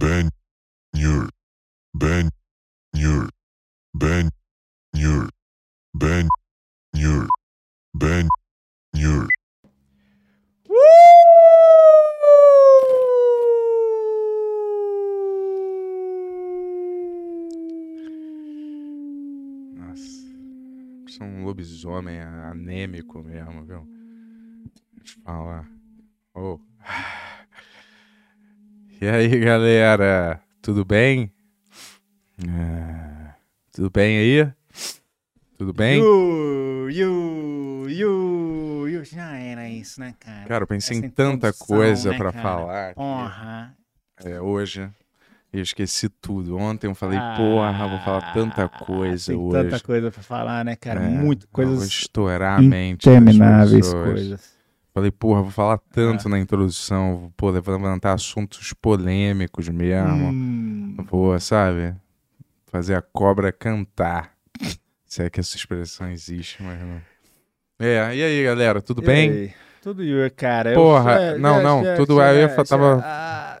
Ben Nur. Ben Nur. Ben Nur. Ben Nur. Ben Nur. Nossa. Sou um lobisomem anêmico mesmo, viu? Deixa eu falar. Oh. E aí, galera? Tudo bem? Ah, tudo bem aí? Tudo bem? Yu, yu, yu, yu. Já era isso, né, cara? Cara, eu pensei Essa em tanta coisa né, pra cara? falar Porra. é, hoje. Eu esqueci tudo. Ontem eu falei, Ah, porra, vou falar tanta coisa hoje. tanta coisa pra falar, né, cara? É, Muito eu Vou coisas estourar a mente. intermináveis coisas. Falei, porra, vou falar tanto Ah. na introdução, pô, levantar assuntos polêmicos mesmo. Hum, Vou, sabe? Fazer a cobra cantar. Se é que essa expressão existe, mas não. É, e aí, galera, tudo e bem? aí? Tudo Yu, cara. Eu- Porra, é, não, já- não, já- tudo já- eu já- tava ah,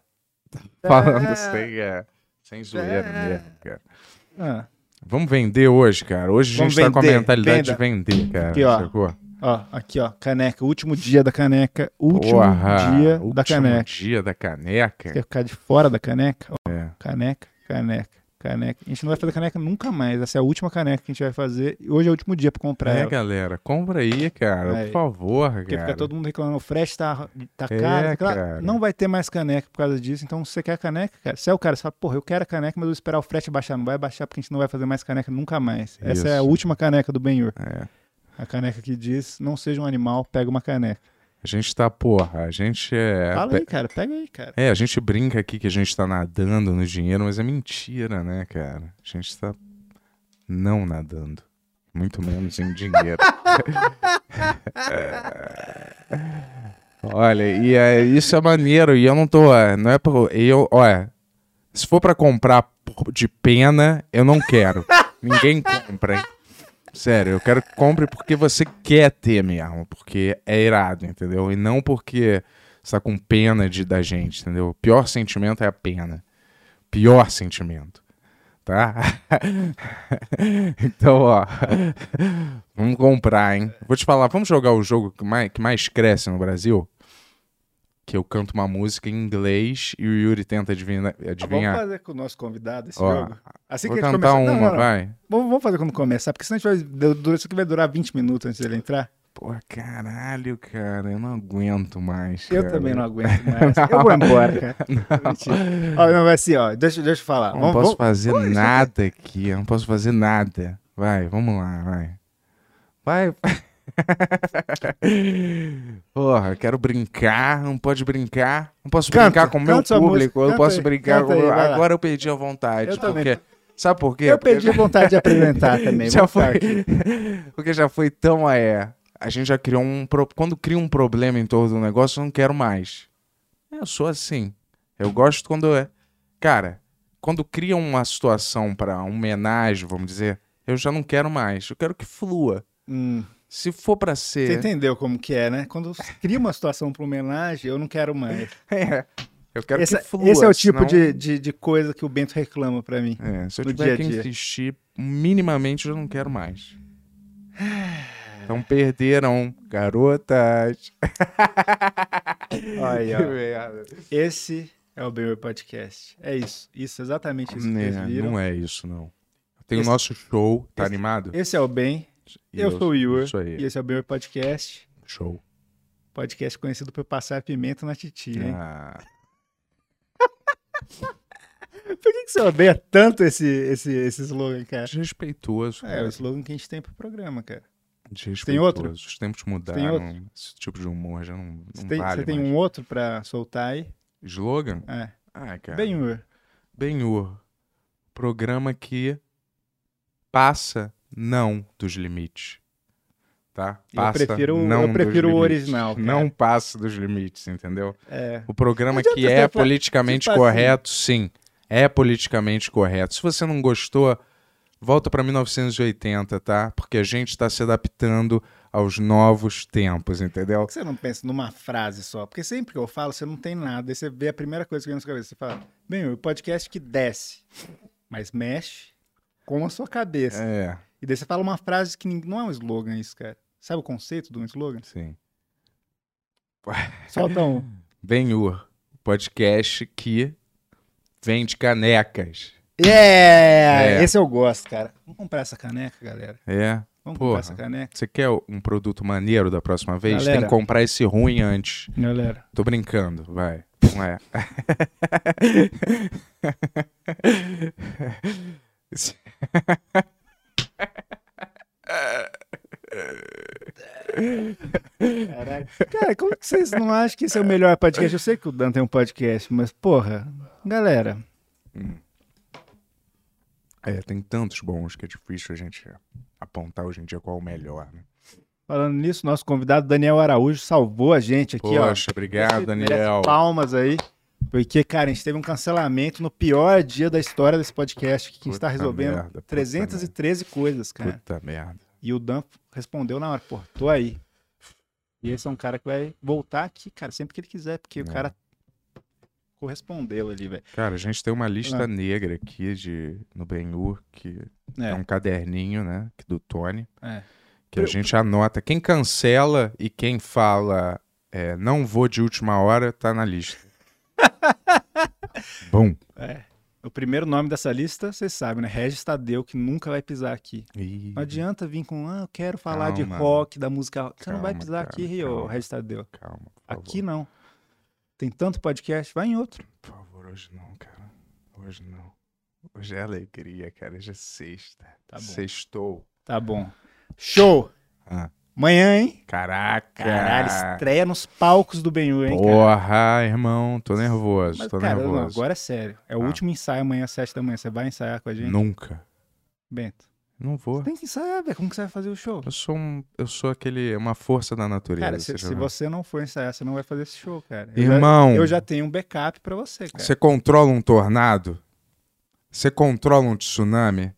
Falando sem, é, sem zoeira É. mesmo, cara. ah. Vamos vender hoje, cara. Hoje a Vamos gente tá com a vender, mentalidade de venda. vender, cara. Aqui, ó. sacou? Ó, aqui, ó, caneca. Último dia da caneca. Último Porra, dia último da caneca. dia da caneca. Quer ficar de fora da caneca? Ó, É. Caneca, caneca, caneca. A gente não vai fazer caneca nunca mais. Essa é a última caneca que a gente vai fazer. E Hoje é o último dia pra comprar É, ela. galera, compra aí, cara, Aí. por favor, Porque cara. fica todo mundo reclamando, o frete tá, tá É, caro. cara. Não vai ter mais caneca por causa disso. Então, se você quer caneca, cara, você é o cara, você fala, porra, eu quero a caneca, mas eu vou esperar o frete baixar. Não vai baixar porque a gente não vai fazer mais caneca nunca mais. Essa é a Isso. última caneca do Benhur. É. A caneca que diz, não seja um animal, pega uma caneca. A gente tá, porra, a gente é. Fala aí, cara, pega aí, cara. É, a gente brinca aqui que a gente tá nadando no dinheiro, mas é mentira, né, cara? A gente tá não nadando. Muito menos em dinheiro. Olha, e é, isso é maneiro, e eu não tô. é, Não é pra. Eu, olha, se for pra comprar de pena, eu não quero. Ninguém compra, hein? Sério, eu quero que compre porque você quer ter mesmo, porque é irado, entendeu? E não porque você tá com pena de, da gente, entendeu? O pior sentimento é a pena. Pior sentimento. Tá? então, ó. vamos comprar, hein? Vou te falar, vamos jogar o jogo que mais, que mais cresce no Brasil? Que eu canto uma música em inglês e o Yuri tenta adivinhar. adivinhar. Vamos fazer com o nosso convidado esse Ó, jogo? Assim Vou que a gente cantar começar... uma, Não, não, não. vai. Vamos, vamos fazer quando começar, porque senão a gente vai... Isso aqui vai durar 20 minutos antes dele entrar. Pô, caralho, cara, eu não aguento mais. Eu cara. também não aguento mais. Eu vou embora, cara. Mentira. Ó, não, vai assim, ó. Deixa, deixa eu falar. Eu não Vamos, posso vamos- fazer nada aqui, eu não posso fazer nada. Vai, vamos lá, vai. Vai. Porra, quero brincar, não pode brincar. Não posso Canta, brincar com o meu público, eu não posso aí, brincar com... aí. Agora eu perdi a vontade. Eu também. porque... Sabe por quê? Eu Porque perdi a vontade de apresentar também. já foi, porque já foi tão é, a gente já criou um pro- quando cria um problema em torno do negócio, eu não quero mais. Eu sou assim. Eu gosto quando é, cara, quando cria uma situação para uma homenagem, vamos dizer, eu já não quero mais. Eu quero que flua. Hum, Se for pra você ser, entendeu como que é, né? Quando cria uma situação para homenagem, eu não quero mais. é, eu quero Esse, que flua. esse é o tipo senão- de, de, de coisa que o Bento reclama pra mim. É, se eu no tiver que dia a dia. insistir minimamente, eu não quero mais. Então perderam, garotas. Aí, Que ó. Esse é o Benhur Podcast. É isso. Isso, exatamente isso que vocês É, viram. não é isso, não. Tem Esse- o nosso show, tá esse- animado? Esse é o Ben. Eu, sou o aí, E esse é o Benhur Podcast. show. Podcast conhecido por passar pimenta na titia, hein? Ah, Por que, que você odeia tanto esse, esse, esse slogan, cara? desrespeitoso. É, o slogan que a gente tem pro programa, cara. Desrespeitoso. tem outro? Os tempos mudaram. tem outro? Esse tipo de humor já não, não tem, vale você tem mais. um outro pra soltar aí? Slogan? É. Ah, cara. Benhur. Benhur. Programa que passa não dos limites. Tá? Eu Passa prefiro o- não eu prefiro o original, cara. Não passa dos limites, entendeu? É. O programa que é politicamente tipo assim- correto, sim. É politicamente correto. Se você não gostou, volta pra 1980, tá? Porque a gente tá se adaptando aos novos tempos, entendeu? Por que você não pensa numa frase só? Porque sempre que eu falo, você não tem nada. Aí você vê a primeira coisa que vem na sua cabeça. Você fala, bem, o podcast que desce, mas mexe com a sua cabeça. É, E daí você fala uma frase que não é um slogan isso, cara. Sabe o conceito de um slogan? sim. Solta um. Benhur, podcast que vende canecas. Yeah! É. Esse eu gosto, cara. Vamos comprar essa caneca, galera. É. Vamos Porra. comprar essa caneca. Você quer um produto maneiro da próxima vez? Galera. Tem que comprar esse ruim antes. Galera. Tô brincando, vai. Não é. Caraca. Cara, como que vocês não acham que esse é o melhor podcast? Eu sei que o Dan tem um podcast, mas, porra, galera, É, tem tantos bons que é difícil a gente apontar hoje em dia qual é o melhor. Né? falando nisso, nosso convidado Daniel Araújo salvou a gente aqui, ó. Poxa, obrigado, Daniel. Palmas aí. Porque, cara, a gente teve um cancelamento no pior dia da história desse podcast, que a gente está resolvendo merda, puta 313 coisas, cara. Puta merda. E o Dan respondeu na hora, pô, tô aí. E esse é um cara que vai voltar aqui, cara, sempre que ele quiser, porque o É. cara correspondeu ali, velho. Cara, a gente tem uma lista Ah. negra aqui de, no Benhur, que é. É, um caderninho, né? que Do Tony. é. Que a gente anota. Quem cancela e quem fala é, não vou de última hora, tá na lista. Bom. É. O primeiro nome dessa lista, vocês sabem, né? Regis Tadeu, que nunca vai pisar aqui. Ih, Não adianta vir com, ah, eu quero falar de Calma. rock, da música. Você não vai Calma, pisar cara, aqui, calma. Regis Tadeu. calma. Aqui não. Tem tanto podcast, vai em outro. Por favor, hoje não, cara. Hoje não. Hoje é alegria, cara. Hoje é sexta. Tá bom. Sextou. Tá bom. Show! Ah. Amanhã, hein? Caraca! Caralho, estreia nos palcos do Benhu, hein, cara? Porra, irmão. Tô nervoso, Mas, tô cara, não, nervoso. agora é sério. É o Ah. último ensaio amanhã às sete da manhã. Você vai ensaiar com a gente? Nunca. Bento. Não vou. Tem que ensaiar, velho. Como que você vai fazer o show? Eu sou um, eu sou aquele, uma força da natureza. Cara, se, você já se você não for ensaiar, você não vai fazer esse show, cara. Eu já- Irmão, Eu já tenho um backup pra você, cara. você controla um tornado? Você controla um tsunami?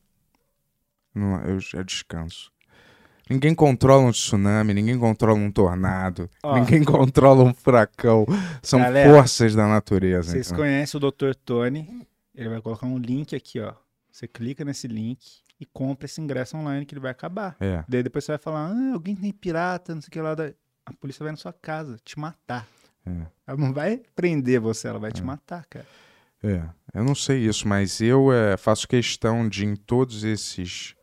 Não, eu já descanso. Ninguém controla um tsunami, ninguém controla um tornado, Ó. ninguém controla um furacão. São Galera, forças da natureza. Vocês entendeu? conhecem o Dr. Tony? Ele vai colocar um link aqui, ó. Você clica nesse link e compra esse ingresso online que ele vai acabar. É, Daí depois você vai falar, ah, alguém tem pirata, não sei o que lá. Da... A polícia vai na sua casa te matar. é, Ela não vai prender você, ela vai te matar, cara. é. Eu não sei isso, mas eu é, faço questão de em todos esses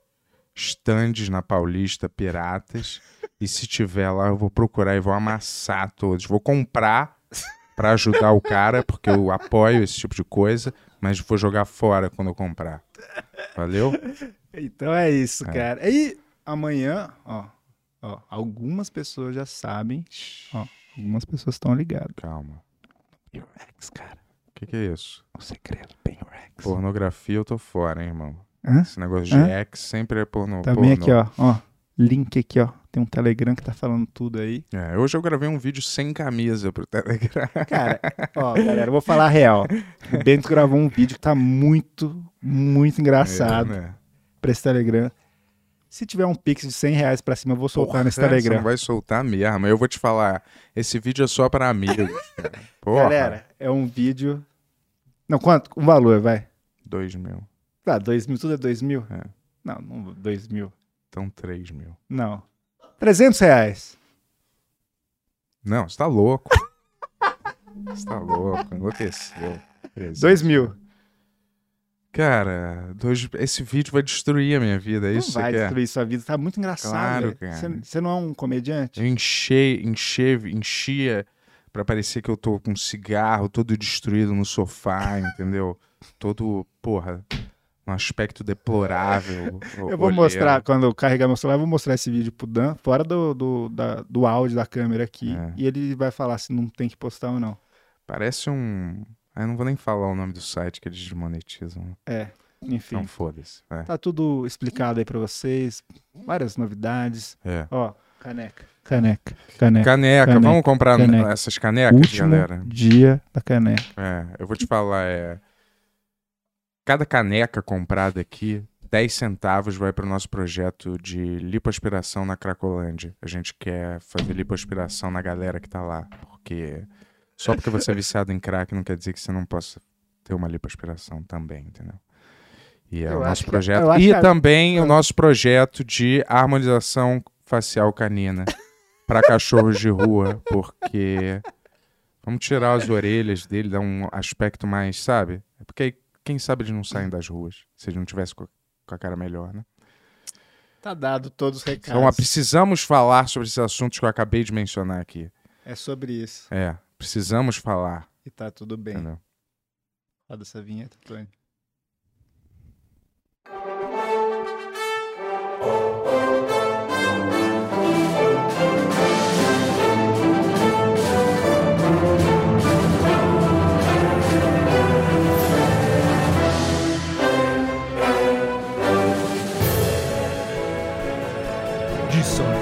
stands na Paulista piratas e se tiver lá eu vou procurar e vou amassar todos. Vou comprar pra ajudar o cara porque eu apoio esse tipo de coisa, mas vou jogar fora quando eu comprar. Valeu? Então é isso, É. cara. E amanhã, ó, ó, algumas pessoas já sabem, ó, algumas pessoas estão ligadas. Calma. Rex, cara. O que, que é isso? O segredo, Rex. Pornografia eu tô fora, hein, irmão. Hã? Esse negócio de Hã? ex sempre é porno. Também pornô. aqui, ó, ó, link aqui, ó. Tem um Telegram que tá falando tudo aí. É, hoje eu gravei um vídeo sem camisa pro Telegram. Cara, ó, galera, eu vou falar a real. O Bento gravou um vídeo que tá muito, muito engraçado É, né? pra esse Telegram. Se tiver um pix de 100 reais pra cima, eu vou soltar Porra, nesse Você Telegram. não vai soltar mesmo. Eu vou te falar, esse vídeo é só para amigos. Porra. Galera, é um vídeo... Não, quanto? O valor, vai. Dois mil. Tá, dois mil, tudo é dois mil? É. Não, não, dois mil. Então três mil. Não. 300 reais. Não, você tá louco. você tá louco, enlouqueceu. Dois mil. Cara, dois... esse vídeo vai destruir a minha vida, é Não isso que vai você quer? destruir sua vida, tá muito engraçado. Claro, velho. cara. Você, você não é um comediante? Eu enchei, enchei, enchia pra parecer que eu tô com um cigarro todo destruído no sofá, entendeu? Todo, porra, um aspecto deplorável. Eu vou mostrar, quando eu carregar meu celular, eu vou mostrar esse vídeo pro Dan, fora do, do, da- do áudio da câmera aqui. É. E ele vai falar se não tem que postar ou não. Parece um. Eu não vou nem falar o nome do site que eles desmonetizam. É, enfim. Então foda-se. É. Tá tudo explicado aí pra vocês. Várias novidades. É. Ó, caneca. Caneca. Caneca. Caneca, Caneca, vamos comprar caneca. essas canecas, Último galera? dia da caneca. É, eu vou te falar, é. Cada caneca comprada aqui, 10 centavos vai para o nosso projeto de lipoaspiração na Cracolândia. A gente quer fazer lipoaspiração na galera que tá lá. Porque só porque você é viciado em crack não quer dizer que você não possa ter uma lipoaspiração também, entendeu? E é Eu o nosso que- projeto. eu acho E que a- também o nosso projeto de harmonização facial canina para cachorros de rua, porque vamos tirar as orelhas dele, dar um aspecto mais, sabe? É porque aí, quem sabe eles não saem das ruas, se eles não tivessem com a cara melhor, né? Tá dado todos os recados. Então, precisamos falar sobre esses assuntos que eu acabei de mencionar aqui. É sobre isso. É, precisamos falar, E tá tudo bem. entendeu? Roda essa vinheta, Tony.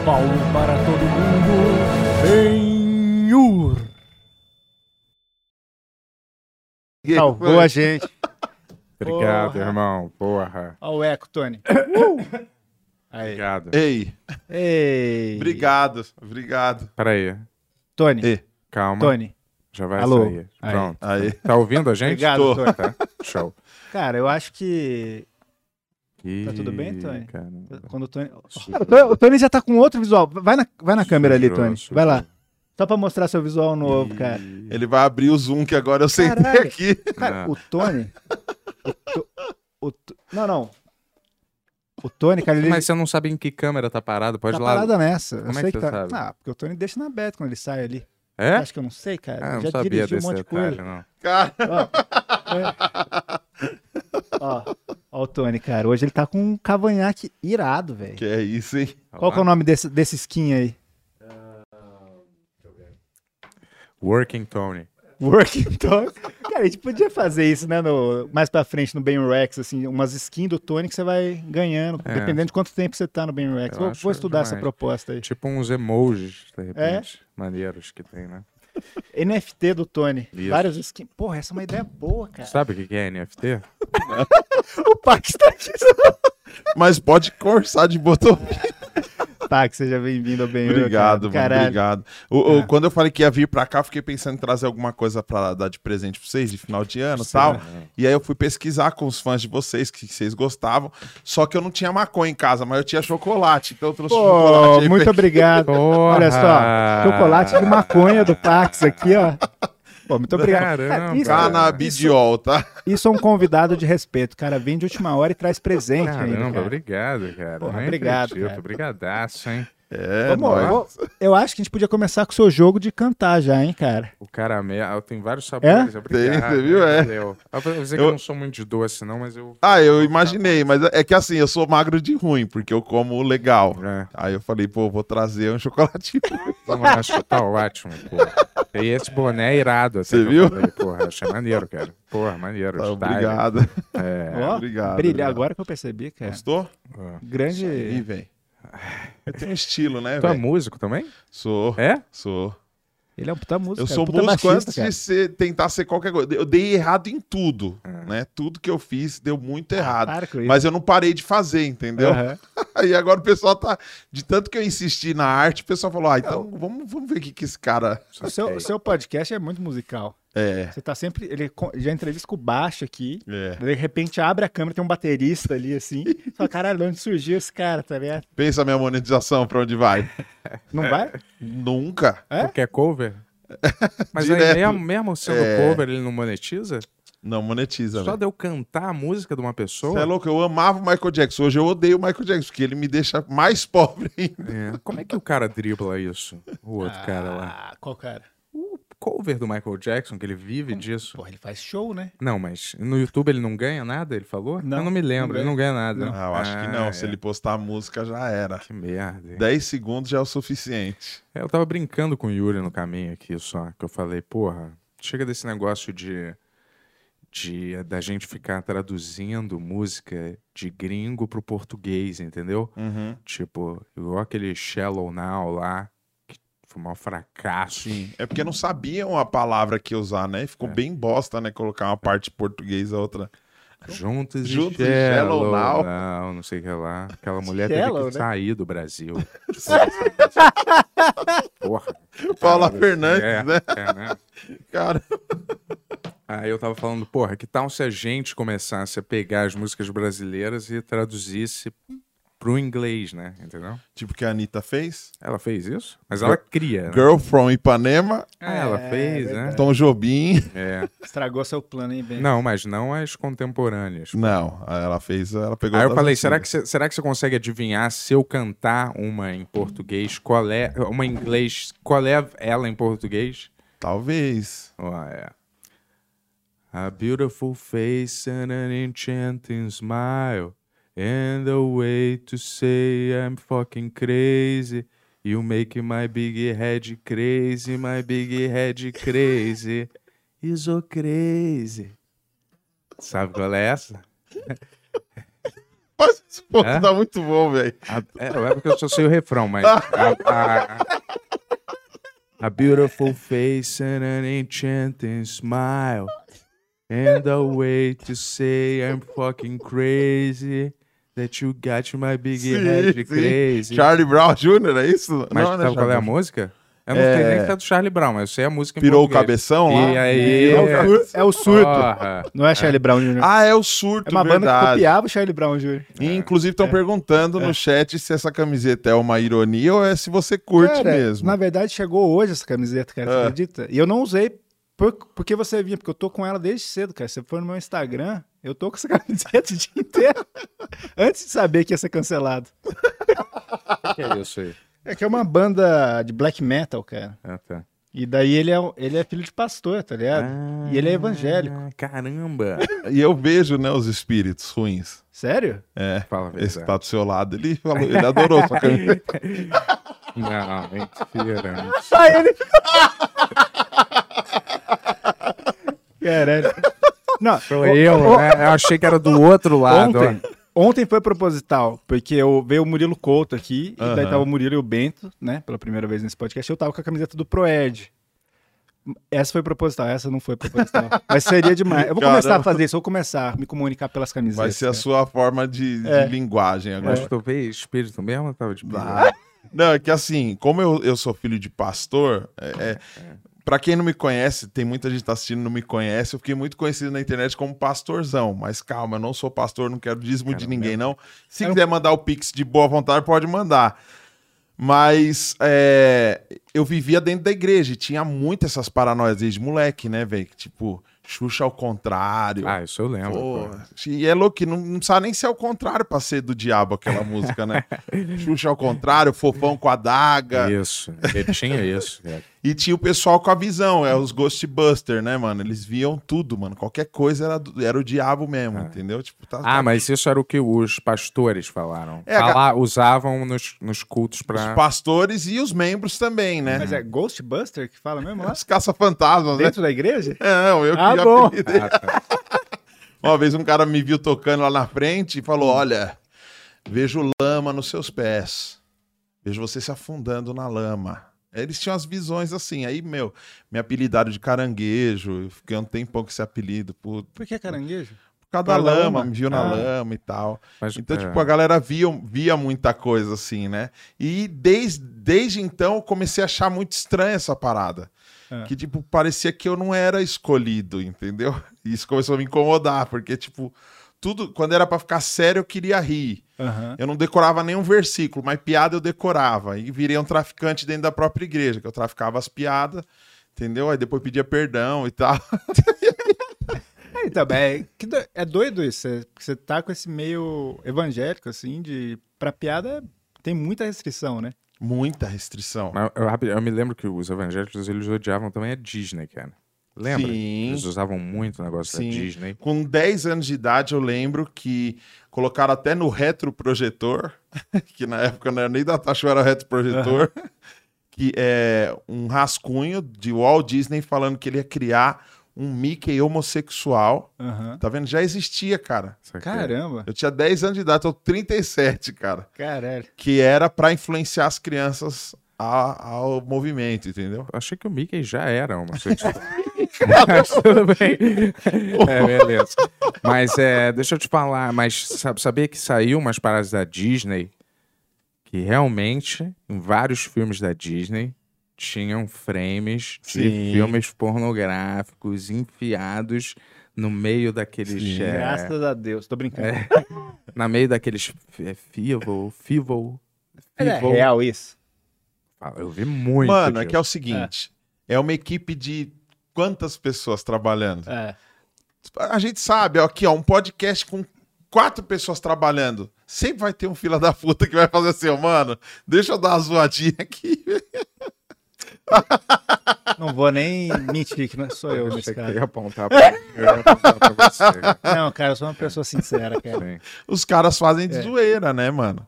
Paulo para todo mundo, Benhur. Salvou a gente. Obrigado, Porra. irmão. Porra. Ó o eco, Tony. Uh! Aí. Obrigado. Ei, Ei. obrigado, obrigado. Peraí, Tony. Ei. calma. Tony. Já vai Alô. sair. Aí. Pronto. Aí. Tá ouvindo a gente? Obrigado, Tô. Tony. Tá. Show. Cara, eu acho que Ih, Tá tudo bem, Tony? caramba. quando o Tony... Cara, o Tony- já tá com outro visual. Vai na, vai na câmera ali, Tony. sujou. Vai lá. Só pra mostrar seu visual novo, cara. Ele vai abrir o zoom que agora eu sentei Caralho. aqui. Cara, Não. o Tony... o To- o To- Não, não. O Tony, cara, ele Mas você não sabe em que câmera tá parado? Pode tá ir lá. parado nessa. Como eu é sei que que, tá... sabe? Ah, porque o Tony deixa na aberta quando ele sai ali. É? Acho que eu não sei, cara. Ah, eu não já sabia dirigiu um monte de coisa. não. Cara, Ó, ó o Tony, cara. Hoje ele tá com um cavanhaque irado, velho. que é isso, hein? Qual que é o nome desse, desse skin aí? Working Tony. Working Tony. Cara, a gente podia fazer isso, né? No, mais pra frente no Ben Rex, assim, umas skins do Tony que você vai ganhando, É. dependendo de quanto tempo você tá no Ben Rex. Vou, vou estudar essa demais. proposta aí. Tipo uns emojis, de É? repente. Maneiros que tem, né? NFT do Tony. Isso. Várias skins. Porra, essa é uma ideia boa, cara. Sabe o que é NFT? O Pax tá aqui. Mas pode cursar de botão. Pax, seja bem-vindo ao Ben Obrigado, mano. Caralho. Obrigado. O- o-. Quando eu falei que ia vir pra cá, eu fiquei pensando em trazer alguma coisa pra dar de presente pra vocês, de final de ano e tal. E aí eu fui pesquisar com os fãs de vocês, que vocês gostavam. Só que eu não tinha maconha em casa, mas eu tinha chocolate. Então eu trouxe chocolate. Pô, aí muito pra- obrigado. Olha só, chocolate de maconha do Pax aqui, ó. Pô, muito obrigado. Caramba. isso, Canabidiol, tá? isso é um convidado de respeito. Cara vem de última hora e traz presente ainda. Caramba, cara. obrigado, cara. Porra, obrigado, acredito. cara. Brigadaço, hein? É, Vamos, nóis. vou- eu acho que a gente podia começar com o seu jogo de cantar já, hein, cara. O caramelo, tem vários sabores. É? Obrigado. Tem, você viu? É. Valeu. Eu vou dizer que Eu- eu não sou muito de doce, não, mas eu... Ah, eu imaginei, mas é que assim, eu sou magro de ruim, porque eu como legal. É, Aí eu falei, pô, vou trazer um chocolatinho. eu acho que tá ótimo, porra. E esse boné é irado. até Você eu viu? falei, porra, achei maneiro, cara. Porra, maneiro. Tá, obrigado. É. Ó, obrigado, Brilha, obrigado. agora que eu percebi, cara. Gostou? Grande. velho. Eu tenho estilo, né, Tu é velho? músico também? Sou, É? sou. Ele é um puta músico. Eu cara, sou puta músico baixista, antes cara. de ser, tentar ser qualquer coisa. Eu dei errado em tudo, É. né? Tudo que eu fiz deu muito errado. Para com isso. Mas eu não parei de fazer, entendeu? Aham. Aí agora o pessoal tá. De tanto que eu insisti na arte, o pessoal falou: ah, então vamos, vamos ver o que, que esse cara. O seu, o seu podcast é muito musical. É. Você tá sempre. Ele já entrevista com o baixo aqui. É. De repente abre a câmera, tem um baterista ali assim. Você fala, caralho, de onde surgiu esse cara, tá ligado? Pensa a minha monetização pra onde vai. Não vai? Nunca. É? Tu quer cover? Mas aí mesmo, mesmo sendo É. cover, ele não monetiza? Não monetiza, Só velho. de eu cantar a música de uma Você pessoa? é louco? Eu amava o Michael Jackson. Hoje eu odeio o Michael Jackson, porque ele me deixa mais pobre ainda. É. Como é que o cara dribla isso? O outro cara lá. Ah, qual cara? O cover do Michael Jackson, que ele vive disso. Porra, ele faz show, né? Não, mas no YouTube ele não ganha nada, ele falou? Não, eu não me lembro, não ele não ganha nada. Ah, eu acho que não. Se é. ele postar a música, já era. Que merda. hein? 10 segundos já é o suficiente. É, Eu tava brincando com o Yuri no caminho aqui só, que eu falei, porra, chega desse negócio de, de da gente ficar traduzindo música de gringo pro português, entendeu? Uhum. Tipo, igual aquele Shallow Now lá, foi um maior fracasso. É porque não sabiam a palavra que usar, né? Ficou É. bem bosta, né? Colocar uma parte portuguesa, a outra. Juntos, Juntos e e Shallow, Now. Não, não sei o que lá. Aquela mulher Shallow, teve que né? sair do Brasil. Porra. Paula Caralho, Fernandes, é, né? é, né? Cara, Aí eu tava falando, porra, que tal se a gente começasse a pegar as músicas brasileiras e traduzisse pro inglês, né? Entendeu? tipo que a Anitta fez. Ela fez isso? Mas ela cria. né? Girl from Ipanema, Ah, ela É, fez, né? Tom Jobim. É. Estragou seu plano, hein, Ben? Não, mas não as contemporâneas. Não, ela fez, ela pegou Aí eu das falei, será que, antigas. você, será que você consegue adivinhar se eu cantar uma em português, qual é, uma em inglês, qual é ela em português? Talvez. Ó, é. A beautiful face and an enchanting smile And a way to say I'm fucking crazy You make my big head crazy, my big head crazy You're so crazy Sabe qual é essa? Mas esse ponto É? tá muito bom, velho. A, é, é porque eu só sei o refrão, mas. A, a- a beautiful face and an enchanting smile. And a way to say I'm fucking crazy. That you got my big head crazy. Charlie Brown Jr., é isso? Mas Não, né, sabe qual é a música? Eu não É. sei nem se é do Charlie Brown, mas eu sei a música em Pirou o cabeção lá? E aí. É, o é o surto. Porra. Não é Charlie Brown Jr. Ah, é o surto, é uma banda que verdade. copiava o Charlie Brown Jr. E, inclusive estão perguntando no chat se essa camiseta é uma ironia ou é se você curte Cara, mesmo. Na verdade, chegou hoje essa camiseta, cara, você Ah. acredita? E eu não usei por, porque você via, porque eu tô com ela desde cedo, cara. Se você for no meu Instagram, eu tô com essa camiseta o dia inteiro. Antes de saber que ia ser cancelado. O que é isso aí? É que é uma banda de black metal, cara. Ah, tá. E daí ele é, ele é filho de pastor, tá ligado? e ele é evangélico. Ah, Caramba. E eu vejo, né, os espíritos ruins. Sério? É. Fala a Esse tá do seu lado. Ele falou, ele adorou sua camiseta. Não, mentira. Ah, ele. Caralho. Não, Sou eu, né? Eu achei que era do outro lado. Ontem, ontem foi proposital, porque eu, veio o Murilo Couto aqui, e daí tava o Murilo e o Bento, né, pela primeira vez nesse podcast, eu tava com a camiseta do Proerd. Essa foi proposital, essa não foi proposital. Mas seria demais. Eu vou começar a Caramba. fazer isso, eu vou começar a me comunicar pelas camisetas. Vai ser a cara. sua forma de, de É. linguagem ó. agora. Mas tu vê espírito mesmo ou tava de? Ah, Não, é que assim, como eu, eu sou filho de pastor, é, é, pra quem não me conhece, tem muita gente que tá assistindo não me conhece, eu fiquei muito conhecido na internet como pastorzão. Mas calma, eu não sou pastor, não quero dízimo de ninguém, não. Se Eu- quiser mandar o Pix de boa vontade, pode mandar. Mas é, eu vivia dentro da igreja e tinha muito essas paranoias desde moleque, né, velho? Tipo, Xuxa ao contrário. Ah, isso eu lembro. pô. E é louco, que não, não sabe nem se é o contrário pra ser do diabo aquela música, né? Xuxa ao contrário, fofão com a daga. Isso. Ele tinha isso. cara. E tinha o pessoal com a visão, é os Ghostbusters, né, mano? Eles viam tudo, mano. Qualquer coisa era, do- era o diabo mesmo, entendeu? Tipo, tá, Ah, mas isso era o que os pastores falaram. É, a Fala- usavam nos, nos cultos Os pra. pastores e os membros também, né? Mas é Ghostbuster que fala mesmo lá? Os caça-fantasmas, né? Dentro da igreja? Não, eu Ah, que bom. apelidei. Ah, tá. Uma vez um cara me viu tocando lá na frente e falou: Olha, vejo lama nos seus pés. Vejo você se afundando na lama. Eles tinham as visões assim. Aí, meu, me apelidaram de caranguejo. Eu fiquei um tempão com esse apelido. Por, por Por que caranguejo? causa da lama? me viu na Ah. lama e tal. Mas, Então, é, tipo, a galera via, via muita coisa assim, né? E desde, desde então eu comecei a achar muito estranha essa parada. É. Que, tipo, parecia que eu não era escolhido, entendeu? E isso começou a me incomodar, porque, tipo, tudo, quando era pra ficar sério, eu queria rir. Aham. Eu não decorava nenhum versículo, mas piada eu decorava. E virei um traficante dentro da própria igreja, que eu traficava as piadas, entendeu? Aí depois pedia perdão e tal. É, então, é, que do- é doido isso, você- porque você tá com esse meio evangélico, assim, de. Pra piada tem muita restrição, né? Muita restrição. eu, rapi- eu me lembro que os evangélicos eles odiavam também a Disney, cara. Lembra? Sim. Eles usavam muito o negócio Sim. da Disney. Com 10 anos de idade, eu lembro que colocaram até no retroprojetor, que na época não era nem da Tacho, era retroprojetor, que é um rascunho de Walt Disney falando que ele ia criar um Mickey homossexual. Aham. Tá vendo? Já existia, cara. Caramba. Eu tinha 10 anos de idade, tô 37, cara. Caralho. Que era pra influenciar as crianças a- ao movimento, entendeu? Eu achei que o Mickey já era homossexual. Mas tudo bem. É, beleza. Mas é, deixa eu te falar, mas sabe, sabia que saiu umas paradas da Disney que realmente, em vários filmes da Disney, tinham frames de Sim. filmes pornográficos enfiados no meio daqueles. Sim. é, Graças a Deus. Tô brincando. é, na meio daqueles é, Fivel, Fivel. É Fivel. real isso? Fala, Eu vi muito. Mano, é que é o seguinte: é. uma equipe de quantas pessoas trabalhando? É. A gente sabe, ó, aqui, ó, um podcast com quatro pessoas trabalhando. Sempre vai ter um fila da puta que vai fazer assim, ó, mano, deixa eu dar uma zoadinha aqui. Não vou nem mentir que não sou eu Eu nesse que cara. ia apontar pra, eu ia apontar pra você. Não, cara, eu sou uma pessoa sincera, cara. Sim. Os caras fazem de É. zoeira, né, mano?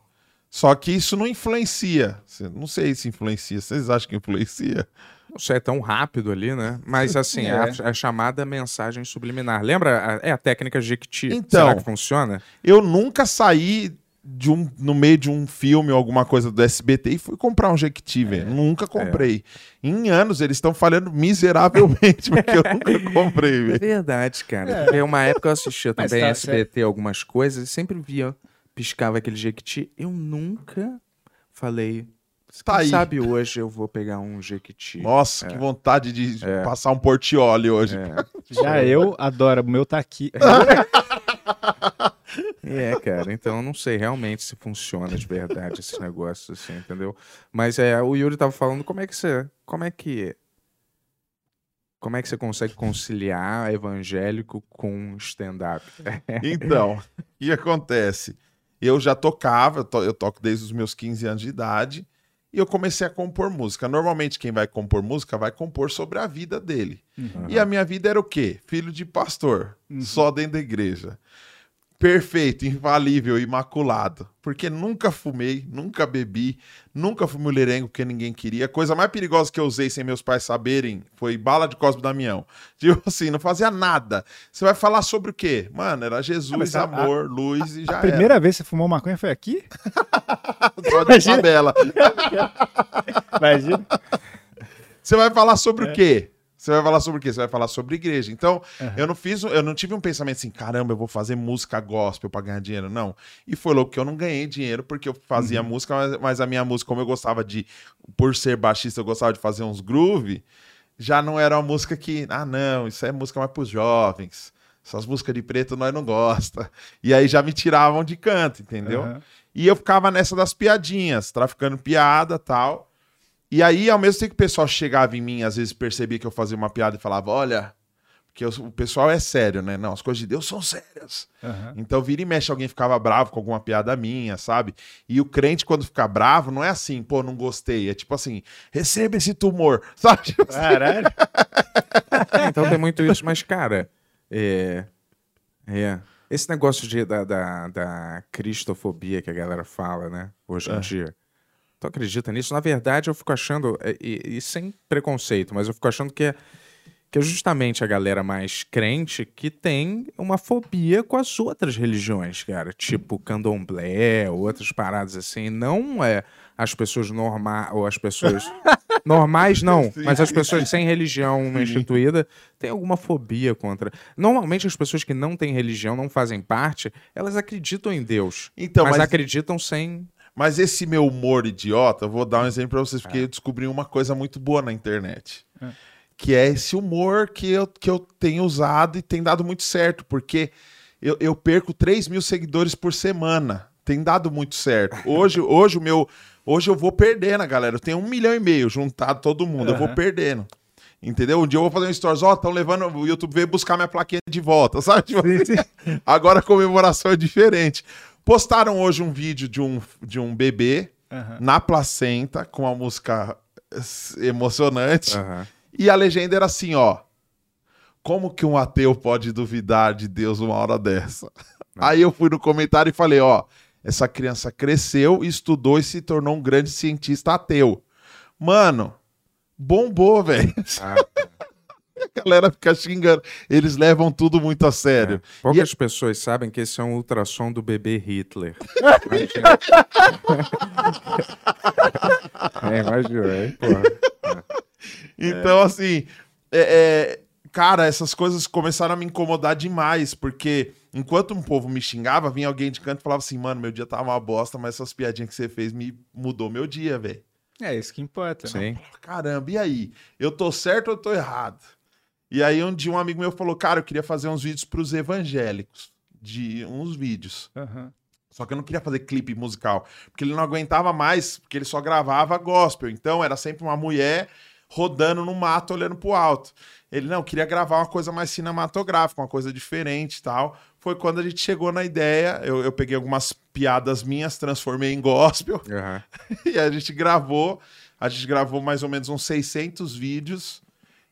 Só que isso não influencia. Não sei se influencia. Vocês acham que influencia? Não sei, é tão rápido ali, né? Mas assim, é. É. a, a chamada mensagem subliminar. Lembra? A- É a técnica Jequiti. Então. Será que funciona? Eu nunca saí de um, no meio de um filme ou alguma coisa do SBT e fui comprar um Jequiti, velho. Nunca comprei. Em anos eles estão falhando miseravelmente, porque eu nunca comprei, É velho. verdade, cara. Porque uma época eu assistia também tá SBT algumas coisas e sempre via, piscava aquele Jequiti. Eu nunca falei. Tá Quem aí. sabe hoje eu vou pegar um Jequiti. Nossa, que vontade de passar um portiole hoje. É. Já eu adoro. O meu tá aqui. É, cara, então eu não sei realmente se funciona de verdade esse negócio, assim, entendeu? Mas é, o Yuri tava falando como é que você. Como é que. Como é que você consegue conciliar evangélico com stand-up? Então, o que acontece? Eu já tocava, eu, to- eu toco desde os meus 15 anos de idade, e eu comecei a compor música. Normalmente, quem vai compor música vai compor sobre a vida dele. E a minha vida era o quê? Filho de pastor, só dentro da igreja. Perfeito, infalível, imaculado. Porque nunca fumei, nunca bebi, nunca fui mulherengo porque ninguém queria. A coisa mais perigosa que eu usei sem meus pais saberem foi bala de Cosme Damião. Tipo assim, não fazia nada. Você vai falar sobre o quê? Mano, era Ah, Jesus, a- amor, luz e já A primeira vez que você fumou maconha foi aqui? era. Só de tabela. Imagina. Você vai falar sobre É. o quê? Você vai falar sobre o quê? Você vai falar sobre igreja. Então, eu não fiz, eu não tive um pensamento assim, caramba, eu vou fazer música gospel pra ganhar dinheiro. Não. E foi louco que eu não ganhei dinheiro porque eu fazia Uhum. música, mas, mas a minha música, como eu gostava de, por ser baixista, eu gostava de fazer uns groove, já não era uma música que, ah, não, isso é música mais pros jovens. Essas músicas de preto nós não gosta. E aí já me tiravam de canto, entendeu? Aham. E eu ficava nessa das piadinhas, traficando piada tal. E aí, ao mesmo tempo que o pessoal chegava em mim, às vezes percebia que eu fazia uma piada e falava, olha, porque eu- o pessoal é sério, né? Não, as coisas de Deus são sérias. Aham. Então, vira e mexe, alguém ficava bravo com alguma piada minha, sabe? E o crente, quando fica bravo, não é assim, pô, não gostei. É tipo assim, receba esse tumor, sabe? Tipo assim, Caralho. então tem muito isso, mas, cara, é. É. Esse negócio de, da, da, da cristofobia que a galera fala, né? Hoje em É. dia. Tu acredita nisso? Na verdade, eu fico achando, é, e, e sem preconceito, mas eu fico achando que é, que é justamente a galera mais crente que tem uma fobia com as outras religiões, cara. Tipo candomblé, outras paradas assim. Não é as pessoas normais, ou as pessoas. normais, não, mas as pessoas sem religião instituída têm alguma fobia contra. Normalmente as pessoas que não têm religião, não fazem parte, elas acreditam em Deus. Então, mas, mas- acreditam sem. Mas esse meu humor idiota, eu vou dar um exemplo pra vocês, porque eu descobri uma coisa muito boa na internet. Que é esse humor que eu, que eu tenho usado e tem dado muito certo, porque eu, eu perco 3 mil seguidores por semana. Tem dado muito certo. Hoje, hoje o meu. Hoje eu vou perdendo, galera. Eu tenho um milhão e meio juntado todo mundo. Eu vou perdendo. Entendeu? Um dia eu vou fazer um stories, ó, estão levando, o YouTube veio buscar minha plaquinha de volta, sabe? Tipo, Agora a comemoração é diferente. Postaram hoje um vídeo de um, de um bebê Aham. na placenta com a música eh, emocionante. Aham. E a legenda era assim, ó. Como que um ateu pode duvidar de Deus uma hora dessa? Aí eu fui no comentário e falei, ó, essa criança cresceu, estudou e se tornou um grande cientista ateu. Mano, bombou, velho. Ah, A galera fica xingando. Eles levam tudo muito a sério. É. Poucas pessoas sabem que esse é um ultrassom do bebê Hitler. Imagina. é, imagina, hein, porra. Então, assim, é, é, cara, essas coisas começaram a me incomodar demais, porque enquanto um povo me xingava, vinha alguém de canto e falava assim, mano, meu dia tava uma bosta, mas essas piadinhas que você fez me mudou meu dia, velho. É isso que importa. né? Sim. Caramba, e aí? Eu tô certo ou eu tô errado? E aí um dia um amigo meu falou, cara, eu queria fazer uns vídeos pros evangélicos, de uns vídeos. Aham. Só que eu não queria fazer clipe musical, porque ele não aguentava mais, porque ele só gravava gospel. Então era sempre uma mulher rodando no mato, olhando pro alto. Ele não queria gravar uma coisa mais cinematográfica, uma coisa diferente e tal. Foi quando a gente chegou na ideia. Eu, eu peguei algumas piadas minhas, transformei em gospel Aham. e a gente gravou. A gente gravou mais ou menos uns 600 vídeos.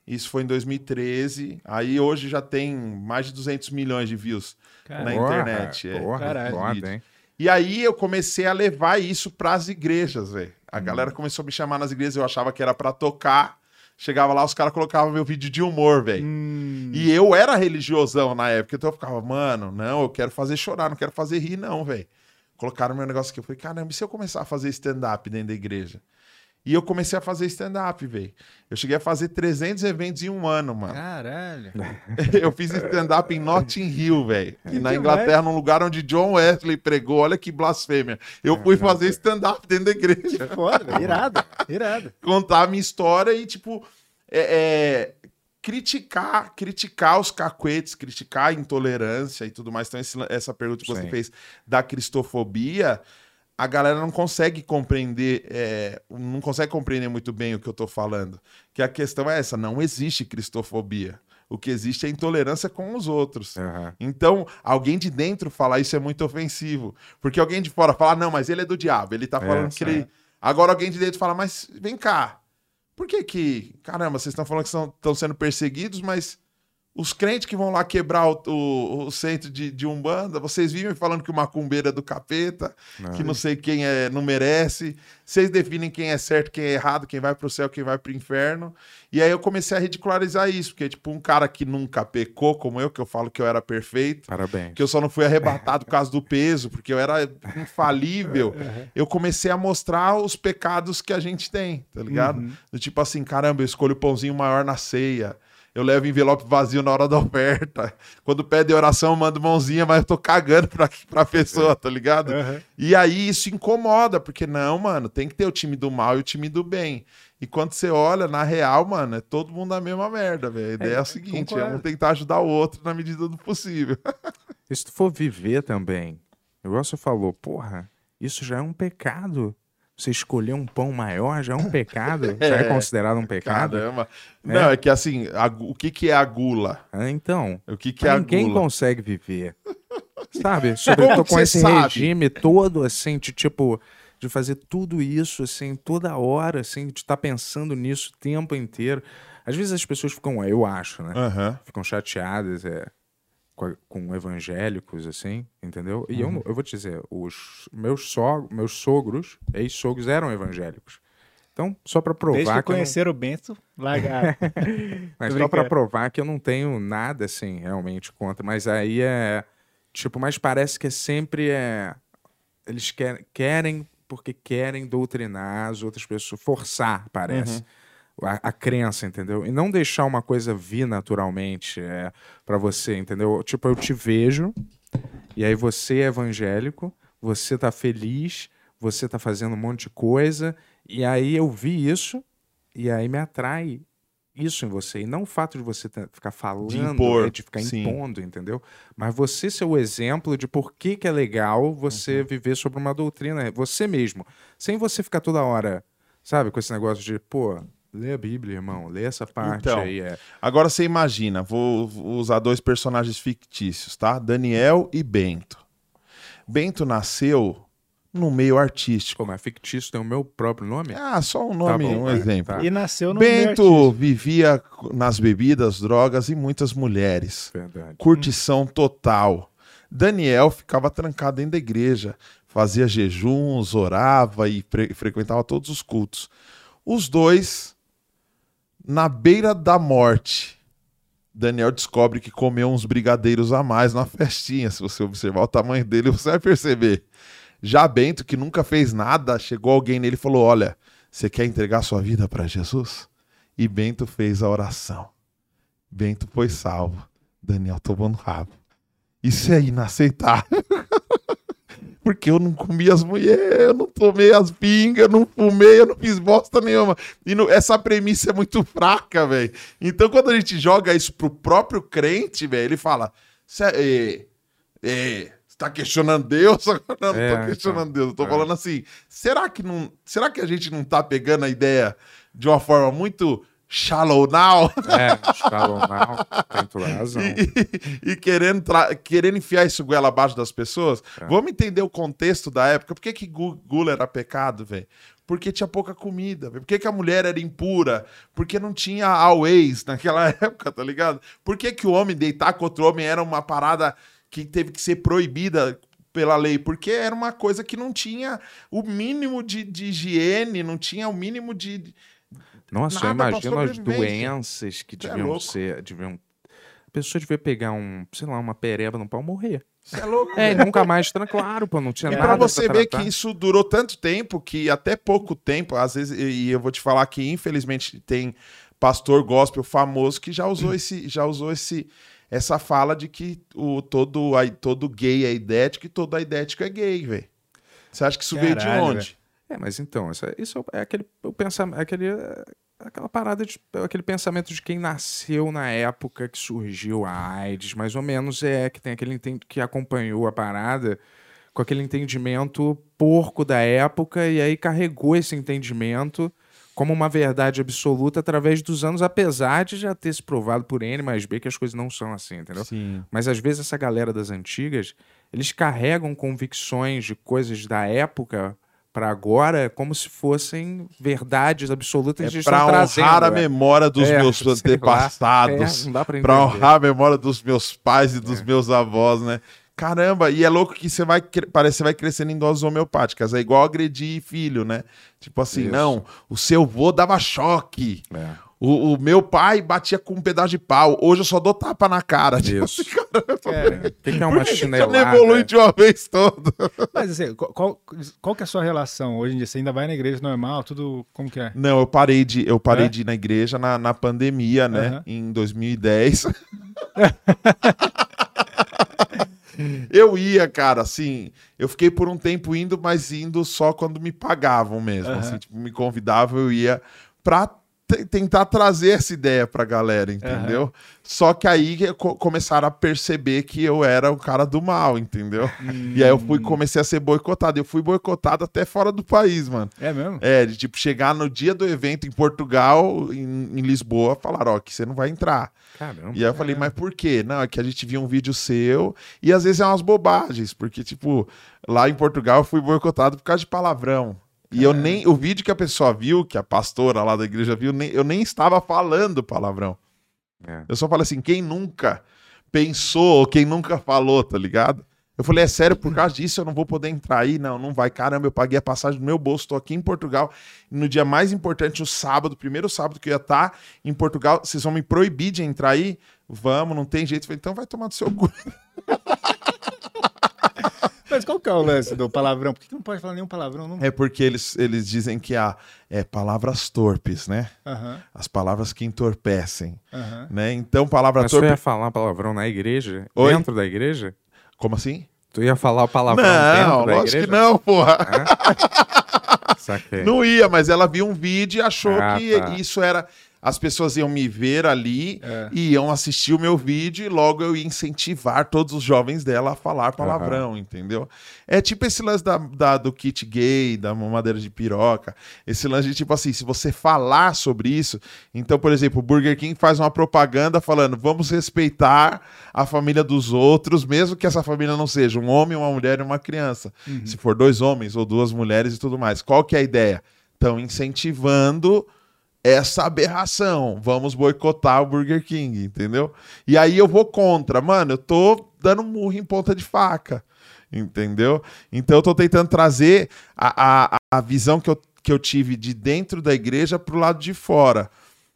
Isso foi em 2013. Aí hoje já tem mais de 200 milhões de views na Caralho. Porra, internet. é. Porra, Caralho. foda, hein? E aí eu comecei a levar isso pras igrejas, velho. A galera começou a me chamar nas igrejas, eu achava que era pra tocar. Chegava lá, os caras colocavam meu vídeo de humor, velho. Hum, E eu era religiosão na época, então eu ficava, mano, não, eu quero fazer chorar, não quero fazer rir, não, velho. Colocaram meu negócio aqui, eu falei, caramba, e se eu começar a fazer stand-up dentro da igreja? E eu comecei a fazer stand-up, velho. Eu cheguei a fazer 300 eventos em um ano, mano. Caralho. Eu fiz stand-up em Notting Hill, velho. Que Na. Inglaterra, num lugar onde John Wesley pregou. Olha que blasfêmia. Eu fui fazer stand-up dentro da igreja. Foda, velho. irado. Irado. Contar a minha história e, tipo, é, é, criticar, criticar os cacuetes, criticar a intolerância e tudo mais. Então, esse- essa pergunta que você Sim. fez da cristofobia, a galera não consegue compreender, é, não consegue compreender muito bem o que eu tô falando. Que a questão é essa, não existe cristofobia. O que existe é intolerância com os outros. Aham. Então, alguém de dentro falar isso é muito ofensivo. Porque alguém de fora fala, não, mas ele é do diabo, ele tá falando que ele. Agora alguém de dentro fala, mas vem cá. Por que que. Caramba, vocês estão falando que estão sendo perseguidos, mas os crentes que vão lá quebrar o, o- o centro de, de Umbanda, vocês vivem falando que o macumbeiro é do capeta, que não sei quem é, não merece. Vocês definem quem é certo, quem é errado, quem vai pro céu, quem vai pro inferno. E aí eu comecei a ridicularizar isso, porque, tipo, um cara que nunca pecou, como eu, que eu falo que eu era perfeito, Parabéns. que eu só não fui arrebatado por causa do peso, porque eu era infalível. Eu comecei a mostrar os pecados que a gente tem, tá ligado? Do tipo assim, caramba, eu escolho o pãozinho maior na ceia. Eu levo envelope vazio na hora da oferta. Quando pede oração, eu mando mãozinha, mas eu tô cagando pra, pra pessoa, tá ligado? Aham. E aí isso incomoda, porque não, mano, tem que ter o time do mal e o time do bem. E quando você olha, na real, mano, é todo mundo a mesma merda, velho. A ideia é, a seguinte: é concordo. um tentar ajudar o outro na medida do possível. E se tu for viver também, igual você falou, porra, isso já é um pecado. Você escolher um pão maior já é um pecado? Já é considerado um pecado? Caramba. Não, é que assim, a o que, que é a gula? Ah, então, O que, que é ninguém consegue viver. Sabe? Sobre, Como tô que com esse sabe? regime todo, assim, de tipo, de fazer tudo isso, assim, toda hora, assim, de estar pensando nisso o tempo inteiro. Às vezes as pessoas ficam, eu acho, né? Aham. ficam chateadas é, com, evangélicos, assim, entendeu? E Uhum. eu, eu vou te dizer, os meus, so, meus sogros, ex-sogros, eram evangélicos. Então, só pra provar Desde que que eu não- conhecer o Bento, largar. mas só brincando. provar que eu não tenho nada, assim, realmente contra. Mas aí é, tipo, mas parece que é sempre é... Eles querem, querem porque querem doutrinar as outras pessoas, forçar, parece. A, a crença, entendeu? E não deixar uma coisa vir naturalmente é, para você, entendeu? Tipo, eu te vejo, e aí você é evangélico, você tá feliz, você tá fazendo um monte de coisa, e aí eu vi isso, e aí me atrai isso em você. E não o fato de você ficar falando, impor, é, de ficar sim. impondo, entendeu? Mas você ser o exemplo de por que, que é legal você Uhum. viver sobre uma doutrina, você mesmo. Sem você ficar toda hora, sabe, com esse negócio de, pô, lê a Bíblia, irmão, lê essa parte Então, aí. É. Agora você imagina, vou vou usar dois personagens fictícios, tá? Daniel e Bento. Bento nasceu no meio artístico. Pô, mas fictício tem o meu próprio nome? Ah, só um nome, bom, um exemplo. tá. E nasceu no meio Bento vivia nas bebidas, drogas e muitas mulheres. Verdade. Curtição total. Daniel ficava trancado dentro da igreja, fazia jejuns, orava e fre- frequentava todos os cultos. Os dois, na beira da morte, Daniel descobre que comeu uns brigadeiros a mais na festinha. Se você observar o tamanho dele, você vai perceber. Já Bento, que nunca fez nada, chegou alguém nele e falou: Olha, você quer entregar sua vida para Jesus? E Bento fez a oração. Bento foi salvo. Daniel tomou no rabo. Isso é inaceitável. Porque eu não comi as mulheres, eu não tomei as pingas, eu não fumei, eu não fiz bosta nenhuma. E não- essa premissa é muito fraca, velho. Então, quando a gente joga isso pro próprio crente, velho, ele fala: "Cê- é, é, você tá questionando Deus? Não, não É, tô questionando então. Deus. Eu tô É. falando assim: será que, não, será que a gente não tá pegando a ideia de uma forma muito shallow now? É, Shallow Now, a razão. e, e querendo, querendo enfiar isso goela abaixo das pessoas. É. Vamos entender o contexto da época. Por que, que gu- gula era pecado, velho? Porque tinha pouca comida. Por que, que a mulher era impura? Porque não tinha always naquela época, tá ligado? Por que, que o homem deitar com outro homem era uma parada que teve que ser proibida pela lei? Porque era uma coisa que não tinha o mínimo de, de higiene, não tinha o mínimo de. Nossa, eu Nada pra imagino as doenças que Cê é deviam louco. ser. Deviam... A pessoa devia pegar um, sei lá, uma pereba no pau e morrer. Você é louco, É, e nunca mais, claro, pô, não tinha E nada. pra você ver tratar. que isso durou tanto tempo que até pouco tempo, às vezes, e eu vou te falar que infelizmente tem pastor gospel famoso que já usou esse, já usou esse, essa fala de que o todo, aí todo gay é idético e todo idético é gay, velho. Você acha que isso veio de Caralho, onde? É, mas então, isso, é- isso é aquele o pensamento, aquele, é, aquela parada de aquele pensamento de quem nasceu na época que surgiu a AIDS, mais ou menos é que tem aquele que acompanhou a parada com aquele entendimento porco da época e aí carregou esse entendimento como uma verdade absoluta através dos anos, apesar de já ter se provado por N mais B que as coisas não são assim, entendeu? Sim. Mas às vezes essa galera das antigas, eles carregam convicções de coisas da época para agora como se fossem verdades absolutas É estão trazendo. honrar a é. memória dos É, meus antepassados. É, não dá pra Pra entender. honrar a memória dos meus pais e dos meus avós, né? Caramba, e é louco que você vai, parece que você vai crescendo em doses homeopáticas. É igual agredir filho, né? Tipo assim, Isso. não, o seu vô dava choque. É. O, o meu pai batia com um pedaço de pau. Hoje eu só dou tapa na cara. Tipo Isso. assim, caramba, É, O que, é uma chinelada? não evolui de uma vez toda? mas assim, qual, qual, que é a sua relação hoje em dia? Você ainda vai na igreja normal? Tudo como que é? Não, eu parei de, eu parei É? de ir na igreja na, na pandemia, né? Aham. Em 2010. eu ia, cara, assim, eu fiquei por um tempo indo, mas indo só quando me pagavam mesmo. Aham. Assim, tipo, me convidavam, eu ia pra tentar trazer essa ideia pra galera, entendeu? Só que aí co- começaram a perceber que eu era o cara do mal, entendeu? E aí eu fui, comecei a ser boicotado. Eu fui boicotado até fora do país, mano. É mesmo? É, de tipo, chegar no dia do evento em Portugal, em, em Lisboa, falaram, ó, que você não vai entrar. Caramba. E aí eu falei, mas por quê? Não, é que a gente viu um vídeo seu e às vezes é umas bobagens, porque, tipo, lá em Portugal eu fui boicotado por causa de palavrão. E eu nem. O vídeo que a pessoa viu, que a pastora lá da igreja viu, nem- eu nem estava falando palavrão. É. Eu só falei assim, quem nunca pensou ou quem nunca falou, tá ligado? Eu falei, é sério, por causa disso eu não vou poder entrar aí? Não, não vai. Caramba, eu paguei a passagem do meu bolso, tô aqui em Portugal. No dia mais importante, o sábado, primeiro sábado que eu ia estar em Portugal, vocês vão me proibir de entrar aí? Vamos, não tem jeito. Eu falei, então vai tomar do seu cu. Mas qual que é o lance do palavrão? Por que que não pode falar nenhum palavrão? Não... É porque eles, eles dizem que há é, palavras torpes, né? Aham, As palavras que entorpecem, aham. né? Então, palavra Mas tu torpe... ia falar palavrão na igreja? Oi? Dentro da igreja? Como assim? Tu ia falar o palavrão Não, dentro da igreja? que não, porra. Saquei. Não ia, mas ela viu um vídeo e achou Ah, que tá. isso era. As pessoas iam me ver ali É. e iam assistir o meu vídeo e logo eu ia incentivar todos os jovens dela a falar palavrão, entendeu? É tipo esse lance da, da- do kit gay, da mamadeira de piroca. Esse lance de tipo assim, se você falar sobre isso. Então, por exemplo, o Burger King faz uma propaganda falando: vamos respeitar a família dos outros, mesmo que essa família não seja um homem, uma mulher e uma criança. Se for dois homens ou duas mulheres e tudo mais. Qual que é a ideia? Estão incentivando essa aberração. Vamos boicotar o Burger King, entendeu? E aí eu vou contra. Mano, eu tô dando murro em ponta de faca, entendeu? Então eu tô tentando trazer a, a, a visão que eu, que eu tive de dentro da igreja pro lado de fora.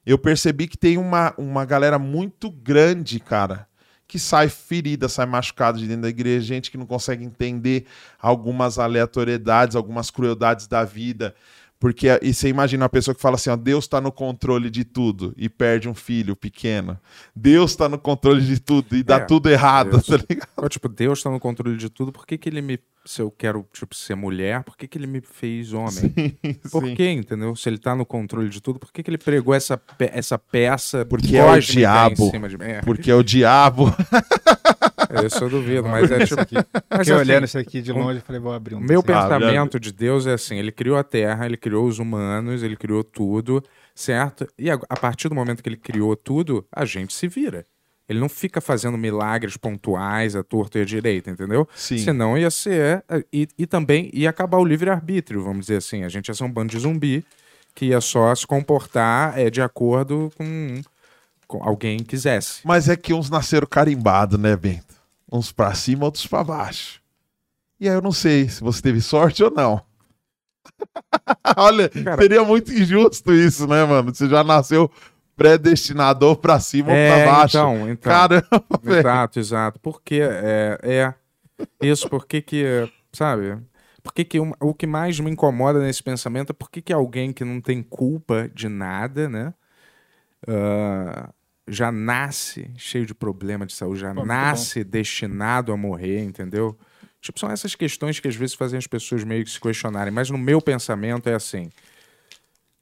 Eu percebi que tem uma, uma galera muito grande, cara, que sai ferida, sai machucada de dentro da igreja, gente que não consegue entender algumas aleatoriedades, algumas crueldades da vida. Porque e você imagina uma pessoa que fala assim, ó, Deus tá no controle de tudo e perde um filho pequeno. Deus tá no controle de tudo e dá É, tudo errado, Deus. tá ligado? Ó, tipo, Deus tá no controle de tudo, por que, que ele me. Se eu quero, tipo, ser mulher, por que, que ele me fez homem? Por Sim. que, entendeu? Se ele tá no controle de tudo, por que, que ele pregou essa, pe- essa peça Porque é o diabo. em cima de mim? É, Porque é o diabo. isso eu duvido, mas é tipo. Mas, Fiquei assim, olhando isso aqui de longe e falei, vou abrir um. Meu aqui. pensamento de Deus é assim: ele criou a terra, ele criou os humanos, ele criou tudo, certo? E a, a partir do momento que ele criou tudo, a gente se vira. Ele não fica fazendo milagres pontuais a torto e a direita, entendeu? Sim. Senão ia ser. eh, E, e também ia acabar o livre-arbítrio, vamos dizer assim. A gente ia ser um bando de zumbi que ia só se comportar eh, de acordo com, com alguém quisesse. Mas é que uns nasceram carimbados, né, Bento? Uns pra cima, outros pra baixo. E aí eu não sei se você teve sorte ou não. Olha, Cara- seria muito injusto isso, né, mano? Você já nasceu predestinado ou pra cima ou É, pra baixo. então, então. Caramba. Exato, exato. Porque é, é isso, porque que, sabe? Porque que um- o que mais me incomoda nesse pensamento é porque que alguém que não tem culpa de nada, né? ah, já nasce cheio de problema de saúde, já Pô, nasce destinado a morrer, entendeu? Tipo, são essas questões que às vezes fazem as pessoas meio que se questionarem. Mas no meu pensamento é assim: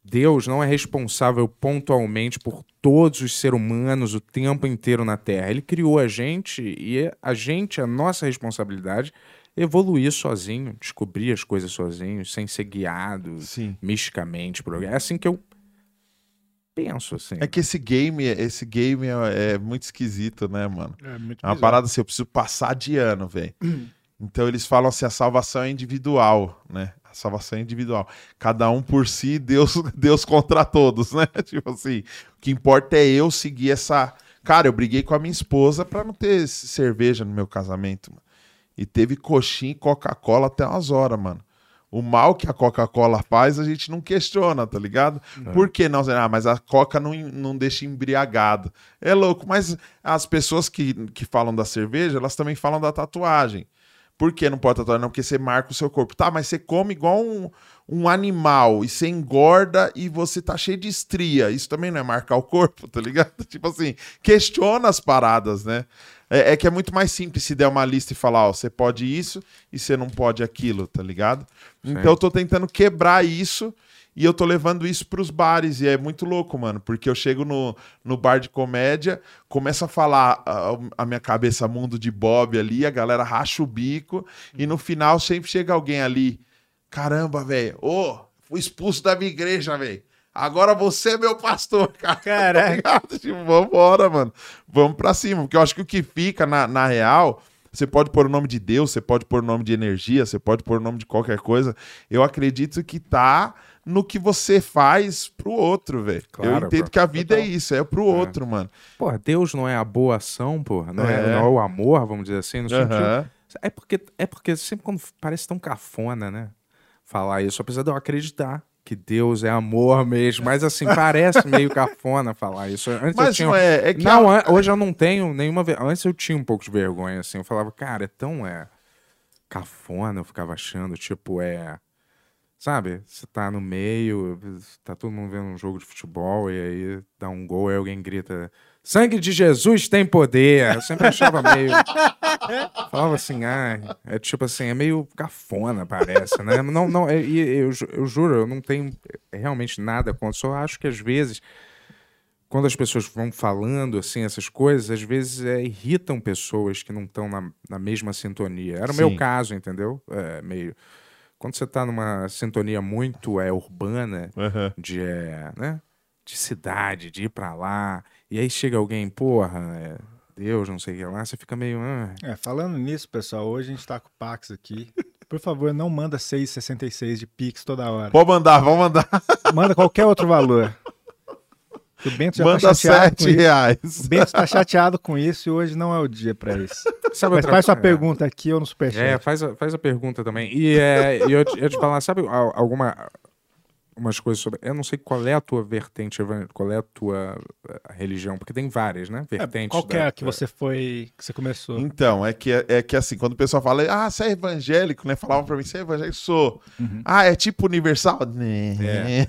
Deus não é responsável pontualmente por todos os seres humanos o tempo inteiro na Terra. Ele criou a gente e a gente, a nossa responsabilidade, é evoluir sozinho, descobrir as coisas sozinho, sem ser guiado Sim. misticamente. É assim que eu penso, assim. É que esse game, esse game é, é muito esquisito, né, mano? É muito É uma bizarro. parada assim, eu preciso passar de ano, velho. Então eles falam assim, a salvação é individual, né? A salvação é individual. Cada um por si, Deus, Deus contra todos, né? Tipo assim, o que importa é eu seguir essa... Cara, eu briguei com a minha esposa pra não ter cerveja no meu casamento, mano. E teve coxinha e Coca-Cola até umas horas, mano. O mal que a Coca-Cola faz, a gente não questiona, tá ligado? Por que não? Ah, mas a Coca não, não deixa embriagado. É louco, mas as pessoas que, que falam da cerveja, elas também falam da tatuagem. Por que não pode tatuar? Não, porque você marca o seu corpo. Tá, mas você come igual um, um animal e você engorda e você tá cheio de estria. Isso também não é marcar o corpo, tá ligado? Tipo assim, questiona as paradas, né? É, é que é muito mais simples se der uma lista e falar, ó, você pode isso e você não pode aquilo, tá ligado? Então eu tô tentando quebrar isso e eu tô levando isso pros bares. E é muito louco, mano, porque eu chego no, no bar de comédia, começo a falar a, a minha cabeça mundo de Bob ali, a galera racha o bico e no final sempre chega alguém ali. Caramba, velho, ô, fui expulso da minha igreja, velho. Agora você é meu pastor, cara. Caraca. Tá? Tipo, vambora, mano. Vamos pra cima. Porque eu acho que o que fica na, na real, você pode pôr o nome de Deus, você pode pôr o nome de energia, você pode pôr o nome de qualquer coisa. Eu acredito que tá no que você faz pro outro, velho. eu Claro, entendo pô. que a vida Total. é isso, é pro outro, mano. Porra, Deus não é a boa ação, porra. Não é, É. não é o amor, vamos dizer assim, no sentido. Aham. É porque, é porque sempre quando parece tão cafona, né? Falar isso, apesar de eu acreditar que Deus é amor mesmo, mas assim, parece meio cafona falar isso. Antes eu Mas tinha... não é, é que Não, a- hoje eu não tenho nenhuma. Antes eu tinha um pouco de vergonha, assim. Eu falava, cara, é tão é, cafona, eu ficava achando, tipo, é. Sabe? Você tá no meio, tá todo mundo vendo um jogo de futebol e aí dá um gol e alguém grita: Sangue de Jesus tem poder. Eu sempre achava meio. Falava assim, ah, é tipo assim, é meio cafona, parece, né? Não, não, é- eu, eu juro, eu não tenho realmente nada contra, só acho que às vezes quando as pessoas vão falando assim essas coisas, às vezes é, irritam pessoas que não estão na, na mesma sintonia. Era o meu caso, entendeu? É, meio quando você está numa sintonia muito é, urbana, Aham. de, é, né, de cidade, de ir pra lá, e aí chega alguém, porra, é, Deus, não sei o que lá, você fica meio. Ah, É, falando nisso, pessoal, hoje a gente tá com o Pax aqui. Por favor, não manda 6,66 de Pix toda hora. Pode mandar, vamos mandar. Manda qualquer outro valor. O Bento já Manda tá chateado com sete isso. reais. O Bento tá chateado com isso e hoje não é o dia pra isso. sabe Mas outra faz sua coisa? pergunta aqui ou no superchat. É, faz a, faz a pergunta também. E é, e eu, te- eu te falar, sabe al- alguma. Umas coisas sobre. Eu não sei qual é a tua vertente evangélica, qual é a tua eh, religião, porque tem várias, né? Vertentes. Qual que é a que você foi, que você começou? Então, é que, é que assim, quando o pessoal fala, ah, você é evangélico, né? Falavam pra mim, você é evangélico? Sou. Ah, é tipo universal? Né. É,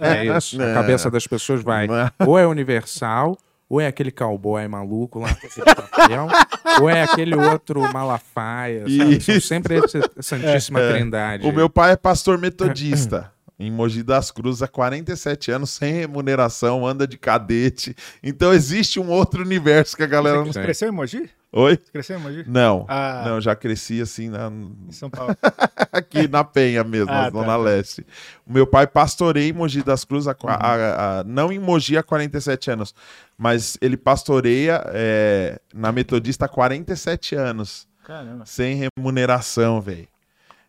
é, é isso. A cabeça das pessoas vai. Não. Ou é universal, ou é aquele cowboy maluco lá com aquele papel, ou é aquele outro malafaia, sabe? São Isso. sempre essa Santíssima É. Trindade. O meu pai é pastor metodista. Em Mogi das Cruzes há 47 anos, sem remuneração, anda de cadete. Então existe um outro universo que a galera não. Você cresceu em Mogi? Oi? Você cresceu em Mogi? Não. Ah. Não, já cresci assim na- Em São Paulo. aqui na Penha mesmo, Ah, na Zona tá, tá. Leste. O meu pai pastoreia em Mogi das Cruzes, há qua- há- há- não em Mogi há 47 anos, mas ele pastoreia é, na Metodista há 47 anos, Caramba. sem remuneração, velho.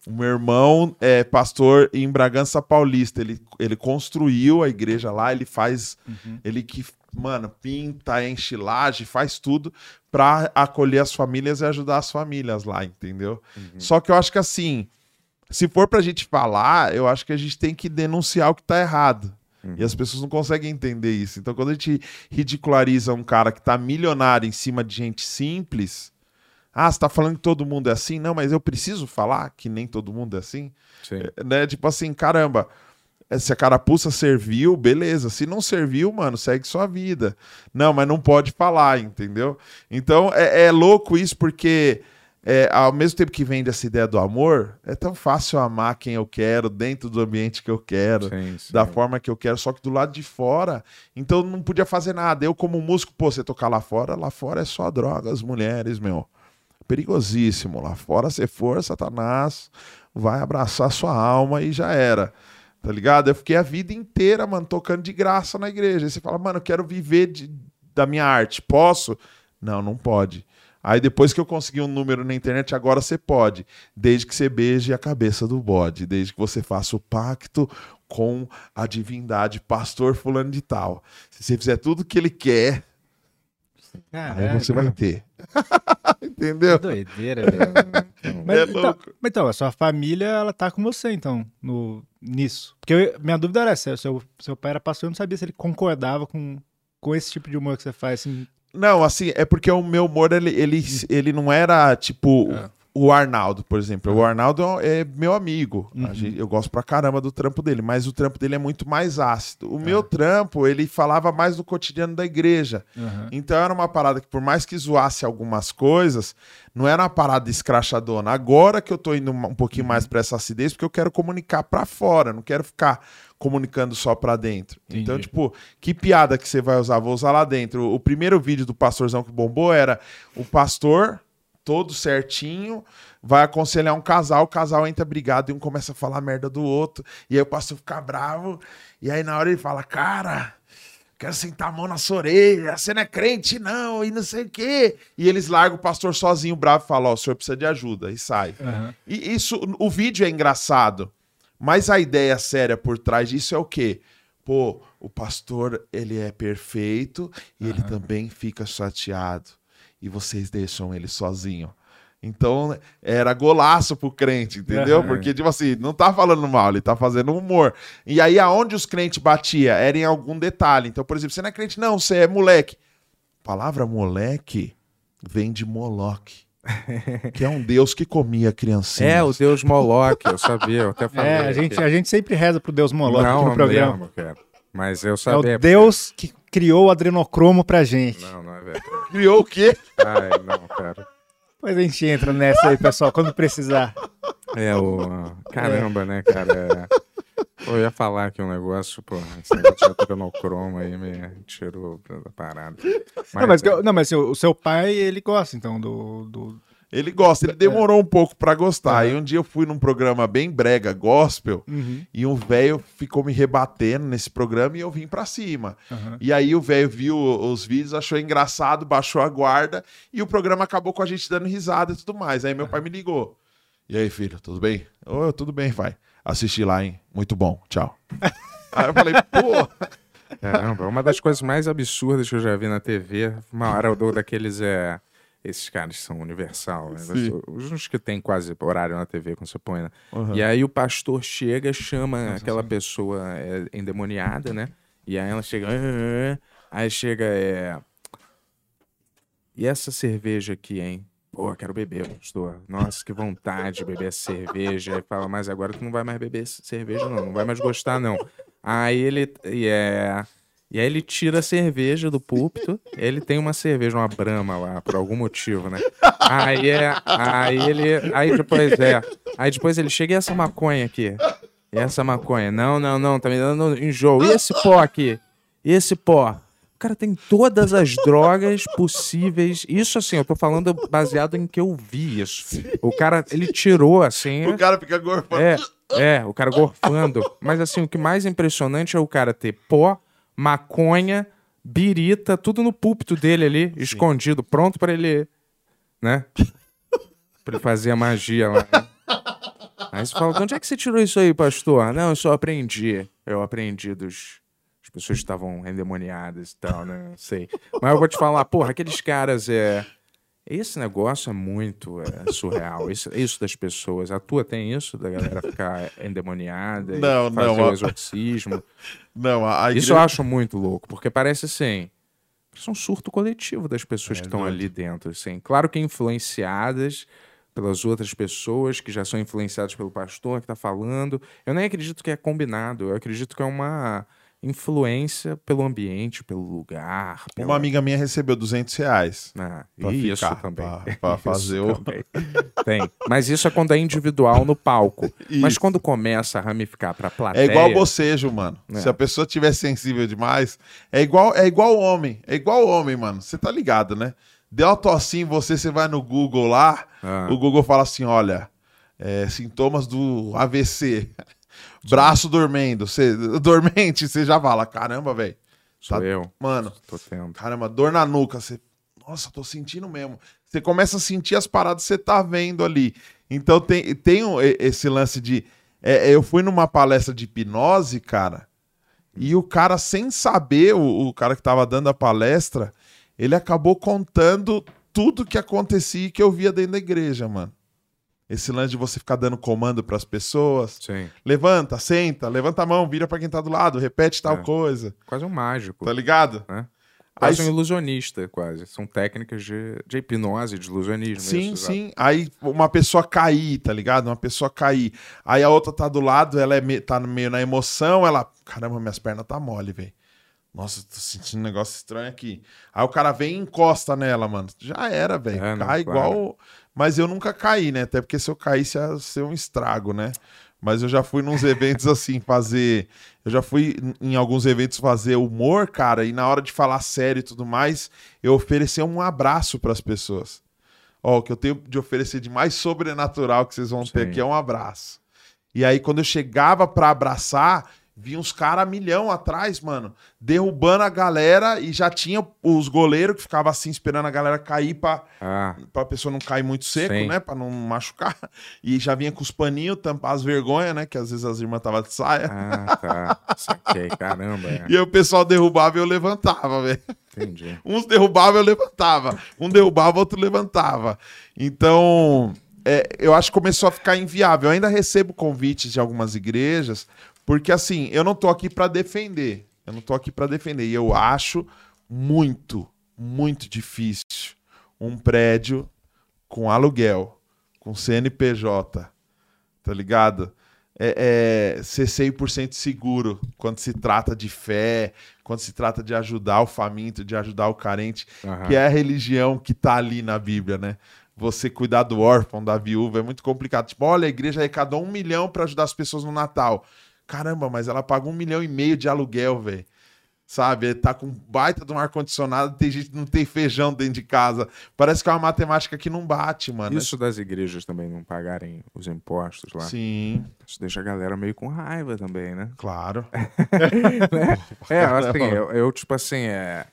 O meu irmão é pastor em Bragança Paulista. Ele, ele construiu a igreja lá, ele faz. Ele que, mano, pinta, enche laje, faz tudo pra acolher as famílias e ajudar as famílias lá, entendeu? Só que eu acho que assim, se for pra gente falar, eu acho que a gente tem que denunciar o que tá errado. E as pessoas não conseguem entender isso. Então, quando a gente ridiculariza um cara que tá milionário em cima de gente simples. Ah, você tá falando que todo mundo é assim? Não, mas eu preciso falar que nem todo mundo é assim? Sim. É, Né? Tipo assim, caramba, é, se a carapuça serviu, beleza. Se não serviu, mano, segue sua vida. Não, mas não pode falar, entendeu? Então é, é louco isso porque. é, ao mesmo tempo que vende essa ideia do amor, é tão fácil amar quem eu quero, dentro do ambiente que eu quero, Sim, sim. da forma que eu quero, só que do lado de fora, então não podia fazer nada. Eu, como músico, pô, você tocar lá fora, lá fora é só drogas, mulheres, meu. Perigosíssimo. Lá fora, você for, Satanás vai abraçar sua alma e já era. Tá ligado? Eu fiquei a vida inteira, mano, tocando de graça na igreja. Aí você fala, mano, eu quero viver de- da minha arte. Posso? Não, não pode. Aí depois que eu consegui um número na internet, agora você pode. Desde que você beije a cabeça do bode. Desde que você faça o pacto com a divindade, pastor fulano de tal. Se você fizer tudo que ele quer, aí você vai ter. Entendeu? doideira, velho. Mas, É então, louco. mas então, a sua família, ela tá com você, então, no, nisso. Porque eu- minha dúvida era essa, seu, seu pai era pastor, eu não sabia se ele concordava com, com esse tipo de humor que você faz, assim. Não, assim, é porque o meu humor, ele, ele, ele não era tipo É. o Arnaldo, por exemplo. O Arnaldo é meu amigo. Uhum. gente- eu gosto pra caramba do trampo dele, mas o trampo dele é muito mais ácido. O meu trampo, ele falava mais do cotidiano da igreja. Então era uma parada que, por mais que zoasse algumas coisas, não era uma parada escrachadona. Agora que eu tô indo um pouquinho Uhum. mais pra essa acidez, porque eu quero comunicar pra fora, não quero ficar comunicando só pra dentro. Então, Entendi. tipo, que piada que você vai usar? Vou usar lá dentro. O primeiro vídeo do pastorzão que bombou era o pastor, todo certinho, vai aconselhar um casal, o casal entra brigado e um começa a falar merda do outro, e aí o pastor fica bravo, e aí na hora ele fala, cara, quero sentar a mão na sua orelha, você não é crente não, e não sei o quê. E eles largam o pastor sozinho, bravo, e falam, ó, o senhor precisa de ajuda, e sai. E isso, o vídeo é engraçado, mas a ideia séria por trás disso é o quê? Pô, o pastor, ele é perfeito e ele também fica chateado. E vocês deixam ele sozinho. Então, era golaço pro crente, entendeu? Aham. Porque, tipo assim, não tá falando mal, ele tá fazendo humor. E aí, aonde os crentes batia era em algum detalhe. Então, por exemplo, você não é crente, não, você é moleque. A palavra moleque vem de Moloque, que é um deus que comia criancinhas. É, o Deus Moloch, eu sabia, eu até falei. É, a gente, a gente sempre reza pro Deus Moloch não, aqui no programa. Cara. Mas eu É o sabia. Deus que criou o adrenocromo pra gente. Não, não é verdade. Criou o quê? Ai, não, cara. Depois a gente entra nessa aí, pessoal, quando precisar. É o. Caramba, né, cara? É... Eu ia falar aqui um negócio, pô, esse negócio de adrenocromo aí me tirou da parada. não, mas, não, mas o seu pai, ele gosta, então, do... do... Ele gosta, ele demorou um pouco pra gostar. Aí um dia eu fui num programa bem brega, gospel, Uhum. e um velho ficou me rebatendo nesse programa e eu vim pra cima. Aham. E aí o velho viu os vídeos, achou engraçado, baixou a guarda e o programa acabou com a gente dando risada e tudo mais. Aí meu pai me ligou. E aí, filho, tudo bem? Ô, tudo bem, pai. Assisti lá, hein? Muito bom, tchau. aí eu falei, pô, Caramba, uma das coisas mais absurdas que eu já vi na TV, uma hora do, daqueles é, Esses caras são universal, né? Sim. Os uns que tem quase horário na TV quando você põe, né? Uhum. E aí o pastor chega, chama aquela pessoa é, endemoniada, né? E aí ela chega. "Ah, ah, ah." Aí chega, é. E essa cerveja aqui, hein? Pô, quero beber, pastor. Nossa, que vontade de beber essa cerveja. Aí fala, mas agora tu não vai mais beber cerveja, não. Não vai mais gostar, não. Aí ele. E, é... e aí ele tira a cerveja do púlpito. Ele tem uma cerveja, uma brama lá, por algum motivo, né? Aí é. Aí ele. Aí depois é. Aí depois ele chega e essa maconha aqui. E essa maconha. Não, não, não, tá me dando enjoo. E esse pó aqui? E esse pó? O cara tem todas as drogas possíveis. Isso, assim, eu tô falando baseado em que eu vi isso. O cara, ele tirou, assim. O cara fica gorfando. É, é, o cara gorfando. Mas, assim, o que mais impressionante é o cara ter pó, maconha, birita, tudo no púlpito dele ali, escondido, pronto pra ele, né? pra ele fazer a magia lá. né? Aí você fala, de onde é que você tirou isso aí, pastor? Não, eu só aprendi. Eu aprendi dos... As pessoas que estavam endemoniadas e tal, né? Não sei. Mas eu vou te falar, porra, aqueles caras é... Esse negócio é muito é, surreal. Isso, isso das pessoas. A tua tem isso? Da galera ficar endemoniada e Não, fazer não, o exorcismo? Não, a, a Isso igreja... eu acho muito louco, porque parece assim. Isso é um surto coletivo das É pessoas que estão ali dentro. Assim. Claro que influenciadas pelas outras pessoas que já são influenciadas pelo pastor que está falando. Eu nem acredito que é combinado. Eu acredito que é uma influência pelo ambiente, pelo lugar. Pela... Uma amiga minha recebeu 200 reais. Ah, pra e isso ficar, também. pra- pra Isso fazer o- também. Tem. Mas isso é quando é individual no palco. Mas Isso. quando começa a ramificar pra É plateia... igual bocejo, mano. É. Se a pessoa tiver sensível demais, é igual é igual homem. É igual homem, mano. Você tá ligado, né? Deu uma tossinha em você, você vai no Google lá, Ah. o Google fala assim, olha, é, sintomas do AVC. Braço dormendo, você, dormente, você já fala, caramba, velho. Sou Tá- eu. Mano, Tô tendo. caramba, dor na nuca, você, nossa, tô sentindo mesmo. Você começa a sentir as paradas que você tá vendo ali. Então tem, tem um- esse lance de. é, eu fui numa palestra de hipnose, cara, e o cara, sem saber, o, o cara que tava dando a palestra, ele acabou contando tudo que acontecia e que eu via dentro da igreja, mano. Esse lance de você ficar dando comando pras pessoas. Sim. Levanta, senta, levanta a mão, vira pra quem tá do lado, repete tal É. coisa. Quase um mágico. Tá ligado? Aí Quase um se- ilusionista, quase. São técnicas de, de hipnose, de ilusionismo. Sim, isso, sim. Aí uma pessoa cair, tá ligado? Uma pessoa cair. Aí a outra tá do lado, ela é me- tá meio na emoção, ela. Caramba, minhas pernas tá mole, velho. Nossa, tô sentindo um negócio estranho aqui. Aí o cara vem e encosta nela, mano. Já era, velho. É, Cai claro. igual. Mas eu nunca caí, né? Até porque se eu caísse ia ser um estrago, né? Mas eu já fui nos eventos assim, fazer. Eu já fui em alguns eventos fazer humor, cara, e na hora de falar sério e tudo mais, eu oferecer um abraço pras pessoas. Ó, o que eu tenho de oferecer de mais sobrenatural que vocês vão ter Sim. aqui é um abraço. E aí, quando eu chegava pra abraçar, vinha uns caras milhão atrás, mano, derrubando a galera e já tinha os goleiros que ficavam assim, esperando a galera cair pra, Ah, pra pessoa não cair muito seco, Sim. né? Pra não machucar. E já vinha com os paninhos, tampar as vergonhas, né? Que às vezes as irmãs estavam de saia. ah, tá. Saquei. Caramba, é. E aí o pessoal derrubava e eu levantava, velho. Entendi. Uns derrubavam, eu levantava. Um derrubava, outro levantava. Então, é, eu acho que começou a ficar inviável. Eu ainda recebo convites de algumas igrejas, porque assim, eu não tô aqui para defender. Eu não tô aqui para defender. E eu acho muito, muito difícil um prédio com aluguel, com CNPJ, tá ligado? É, é, ser 100% seguro quando se trata de fé, quando se trata de ajudar o faminto, de ajudar o carente, Aham. que é a religião que tá ali na Bíblia, né? Você cuidar do órfão, da viúva, é muito complicado. Tipo, olha, a igreja arrecadou um milhão para ajudar as pessoas no Natal. Caramba, mas ela paga um milhão e meio de aluguel, velho. Sabe? Tá com baita de um ar-condicionado, tem gente que não tem feijão dentro de casa. Parece que é uma matemática que não bate, mano. Isso das igrejas também não pagarem os impostos lá. Sim, Isso deixa a galera meio com raiva também, né? claro. É, assim, eu, eu, tipo assim, é.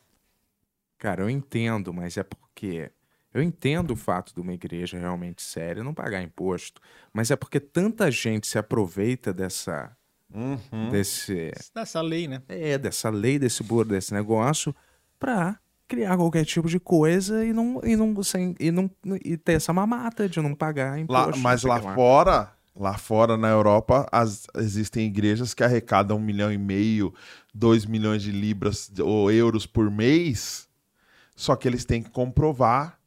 Cara, eu entendo, mas é porque. Eu entendo o fato de uma igreja realmente séria não pagar imposto, mas é porque tanta gente se aproveita dessa. Uhum. desse. Dessa lei, né? É, dessa lei, desse burro, desse negócio, pra criar qualquer tipo de coisa e não, e não, sem, e não e ter essa mamata de não pagar Lá- imposto. mas lá sei o que fora, lá fora na Europa, as- existem igrejas que arrecadam um milhão e meio, dois milhões de libras ou euros por mês. Só que eles têm que comprovar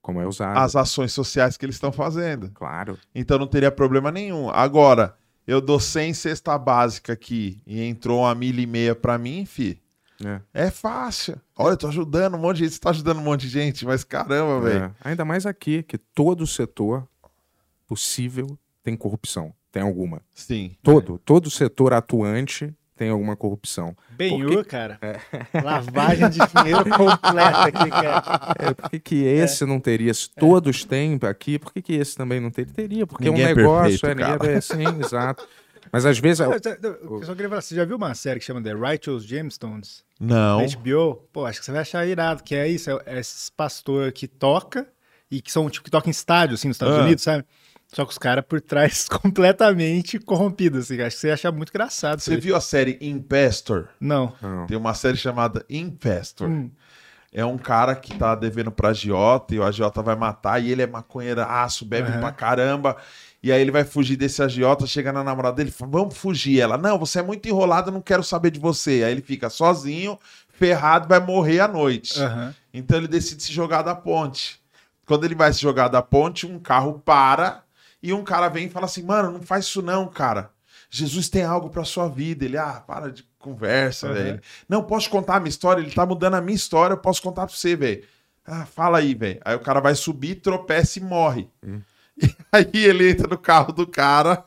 Como é usado. as ações sociais que eles estão fazendo. Claro. Então não teria problema nenhum. Agora, eu dou 100 cesta básica aqui e entrou uma milha e meia pra mim, fi. É. É fácil. Olha, eu tô ajudando um monte de gente. Você tá ajudando um monte de gente, mas caramba, velho. É. Ainda mais aqui, que todo setor possível tem corrupção. Tem alguma. Sim. Todo, todo setor atuante tem alguma corrupção. Benhur, cara. Lavagem de dinheiro completa aqui, cara. É, por que, que esse não teria? Se todos têm aqui, por que, que esse também não teria? Teria, porque Ninguém é é um negócio, perfeito, é, cara. é, sim, exato. Mas às vezes. Eu, eu- eu só queria falar, você já viu uma série que chama The Righteous Gemstones? Não. Na HBO? Pô, acho que você vai achar irado, que é isso, é, é esses pastor que toca e que são, tipo, que toca em estádio, assim, nos Estados Ah. Unidos, sabe? Só que os caras por trás completamente corrompidos, assim. Acho que você ia achar muito engraçado. Você viu a série Impastor? Não. Não. Tem uma série chamada Impastor. Hum. É um cara que tá devendo pra agiota e o agiota vai matar e ele é maconheiraço, bebe Aham. pra caramba. E aí ele vai fugir desse agiota, chega na namorada dele e fala, vamos fugir. Ela, não, você é muito enrolado, eu não quero saber de você. Aí ele fica sozinho, ferrado, vai morrer à noite. Aham. Então ele decide se jogar da ponte. Quando ele vai se jogar da ponte, um carro para e um cara vem e fala assim: Mano, não faz isso não, cara. Jesus tem algo pra sua vida. Ele, ah, para de conversa, Uhum. velho. Não, posso contar a minha história? Ele tá mudando a minha história, eu posso contar pra você, velho. Ah, fala aí, velho. Aí o cara vai subir, tropeça e morre. E aí ele entra no carro do cara.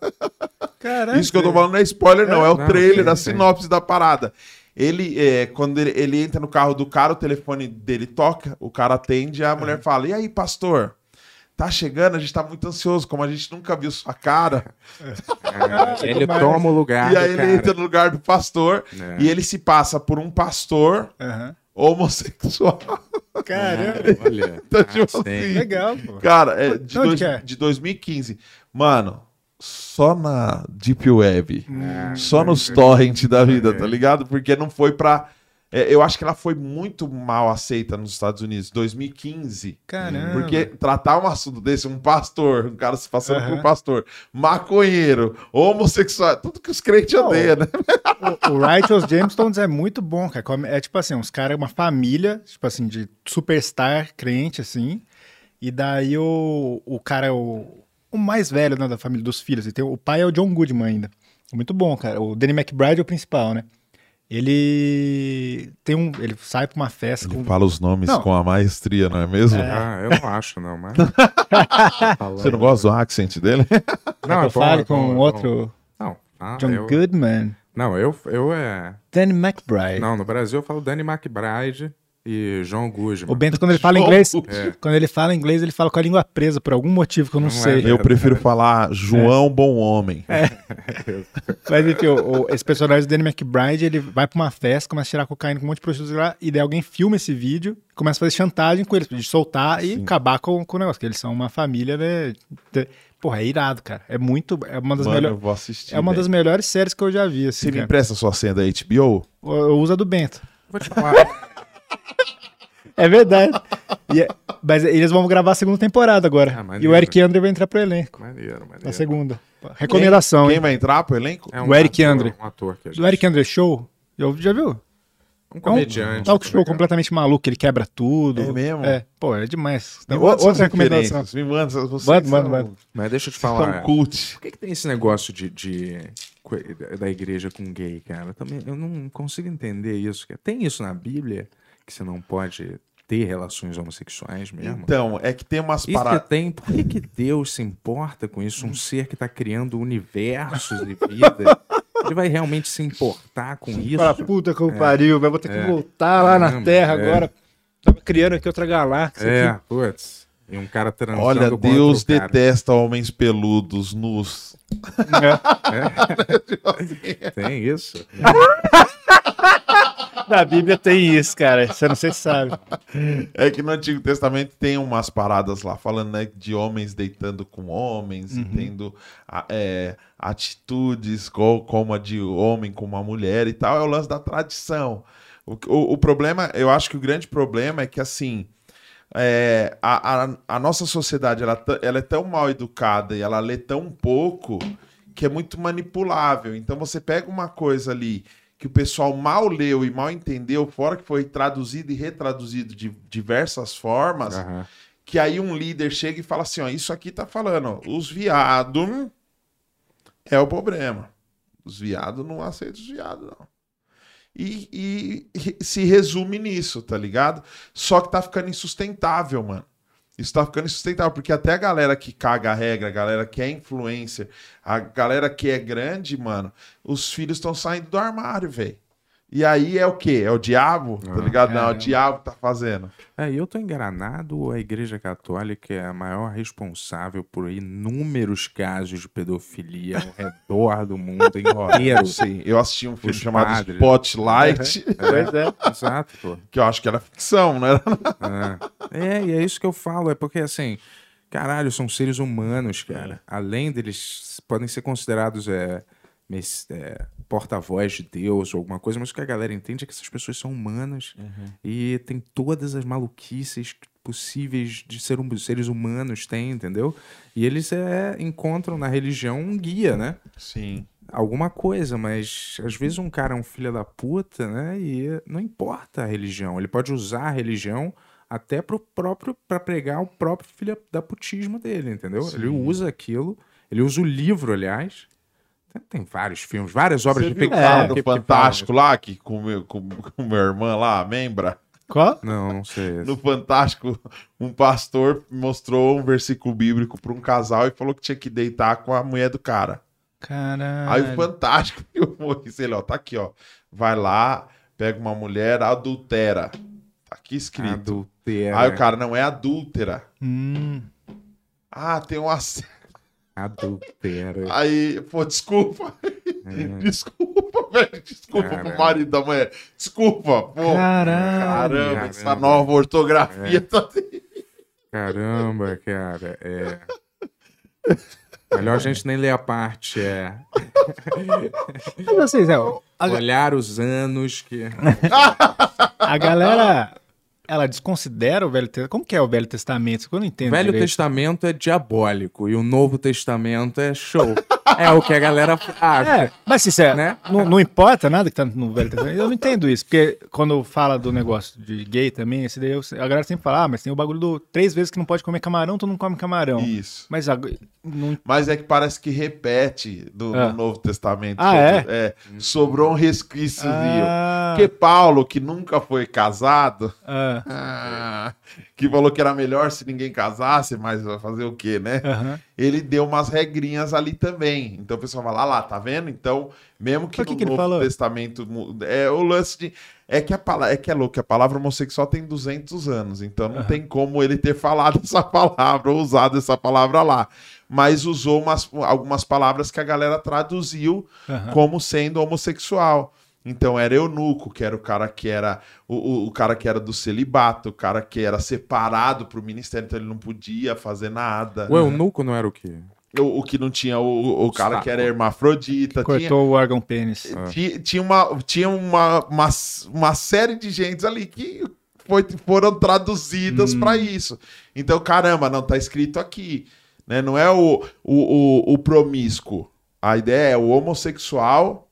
Caraca. Isso que eu tô falando não é spoiler, não. É, o Não, trailer, sim, a sim. sinopse da parada. Ele, é, quando ele, ele entra no carro do cara, o telefone dele toca, o cara atende, a mulher fala: E aí, pastor? Tá chegando, a gente tá muito ansioso, como a gente nunca viu sua cara. É, ele demais. toma o lugar. e aí ele entra no lugar do pastor É. e ele se passa por um pastor Aham. homossexual. Caramba. Olha. Então, tipo ah, sim. assim, Legal, pô. Cara, é de, dois- é? de 2015. Mano, só na Deep Web. É, Só nos torrent da vida, tá ligado? Porque não foi pra. É, eu acho que ela foi muito mal aceita nos Estados Unidos, 2015. Caramba. Porque tratar um assunto desse, um pastor, um cara se passando Aham. por pastor, maconheiro, homossexual, tudo que os crentes Não, odeiam, né? O, o Righteous Gemstones é muito bom, cara. É tipo assim, uns caras, uma família, tipo assim, de superstar crente, assim. E daí o, o cara, o, o mais velho né, da família dos filhos. E tem, o pai é o John Goodman ainda. Muito bom, cara. O Danny McBride é o principal, né? Ele tem um. Ele sai pra uma festa com. fala os nomes Não. com a maestria, não é mesmo? Ah, eu não acho, não, mas. Você não gosta do accent dele? Não, eu é bom, falo é com é bom. outro. Não, ah, John eu... Goodman. Não, eu, eu é. Danny McBride. Não, no Brasil eu falo Danny McBride e João Guzman. O Bento, quando ele fala inglês, Goodman. quando ele fala inglês, ele fala com a língua presa por algum motivo que eu não, Não é sei. mesmo. Eu prefiro falar João Bom Homem. Mas enfim, o- o- esse personagem do Danny McBride, ele vai pra uma festa, começa a tirar cocaína com um monte de prostitutas lá, e daí alguém filma esse vídeo, começa a fazer chantagem com eles, de soltar e acabar com, com o negócio, que eles são uma família, né? de- Porra, é irado, cara. É muito. É uma das, Mano, eu melhores vou assistir. é uma das melhores séries que eu já vi, Você assim. me Cara. empresta sua senha da HBO? Eu, eu uso a do Bento. Vou te falar. É verdade. E é- mas eles vão gravar a segunda temporada agora. Ah, e maneiro. o Eric Andre vai entrar pro elenco. maneiro, maneiro. Na segunda. Recomendação, Quem hein? vai entrar pro elenco? É O Eric ator, Andre. Um ator que gente... Do Eric Andre Show. Eu, já viu? Um É um comediante. talk tá show ligado? completamente maluco, ele quebra tudo. É mesmo? É, pô, é demais. Me O- manda Outra recomendação. Me manda, vocês Manda, manda, manda. Mas deixa eu te falar. cult. Por que, que tem esse negócio de, de- da igreja com gay, cara? Eu Também, eu não consigo entender isso. Tem isso na Bíblia que você não pode ter relações homossexuais mesmo? Então, é que tem umas Isso que paradas. tem, por que, que Deus se importa com isso? Um ser que está criando universos de vida. Ele vai realmente se importar com isso? Fala, puta que eu pariu, vai vou ter que voltar lá na Caramba, Terra é. agora. Tava criando aqui outra galáxia. É, aqui. putz. E um cara transando Olha, Deus cara. detesta homens peludos, nus. Tem isso? Na Bíblia tem isso, cara. Você não sei se sabe. É que no Antigo Testamento tem umas paradas lá falando né, de homens deitando com homens e tendo é, atitudes co- como a de homem com uma mulher e tal. É o lance da tradição. O, o, o problema, eu acho que o grande problema é que, assim, é, a, a, a nossa sociedade ela, ela é tão mal educada e ela lê tão pouco que é muito manipulável. Então você pega uma coisa ali que o pessoal mal leu e mal entendeu, fora que foi traduzido e retraduzido de diversas formas, Aham. que aí um líder chega e fala assim, ó, isso aqui tá falando, ó, os viados é o problema. Os viados não aceitam os viados, não. E, e- e se resume nisso, tá ligado? Só que tá ficando insustentável, mano. Isso tá ficando insustentável, porque até a galera que caga a regra, a galera que é influencer, a galera que é grande, mano, os filhos estão saindo do armário, velho. E aí é o quê? É o diabo? Tá Ah, ligado? Não, é o caramba. diabo que tá fazendo. É, e eu tô enganado ou a Igreja Católica é a maior responsável por inúmeros casos de pedofilia ao redor do mundo inteiro? Sim, eu assisti um filme Os chamado padres. Spotlight, Pois é. Exato, pô. que eu acho que era ficção, né? É. É, e é isso que eu falo, é porque assim, caralho, são seres humanos, cara. Além deles podem ser considerados é, é, porta-voz de Deus ou alguma coisa, mas o que a galera entende é que essas pessoas são humanas e tem todas as maluquices possíveis de ser hum- seres humanos, tem, entendeu? E eles é, encontram na religião um guia, né? Sim. alguma coisa, mas às vezes um cara é um filho da puta, né? E não importa a religião, ele pode usar a religião até pro próprio para pregar o próprio filho da putismo dele, entendeu? Ele usa aquilo, ele usa o livro, aliás. Tem, vários filmes, várias obras Você de ficção cara que- Fantástico lá, que com, meu, com, com minha irmã lá, membra? Qual? Não, não sei. No Fantástico, um pastor mostrou um versículo bíblico para um casal e falou que tinha que deitar com a mulher do cara. Caralho. Aí o Fantástico filmou isso, ele, ó, tá aqui, ó. Vai lá, pega uma mulher, adultera. Tá aqui escrito. Adultera. Aí o cara, não é adúltera. Hum. Ah, tem um ac- Adultera. Aí, pô, desculpa. Desculpa, velho. Desculpa Caralho. pro marido da mulher. Desculpa, pô. Caralho. Caramba, essa Caramba. nova ortografia tá. Caramba, cara, é. Melhor a gente nem ler a parte, é. Mas assim, Zé, a, Olhar os anos que. a galera, ela desconsidera o Velho Testamento. Como que é o Velho Testamento? Isso que Eu não O entendo Velho direito. Testamento é diabólico e o Novo Testamento é show. É o que a galera acha. É, mas assim, Zé, Né? não, não importa nada que tá no Velho Testamento. Eu não entendo isso, porque quando fala do negócio de gay também, esse daí, eu- a galera sempre fala, ah, mas tem o bagulho do três vezes que não pode comer camarão, tu não come camarão. Isso. Mas a- não Mas é que parece que repete do, Ah. no Novo Testamento. Ah, é? Sobrou um resquíciozinho. Ah. Porque Paulo, que nunca foi casado, Ah, que falou que era melhor se ninguém casasse, mas vai fazer o quê, né? aham. Ele deu umas regrinhas ali também. Então o pessoal fala, ah lá, tá vendo? Então, mesmo que que no que Novo falou? Testamento é o lance de é que a palavra, é que é louco, a palavra homossexual tem 200 anos, então não tem como ele ter falado essa palavra ou usado essa palavra lá. Mas usou umas, algumas palavras que a galera traduziu como sendo homossexual. Então era eunuco, que era o cara que era o, o, o cara que era do celibato, o cara que era separado pro ministério, então ele não podia fazer nada. O eunuco não era o quê? O, o que não tinha o, o cara Saco. que era hermafrodita. Tinha, Cortou o órgão pênis. ti- tinha, uma, tinha uma, uma, uma série de gentes ali que foi, foram traduzidas pra isso. Então, caramba, não tá escrito aqui. Né? Não é o, o, o, o promíscuo. A ideia é o homossexual.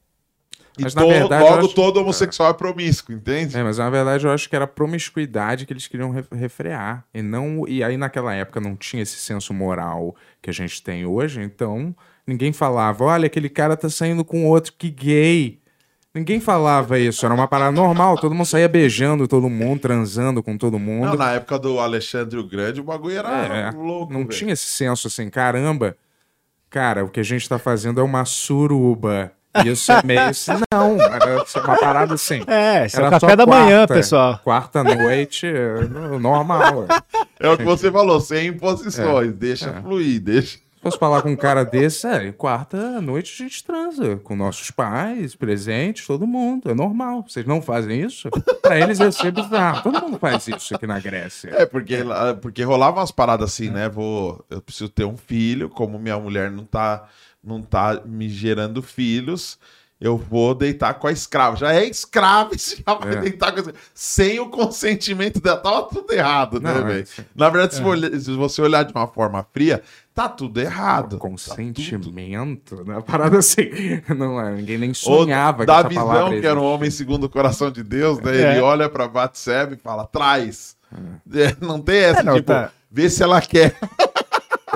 E Mas, na to- verdade, logo acho- todo homossexual é promíscuo, entende? É, mas na verdade eu acho que era a promiscuidade que eles queriam re- refrear. E, não, e aí naquela época não tinha esse senso moral que a gente tem hoje, então ninguém falava, olha, aquele cara tá saindo com outro, que gay. Ninguém falava isso, era uma parada normal, todo mundo saía beijando todo mundo, transando com todo Não, mundo. na época do Alexandre o Grande, o bagulho era É, louco. não velho. tinha esse senso assim, caramba, cara, o que a gente tá fazendo é uma suruba. Isso é meio assim, não, era uma parada assim. É, esse é o Era café só da manhã, quarta, pessoal. Quarta noite, é, no- normal. é. É o que você falou, sem imposições. Deixa fluir, deixa. Se fosse falar com um cara desse, é, quarta noite a gente transa com nossos pais, presentes, todo mundo. É normal. Vocês não fazem isso? Pra eles ia ser bizarro. Todo mundo faz isso aqui na Grécia. É, porque, porque rolava umas paradas assim, né? Vou, eu preciso ter um filho, como minha mulher não tá, não tá me gerando filhos, eu vou deitar com a escrava. Já é escrava e você já vai É. deitar com a Sem o consentimento dela. Tava tudo errado, né, Não, é velho? isso. Na verdade, se olhar- se você olhar de uma forma fria, tá tudo errado. Consentimento, né? Parada assim. Não é, ninguém nem Ou sonhava da que essa palavra visão que era um homem segundo o coração de Deus, né? É. Ele olha pra Batseba e fala, traz. É, Não tem essa, É, não, tipo, tá. vê se ela quer.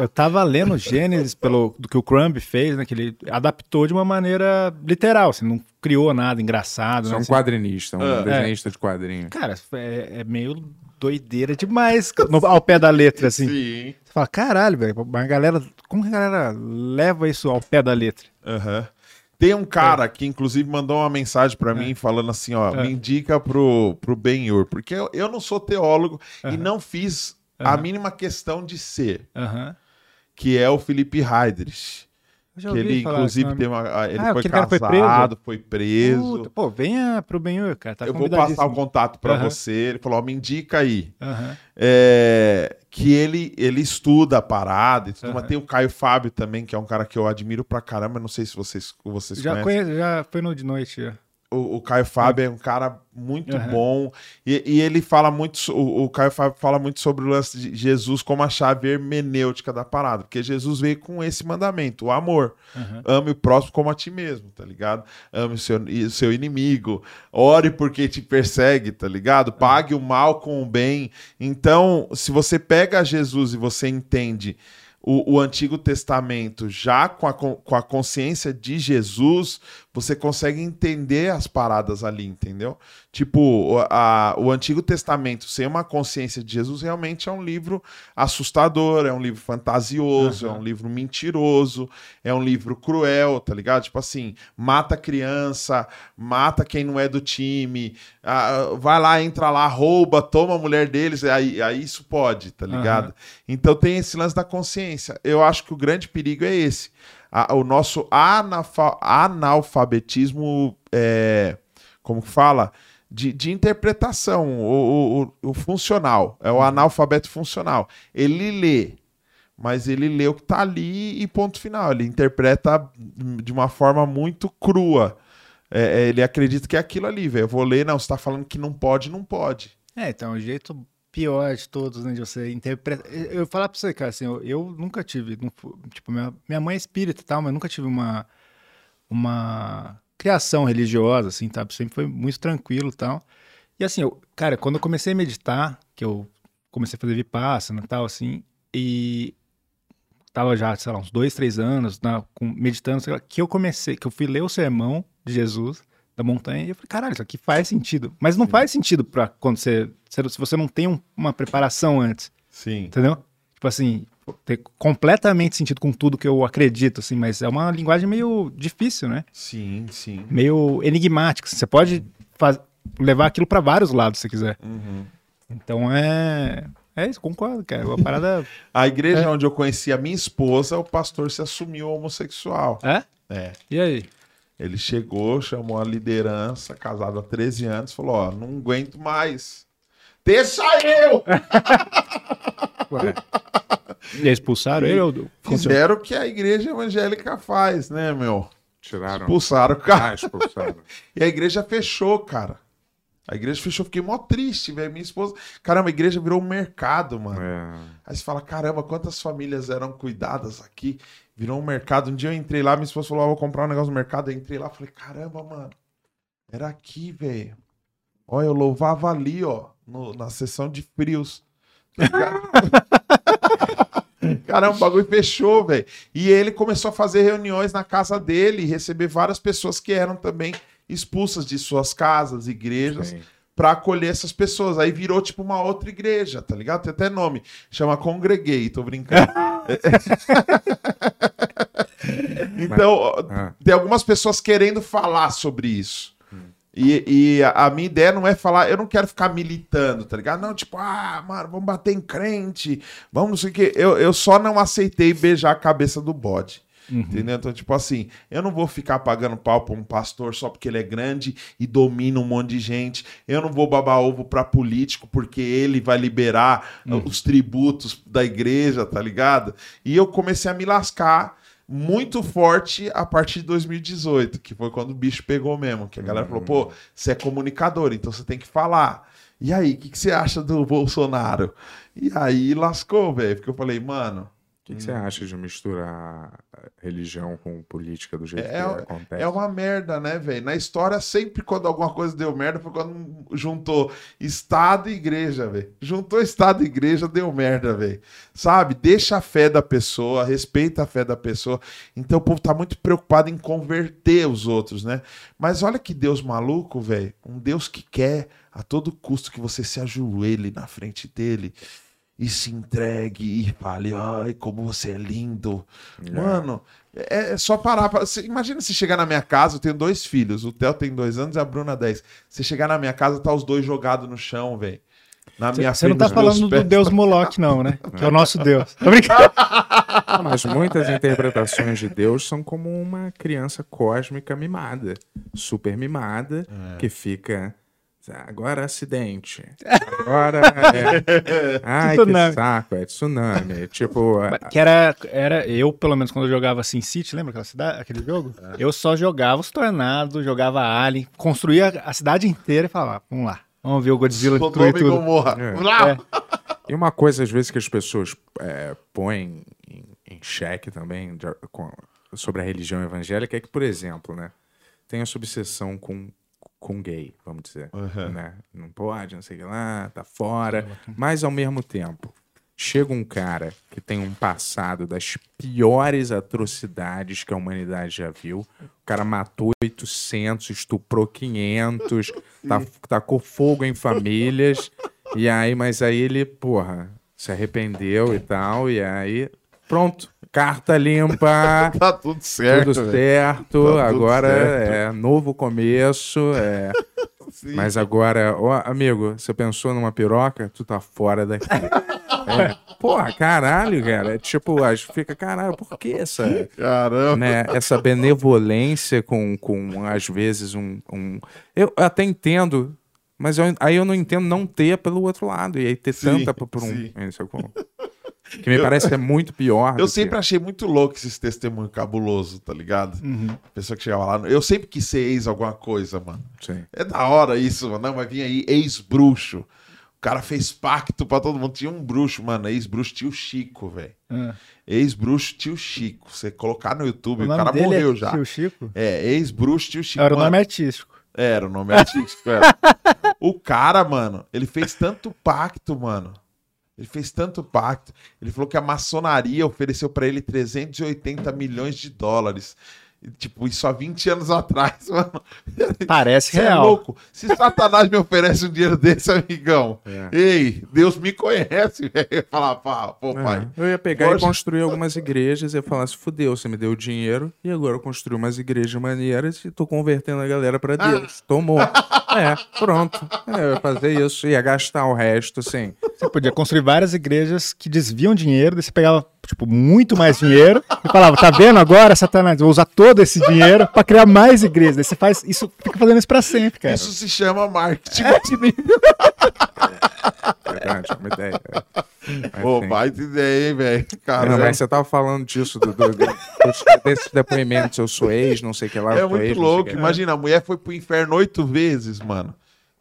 Eu tava lendo Gênesis pelo do que o Crumb fez, né? Que ele adaptou de uma maneira literal, assim, não criou nada engraçado. Você é né, um assim. quadrinista, um É. desenhista de quadrinho. Cara, é, é meio doideira demais no- ao pé da letra, assim. Sim. Você fala, caralho, velho, a galera, como que a galera leva isso ao pé da letra? Aham. Tem um cara que, inclusive, mandou uma mensagem pra mim falando assim: ó, É. me indica pro, pro Ben-Hur, porque eu, eu não sou teólogo e não fiz a Aham. mínima questão de ser, Aham. Que é o Felipe Heidrich. Que ele, falar inclusive, tem uma, ele Ah, foi cara foi casado, foi preso. Pô, venha pro Benhur, cara, tá eu vou passar o contato pra Aham. você. Ele falou: ó, me indica aí. Aham. É, que ele, ele estuda a parada e tudo, Aham. mas tem o Caio Fábio também, que é um cara que eu admiro pra caramba. Não sei se vocês, vocês Já, conhecem. conhe- já foi no de noite. já. O, o Caio Fábio é um cara muito Aham. bom e, e ele fala muito, o, o Caio Fábio fala muito sobre o lance de Jesus como a chave hermenêutica da parada, porque Jesus veio com esse mandamento, o amor. Aham. Ame o próximo como a ti mesmo, tá ligado? Ame o seu, o seu inimigo, ore porque te persegue, tá ligado? Pague o mal com o bem. Então, se você pega Jesus e você entende o, o Antigo Testamento já com a, com a consciência de Jesus, você consegue entender as paradas ali, entendeu? Tipo, o, a- o Antigo Testamento sem uma consciência de Jesus realmente é um livro assustador, é um livro fantasioso, é um livro mentiroso, é um livro cruel, tá ligado? Tipo assim, mata criança, mata quem não é do time, ah, vai lá, entra lá, rouba, toma a mulher deles, aí, aí isso pode, tá ligado? Então tem esse lance da consciência. Eu acho que o grande perigo é esse. A- o nosso analfa- analfabetismo, é, como que fala? De, de interpretação, o, o- o- funcional, é o analfabeto funcional. Ele lê, mas ele lê o que tá ali e ponto final. Ele interpreta de uma forma muito crua. É, é, ele acredita que é aquilo ali, velho. Eu vou ler, não, você tá falando que não pode, não pode. É, então, o jeito pior de todos, né, de você interpretar. Eu falar pra você, cara, assim, eu, eu nunca tive, tipo, minha, minha mãe é espírita e tal, mas nunca tive uma, uma criação religiosa, assim, tá? Sempre foi muito tranquilo e tal. E assim, eu, cara, quando eu comecei a meditar, que eu comecei a fazer vipassana e tal, assim, e tava já, sei lá, uns dois, três anos, na, com- meditando, sei lá, que eu comecei, que eu fui ler o sermão de Jesus da montanha e eu falei, caralho, isso aqui faz sentido. Mas não faz sentido pra quando você, se você não tem um- uma preparação antes, Sim. entendeu? Tipo assim, ter completamente sentido com tudo que eu acredito, assim, mas é uma linguagem meio difícil, né? Sim, sim. Meio enigmática. assim, Você pode faz- levar aquilo pra vários lados se quiser. Uhum. Então é. É isso, concordo, cara. Uma parada. A igreja onde eu conheci a minha esposa, o pastor se assumiu homossexual. é? É. E aí? Ele chegou, chamou a liderança, casado há 13 anos, falou: Ó, não aguento mais. Deixa eu! Ué. E expulsaram ele? Ou... Fizeram o que a igreja evangélica faz, né, meu? Tiraram. Expulsaram o cara. Ah, expulsaram. E a igreja fechou, cara. A igreja fechou, fiquei mó triste, velho. Minha esposa. Caramba, a igreja virou um mercado, mano. É. Aí você fala, caramba, quantas famílias eram cuidadas aqui? Virou um mercado. Um dia eu entrei lá, minha esposa falou, ah, vou comprar um negócio no mercado. Eu entrei lá, falei, caramba, mano, era aqui, velho. Olha, eu louvava ali, ó, no- na sessão de frios. Tá? Caramba, o bagulho fechou, velho. E ele começou a fazer reuniões na casa dele e receber várias pessoas que eram também expulsas de suas casas, igrejas pra acolher essas pessoas. Aí virou tipo uma outra igreja, tá ligado? Tem até nome. Chama Congreguei, tô brincando. então, Ah. tem algumas pessoas querendo falar sobre isso. E, e a, a minha ideia não é falar, eu não quero ficar militando, tá ligado? Não, tipo, ah, mano, vamos bater em crente, vamos não sei o quê. Eu, eu só não aceitei beijar a cabeça do bode. Entendeu? Então, tipo assim, eu não vou ficar pagando pau pra um pastor só porque ele é grande e domina um monte de gente. Eu não vou babar ovo pra político porque ele vai liberar uh, os tributos da igreja, tá ligado? E eu comecei a me lascar muito forte a partir de 2018, que foi quando o bicho pegou mesmo. Que a galera falou, pô, você é comunicador, então você tem que falar. E aí, o que, que você acha do Bolsonaro? E aí lascou, velho. Porque eu falei, mano, que, que você acha de misturar religião com política do jeito É, que acontece? É uma merda, né, velho? Na história, sempre quando alguma coisa deu merda, foi quando juntou Estado e igreja, velho. Juntou Estado e igreja, deu merda, velho. Sabe? Deixa a fé da pessoa, respeita a fé da pessoa. Então o povo tá muito preocupado em converter os outros, né? Mas olha que Deus maluco, velho. Um Deus que quer a todo custo que você se ajoelhe na frente dele. E se entregue e fale, ai, como você é lindo. Mano, é, é só parar. Pra... Você, imagina se chegar na minha casa, eu tenho dois filhos, o Theo tem dois anos e a Bruna dez. Se chegar na minha casa, tá os dois jogados no chão, velho. Na minha Você não frente, tá falando do pés. Deus Moloch, não, né? Que é o nosso Deus. Tô brincando. Mas muitas interpretações de Deus são como uma criança cósmica mimada, super mimada, É. que fica. Agora acidente. Agora é. Ai, que Tsunami. saco, é tsunami. Tipo, Que era, era eu, pelo menos, quando eu jogava Sin City, lembra aquela cidade, aquele jogo? Eu só jogava os tornados, jogava Alien, construía a cidade inteira e falava, vamos lá, vamos ver o Godzilla destruir e tudo. Gomorra. É. Lá. E uma coisa, às vezes, que as pessoas é, põem em, em xeque também de- com- sobre a religião evangélica é que, por exemplo, né, tem essa obsessão com, com gay, vamos dizer. Uhum. Né? Não pode, não sei o que lá, tá fora. Mas, ao mesmo tempo, chega um cara que tem um passado das piores atrocidades que a humanidade já viu. O cara matou 800, estuprou 500, tá, tacou fogo em famílias. E aí, mas aí ele, porra, se arrependeu e tal. E aí, pronto, carta limpa. Tá tudo certo. Tudo certo, Tá tudo agora certo. é novo começo. É... Mas agora, ó, amigo, você pensou numa piroca? Tu tá fora daqui. É. Porra, caralho, cara. É tipo, acho que fica, caralho, por que essa, Caramba. né, essa benevolência com, com às vezes, um, um- Eu até entendo, mas eu- aí eu não entendo não ter pelo outro lado. E aí ter Sim, tanta por por um. sim. É? Que me parece que é muito pior. Eu sempre que... achei muito louco esses testemunhos cabulosos, tá ligado? A pessoa que chegava lá. Eu sempre quis ser ex alguma coisa, mano. Sim. É da hora isso, mano. Não, mas vinha aí ex-bruxo. O cara fez pacto pra todo mundo. Tinha um bruxo, mano. Ex-bruxo tio Chico, velho. Ah. Ex-bruxo tio Chico. Você colocar no YouTube, O o, cara dele morreu é já. Tio Chico? É, ex-bruxo tio Chico. Era o Mano, nome artístico. Era o nome artístico, era. O cara, mano, ele fez tanto pacto, mano. Ele fez tanto pacto. Ele falou que a maçonaria ofereceu pra ele 380 milhões de dólares. Tipo, isso há 20 anos atrás, mano. Parece Você é real. louco? Se Satanás me oferece um dinheiro desse, amigão, É. ei, Deus me conhece, velho. Eu ia falar, pá, pô, É, pai. Eu ia pegar Poxa. e construir algumas igrejas e ia falar: se fudeu, você me deu dinheiro e agora eu construí umas igrejas maneiras e tô convertendo a galera pra Deus. Tomou. É, pronto. É, eu ia fazer isso, ia gastar o resto, assim. Você podia construir várias igrejas que desviam dinheiro, daí você pegava, tipo, muito mais dinheiro e falava, tá vendo agora, Satanás? Vou usar todo esse dinheiro pra criar mais igrejas. Daí você faz isso, fica fazendo isso pra sempre, cara. Isso se chama marketing multinível. Verdade, é uma ideia. Mas, Pô, assim, baita ideia, hein, velho. Não, Caramba. mas você tava falando disso, do, do, do- desses depoimentos, eu sou ex, não sei o que lá. É muito ex, louco. Imagina, a mulher foi pro inferno oito vezes, mano.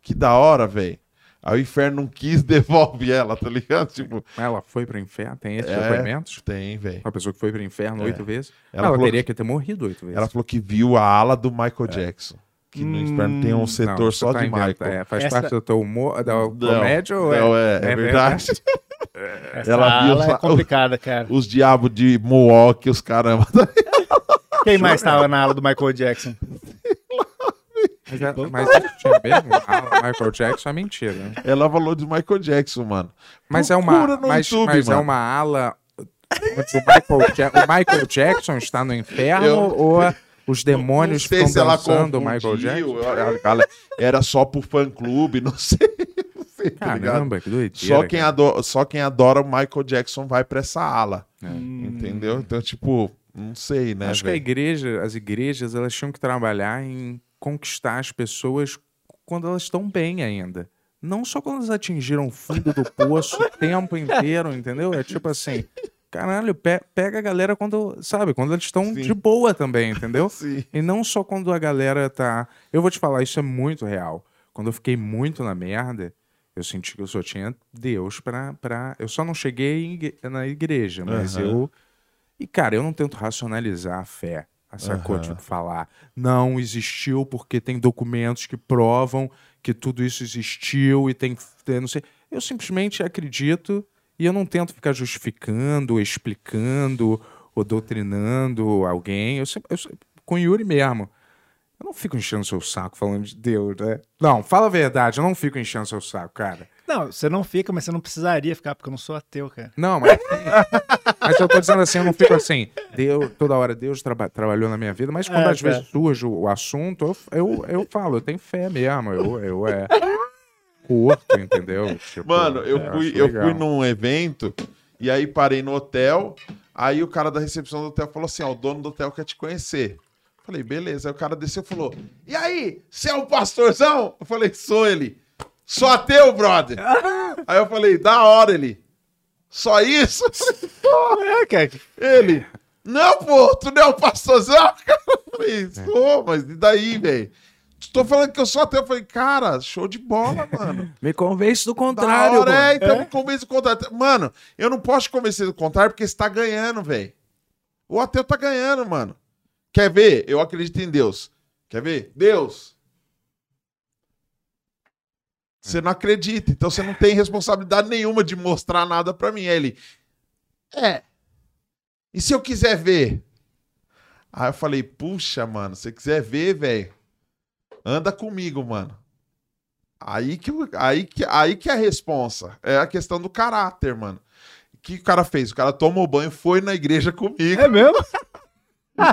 Que da hora, velho. Aí o inferno não quis, devolve ela, tá ligado? Tipo, Ela foi pro inferno, tem esses É. depoimentos? tem, velho. Uma pessoa que foi pro inferno oito vezes? Ela Ela, teria que ter morrido oito vezes. Ela falou que viu a ala do Michael Jackson. Que no inferno tem um setor Não, só tá de. Michael. É, faz Essa- parte do teu humor, da Não, comédia ou não, é? é, é verdade. Essa ela viu ala os- é complicada, cara. Os diabos de Mohawk, os caramba. Quem mais tava na ala do Michael Jackson? Mas, é, mas tinha mesmo? Ah, Michael Jackson é mentira. Ela falou de Michael Jackson, mano. Mas é Procura uma, no mas, YouTube, mas é uma ala. O Michael, o Michael Jackson está no inferno Eu- ou os demônios não sei se estão ela dançando o Michael Jackson? Era só pro fã clube, não sei. Não sei, tá? Caramba, que doideira. Só quem, cara. adora, só quem adora o Michael Jackson vai pra essa ala. É. Entendeu? Então, tipo, não sei, né? Acho que a igreja, as igrejas, elas tinham que trabalhar em conquistar as pessoas quando elas estão bem ainda. Não só quando elas atingiram o fundo do poço o tempo inteiro, entendeu? É tipo assim, caralho, pe- pega a galera quando, sabe, quando eles estão de boa também, entendeu? Sim. E não só quando a galera tá. Eu vou te falar, isso é muito real. Quando eu fiquei muito na merda, eu senti que eu só tinha Deus pra. pra... Eu só não cheguei na igreja, mas Aham. eu. E, cara, eu não tento racionalizar a fé. Sacou? Aham. Tipo, falar, não existiu porque tem documentos que provam que tudo isso existiu e tem. não sei. Eu simplesmente acredito e eu não tento ficar justificando, explicando ou doutrinando alguém. Eu sempre, eu, com Yuri mesmo. Eu não fico enchendo seu saco falando de Deus, né? Não, fala a verdade, eu não fico enchendo seu saco, cara. Não, você não fica, mas você não precisaria ficar, porque eu não sou ateu, cara. Não, mas. mas eu tô dizendo assim, eu não fico assim. Deus, toda hora Deus traba- trabalhou na minha vida, mas quando É, às vezes tá. surge o, assunto, eu, eu, eu falo, eu tenho fé mesmo. Eu, eu é. Curto, entendeu? Tipo, Mano, eu acho fui, eu legal. fui num evento e aí parei no hotel. Aí o cara da recepção do hotel falou assim: Ó, o dono do hotel quer te conhecer. Falei, beleza. Aí o cara desceu e falou: E aí, você é o pastorzão? Eu falei, sou ele. Sou ateu, brother. aí eu falei, da hora ele. Só isso? É, cara. Ele. Não, pô, tu não é o pastorzão? Eu falei, sou, mas e daí, velho? Tô falando que eu sou ateu. Eu falei, cara, show de bola, mano. Me convence do contrário, hora, mano. é, então me convence do contrário. Mano, eu não posso te convencer do contrário porque você tá ganhando, velho. O ateu tá ganhando, mano. Quer ver? Eu acredito em Deus. Quer ver? Deus. Você não acredita, então você não tem responsabilidade nenhuma de mostrar nada pra mim. Aí ele. É. E se eu quiser ver? Aí eu falei, puxa, mano, se você quiser ver, velho, anda comigo, mano. Aí que, aí, que, aí que é a responsa. É a questão do caráter, mano. O que o cara fez? O cara tomou banho, foi na igreja comigo. É mesmo?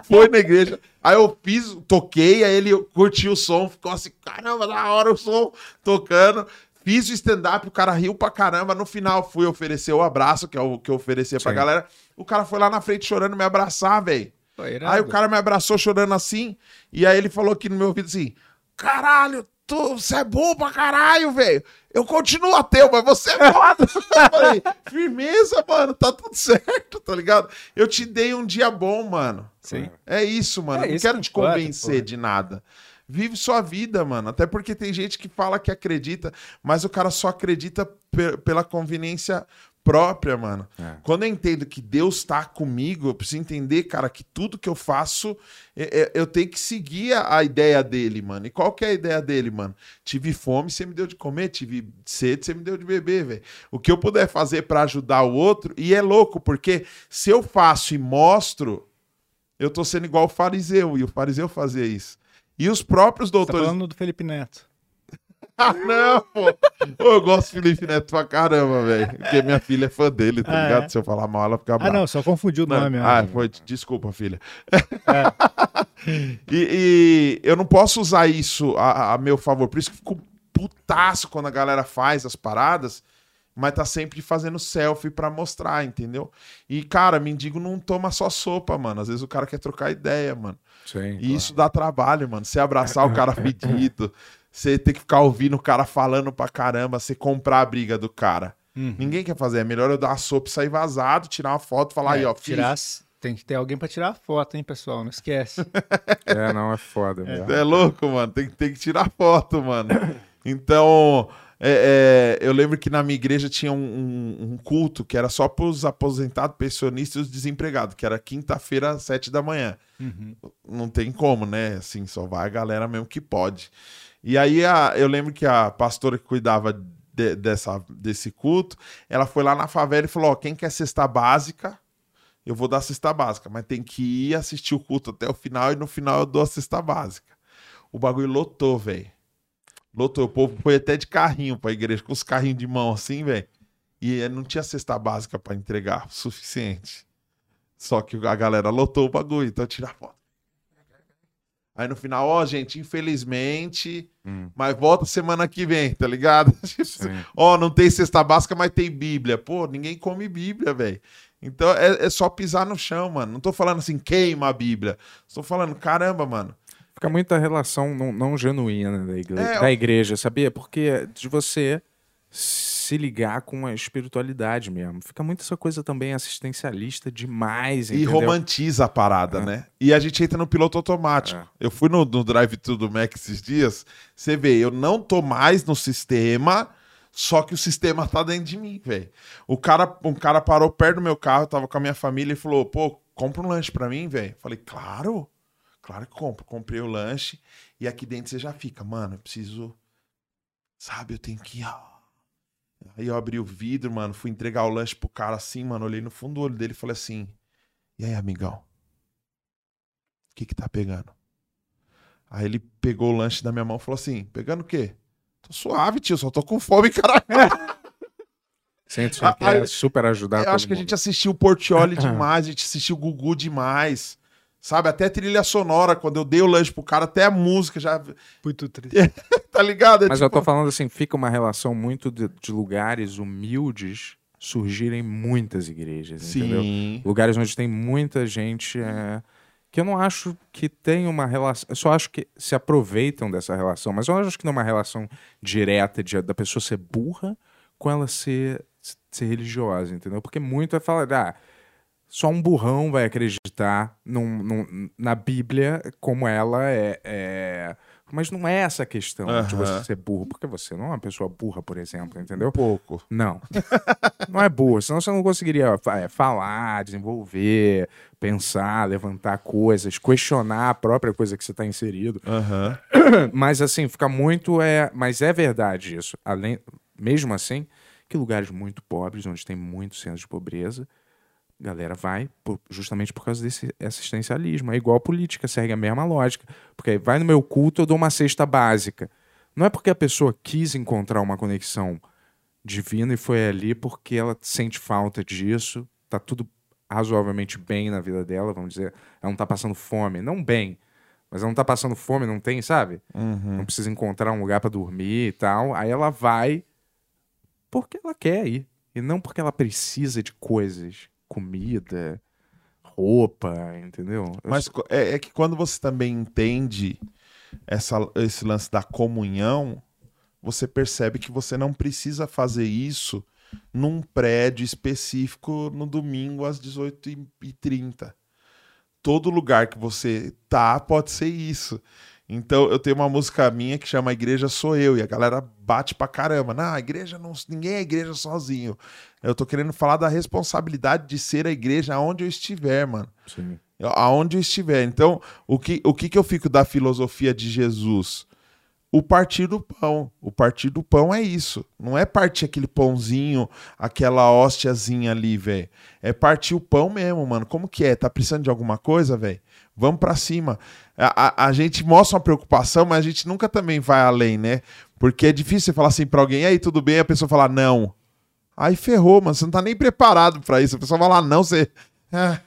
Foi na igreja. Aí eu fiz, toquei, aí ele curtiu o som, ficou assim, caramba, da hora o som tocando. Fiz o stand-up, o cara riu pra caramba. No final, fui oferecer o abraço, que é o que eu oferecia pra Sim. galera. O cara foi lá na frente chorando me abraçar, velho. Aí o cara me abraçou chorando assim, e aí ele falou aqui no meu ouvido assim: Caralho, tu, você é bom pra caralho, velho. Eu continuo ateu, mas você é foda. Falei, firmeza, mano, tá tudo certo, tá ligado? Eu te dei um dia bom, mano. Sim. É isso, mano. É não isso quero que te importa, convencer porra. de nada. Vive sua vida, mano. Até porque tem gente que fala que acredita, mas o cara só acredita pe- pela conveniência própria, mano. É. Quando eu entendo que Deus tá comigo, eu preciso entender, cara, que tudo que eu faço, é- é- eu tenho que seguir a, a ideia dele, mano. E qual que é a ideia dele, mano? Tive fome, você me deu de comer. Tive sede, você me deu de beber, velho. O que eu puder fazer pra ajudar o outro, e é louco, porque se eu faço e mostro, eu tô sendo igual o fariseu, e o fariseu fazia isso. E os próprios Tá doutores. falando do Felipe Neto. Ah, não, pô. Eu gosto do Felipe Neto pra caramba, velho. Porque minha filha é fã dele, tá Ah, ligado? é? Se eu falar mal, ela fica Ah, brava. não, só confundi o Não, nome. ah, foi, desculpa, filha. e, e eu não posso usar isso a, a meu favor. Por isso que eu fico putaço quando a galera faz as paradas, mas tá sempre fazendo selfie pra mostrar, entendeu? E, cara, mendigo não toma só sopa, mano. Às vezes o cara quer trocar ideia, mano. Sim, E isso dá trabalho, mano. Você abraçar o cara fedido, você ter que ficar ouvindo o cara falando pra caramba, você comprar a briga do cara. Uhum. Ninguém quer fazer. É melhor eu dar uma sopa e sair vazado, tirar uma foto e falar aí, É, ó, fiz. tirar, tem que ter alguém pra tirar a foto, hein, pessoal? Não esquece. É, não, é foda mesmo. É louco, mano. Tem, tem que tirar foto, mano. Então, é, é, eu lembro que na minha igreja tinha um, um- um culto que era só pros aposentados, pensionistas e os desempregados, que era quinta-feira, às sete da manhã. Uhum. Não tem como, né? Assim, só vai a galera mesmo que pode. E aí, a- eu lembro que a pastora que cuidava de- dessa, desse culto, ela foi lá na favela e falou: Ó, quem quer cesta básica, eu vou dar cesta básica, mas tem que ir assistir o culto até o final e no final eu dou a cesta básica. O bagulho lotou, velho. Lotou. O povo foi até de carrinho pra igreja, com os carrinhos de mão assim, velho. E não tinha cesta básica pra entregar o suficiente. Só que a galera lotou o bagulho, então tira foto. Aí no final, ó, gente, infelizmente, Hum. mas volta semana que vem, tá ligado? Sim. Ó, não tem cesta básica, mas tem Bíblia. Pô, ninguém come Bíblia, velho. Então é, é só pisar no chão, mano. Não tô falando assim, queima a Bíblia. Tô falando, caramba, mano. Fica muita relação não, não genuína da igreja, É, da igreja, sabia? Porque de você se ligar com a espiritualidade mesmo. Fica muito essa coisa também assistencialista demais, E entendeu? romantiza a parada, né? E a gente entra no piloto automático. É. Eu fui no, no drive-thru do Mac esses dias. Você vê, eu não tô mais no sistema, só que o sistema tá dentro de mim, velho. O cara, um cara parou perto do meu carro, tava com a minha família e falou: pô, compra um lanche pra mim, velho. Falei, claro, claro que compro. Comprei o lanche e aqui dentro você já fica, mano, eu preciso. Sabe, eu tenho que. Aí eu abri o vidro, mano, fui entregar o lanche pro cara assim, mano. Olhei no fundo do olho dele e falei assim: e aí, amigão? O que que tá pegando? Aí ele pegou o lanche da minha mão e falou assim: pegando o quê? Tô suave, tio, só tô com fome, caralho. Sente Ah, é super ajudar Eu acho que a mundo. gente assistiu o Portioli demais, a gente assistiu o Gugu demais. Sabe, até trilha sonora, quando eu dei o lanche pro cara, até a música já. Muito triste. Tá ligado? É Mas eu tipo- tô falando assim, fica uma relação muito de, de lugares humildes surgirem muitas igrejas, entendeu? Sim. Lugares onde tem muita gente é, que eu não acho que tem uma relação. Eu só acho que se aproveitam dessa relação, mas eu acho que não é uma relação direta de, da pessoa ser burra com ela ser, ser religiosa, entendeu? Porque muito é falar, ah, só um burrão vai acreditar num- num- na Bíblia como ela é, é- Mas não é essa a questão de Aham. você ser burro, porque você não é uma pessoa burra, por exemplo, entendeu? Um pouco. Não. não é boa. Senão você não conseguiria é, falar, desenvolver, pensar, levantar coisas, questionar a própria coisa que você está inserido. Aham. Mas assim, fica muito. É... Mas é verdade isso. Além... Mesmo assim, que lugares muito pobres, onde tem muito senso de pobreza, galera vai por- justamente por causa desse assistencialismo. É igual a política, segue a mesma lógica. Porque vai no meu culto, eu dou uma cesta básica. Não é porque a pessoa quis encontrar uma conexão divina e foi ali porque ela sente falta disso, tá tudo razoavelmente bem na vida dela, vamos dizer. Ela não tá passando fome. Não bem, mas ela não tá passando fome, não tem, sabe? Uhum. Não precisa encontrar um lugar pra dormir e tal. Aí ela vai porque ela quer ir. E não porque ela precisa de coisas. Comida, roupa, entendeu? Eu Mas é, é que quando você também entende essa, esse lance da comunhão, você percebe que você não precisa fazer isso num prédio específico no domingo às 18h30. Todo lugar que você tá pode ser isso. Então eu tenho uma música minha que chama Igreja Sou Eu, e a galera bate pra caramba. Não, a igreja não. Ninguém é igreja sozinho. Eu tô querendo falar da responsabilidade de ser a igreja aonde eu estiver, mano Sim. aonde eu estiver. Então, o que, o que que eu fico da filosofia de Jesus? O partir do pão. O partir do pão é isso. Não é partir aquele pãozinho, aquela hóstiazinha ali, velho. É partir o pão mesmo, mano. Como que é? Tá precisando de alguma coisa, velho? Vamos pra cima. A, a, a gente mostra uma preocupação, mas a gente nunca também vai além, né? Porque é difícil você falar assim pra alguém, aí, tudo bem? A pessoa falar não. Aí ferrou, mano. Você não tá nem preparado pra isso. A pessoa vai lá, não, você. Ah,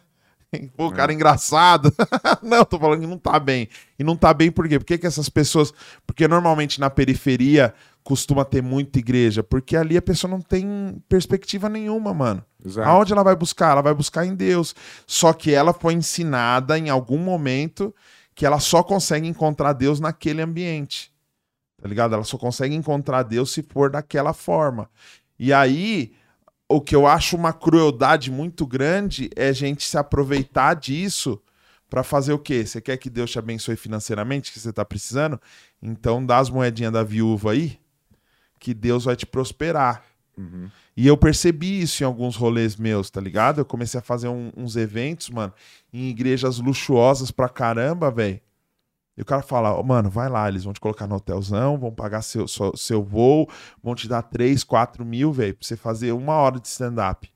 Pô, cara engraçado. não, tô falando que não tá bem. E não tá bem por quê? Por que, que essas pessoas. Porque normalmente na periferia costuma ter muita igreja. Porque ali a pessoa não tem perspectiva nenhuma, mano. Exato. Aonde ela vai buscar? Ela vai buscar em Deus. Só que ela foi ensinada em algum momento que ela só consegue encontrar Deus naquele ambiente. Tá ligado? Ela só consegue encontrar Deus se for daquela forma. E aí, o que eu acho uma crueldade muito grande é a gente se aproveitar disso pra fazer o quê? Você quer que Deus te abençoe financeiramente, que você tá precisando? Então dá as moedinhas da viúva aí, que Deus vai te prosperar. E eu percebi isso em alguns rolês meus, tá ligado? Eu comecei a fazer um- uns eventos, mano, em igrejas luxuosas pra caramba, velho. E o cara fala, "Ó, mano, vai lá, eles vão te colocar no hotelzão, vão pagar seu, seu, seu voo, vão te dar 3, 4 mil, velho, pra você fazer uma hora de stand-up.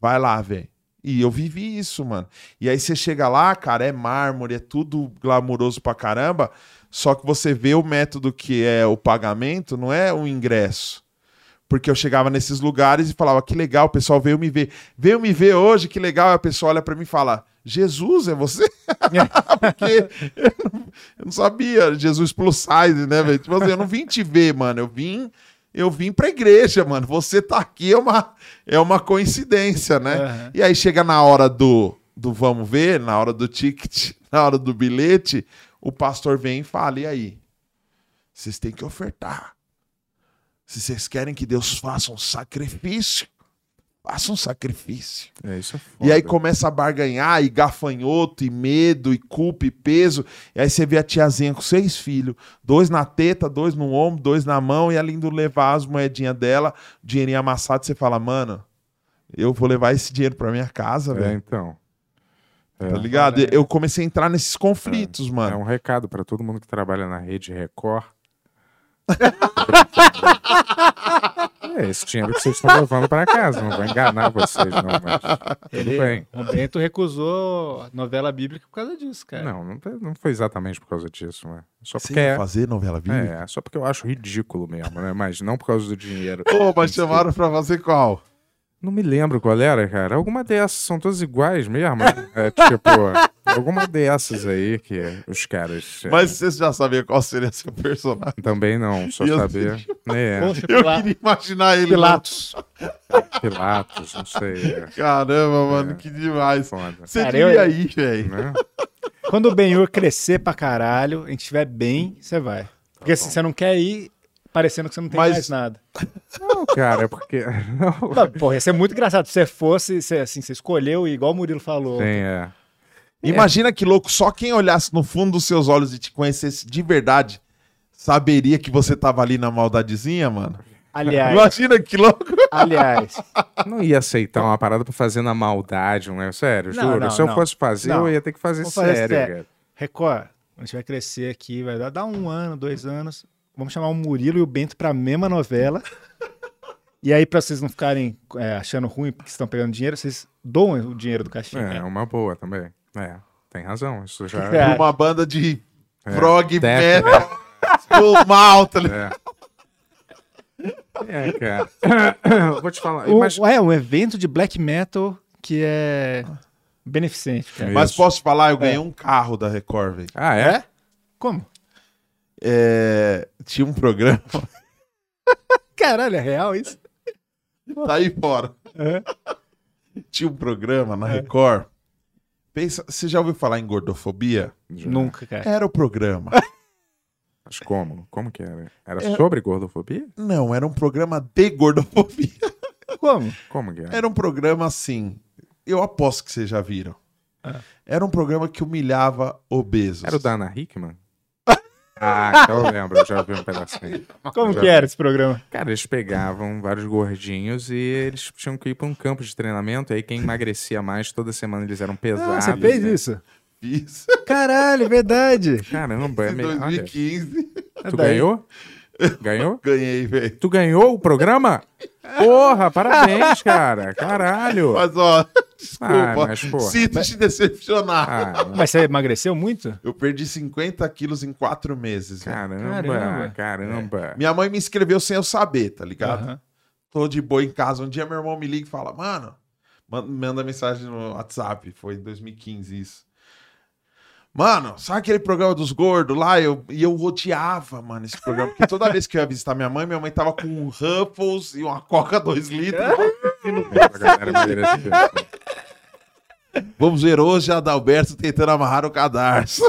Vai lá, velho. E eu vivi isso, mano. E aí você chega lá, cara, é mármore, é tudo glamuroso pra caramba, só que você vê o método que é o pagamento, não é o ingresso. Porque eu chegava nesses lugares e falava, que legal, o pessoal veio me ver. Veio me ver hoje, que legal. Aí a pessoa olha pra mim e fala, Jesus, é você? Porque eu não, sabia, Jesus plus size, né, velho? Tipo assim, eu não vim te ver, mano. Eu vim, eu vim pra igreja, mano. Você tá aqui é uma, é uma coincidência, né? Aham. E aí chega na hora do, do vamos ver, na hora do ticket, na hora do bilhete, o pastor vem e fala, e aí? Vocês têm que ofertar. Se vocês querem que Deus faça um sacrifício, faça um sacrifício. É, isso é E aí foda. começa a barganhar, e gafanhoto, e medo, e culpa, e peso. E aí você vê a tiazinha com seis filhos: dois na teta, dois no ombro, dois na mão, e ela indo levar as moedinhas dela, dinheirinho amassado. Você fala, mano, eu vou levar esse dinheiro pra minha casa, É, velho. então. É, Tá ligado? Eu comecei a entrar nesses conflitos, é mano. um recado pra todo mundo que trabalha na rede Record. É esse dinheiro que vocês estão levando pra casa. Não vou enganar vocês, não, mas. Tudo bem. O Bento recusou a novela bíblica por causa disso, cara. Não, não, foi- não foi exatamente por causa disso, né? Só Você porque ia é, fazer novela bíblica? é, só porque eu acho ridículo mesmo, né? Mas não por causa do dinheiro. Pô, mas chamaram pra fazer qual? Não me lembro qual era, cara. Alguma dessas são todas iguais mesmo. né? É tipo, alguma dessas aí que os caras. é, Mas você já sabia qual seria seu personagem? Também não, só Eu saber. É, Poxa, Eu queria imaginar ele. Pilatos. Pilatos, não sei. é Caramba, mano, É. que demais. Foda. Você Cara, devia eu- ir, velho. Né? Quando o Ben-Hur crescer pra caralho, a gente estiver bem, você vai. Porque assim, você não quer ir parecendo que você não tem Mas- mais nada. Não, cara, é porque. Não, Não, porra, ia ser muito engraçado. Se você fosse, você, assim, você escolheu, igual o Murilo falou. tem, é. Imagina que louco, só quem olhasse no fundo dos seus olhos e te conhecesse de verdade saberia que você tava ali na maldadezinha, mano. Aliás, Imagina que louco. aliás. Não ia aceitar uma parada pra fazer na maldade, não é? Sério, Não, juro. não, Se eu não. fosse fazer, Não. eu ia ter que fazer fazer sério, sério. cara. Record, a gente vai crescer aqui, vai dar, dar um ano, dois anos. Vamos chamar o Murilo e o Bento pra mesma novela. E aí, pra vocês não ficarem é, achando ruim porque estão pegando dinheiro, vocês doam o dinheiro do cachê. É, uma boa também. É, tem razão. Isso já. É. Uma banda de É, prog def, metal, full mal, tá ligado? É, cara. Eu Vou te falar. O- Mas, É, um evento de black metal que é beneficente, cara. É. Mas posso te falar, eu ganhei um carro da Record, velho. Ah, é? Como? É, tinha um programa, Caralho, é real isso? tá aí fora. É. Tinha um programa na Record. Pensa, você já ouviu falar em gordofobia? Já. Nunca, cara. Era o programa. Mas como? Como que era? Era É. sobre gordofobia? Não, era um programa de gordofobia. Como? Como que era? Era um programa assim. Eu aposto que vocês já viram. Ah. Era um programa que humilhava obesos. Era o da Ana Hickman? Ah, eu lembro, eu já vi um pedacinho. Como Já que era esse programa? Cara, eles pegavam vários gordinhos e eles tinham que ir pra um campo de treinamento. E aí quem emagrecia mais, toda semana eles eram pesados. Ah, você fez né? isso? Fiz Caralho, verdade. Caramba, é em meio... Olha, 2015. tu Daí- ganhou? Ganhou? Ganhei, velho. Tu ganhou o programa? Porra, parabéns, cara. Caralho. Mas, ó, desculpa. Ah, mas, pô. Sinto te decepcionar. Ah, Mas você emagreceu muito? Eu perdi 50 quilos em quatro meses. caramba, Caramba. caramba. Minha mãe me inscreveu sem eu saber, tá ligado? Tô de boa em casa. Um dia meu irmão me liga e fala, mano, man- manda mensagem no WhatsApp. Foi em 2015 isso. Mano, sabe aquele programa dos gordos lá? Eu, e eu odiava, mano, esse programa. Porque toda vez que eu ia visitar minha mãe, minha mãe tava com um Ruffles e uma Coca 2 litros. A galera emagreceu. Vamos ver hoje a Adalberto tentando amarrar o cadarço.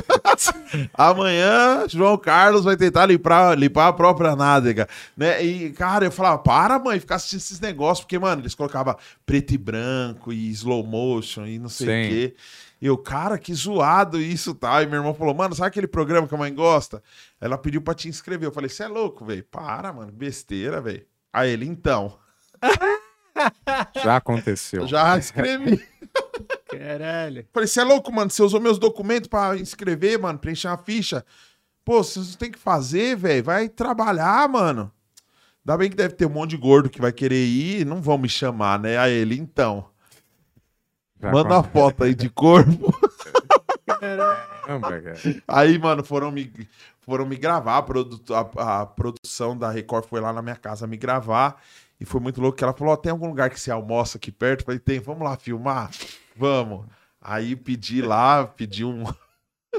Amanhã, João Carlos vai tentar limpar, limpar a própria nádega. Né? E, cara, eu falava, para, mãe, ficar assistindo esses negócios, porque, mano, eles colocavam preto e branco e slow motion e não sei o Sim. quê. E eu, cara, que zoado isso tá. E meu irmão falou, mano, sabe aquele programa que a mãe gosta? Ela pediu pra te inscrever. Eu falei, você é louco, velho? Para, mano, besteira, velho. Aí ele, então, Já aconteceu. eu já escrevi. Caralho. Falei, você é louco, mano? Você usou meus documentos pra inscrever, mano, preencher uma ficha. Pô, você tem que fazer, velho. Vai trabalhar, mano. Ainda bem que deve ter um monte de gordo que vai querer ir. Não vão me chamar, né? A ele, então. Já Manda uma aconteceu. foto aí de corpo. Caramba, cara. Aí, mano, foram me, foram me gravar. A, produ- a- a produção da Record foi lá na minha casa me gravar. E foi muito louco que ela falou: ó, tem algum lugar que você almoça aqui perto? Eu falei, tem, vamos lá filmar? Vamos. Aí pedi lá, pedi um,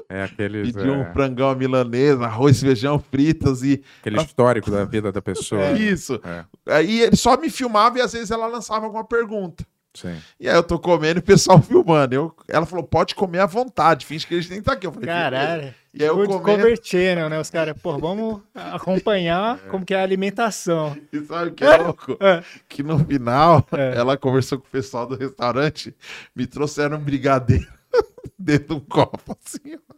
É aqueles, pedi um é, frangão à milanesa, arroz, feijão, fritas e. aquele histórico da vida da pessoa. É isso. É. Aí ele só me filmava e às vezes ela lançava alguma pergunta. Sim. E aí eu tô comendo e o pessoal filmando. Eu, ela falou, pode comer à vontade, finge que a gente nem tá aqui. Eu falei. Caralho. E aí eu Good comendo. Cover Channel, né? Os caras, pô, vamos acompanhar como que é a alimentação. E sabe o que é louco? É. Que no final, É. ela conversou com o pessoal do restaurante, me trouxeram um brigadeiro dentro de um copo, assim, ó.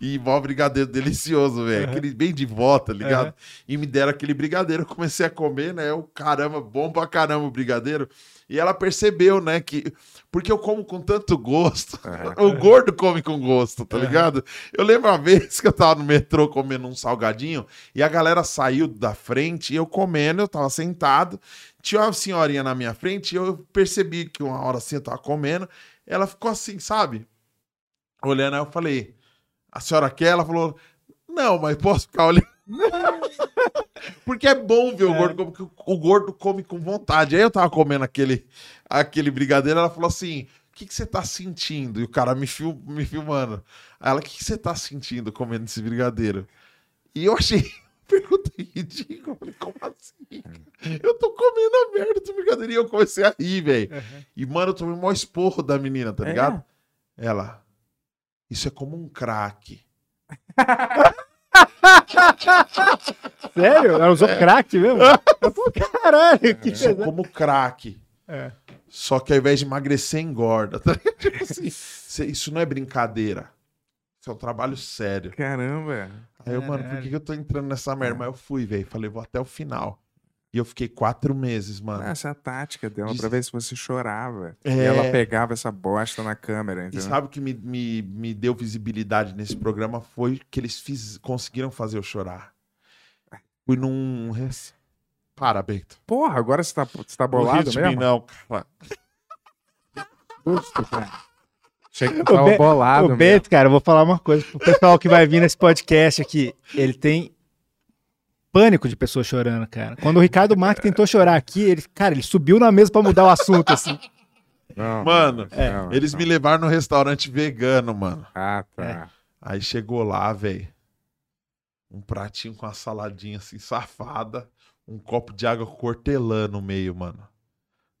E mó brigadeiro delicioso, velho. Aquele bem de volta, ligado? Aham. E me deram aquele brigadeiro. Eu comecei a comer, né? Eu, caramba, bom pra caramba o brigadeiro. E ela percebeu, né? Que. Porque eu como com tanto gosto. o gordo come com gosto, tá ligado? Eu lembro uma vez que eu tava no metrô comendo um salgadinho e a galera saiu da frente e eu comendo, eu tava sentado. Tinha uma senhorinha na minha frente e eu percebi que uma hora assim eu tava comendo. Ela ficou assim, sabe? Olhando, aí eu falei: A senhora quer? Ela falou: Não, mas posso ficar olhando. Porque é bom ver o gordo, como que o- gordo come com vontade. Aí eu tava comendo aquele, aquele brigadeiro, ela falou assim: o que, que você tá sentindo? E o cara me, fil, me filmando. Aí ela, o que, que você tá sentindo comendo esse brigadeiro? E eu achei. Pergunta ridícula. Eu falei, como assim? Eu tô comendo a merda do brigadeiro. E eu comecei a rir, velho. E, mano, eu tomei o maior esporro da menina, tá É? ligado? Ela. Isso é como um crack. Sério? Ela usou crack mesmo? Pô, Caralho, que é pesado. como crack. É. Só que ao invés de emagrecer, engorda. tá? Tipo assim, isso não é brincadeira. Isso é um trabalho sério. Caramba. Aí eu, mano, por que, que eu tô entrando nessa merda? Mas eu fui, velho. Falei, vou até o final. E eu fiquei quatro meses, mano. Essa é a tática dela, Diz- pra ver se você chorava. É. E ela pegava essa bosta na câmera, E entendeu? sabe o que me, me, me deu visibilidade nesse programa foi que eles fiz, conseguiram fazer eu chorar. Fui num. Para, Bento. Porra, agora você tá, você tá bolado mesmo? não, cara. Justo, cara. Achei que O tava Be- bolado O mesmo. Beto, cara, eu vou falar uma coisa pro pessoal que vai vir nesse podcast aqui. Ele tem pânico de pessoas chorando, cara. Quando o Ricardo Marques tentou chorar aqui, ele, cara, ele subiu na mesa pra mudar o assunto, assim. Não, Mano, não, eles não. me levaram no restaurante vegano, mano. Ah, tá. É. Aí chegou lá, velho. Um pratinho com uma saladinha assim, safada. Um copo de água com hortelã no meio, mano.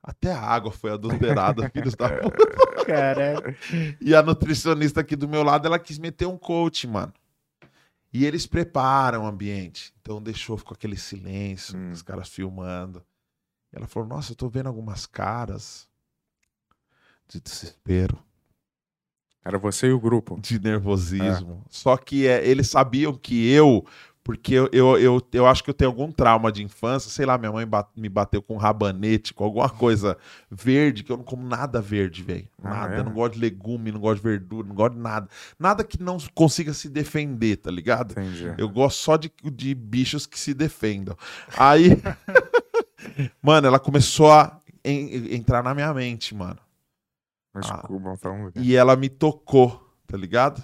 Até a água foi adulterada, filhos da puta. Caralho. E a nutricionista aqui do meu lado, ela quis meter um coach, mano. E eles preparam o ambiente. Então deixou, ficou aquele silêncio, Hum. os caras filmando. E ela falou: Nossa, eu tô vendo algumas caras de desespero, Era você e o grupo. de nervosismo. Só que é, eles sabiam que eu. Porque eu, eu, eu, eu acho que eu tenho algum trauma de infância. Sei lá, minha mãe ba- me bateu com um rabanete, com alguma coisa verde, que eu não como nada verde, velho. Ah, Nada. é? Eu não gosto de legume, não gosto de verdura, não gosto de nada. Nada que não consiga se defender, tá ligado? Entendi. Eu gosto só de, de bichos que se defendam. Aí. mano, ela começou a en- entrar na minha mente, mano. Mas Ah. Cuba, então... E ela me tocou, tá ligado?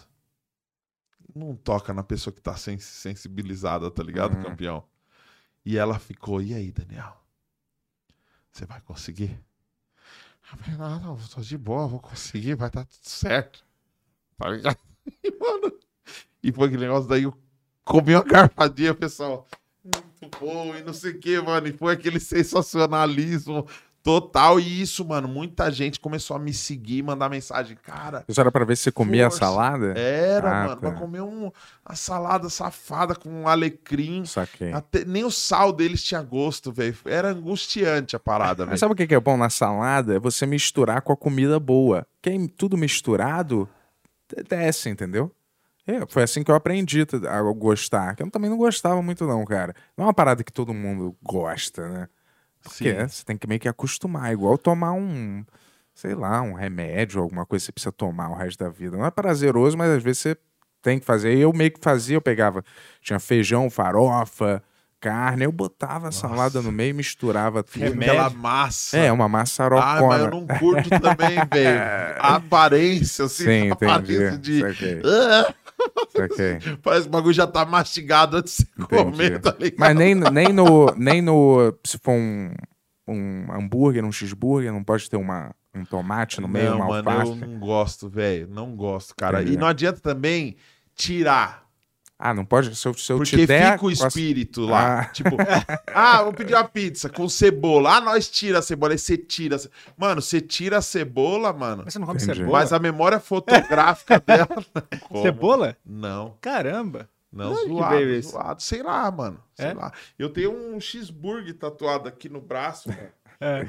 Não toca na pessoa que tá sens- sensibilizada, tá ligado, Uhum. campeão? E ela ficou, e aí, Daniel? Você vai conseguir? Eu falei, não, não, tô de boa, vou conseguir, vai dar tudo certo. Tá ligado? E, mano, e foi aquele negócio daí, eu comi uma garfadinha, pessoal. Muito bom, e não sei o que, mano. E foi aquele sensacionalismo total. E isso, mano, muita gente começou a me seguir, mandar mensagem. Cara, Isso era pra ver se você comia Força. a salada? era, Ah, mano, tá. pra comer um, uma salada safada com um alecrim. Saquei. Até- nem o sal deles tinha gosto, velho. Era angustiante a parada, Mas velho. sabe o que que é bom na salada? É você misturar com a comida boa. Quem tudo misturado, desce, entendeu? É, foi assim que eu aprendi a gostar. Que eu também não gostava muito, não, cara. Não é uma parada que todo mundo gosta, né? Porque Sim. você tem que meio que acostumar. Igual tomar um, sei lá, um remédio, alguma coisa que você precisa tomar o resto da vida. Não é prazeroso, mas às vezes você tem que fazer. E eu meio que fazia, eu pegava, tinha feijão, farofa, carne, eu botava a salada no meio e misturava tudo. Fica aquela massa. É, uma maçarocona. Ah, mas eu não curto também, velho. A aparência, assim, Sim, a aparência entendi. de. Saquei. parece que o bagulho já tá mastigado antes de você comer, tá ligado? Mas nem, nem, no, nem no. Se for um, um hambúrguer, um cheeseburger, não pode ter uma, um tomate no meio, não, uma mano, alface. eu não gosto, velho. Não gosto, cara. Entendi. E não adianta também tirar. Ah, não pode. Se eu, se eu Porque te der. fica o posso- espírito lá. Ah. Tipo, ah, vou pedir uma pizza com cebola. Ah, nós tira a cebola. Aí você tira. ce- Mano, você tira a cebola, mano. Mas você não come Entendi. cebola? Mas a memória fotográfica dela. não como. Cebola? Não, Caramba. não, que zoado, isso? zoado. Sei lá, mano. Sei É? lá. Eu tenho um cheeseburger tatuado aqui no braço, mano. É.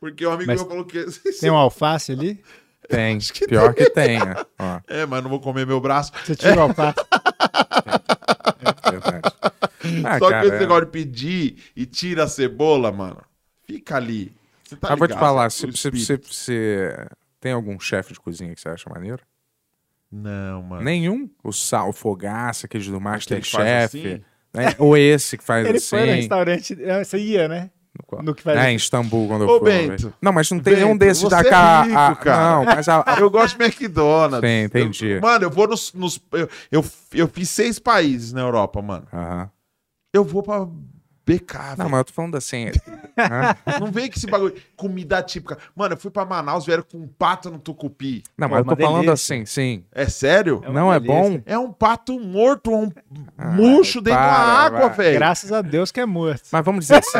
Porque um amigo Mas meu falou que. Tem um alface ali? Tem. que Pior que tenha. Ó, É, mas não vou comer meu braço. Você tira o alface. é verdade. Ah, Só cara, que esse negócio de pedir e tira a cebola, mano. Fica ali. Você tá Mas vou te falar, se- se- tem algum chefe de cozinha que você acha maneiro? Não, mano. Nenhum? O Sal, o Fogaça, aquele do Masterchef. assim? né? Ou esse que faz Ele assim. foi no restaurante. é, Você ia, né? No qual? No que faz É, em Istambul, quando eu Ô, fui. uma Bento. Não, mas não tem Bento, nenhum desses da é cá. rico, a- cara. Não, mas a, a- Eu gosto de McDonald's. Sim, entendi. Eu- mano, eu vou nos. nos- eu, eu, eu fiz seis países na Europa, mano. Aham. Eu vou pra BK, Não, velho. mas eu tô falando assim. Hã? Não vem com esse bagulho. Comida típica. Mano, eu fui pra Manaus, vieram com um pato no tucupi. Não, mas eu tô uma falando delícia. assim, sim. É sério? É não é delícia. bom? É um pato morto, um murcho dentro da água, vai. velho. Graças a Deus que é morto. Mas vamos dizer assim.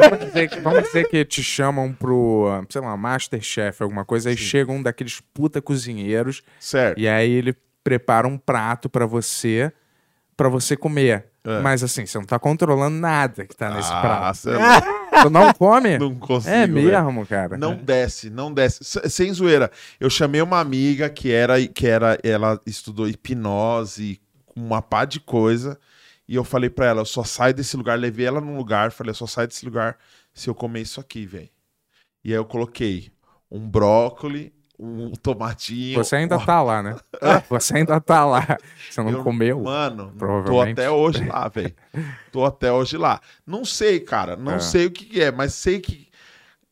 Vamos, dizer que, vamos dizer que te chamam pro, sei lá, Masterchef, alguma coisa, aí chega um daqueles puta cozinheiros Certo. e aí ele prepara um prato pra você, pra você comer. É. Mas assim, você não tá controlando nada que tá nesse Ah, prato. cê é. Tu não come? não consigo. é mesmo, cara. Não desce, não desce. S- Sem zoeira. Eu chamei uma amiga que era, que era, ela estudou hipnose, uma pá de coisa, e eu falei pra ela, eu só saio desse lugar, levei ela num lugar, falei, eu só saio desse lugar se eu comer isso aqui, velho. E aí eu coloquei um brócoli, um tomatinho. Você ainda uma- tá lá, né? Você ainda tá lá. Você não eu- comeu. Mano, tô até hoje lá, velho. Tô até hoje lá. Não sei, cara. Não É. sei o que que é, mas sei que.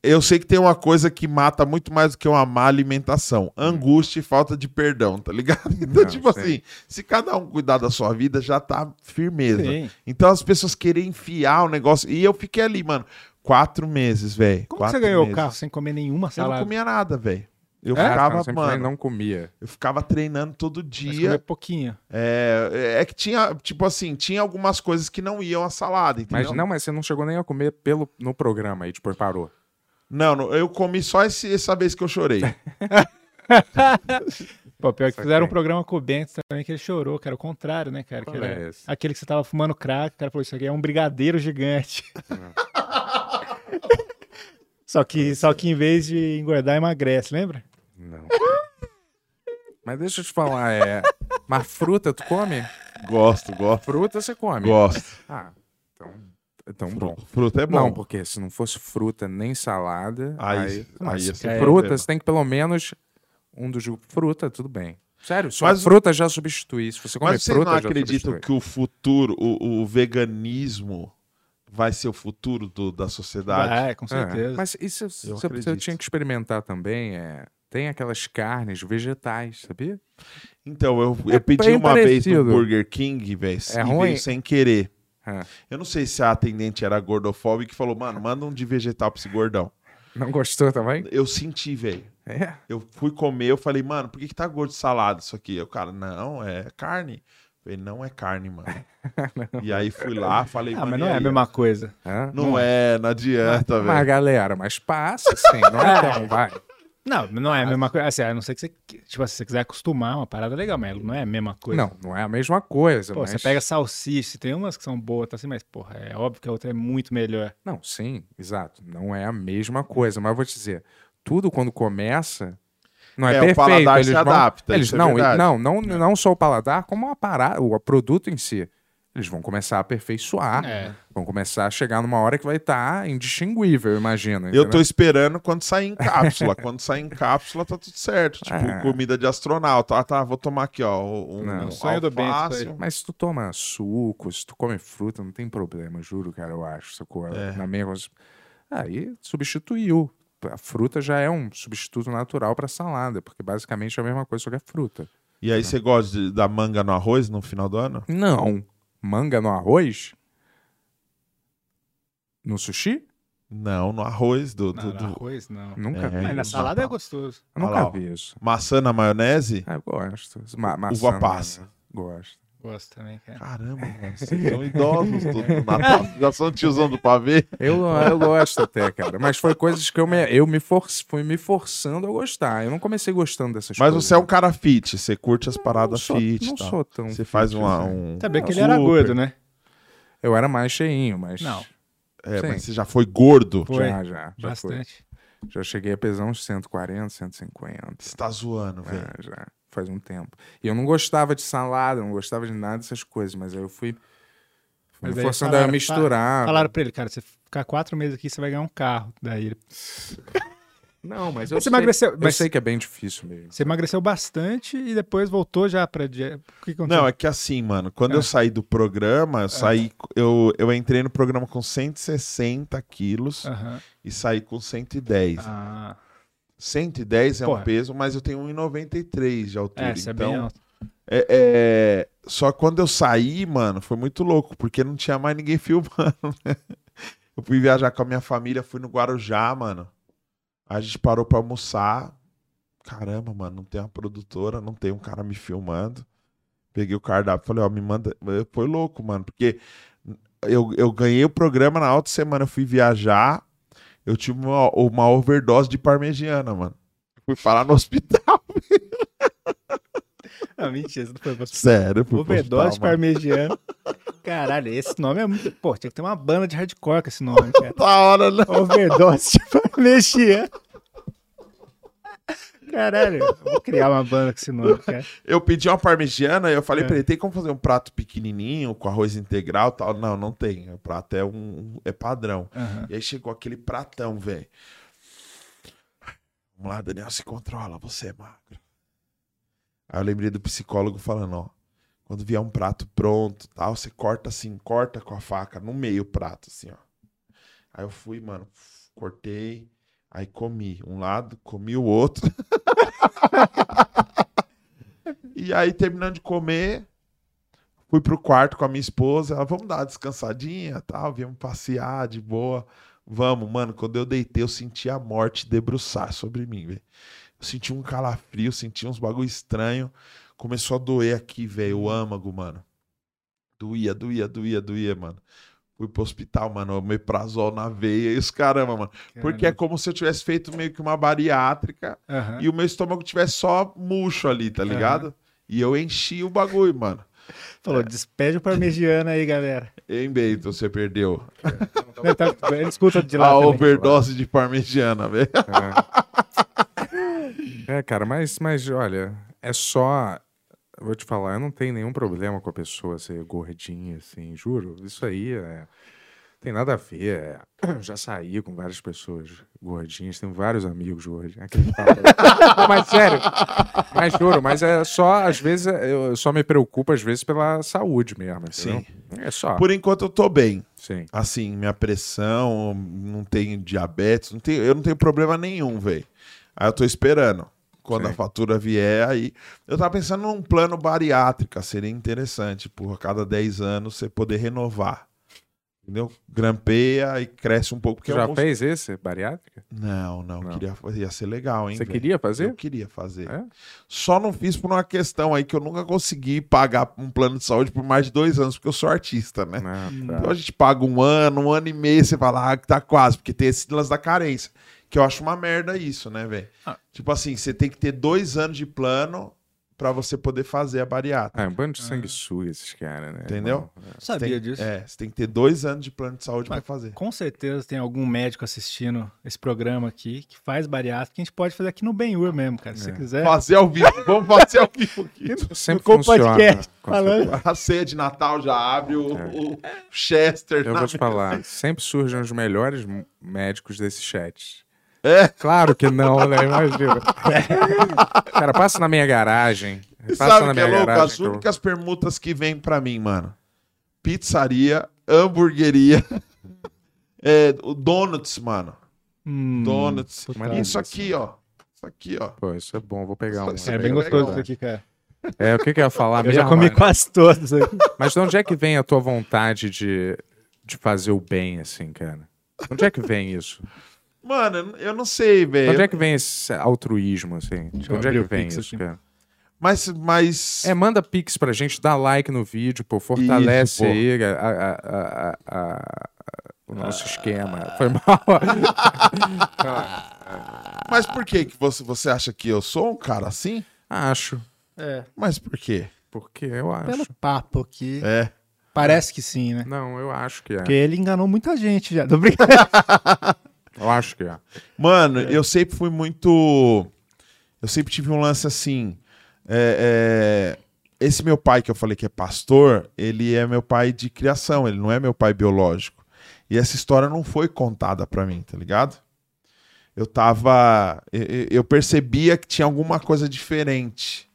Eu sei que tem uma coisa que mata muito mais do que uma má alimentação: angústia e falta de perdão, tá ligado? Então. Não, tipo sei. assim, se cada um cuidar da sua vida, já tá firmeza. Sim. Então as pessoas querem enfiar o negócio. E eu fiquei ali, mano, quatro meses, velho. Como que Quatro você ganhou o meses. carro sem comer nenhuma Eu não salada? comia nada, velho. Eu Ah, ficava, cara, mano, não comia. eu ficava treinando todo Mas dia. comer pouquinho. É, é que tinha, tipo assim, tinha algumas coisas que não iam à salada, entendeu? Mas não, mas você não chegou nem a comer pelo, no programa aí, tipo, parou. Não, não, eu comi só esse, essa vez que eu chorei. Pô, pior que Saquei. fizeram um programa com o Bento também que ele chorou, que era o contrário, né, cara? Que era é esse? aquele que você tava fumando crack, o cara falou, isso aqui é um brigadeiro gigante. só, que, só que em vez de engordar, emagrece, lembra? Não. mas deixa eu te falar, é. Mas fruta, tu come? gosto, gosto, Fruta você come. gosto. Ah, então. Então bom. Fruta é bom. Não, porque se não fosse fruta nem salada. Aí- Aí, aí mas ia se ser fruta, você tem que pelo menos um dos grupos. Fruta, tudo bem. Sério, só Mas- fruta já substitui. Se você come Mas vocês fruta, não já acreditam que o futuro, o, o veganismo vai ser o futuro do- da sociedade? Vai, com É, certeza. mas isso Eu acredito. tinha que experimentar também. É, tem aquelas carnes vegetais, sabia? Então, eu, É eu pedi bem uma vez parecido. no Burger King, velho, É e ruim? veio sem querer. É. Eu não sei se a atendente era gordofóbica e falou, mano, manda um de vegetal pra esse gordão. Não gostou também? Eu senti, velho. É. Eu fui comer, eu falei, mano, por que, que tá gosto de salada isso aqui? O cara, não, é carne. Eu falei, não é carne, mano. e aí fui lá, falei, Ah, mas não é a mesma coisa. Hã? Não é, não adianta, Mas, velho. galera, mas passa sim, não é vai. Não, não é a mesma coisa. Assim, a não ser que você, tipo, se você quiser acostumar, uma parada legal, mas não é a mesma coisa. Não, não é a mesma coisa, Pô, mas... você pega salsicha, tem umas que são boas, tá assim, mas, porra, é óbvio que a outra é muito melhor. Não, sim, exato. Não é a mesma coisa, mas eu vou te dizer, tudo quando começa não é, É, o perfeito. paladar eles se vão- adapta, Eles, isso é não, não, não, não só o paladar, como a parada, o produto em si. Eles vão começar a aperfeiçoar, É. vão começar a chegar numa hora que vai estar indistinguível, imagina. Eu tô esperando quando sair em cápsula. quando sair em cápsula, tá tudo certo. Tipo, É. comida de astronauta. Ah, tá, vou tomar aqui, ó. Um, Não. um O sonho do aí. Mas se tu toma suco, se tu come fruta, não tem problema, juro, cara, eu acho. Sacou? É. Na minha... Aí substituiu. A fruta já é um substituto natural pra salada, porque basicamente é a mesma coisa, só que é fruta. E aí você gosta de- da manga no arroz no final do ano? Não. Manga no arroz? No sushi? Não, no arroz do. do- Não, do- no arroz, não. Nunca É, vi. Mas na isso. salada é gostoso. Eu Olha nunca lá, ó. vi isso. Maçã na maionese? Ah, eu gosto. Ma maçã, Uva né? passa. Gosto. Gosto também, cara. Caramba, mano, vocês são idosos no Natal. Já são tiozão do pavê. Eu, eu gosto até, cara. Mas foi coisas que eu me, eu me for, fui me forçando a gostar. Eu não comecei gostando dessas Mas coisas. você é um cara fit, você curte as paradas não sou, fit. Não tal. sou tão. Você faz fit, uma, assim. um. Sabia que um ele era gordo, né? Eu era mais cheinho, mas. Não. É, Sim. mas você já foi gordo. Foi. Já, já. Já, foi. Bastante. já cheguei a pesar uns 140, 150. Você tá zoando, velho. É, já. Faz um tempo. E eu não gostava de salada, não gostava de nada dessas coisas, mas aí eu fui. fui Mas me forçando falaram- a misturar. Falaram pra ele, cara, você ficar quatro meses aqui, você vai ganhar um carro. Daí ele... Não, mas eu, Você sei, emagreceu, eu mas- sei que é bem difícil mesmo. Você emagreceu bastante e depois voltou já pra... dieta. O que aconteceu? Não, é que assim, mano, quando É. eu saí do programa, eu saí. Eu, eu entrei no programa com 160 quilos Aham. e saí com 110. Ah, 110 é Porra. um peso, mas eu tenho 1,93 de altura. é, você é bem então, alto. é, é, Só quando eu saí, mano, foi muito louco, porque não tinha mais ninguém filmando, né? Eu fui viajar com a minha família, fui no Guarujá, mano. A gente parou pra almoçar. Caramba, mano, não tem uma produtora, não tem um cara me filmando. Peguei o cardápio falei, ó, me manda. Foi louco, mano, porque eu, eu ganhei o programa na outra semana, eu fui viajar. Eu tive uma, uma overdose de parmegiana, mano. Fui parar no hospital. Ah, mentira, você não foi pra Sério, fui pro Overdose hospital, mano. parmegiano. Caralho, esse nome é muito... Pô, tinha que ter uma banda de hardcore com esse nome, cara. Da hora, né? Overdose de parmegiano. Caralho, vou criar uma banda com esse nome, cara. Eu pedi uma parmegiana e eu falei É. pra ele, tem como fazer um prato pequenininho, com arroz integral tal? Não, não tem. O prato é um é padrão. Aham. E aí chegou aquele pratão, velho. Vamos lá, Daniel, se controla, você é magro. Aí eu lembrei do psicólogo falando, ó, quando vier um prato pronto, tal, você corta assim, corta com a faca no meio o prato, assim, ó. Aí eu fui, mano, cortei, aí comi um lado, comi o outro. e aí, terminando de comer, fui pro quarto com a minha esposa. Ela, vamos dar uma descansadinha, tal, viemos passear de boa. Vamos, mano. Quando eu deitei, eu senti a morte debruçar sobre mim, velho. Eu senti um calafrio, senti uns bagulho estranho. Começou a doer aqui, velho, o âmago, mano. Doía, doía, doía, doía, mano. Fui pro hospital, mano, omeprazol na veia e os caramba, mano. Porque é como se eu tivesse feito meio que uma bariátrica e o meu estômago tivesse só murcho ali, tá ligado? E eu enchi o bagulho, mano. Falou, despede o parmegiano aí, galera. Hein, Beito, você perdeu. Ele, tá, ele escuta de lá A também. overdose de parmegiana, velho. É, cara, mas, mas olha, é só. Eu Vou te falar, eu não tenho nenhum problema com a pessoa ser gordinha, assim, juro. Isso aí é. Tem nada a ver. é, eu já saí com várias pessoas gordinhas, tenho vários amigos gordinhos. Aquele papo. Não, mas sério. Mas juro, mas é só, às vezes, é- eu só me preocupo, às vezes, pela saúde mesmo. entendeu? É só. Por enquanto eu tô bem. Sim. Assim, minha pressão, não tenho diabetes, não tenho, eu não tenho problema nenhum, velho. Aí eu tô esperando. Quando Sim. a fatura vier, aí. Eu tava pensando num plano bariátrica, seria interessante, por a cada 10 anos você poder renovar. Entendeu? Grampeia e cresce um pouco. Já é um- fez esse? Bariátrica? Não, não, Não. Queria, ia ser legal, hein? Você velho? queria fazer? Eu queria fazer. É? Só não fiz por uma questão aí que eu nunca consegui pagar um plano de saúde por mais de dois anos, porque eu sou artista, né? Ah, Então tá. a gente paga um ano, um ano e meio, você fala, ah, que tá quase, porque tem esse lance da carência. Que eu acho uma merda isso, né, velho? Ah. Tipo assim, você tem que ter dois anos de plano pra você poder fazer a bariátrica. Ah, é um bando de sanguessuga esses caras, né? Entendeu? Irmão? É. Sabia Tem- disso. É, você tem que ter dois anos de plano de saúde Mas pra fazer. Com certeza tem algum médico assistindo esse programa aqui que faz bariátrica que a gente pode fazer aqui no Benhur mesmo, cara. Se você É. quiser. Fazer ao vivo, vamos fazer ao vivo aqui. Sempre Ficou funciona. podcast com falando. A ceia de Natal já abre o, o Chester. Eu vou te falar, sempre surgem os melhores médicos desse chat. É? Claro que não, né? Imagina. Cara, passa na minha garagem. E Passa sabe na que é minha louco? garagem. As que eu- únicas permutas que vêm pra mim, mano. Pizzaria, hamburgueria, é, o donuts, mano. Hum, Donuts. Isso aqui, ó. Isso aqui, ó. Pô, isso é bom, vou pegar um. Isso É é bem gostoso legal. isso aqui, cara. É, o que que eu ia falar Eu mesmo? já comi mano? quase todos aqui. Mas de onde é que vem a tua vontade de, de fazer o bem, assim, cara? Onde é que vem isso? Mano, eu não sei, De onde velho. é que vem esse altruísmo, assim? De eu onde é que vem isso, aqui. cara? Mas, mas É, manda pix pra gente, dá like no vídeo, pô, fortalece Isso, pô. aí a- a- a- a- a- o nosso esquema. Foi mal. Mas por que, que você, você acha que eu sou um cara assim? acho. É. Mas por quê? Porque eu acho. Pelo papo aqui. É. Parece que sim, né? Não, eu acho que é. Porque ele enganou muita gente já. Tô brincando. Eu acho que é. Mano, eu sempre fui muito. Eu sempre tive um lance assim. é, é, Esse meu pai que eu falei que é pastor, ele é meu pai de criação, ele não é meu pai biológico. E essa história não foi contada pra mim, tá ligado? Eu tava. Eu percebia que tinha alguma coisa diferente.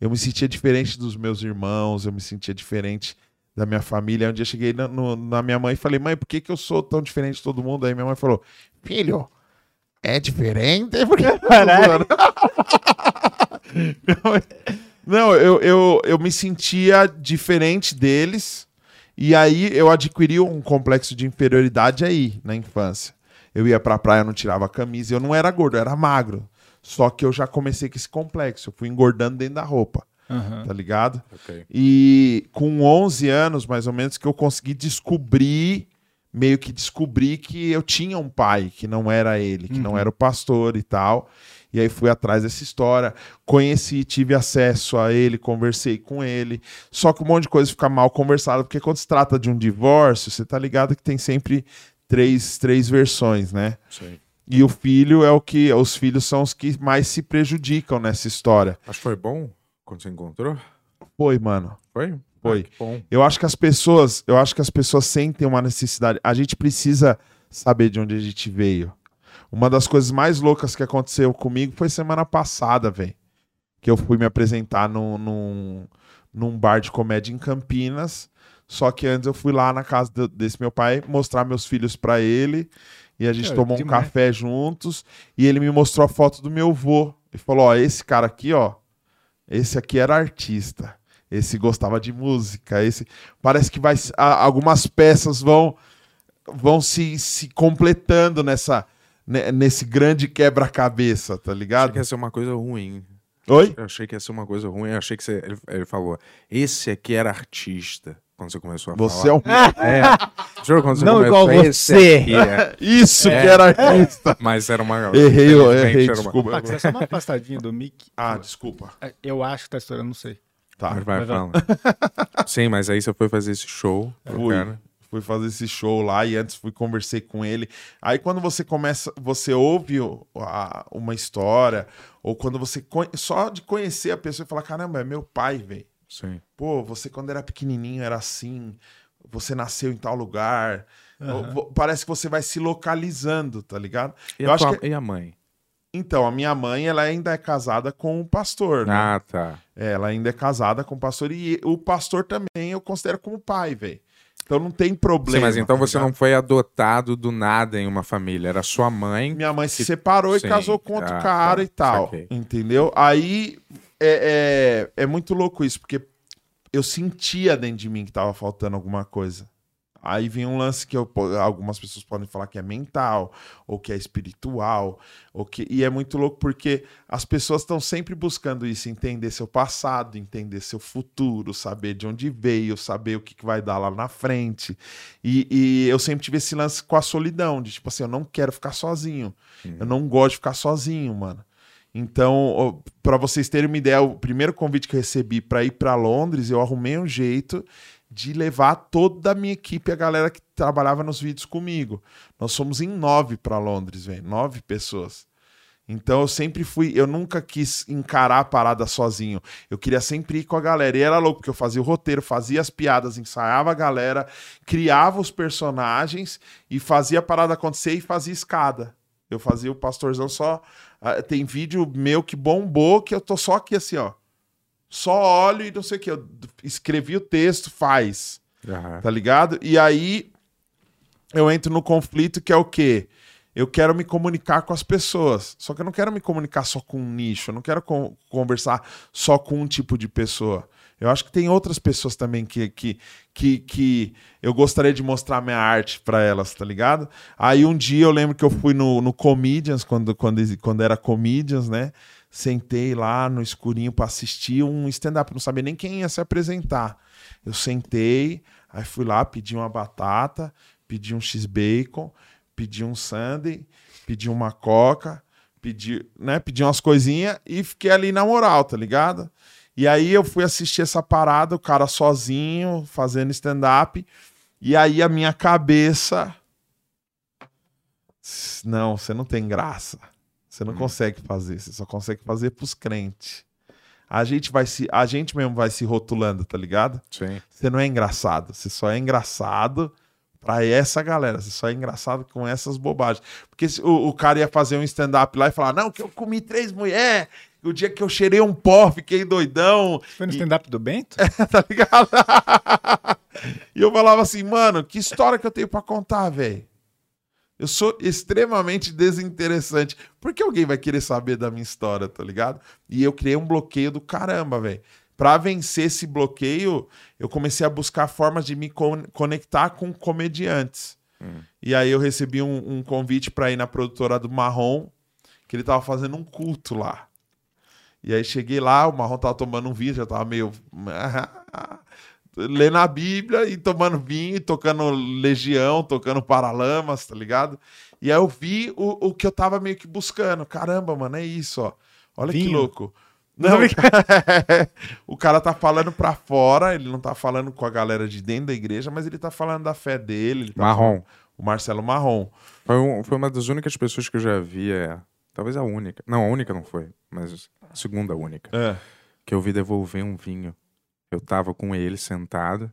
Eu me sentia diferente dos meus irmãos, eu me sentia diferente da minha família. Um dia eu cheguei na, no- na minha mãe e falei, mãe, por que, que eu sou tão diferente de todo mundo? Aí minha mãe falou, filho, é diferente? Porque... Não, eu, eu, eu me sentia diferente deles. E aí eu adquiri um complexo de inferioridade aí, na infância. Eu ia pra praia, não tirava a camisa. Eu não era gordo, eu era magro. Só que eu já comecei com esse complexo. Eu fui engordando dentro da roupa, Aham. tá ligado? Ok. E com 11 anos, mais ou menos, que eu consegui descobrir, meio que descobrir que eu tinha um pai, que não era ele, que não era o pastor e tal. E aí fui atrás dessa história, conheci, tive acesso a ele, conversei com ele. Só que um monte de coisa fica mal conversada, porque quando se trata de um divórcio, você tá ligado que tem sempre três, três versões, né? Sim. E o filho é o que. Os filhos são os que mais se prejudicam nessa história. Acho que foi bom quando você encontrou. Foi, mano. Foi? Foi. Ah. Eu acho que as pessoas, eu acho que as pessoas sentem uma necessidade. A gente precisa saber de onde a gente veio. Uma das coisas mais loucas que aconteceu comigo foi semana passada, velho. Que eu fui me apresentar num, num, num bar de comédia em Campinas. Só que antes eu fui lá na casa do- desse meu pai mostrar meus filhos pra ele. E a gente É, tomou um demais. café juntos. E ele me mostrou a foto do meu vô. E falou: Ó, esse cara aqui, ó. Esse aqui era artista. Esse gostava de música. Esse parece que vai algumas peças vão vão se, se completando nessa ne- nesse grande quebra-cabeça, tá Achei ligado? que ia ser uma coisa ruim. Oi? Eu achei que ia ser uma coisa ruim. Eu achei que você. Ele, ele falou: esse aqui era artista. Quando você começou a Você é falar. um É. Juro, quando você Não começou, igual você. aqui é. isso É. que era artista. Mas era uma. Errei, eu errei, era uma- desculpa. Max, é só uma afastadinha do mic. Ah, desculpa. É, Eu acho que tá estourando, não sei. Tá. Mas vai falando. Sim, mas aí você foi fazer esse show. pro Fui. cara. Fui fazer esse show lá e antes fui conversei com ele. Aí quando você começa, você ouve uma história, ou quando você só de conhecer a pessoa e falar: caramba, é meu pai, velho. Sim. Pô, você quando era pequenininho era assim, você nasceu em tal lugar. Vo- Parece que você vai se localizando, tá ligado? E, Eu a acho tua- que- e a mãe? Então, a minha mãe, ela ainda é casada com um pastor, né? Ah, tá. É, ela ainda é casada com um pastor e o pastor também eu considero como pai, velho. Então não tem problema. Sim, mas então tá você não foi adotado do nada em uma família. Era sua mãe. Minha mãe se que- separou Sim. e casou com outro Ah, cara tá. e tal. Entendeu? Aí é, é, é muito louco isso, porque eu sentia dentro de mim que tava faltando alguma coisa. Aí vem um lance que eu algumas pessoas podem falar que é mental, ou que é espiritual, ou que, e é muito louco porque as pessoas estão sempre buscando isso, entender seu passado, entender seu futuro, saber de onde veio, saber o que, que vai dar lá na frente. E, e eu sempre tive esse lance com a solidão, de tipo assim, eu não quero ficar sozinho. Eu não gosto de ficar sozinho, mano. Então, para vocês terem uma ideia, o primeiro convite que eu recebi para ir para Londres, eu arrumei um jeito de levar toda a minha equipe, a galera que trabalhava nos vídeos comigo. Nós fomos em nove para Londres, velho, nove pessoas. Então eu sempre fui, eu nunca quis encarar a parada sozinho. Eu queria sempre ir com a galera. E era louco, porque eu fazia o roteiro, fazia as piadas, ensaiava a galera, criava os personagens e fazia a parada acontecer e fazia escada. Eu fazia o pastorzão só. Ah, Tem vídeo meu que bombou, que eu tô só aqui assim, ó. Só olho e não sei o que. Eu escrevi o texto, faz Aham. tá ligado? E aí eu entro no conflito que é o quê? Eu quero me comunicar com as pessoas. Só que eu não quero me comunicar só com um nicho. Eu não quero con- conversar só com um tipo de pessoa. Eu acho que tem outras pessoas também que, que, que, que eu gostaria de mostrar minha arte pra elas, tá ligado? Aí um dia eu lembro que eu fui no, no Comedians, quando, quando, quando era Comedians, né? sentei lá no escurinho pra assistir um stand-up. Não sabia nem quem ia se apresentar. Eu sentei, aí fui lá, pedi uma batata, pedi um x-bacon, pedi um sundae, pedi uma coca, pedi, né, pedi umas coisinhas e fiquei ali na moral, tá ligado? E aí eu fui assistir essa parada, o cara sozinho, fazendo stand-up. E aí a minha cabeça. Não, você não tem graça. Você não consegue fazer, você só consegue fazer pros crentes. A gente vai se, a gente mesmo vai se rotulando, tá ligado? Sim. Você não é engraçado, você só é engraçado pra essa galera, você só é engraçado com essas bobagens. Porque se o, o cara ia fazer um stand-up lá e falar: Não, que eu comi três mulheres, o dia que eu cheirei um pó, fiquei doidão, Foi no E- stand-up do Bento? tá ligado? e eu falava assim, mano, que história que eu tenho pra contar, velho? Eu sou extremamente desinteressante. Por que alguém vai querer saber da minha história, tá ligado? E eu criei um bloqueio do caramba, velho. Pra vencer esse bloqueio, eu comecei a buscar formas de me con- conectar com comediantes. E aí eu recebi um, um convite pra ir na produtora do Marrom, que ele tava fazendo um culto lá. E aí cheguei lá, o Marrom tava tomando um vinho, já tava meio. lendo a Bíblia e tomando vinho, e tocando Legião, tocando Paralamas, tá ligado? E aí eu vi o, o que eu tava meio que buscando. Caramba, mano, é isso, ó. Olha que Vinho. louco. Não, o cara tá falando pra fora, ele não tá falando com a galera de dentro da igreja, mas ele tá falando da fé dele. ele tá Marrom. falando- o Marcelo Marrom. Foi, um- foi uma das únicas pessoas que eu já vi, é, talvez a única. Não, a única não foi, mas a segunda única. É. Que eu vi devolver um vinho. Eu tava com ele sentado.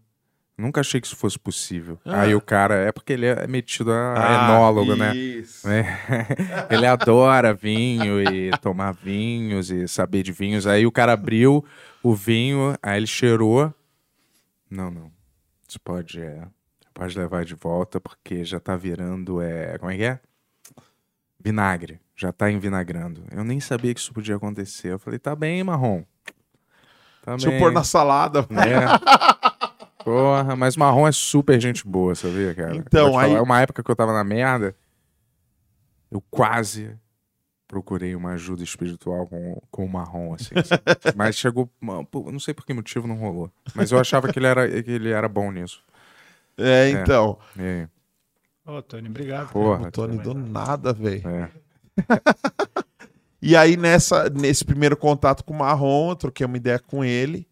Nunca achei que isso fosse possível. Ah. Aí o cara, é porque ele é metido a enólogo, né? Isso. É. Ele adora vinho e tomar vinhos e saber de vinhos. Aí o cara abriu o vinho, aí ele cheirou. Não, não. Você pode, é, pode levar de volta porque já tá virando, é, como é que é? Vinagre. Já tá envinagrando. Eu nem sabia que isso podia acontecer. Eu falei, tá bem, marrom. Tá Deixa eu bem. pôr na salada. É. Porra, mas marrom é super gente boa, sabia, cara? Então, aí- falar, uma época que eu tava na merda, eu quase procurei uma ajuda espiritual com, com o marrom, assim. mas chegou. Não sei por que motivo não rolou. Mas eu achava que ele era, que ele era bom nisso. É, então. E aí, Ô, Tony, obrigado. porra. O Tony do nada, velho. É. E aí, nessa, nesse primeiro contato com o Marrom, eu troquei uma ideia com ele.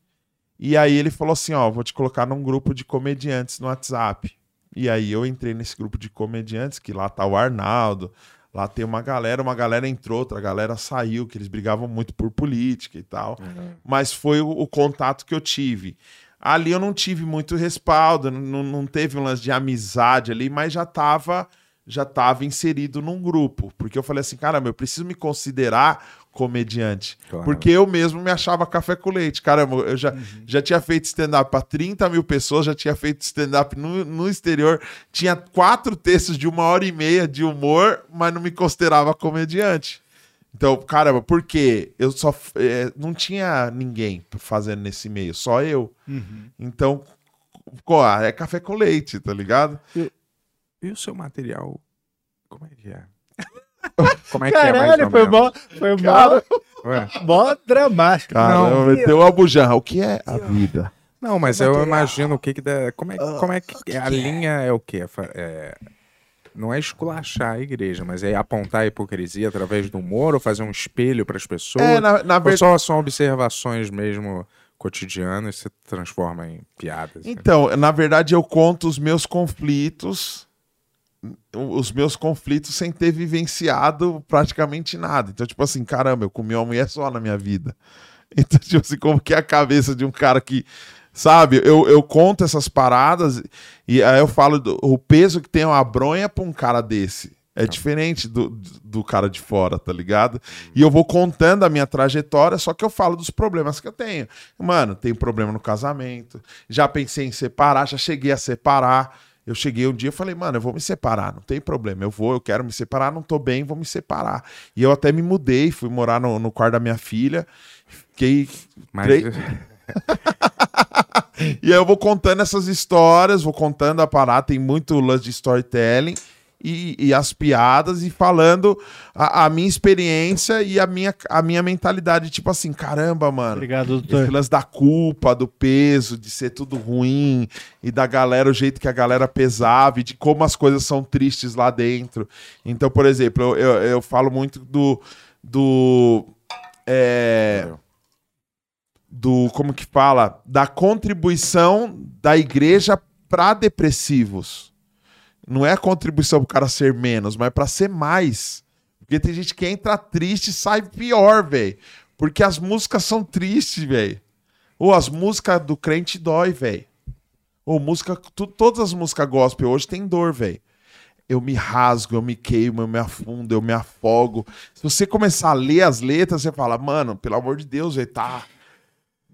E aí ele falou assim: ó, vou te colocar num grupo de comediantes no WhatsApp. E aí eu entrei nesse grupo de comediantes, que lá tá o Arnaldo, lá tem uma galera, uma galera entrou, outra galera saiu, que eles brigavam muito por política e tal. Mas foi o, o contato que eu tive. Ali eu não tive muito respaldo, não, não teve um lance de amizade ali, mas já tava já estava inserido num grupo. Porque eu falei assim, caramba, eu preciso me considerar comediante. Claro. Porque eu mesmo me achava café com leite. Caramba, eu já, já tinha feito stand-up para 30 mil pessoas, já tinha feito stand-up no, no exterior, tinha quatro textos de uma hora e meia de humor, mas não me considerava comediante. Então, caramba, por quê? Eu só eh, não tinha ninguém fazendo nesse meio, só eu. Então, pô, é café com leite, tá ligado? E o seu material? Como é que é? Como é que é mais Caralho, ou foi menos? mó, foi mó, Ué? mó dramático. Caramba, meteu a bujanra. O que é a vida? Não, mas eu imagino o que que dá. Como é, como é que. A linha é o quê? Fa- É, não é esculachar a igreja, mas é apontar a hipocrisia através do humor ou fazer um espelho para as pessoas. É, na, na ou só são observações mesmo cotidianas e se transforma em piadas. né? Então, na verdade, eu conto os meus conflitos, os meus conflitos sem ter vivenciado praticamente nada. Então, tipo assim, caramba, eu comi uma mulher só na minha vida. Então, tipo assim, como que é a cabeça de um cara que. Sabe, eu, eu conto essas paradas e aí eu falo do, o peso que tem uma bronha pra um cara desse. É diferente do, do cara de fora, tá ligado? E eu vou contando a minha trajetória, só que eu falo dos problemas que eu tenho. Mano, tenho problema no casamento. Já pensei em separar, já cheguei a separar. Eu cheguei um dia e falei, mano, eu vou me separar, não tem problema. Eu vou, eu quero me separar, não tô bem, vou me separar. E eu até me mudei, fui morar no, no quarto da minha filha. Fiquei Mas Três- e aí eu vou contando essas histórias, vou contando a parada, tem muito lance de storytelling. E, e as piadas e falando a, a minha experiência e a minha, a minha mentalidade. Tipo assim, caramba, mano. Obrigado, Esse doutor. lance da culpa, do peso, de ser tudo ruim, e da galera, o jeito que a galera pesava, e de como as coisas são tristes lá dentro. Então, por exemplo, eu, eu, eu falo muito do. do é, do. Como que fala? Da contribuição da igreja para depressivos. Não é a contribuição pro cara ser menos, mas para ser mais. Porque tem gente que entra triste e sai pior, velho. Porque as músicas são tristes, velho. Ou as músicas do crente dói, velho. Ou música. tu- todas as músicas gospel hoje tem dor, velho. Eu me rasgo, eu me queimo, eu me afundo, eu me afogo. Se você começar a ler as letras, você fala, mano, pelo amor de Deus, velho, tá.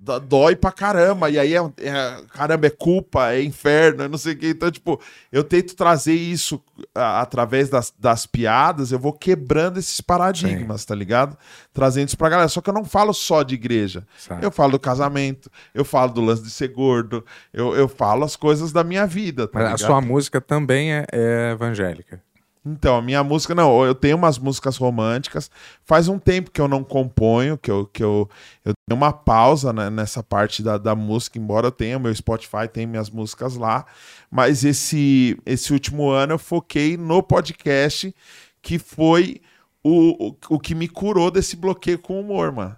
Dó- Dói pra caramba. E aí é, é- caramba, é culpa, é inferno, é não sei o que. Então, tipo, eu tento trazer isso a- através das, das piadas, eu vou quebrando esses paradigmas, tá ligado? Trazendo isso pra galera. Só que eu não falo só de igreja. Sabe? Eu falo do casamento, eu falo do lance de ser gordo, eu, eu falo as coisas da minha vida, tá Mas a ligado? sua música também é, é evangélica. Então, a minha música, não, eu tenho umas músicas românticas. Faz um tempo que eu não componho, que eu, que eu, eu tenho uma pausa né, nessa parte da, da música, embora eu tenha meu Spotify, tem minhas músicas lá. Mas esse, esse último ano eu foquei no podcast, que foi o, o, o que me curou desse bloqueio com o humor, mano.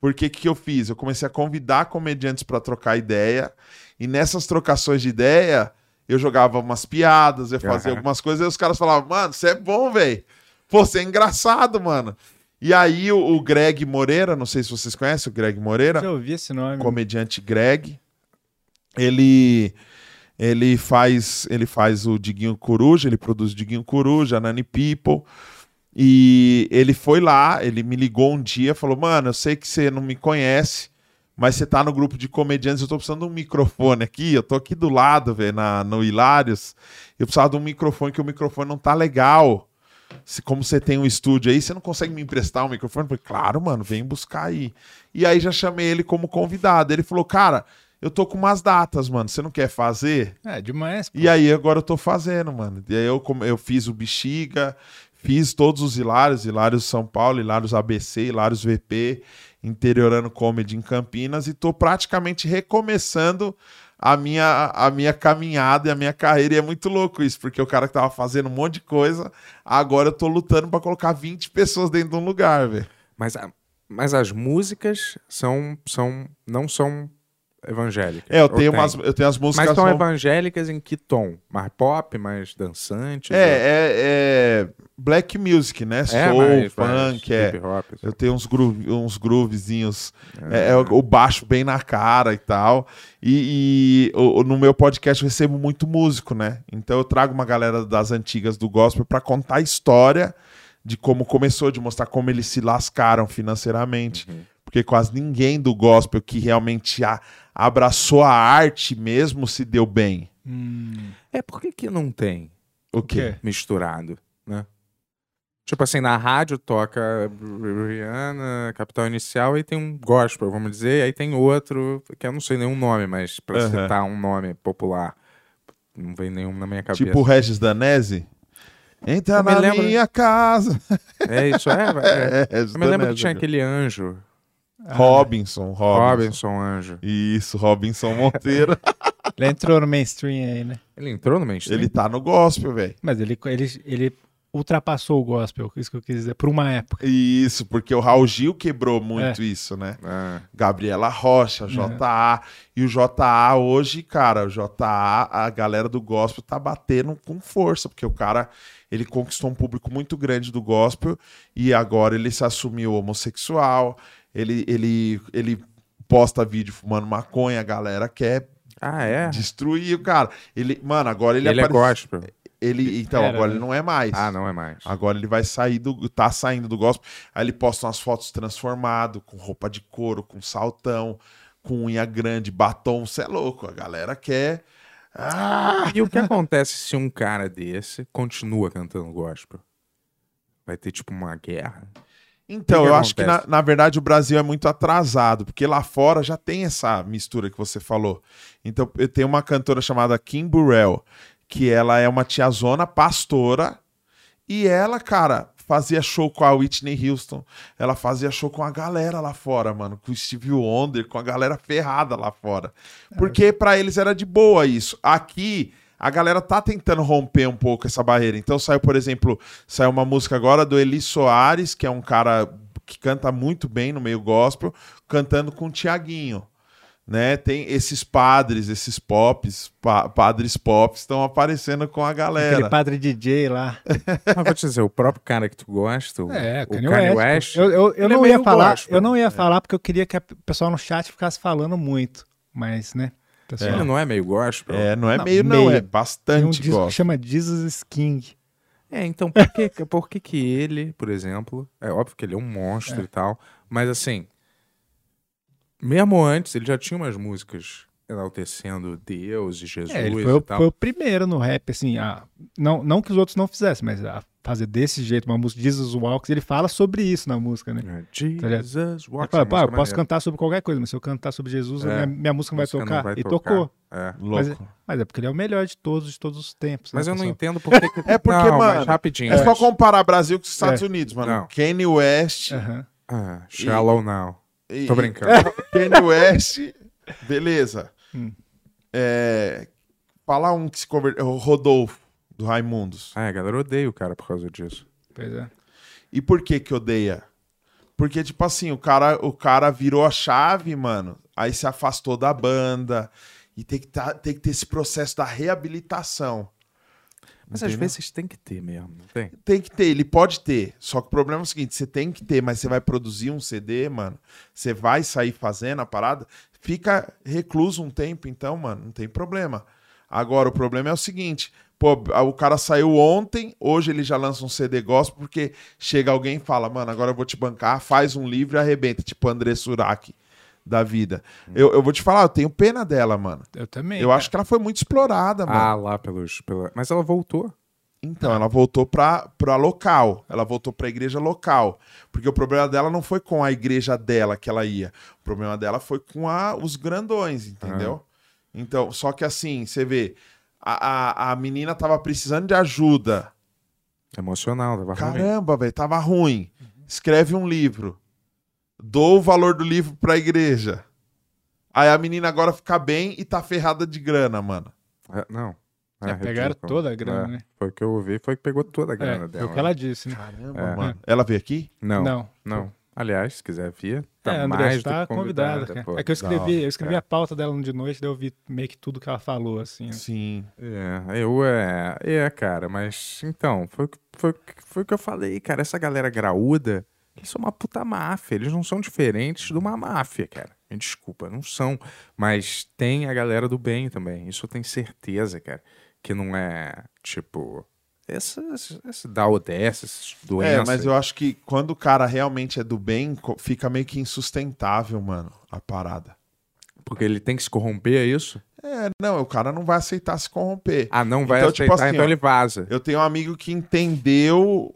Porque o que eu fiz? Eu comecei a convidar comediantes para trocar ideia, e nessas trocações de ideia, eu jogava umas piadas, eu fazia Aham. algumas coisas, e os caras falavam, mano, você é bom, velho. Pô, você é engraçado, mano. E aí o, o Greg Moreira, não sei se vocês conhecem o Greg Moreira, Já ouvi esse nome. comediante Greg, ele ele faz ele faz o Diguinho Coruja, ele produz o Diguinho Coruja, Nani People. E ele foi lá, ele me ligou um dia, falou: "Mano, eu sei que você não me conhece, mas você tá no grupo de comediantes, eu tô precisando de um microfone aqui, eu tô aqui do lado, velho, no Hilários. Eu precisava de um microfone que o microfone não tá legal. Se, como você tem um estúdio aí, você não consegue me emprestar um microfone? Eu falei, claro, mano, vem buscar aí. E aí já chamei ele como convidado. Ele falou, cara, eu tô com umas datas, mano, você não quer fazer? É, demais. pô. E aí agora eu tô fazendo, mano. E aí eu, eu fiz o Bexiga, fiz todos os Hilários, Hilários São Paulo, Hilários ABC, Hilários VP, Interiorano Comedy em Campinas e tô praticamente recomeçando a minha, a minha caminhada e a minha carreira. E é muito louco isso, porque o cara que tava fazendo um monte de coisa, agora eu tô lutando pra colocar 20 pessoas dentro de um lugar, velho. Mas, mas as músicas são, são não são evangélicas. É, eu tenho, umas, eu tenho as músicas. Mas são evangélicas em que tom? Mais pop, mais dançante? É, é, é black music, né? Soul, mais- mais funk, é. hip hop. Eu tenho uns, groove, uns groovezinhos, é, é, o o baixo bem na cara e tal. E, e o- no meu podcast eu recebo muito músico, né? Então eu trago uma galera das antigas do gospel para contar a história de como começou, de mostrar como eles se lascaram financeiramente. Porque quase ninguém do gospel que realmente a- abraçou a arte mesmo se deu bem. Hum, É, por que que não tem O quê? misturado, né? Tipo assim, na rádio toca Rihanna, Capital Inicial, e tem um gospel, vamos dizer, e aí tem outro, que eu não sei nenhum nome, mas pra citar um nome popular, não vem nenhum na minha cabeça. Tipo Regis Danese? Entra Eu na lembro- minha casa. É isso, é. é. É, Eu me lembro que tinha aquele anjo, Robinson, Robinson. Robinson Anjo. Isso, Robinson Monteiro. ele entrou no mainstream aí, né? Ele entrou no mainstream? ele tá no gospel, velho. Mas ele, ele, ele ultrapassou o gospel, isso que eu quis dizer, por uma época. Isso, porque o Raul Gil quebrou muito isso, né? Ah, Gabriela Rocha, JA. E o JA hoje, cara, o JA, a galera do gospel tá batendo com força, porque o cara, ele conquistou um público muito grande do gospel e agora ele se assumiu homossexual, ele, ele, ele posta vídeo fumando maconha, a galera quer Ah, é? destruir o cara. Ele, mano, agora ele, Ele, é aparece- gospel. Ele, então, Era, agora né? ele não é mais. Ah, não é mais. Agora ele vai sair do. tá saindo do gospel. Aí ele posta umas fotos transformado, com roupa de couro, com saltão, com unha grande, batom. Você é louco. A galera quer. Ah! E o que acontece se um cara desse continua cantando gospel? Vai ter tipo uma guerra? Então, que eu acho que na, na verdade o Brasil é muito atrasado, porque lá fora já tem essa mistura que você falou. Então, eu tenho uma cantora chamada Kim Burrell, que ela é uma tiazona pastora e ela, cara, fazia show com a Whitney Houston, ela fazia show com a galera lá fora, mano, com o Stevie Wonder, com a galera ferrada lá fora. Porque pra eles era de boa isso. Aqui a galera tá tentando romper um pouco essa barreira. Então saiu, por exemplo, saiu uma música agora do Eli Soares, que é um cara que canta muito bem no meio gospel, cantando com o Tiaguinho. Né? Tem esses padres, esses pops, pa- padres pops estão aparecendo com a galera. Aquele padre DJ lá. Mas vou te dizer, o próprio cara que tu gosta, o, É, o Kanye Kanye, West. West, Eu, eu, eu é não ia meio falar, gospel. eu não ia É. falar porque eu queria que o pessoal no chat ficasse falando muito. Mas, né? Pessoal, ele não é meio gospel? É, não é Não, meio, não, meio. é tem um bastante disco que gospel. chama Jesus King. É, então por que, por que que ele, por exemplo, é óbvio que ele é um monstro e tal, mas assim, mesmo antes ele já tinha umas músicas enaltecendo Deus e Jesus É, ele e foi, o- tal. foi o primeiro no rap, assim, a, não, não que os outros não fizessem, mas a fazer desse jeito uma música, Jesus Walks, ele fala sobre isso na música, né? É, Jesus Ele walks, fala, é pô, eu música posso maneira. cantar sobre qualquer coisa, mas se eu cantar sobre Jesus, É, minha, minha música não vai não tocar. vai e tocar. tocou. É. Louco. Mas é porque ele é o melhor de todos, de todos os tempos. Mas né, eu não pessoal? entendo por que. É porque, não, mas mano, rapidinho. É só comparar Brasil com os Estados É. Unidos, mano. Não. Kanye West. Aham. Ah, shallow now. e- Tô brincando. Kanye West, beleza. Hum. É, falar um que se converteu, Rodolfo, do Raimundos. Ah, a galera odeia o cara por causa disso. Pois é. E por que que odeia? Porque, tipo assim, o cara, o cara virou a chave, mano, aí se afastou da banda, e tem que, tá, tem que ter esse processo da reabilitação. Mas às Entendeu? vezes tem que ter mesmo, não tem? Tem que ter, ele pode ter. Só que o problema é o seguinte: você tem que ter, mas você vai produzir um CD, mano. Você vai sair fazendo a parada, fica recluso um tempo, então, mano, não tem problema. Agora, o problema é o seguinte: pô, o cara saiu ontem, hoje ele já lança um CD gospel, porque chega alguém e fala, mano, agora eu vou te bancar, faz um livro e arrebenta, tipo André Surak da vida. Eu, eu vou te falar, eu tenho pena dela, mano. Eu também. Eu acho que ela foi muito explorada, mano. Ah, lá pelos... Pela... Mas ela voltou. Então, ela voltou pra, pra local. Ela voltou pra igreja local. Porque o problema dela não foi com a igreja dela que ela ia. O problema dela foi com a, os grandões, entendeu? Então, só que assim, você vê, a, a, a menina tava precisando de ajuda. Emocional, tava ruim. Caramba, velho, tava ruim. Escreve um livro. Dou o valor do livro pra igreja. Aí a menina agora fica bem e tá ferrada de grana, mano. É, não. É, pegaram ridículo. toda a grana, É, né? Foi o que eu ouvi, foi que pegou toda a É, grana foi dela. o que ela disse, né? Caramba, É. mano. Ela veio aqui? Não, não, Não. Aliás, se quiser vir, tá é, André, mais tá convidada. convidada. É que eu escrevi, eu escrevi É. a pauta dela no de noite, daí eu vi meio que tudo que ela falou, assim. Sim. É, eu é, é, cara, mas então, foi, o que- foi, foi que eu falei, cara. Essa galera graúda, eles são uma puta máfia. Eles não são diferentes de uma máfia, cara. Me desculpa, não são. Mas tem a galera do bem também. Isso eu tenho certeza, cara. Que não é, tipo, essas, esse da ODS, essas É, doenças. mas eu acho que quando o cara realmente é do bem, fica meio que insustentável, mano, a parada. Porque ele tem que se corromper, é isso? É, não, o cara não vai aceitar se corromper. Ah, não vai Então, tipo aceitar, assim, então ó, ele vaza. Eu tenho um amigo que entendeu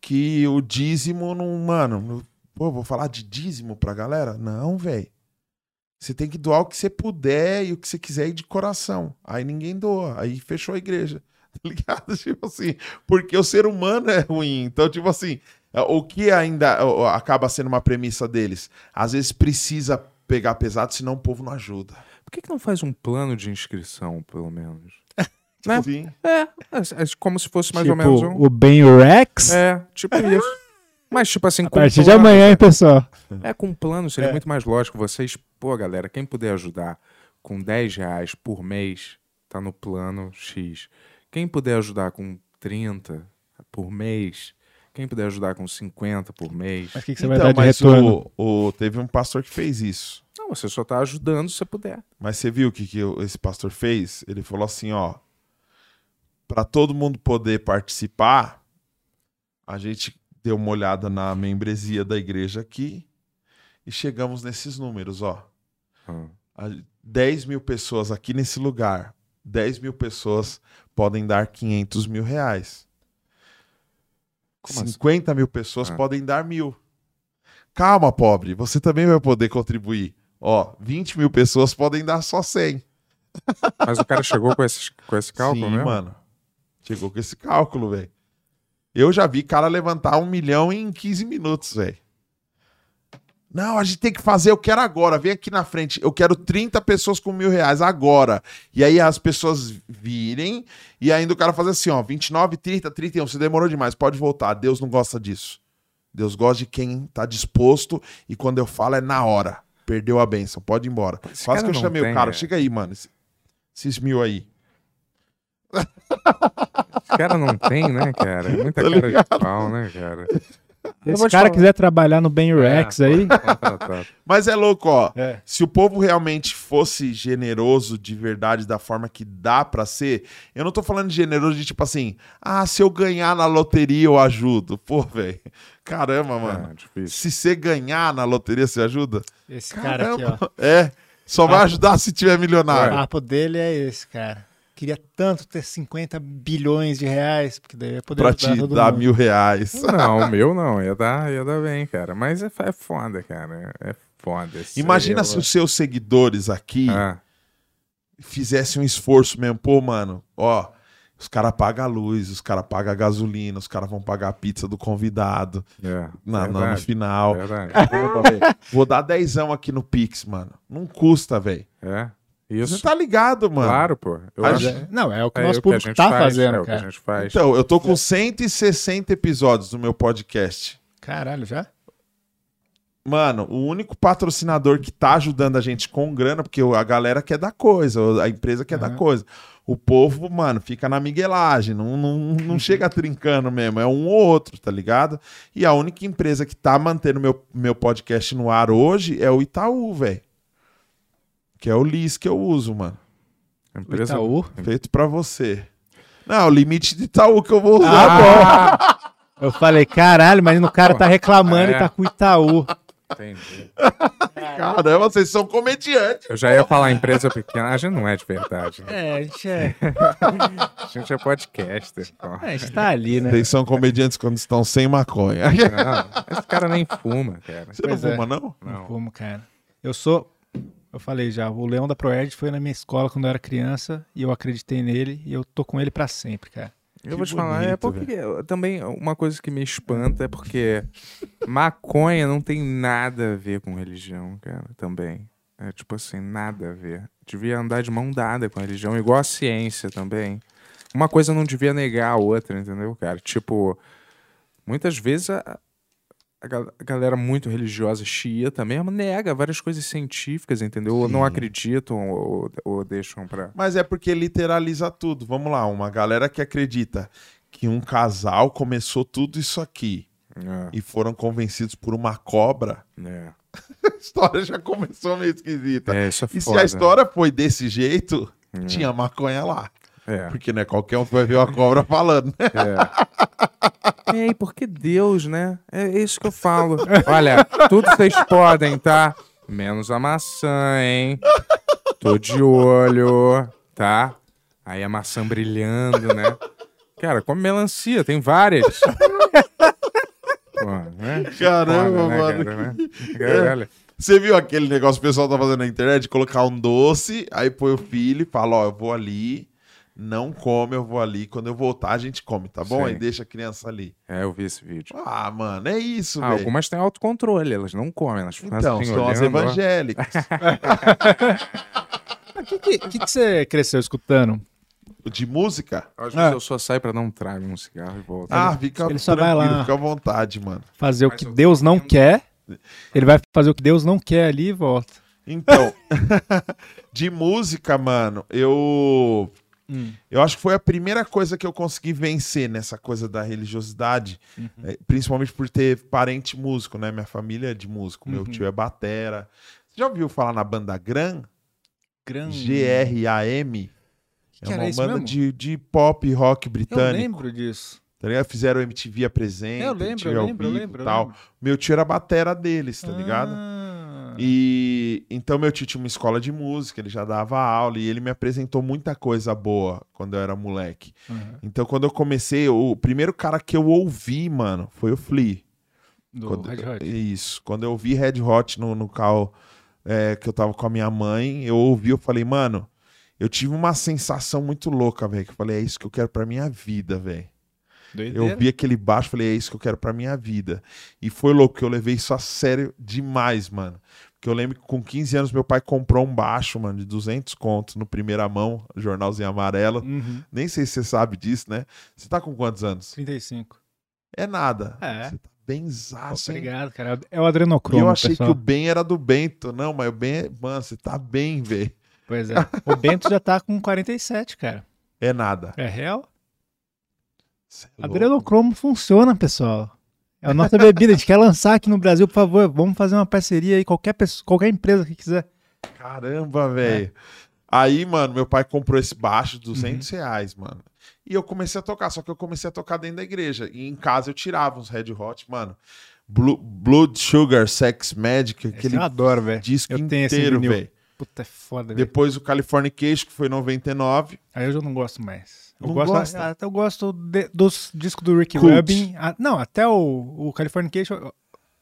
que o dízimo não. Mano, no- pô, vou falar de dízimo pra galera? Não, velho. Você tem que doar o que você puder e o que você quiser ir de coração. Aí ninguém doa. Aí fechou a igreja. Tá ligado? Tipo assim. Porque o ser humano é ruim. Então, tipo assim. O que ainda acaba sendo uma premissa deles? Às vezes precisa pegar pesado, senão o povo não ajuda. Por que, que não faz um plano de inscrição, pelo menos? Né? Sim. É, é, é como se fosse mais tipo, ou menos um. o Ben Rex, É, tipo isso. Mas, tipo assim, a com partir de plano- amanhã, hein, pessoal? É, com plano seria É. muito mais lógico. Vocês, pô, galera, quem puder ajudar com 10 reais por mês, tá no plano X. Quem puder ajudar com 30 por mês, quem puder ajudar com 50 por mês. Mas o que, que você Então, vai dar de mas retorno? o, o- teve um pastor que fez isso. Não, você só tá ajudando se você puder. Mas você viu o que, que o- esse pastor fez? Ele falou assim, ó, para todo mundo poder participar, a gente deu uma olhada na membresia da igreja aqui e chegamos nesses números, ó. Ah. A- 10 mil pessoas aqui nesse lugar, 10 mil pessoas podem dar 500 mil reais. Como assim? 50 mil pessoas Ah. podem dar mil. Calma, pobre, você também vai poder contribuir. Ó, 20 mil pessoas podem dar só 100. Mas o cara chegou com esse, com esse cálculo Sim, mesmo? mano. Chegou com esse cálculo, velho. Eu já vi cara levantar um milhão em 15 minutos, velho. Não, a gente tem que fazer, eu quero agora. Vem aqui na frente. Eu quero 30 pessoas com mil reais agora. E aí as pessoas virem e ainda o cara faz assim, ó, 29, 30, 31. Você demorou demais, pode voltar. Deus não gosta disso. Deus gosta de quem tá disposto e quando eu falo é na hora. Perdeu a benção, pode ir embora. Esse Quase que eu chamei tem, o cara. é. Chega aí, mano. esse- Esses mil aí. Esse cara não tem, né, cara? Muita Tá cara de pau, né, cara? Eu Se vou o te cara quiser trabalhar no Ben Rex É, aí. Mas é louco, ó. É. Se o povo realmente fosse generoso de verdade da forma que dá pra ser, eu não tô falando de generoso de tipo assim, ah, se eu ganhar na loteria eu ajudo. Pô, velho. Caramba, mano. É. Se você ganhar na loteria, você ajuda? Esse cara aqui, ó. É. Só vai Ah. ajudar se tiver O milionário. papo dele é esse, cara. Queria tanto ter 50 bilhões de reais, porque daí ia poder Pra ajudar te todo dar mundo. mil reais. Não, o meu não. Ia dar, ia dar bem, cara. Mas é, é foda, cara. É foda. Imagina aí, se eu- os seus seguidores aqui Ah, fizessem um esforço mesmo. Pô, mano, ó, os caras pagam a luz, os caras pagam a gasolina, os caras vão pagar a pizza do convidado é, na, na- no verdade, final. verdade. Vou dar dezão aqui no Pix, mano. Não custa, velho. É, Você isso. tá ligado, mano. Claro, pô. Eu A acho- gente- Não, é o que o é nosso o que a público gente tá faz, fazendo, é o que a cara. gente faz. Então, eu tô com 160 episódios no meu podcast. Caralho, já? Mano, o único patrocinador que tá ajudando a gente com grana, porque a galera quer dar coisa, a empresa quer dar Aham. coisa. O povo, mano, fica na miguelagem, não, não, não chega trincando mesmo, é um ou outro, tá ligado? E a única empresa que tá mantendo meu, meu podcast no ar hoje é o Itaú, velho. Que é o Lis que eu uso, mano. A empresa... Itaú? Feito pra você. Não, o limite de Itaú que eu vou usar. Ah, Eu falei, caralho, mas o cara tá reclamando É. e tá com o Itaú. Entendi. Caramba, vocês são comediantes. Eu já ia falar empresa pequena. A gente não é de verdade. Né? É, a gente é. A gente é podcaster. pô. A gente tá ali, né? Vocês são comediantes quando estão sem maconha. Não, esse cara nem fuma, cara. Você não Pois é. fuma, não? Não. Como, cara? Eu sou. Eu falei já, o Leão da Proerd foi na minha escola quando eu era criança e eu acreditei nele e eu tô com ele pra sempre, cara. Eu Que vou te falar, é bonito, porque eu- também uma coisa que me espanta é porque maconha não tem nada a ver com religião, cara, também. É tipo assim, nada a ver. Devia andar de mão dada com a religião, igual a ciência também. Uma coisa não devia negar a outra, entendeu, cara? Tipo, muitas vezes a, a gal- a galera muito religiosa, chia também, nega várias coisas científicas, entendeu? Ou não acreditam ou, ou deixam pra. Mas é porque literaliza tudo. Vamos lá, uma galera que acredita que um casal começou tudo isso aqui É, e foram convencidos por uma cobra, é. a história já começou meio esquisita. É, isso é e se foda. a história foi desse jeito, Hum. tinha maconha lá. É. Porque não é qualquer um que vai ver uma cobra falando, né? É. Ei, porque Deus, né? É isso que eu falo. Olha, tudo vocês podem, tá? Menos a maçã, hein? Tô de olho, tá? Aí a maçã brilhando, né? Cara, come melancia, tem várias. Pô, né? Caramba, Foda, né, mano. cara, né? Você viu aquele negócio que o pessoal tá fazendo na internet? Colocar um doce, aí põe o filho e fala: Ó, eu vou ali, não come, eu vou ali. Quando eu voltar, a gente come, tá bom? Sim. Aí deixa a criança ali. É, eu vi esse vídeo. Ah, mano, é isso, Ah, velho. algumas têm autocontrole, elas não comem, elas ficam Então, assim, são as olhando, evangélicas. O que, que, que que você cresceu escutando? De música? Às vezes Ah. eu só saio pra dar um trago um cigarro e volto. Ah, fica ele só vai tranquilo, lá. fica à vontade, mano. Fazer o que eu Deus não quer. Ele vai fazer o que Deus não quer ali e volta. Então, de música, mano, eu. Hum. Eu acho que foi a primeira coisa que eu consegui vencer nessa coisa da religiosidade, Uhum. eh, principalmente por ter parente músico, né? Minha família é de músico, meu Uhum. tio é batera. Você já ouviu falar na banda Gran? Grande. G-R-A-M? É uma banda de, de pop rock Eu britânico. lembro disso. Tá ligado? Fizeram MTV Apresenta, Eu lembro, MTV eu lembro, eu lembro, eu lembro. Meu tio era batera deles, tá ligado? E então meu tio tinha uma escola de música, ele já dava aula e ele me apresentou muita coisa boa quando eu era moleque. Uhum. Então quando eu comecei, o primeiro cara que eu ouvi, mano, foi o Flea. Do Quando- Red Hot. Isso. Quando eu ouvi Red Hot no, no carro é, que eu tava com a minha mãe, eu ouvi, eu falei, mano, eu tive uma sensação muito louca, velho. Que eu falei, é isso que eu quero pra minha vida, velho. Eu vi aquele baixo, falei, é isso que eu quero pra minha vida. E foi louco, que eu levei isso a sério demais, mano. Porque eu lembro que com 15 anos meu pai comprou um baixo, mano, de 200 contos no primeira mão, jornalzinho amarelo. Uhum. Nem sei se você sabe disso, né? Você tá com quantos anos? 35. É nada. É. Você tá bem zaço, hein? Obrigado, cara. É o adrenocromo, eu achei pessoal. que o bem era do Bento. Não, mas o bem é. Mano, você tá bem, velho. Pois é. O Bento já tá com 47, cara. É nada. É real? É. Adrenocromo funciona, pessoal. É a nossa bebida. A gente quer lançar aqui no Brasil, por favor. Vamos fazer uma parceria aí. Qualquer, pessoa, qualquer empresa que quiser. Caramba, velho. Aí, mano, meu pai comprou esse baixo, 200 reais, mano. E eu comecei a tocar, só que eu comecei a tocar dentro da igreja. E em casa eu tirava uns Red Hot, mano. Blue- Blood Sugar, Sex Magic, aquele eu adoro, velho. disco eu inteiro, velho. Puta, é foda, velho. Depois o Californication, que foi 99. Aí eu já não gosto mais. Eu Não gosto, gosta? Até eu gosto de- dos discos do Rick Cult. Rubin. Ah, não, até o, o Californication,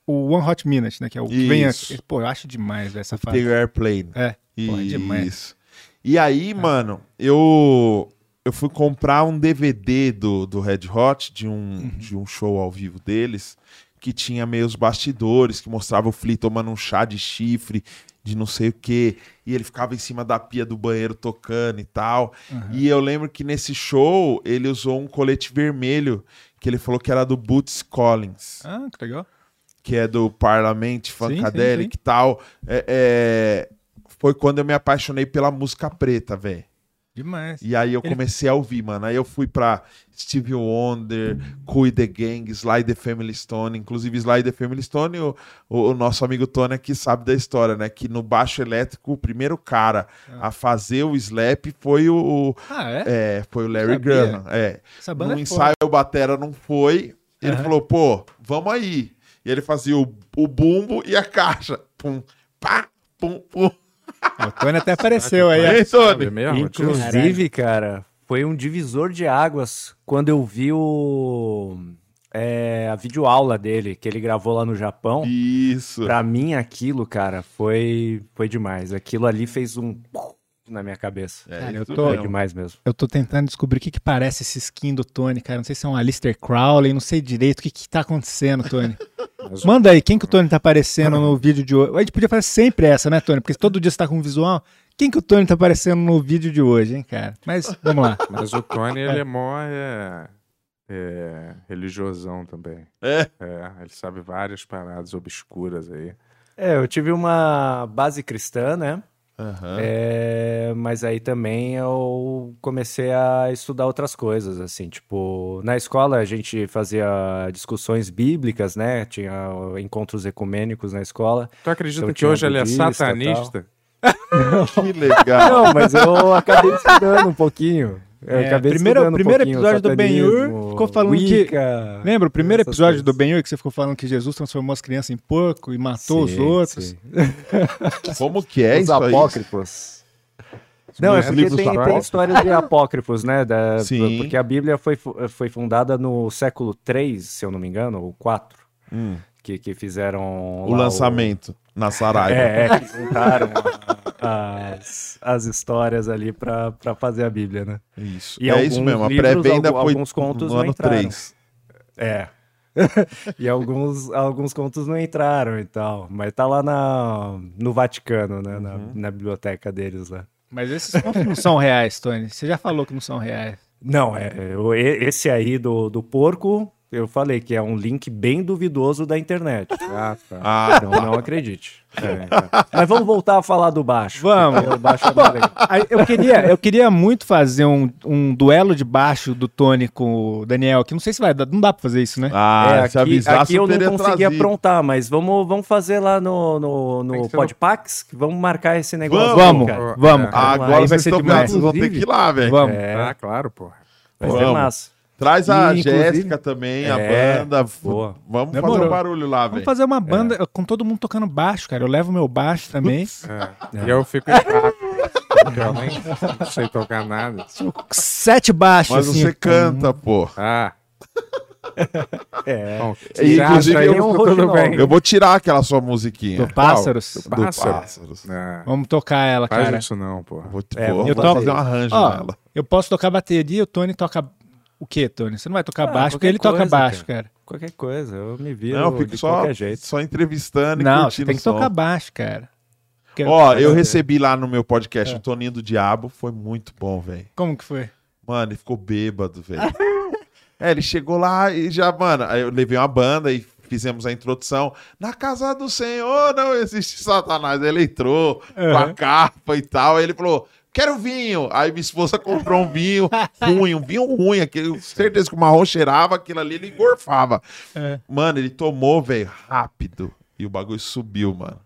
o One Hot Minute, né? Que é o que vem aqui. Pô, eu acho demais essa fase. Take Airplane. É, porra, é demais. E aí, mano, eu eu fui comprar um DVD do, do Red Hot, de um, Uhum. de um show ao vivo deles, que tinha meio os bastidores, que mostrava o Flea tomando um chá de chifre, de não sei o quê, e ele ficava em cima da pia do banheiro tocando e tal. Uhum. E eu lembro que nesse show ele usou um colete vermelho, que ele falou que era do Boots Collins Ah, que legal. que é do Parlamente sim, Funkadelic e tal. É, é, foi quando eu me apaixonei pela música preta, velho. Demais. E aí eu comecei a ouvir, mano. Aí eu fui pra Stevie Wonder, Cool The Gang, Sly The Family Stone. Inclusive, Sly The Family Stone, o, o, nosso amigo Tony aqui sabe da história, né? Que no baixo elétrico, o primeiro cara a fazer o slap foi o, Ah, é? é, foi o Larry. Graham. É. Essa banda No é ensaio o Batera não foi. Ele Aham. falou, pô, vamos aí. E ele fazia o, o bumbo e a caixa. Pum, pá, pum, pum. O Tony até apareceu aí. Ei, Tony. Inclusive, cara, foi um divisor de águas quando eu vi o é, a videoaula dele, que ele gravou lá no Japão. Isso. Pra mim, aquilo, cara, foi, foi demais. Aquilo ali fez um na minha cabeça. É, Cara, eu tô- mesmo. demais mesmo. Eu tô tentando descobrir o que que parece esse skin do Tony, cara. Não sei se é um Alistair Crowley, não sei direito o que que tá acontecendo, Tony. Mas- Manda aí, quem que o Tony tá aparecendo no vídeo de hoje? A gente podia fazer sempre essa, né, Tony? Porque todo dia você tá com um visual. Quem que o Tony tá aparecendo no vídeo de hoje, hein, cara? Mas vamos lá. Mas o Tony, ele é mó é, é, religiosão também. É. É, ele sabe várias paradas obscuras aí. É, eu tive uma base cristã, né? Aham. É, mas aí também eu comecei a estudar outras coisas, assim, tipo, na escola a gente fazia discussões bíblicas, né? Tinha encontros ecumênicos na escola. Tu acredita Eu que hoje ele é satanista? Que legal. Não, mas eu acabei estudando um pouquinho. É, primeiro- um primeiro episódio do Ben-Hur ficou falando que- Wicca, Lembra o primeiro episódio do coisas. Ben-Hur que você ficou falando que Jesus transformou as crianças em porco e matou os Sim, outros? sim. Como que é Os isso apócrifos. Não, é Os porque tem, tem histórias de apócrifos, né? da- Sim. Porque a Bíblia foi, foi fundada no século III, se eu não me engano, ou IV, Hum, que, que fizeram... o lá lançamento na Saraiva. É, é, que juntaram as, as histórias ali pra, pra fazer a Bíblia, né? Isso. E é isso alguns mesmo. A livros, pré-venda foi alguns contos no não ano entraram. 3. É. e alguns, alguns contos não entraram e tal. Mas tá lá na, no Vaticano, né? Na, na biblioteca deles lá. Mas esses contos não são reais, Tony. Você já falou que não são reais. Não, é, o- esse aí do, do porco, eu falei que é um link bem duvidoso da internet. Ah, tá. Ah, Não, não acredite. É, tá. Mas vamos voltar a falar do baixo. Vamos. O baixo é. Aí, Eu queria, eu queria muito fazer um, um duelo de baixo do Tony com o Daniel aqui. Não sei se vai dar. Não dá pra fazer isso, né? ah É, se aqui, avisasse, aqui eu não consegui trazido. aprontar, mas vamos, vamos fazer lá no, no, no que no- Podpax, que vamos marcar esse negócio. Vamos, cara. vamos. É. Ah, agora vai vocês ser estão demais. vão ter que ir lá, velho. Vamos. É, Ah, claro, porra. vai ser Vamos. massa. Traz a E, Jéssica também, a É, banda. boa. Vamos Demorou. fazer um barulho lá, Vamos velho. fazer uma banda com todo mundo tocando baixo, cara. Eu levo meu baixo também. É. E eu fico errado. Porque eu nem não sei tocar nada. Sete baixos, Mas assim. você canta, pô. Ah, É. Bom, E, inclusive, eu- bem. Eu vou tirar aquela sua musiquinha. Do Pássaros. Do Do Pássaro? Pássaros. É, Vamos tocar ela, faz cara. isso não, pô. Vou, É, vou- eu vou fazer um arranjo Ó, nela. eu posso tocar bateria, o Tony toca. O quê, Tony? Você não vai tocar Ah, baixo, porque ele toca coisa, baixo, cara. Qualquer coisa, eu me viro Não, eu fico de só, qualquer jeito. só entrevistando e Não, você tem que tocar baixo, cara. Porque- Ó, eu É. recebi lá no meu podcast o Toninho do Diabo, foi muito bom, velho. Como que foi? Mano, ele ficou bêbado, velho. é, ele chegou lá e já, mano, aí eu levei uma banda e fizemos a introdução. Na casa do Senhor não existe Satanás. Ele entrou com a capa e tal. Aí ele falou: Quero vinho. Aí minha esposa comprou um vinho ruim, um vinho ruim. Aquele, certeza que o marrom cheirava, aquilo ali ele engorfava. É. Mano, ele tomou, velho, rápido. E o bagulho subiu, mano.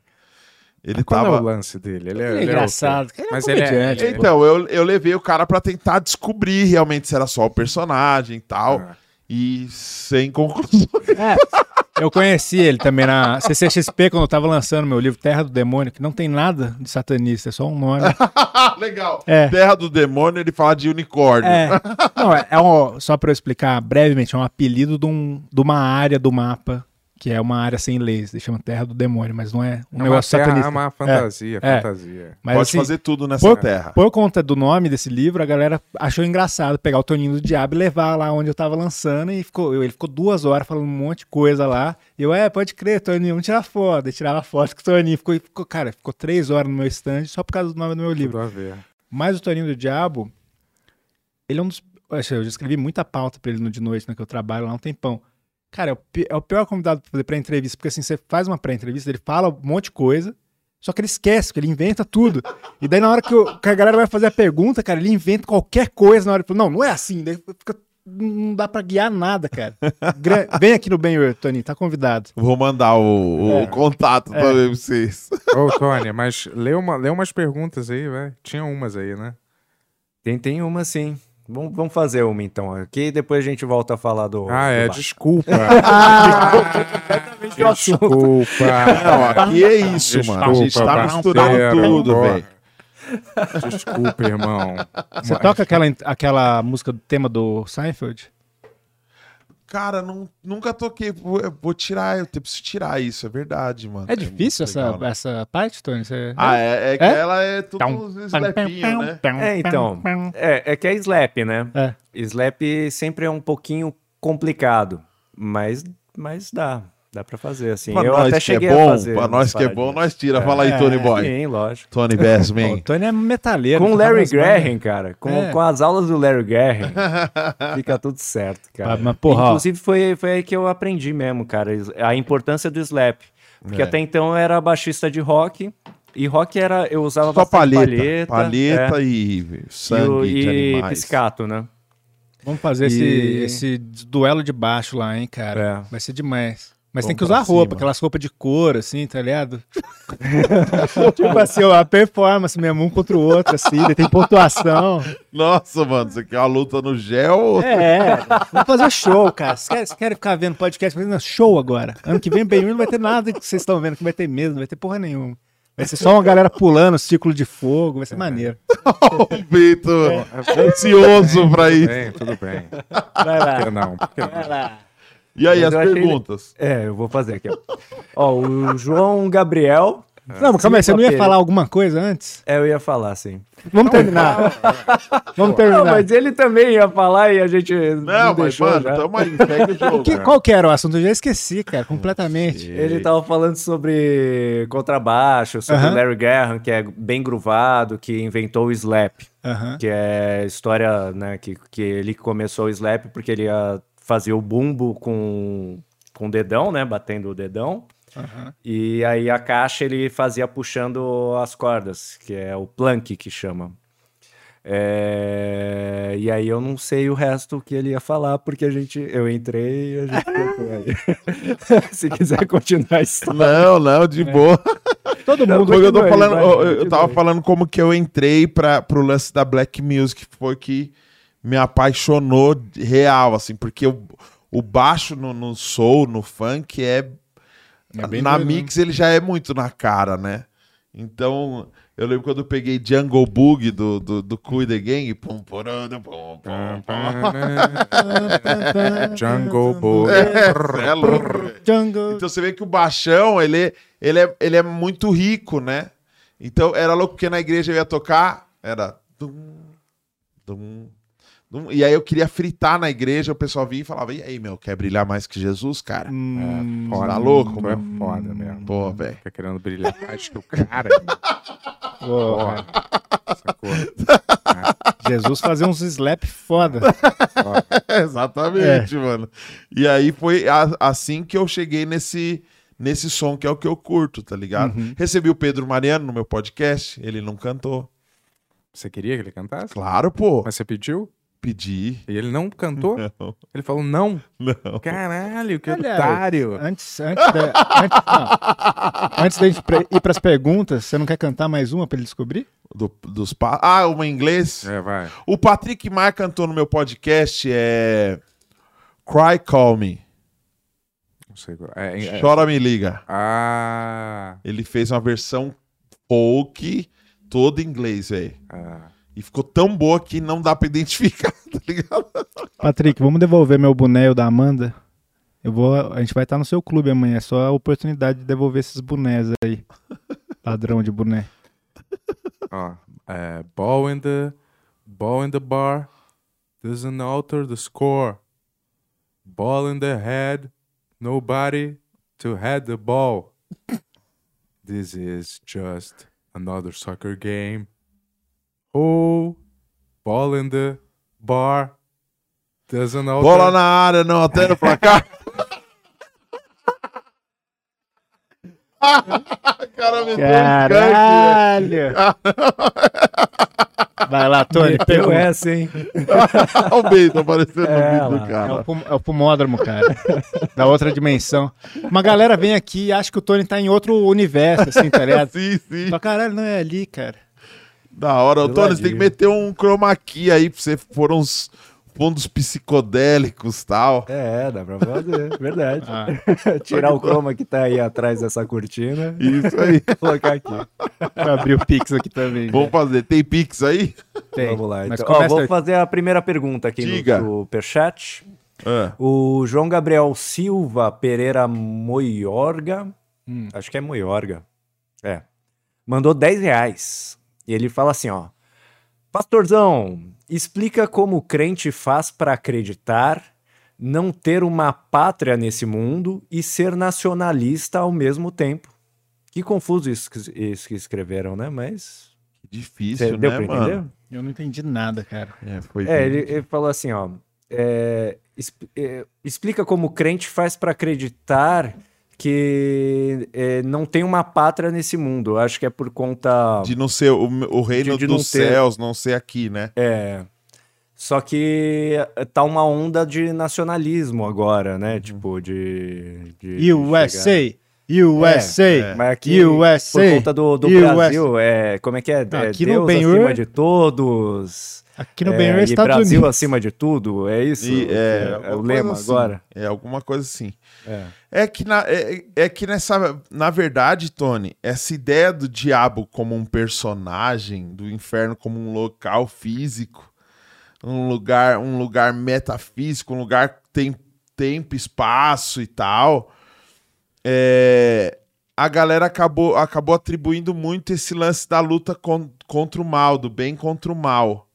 Ele Qual é tava. o lance dele? Ele é, Ele é é engraçado. Ele é Mas ele é- Então, eu, eu levei o cara pra tentar descobrir realmente se era só o personagem e tal. Ah. E sem conclusão. Eu conheci ele também na CCXP quando eu tava lançando meu livro Terra do Demônio, que não tem nada de satanista, é só um nome. Legal. É. Terra do Demônio, ele fala de unicórnio. É, não, é, é um, só pra eu explicar brevemente, é um apelido de, um, de uma área do mapa, que é uma área sem leis, se chama Terra do Demônio, mas não é um É uma, negócio terra, satanista. é uma fantasia, É. fantasia. Mas, Pode assim, fazer tudo nessa por, terra. por conta do nome desse livro, a galera achou engraçado pegar o Toninho do Diabo e levar lá onde eu tava lançando. E ficou, ele ficou duas horas falando um monte de coisa lá. E eu, é, pode crer, Toninho, vamos tirar foto. E tirava foto com o Toninho. Ficou, ficou, cara, ficou três horas no meu stand só por causa do nome do meu livro. Tudo a ver. Mas o Toninho do Diabo, ele é um dos. Eu já escrevi muita pauta pra ele no de noite, né? Que eu trabalho lá há um tempão. Cara, é o, é o pior convidado pra fazer pré-entrevista, porque assim, você faz uma pré-entrevista, ele fala um monte de coisa, só que ele esquece, que ele inventa tudo. E daí, na hora que, o- que a galera vai fazer a pergunta, cara, ele inventa qualquer coisa na hora. Ele fala, não, não é assim. Daí fica- não dá pra guiar nada, cara. Gra- Vem aqui no Bem, Toninho, tá convidado. Vou mandar o, o É. contato pra vocês. Ô, Tony, mas lê, uma, lê umas perguntas aí, velho. Tinha umas aí, né? Tem, tem uma sim. Vamos, vamos fazer uma então aqui e depois a gente volta a falar do. Ah, é, do bar. desculpa. desculpa. Não, aqui é isso, mano. A gente tá misturando tudo, velho. Desculpa, irmão. Você toca aquela, aquela música do tema do Seinfeld? Cara, não, nunca toquei. Vou, eu vou tirar, eu preciso tirar isso, é verdade, mano. É difícil muito essa, legal, né? essa parte, Tony? Você... Ah, é, é que É? ela é tudo slapinho, né? É, então. É, é que é slap, né? É. Slap sempre é um pouquinho complicado, mas, mas dá. Dá pra fazer, assim. Pra eu nós até que é cheguei a bom, fazer. pra umas nós que é bom, nós tira. Fala aí, Tony Boy. Sim, lógico. Tony O Bassman. Tony é metaleiro. Com o toca Larry. Graham, cara. Com, É. com as aulas do Larry Graham, fica tudo certo, cara. Mas, porra. Inclusive, foi, foi aí que eu aprendi mesmo, cara, a importância do slap. Porque É. até então eu era baixista de rock, e rock era. Eu usava Só palheta. palheta. Palheta, é, e e, sangue o- de e piscato, né? Vamos fazer esse, E- esse duelo de baixo lá, hein, cara. É. Vai ser demais. Mas Vamos tem que usar pra roupa, cima. aquelas roupas de cor, assim, tá ligado? tipo assim, ó, a performance mesmo, um contra o outro, assim, tem pontuação. Nossa, mano, você quer uma luta no gel? É, vamos fazer show, cara. Vocês querem, querem ficar vendo podcast? Fazendo show agora. Ano que vem, bem, não vai ter nada que vocês estão vendo, que vai ter mesmo, não vai ter porra nenhuma. Vai ser só uma galera pulando, círculo de fogo, vai ser maneiro. o Vitor, ansioso pra Tudo isso. bem, tudo bem. Vai lá. Por que não? Por que não? Vai lá. E aí, Mas as perguntas? É, eu vou fazer aqui, ó. ó, o João Gabriel. Não, mas calma aí, você não ia falar alguma coisa antes? É, eu ia falar, sim. Vamos terminar. Vamos Não, terminar. mas ele também ia falar e a gente. Não, mas, deixou mano, já. tamo aí, segue o jogo. Que- qual que era o assunto? Eu já esqueci, cara, completamente. Ele tava falando sobre contrabaixo, sobre Aham. o Larry Graham, que é bem gruvado, que inventou o slap, Aham. que é história, né, que, que ele começou o slap porque ele ia fazer o bumbo com, com o dedão, né, batendo o dedão, Aham. e aí a caixa ele fazia puxando as cordas, que é o plank que chama. É, E aí eu não sei o resto que ele ia falar, porque a gente, eu entrei e a gente. Se quiser continuar a história. Não, não, de boa. Todo Não, mundo. Porque eu tô falando, vai, eu, eu tava falando como que eu entrei pra, pro lance da Black Music, foi que me apaixonou real, assim, porque o, o baixo no, no soul, no funk, é. É bem na doido, né? mix ele já é muito na cara, né? Então, Eu lembro quando eu peguei Jungle Bug do, do, do Cool The Gang. Pum, porando, pum, pum, pum. Jungle Boy. É, é louco. Jungle. Então você vê que o baixão, ele, ele, é, ele é muito rico, né? Então era louco porque na igreja eu ia tocar, era. dum, dum. E aí eu queria fritar na igreja, o pessoal vinha e falava: E aí, meu, quer brilhar mais que Jesus, cara? Hum, Foda, Tá louco, tu é mano? foda mesmo. Pô, velho. Fica querendo brilhar mais que o cara. porra. Sacou? Jesus fazia uns slap foda. Exatamente, mano. E aí foi a- assim que eu cheguei nesse, nesse som que é o que eu curto, tá ligado? Recebi o Pedro Mariano no meu podcast, ele não cantou. Você queria que ele cantasse? Claro, pô. Mas você pediu? Pedi. E ele não cantou? Não, Ele falou não. não. Caralho, que Aliás, otário. Antes, antes, da, antes, não. antes da gente ir pras perguntas, você não quer cantar mais uma pra ele descobrir? Do- dos pa... Ah, uma em inglês? É, vai. O Patrick Mar cantou no meu podcast é. Cry Call Me. Não sei qual. É, é- Chora Me Liga. Ah. Ele fez uma versão folk toda em inglês, velho. ah. E ficou tão boa que não dá pra identificar, tá ligado? Patrick, vamos devolver meu boné e o da Amanda? Eu vou, a gente vai estar no seu clube amanhã, é só a oportunidade de devolver esses bonés aí. Padrão de boné. Ó, é, ball in the ball in the bar doesn't alter the score. Ball in the head, nobody to head the ball. This is just another soccer game. Oh, ball in the bar doesn't alter. Bola na área, não altera o placar. cara me Caralho! Vai lá, Tony, pergunta. essa, hein? o beijo aparecendo É, no vídeo do lá. É o, cara. pul- é o pulmódromo, cara. da outra dimensão. Uma galera vem aqui e acha que o Tony tá em outro universo, assim, tá ligado? Sim, sim. Só caralho, não é ali, cara. Da hora. Ô, Tony, você tem que meter um chroma key aí pra você pôr uns fundos psicodélicos e tal. É, dá pra fazer, verdade. Ah. Tirar o croma que tá aí atrás dessa cortina Isso aí. colocar aqui. Vou abrir o Pix aqui também. Vamos fazer. Tem Pix aí? Tem. Vamos lá. Mas Então, Ó, vou fazer a primeira pergunta aqui Diga. no Superchat. Ah, O João Gabriel Silva Pereira Moiorga, acho que é Moiorga, é, mandou 10 reais. E ele fala assim, ó, Pastorzão, explica como o crente faz para acreditar, não ter uma pátria nesse mundo e ser nacionalista ao mesmo tempo. Que confuso isso, que- isso que escreveram, né? Mas que difícil, cê- deu né, pra entender? mano? Eu não entendi nada, cara. É, foi É, ele, ele falou assim, ó. é, é, explica como o crente faz para acreditar que é, não tem uma pátria nesse mundo. Acho que é por conta. De não ser o, o reino De- de não dos ter. céus, não ser aqui, né? É. Só que é, tá uma onda de nacionalismo agora, Uhum. né? Tipo, de. de- USA! chegar- USA! É, Mas aqui, USA, por conta do, do USA. Brasil, é, como é que é? é Aqui no Deus Ben-Hur- acima de todos. Aqui no é, Ben-Hur, e Estados Brasil Unidos. acima de tudo, é isso? E, é, é, alguma o lema assim. agora? É alguma coisa assim. É. É que, na, é, é que nessa. Na verdade, Tony, essa ideia do diabo como um personagem, do inferno como um local físico, um lugar, um lugar metafísico, um lugar que tem tempo, espaço e tal. é, a galera acabou, acabou atribuindo muito esse lance da luta con- contra o mal, do bem contra o mal.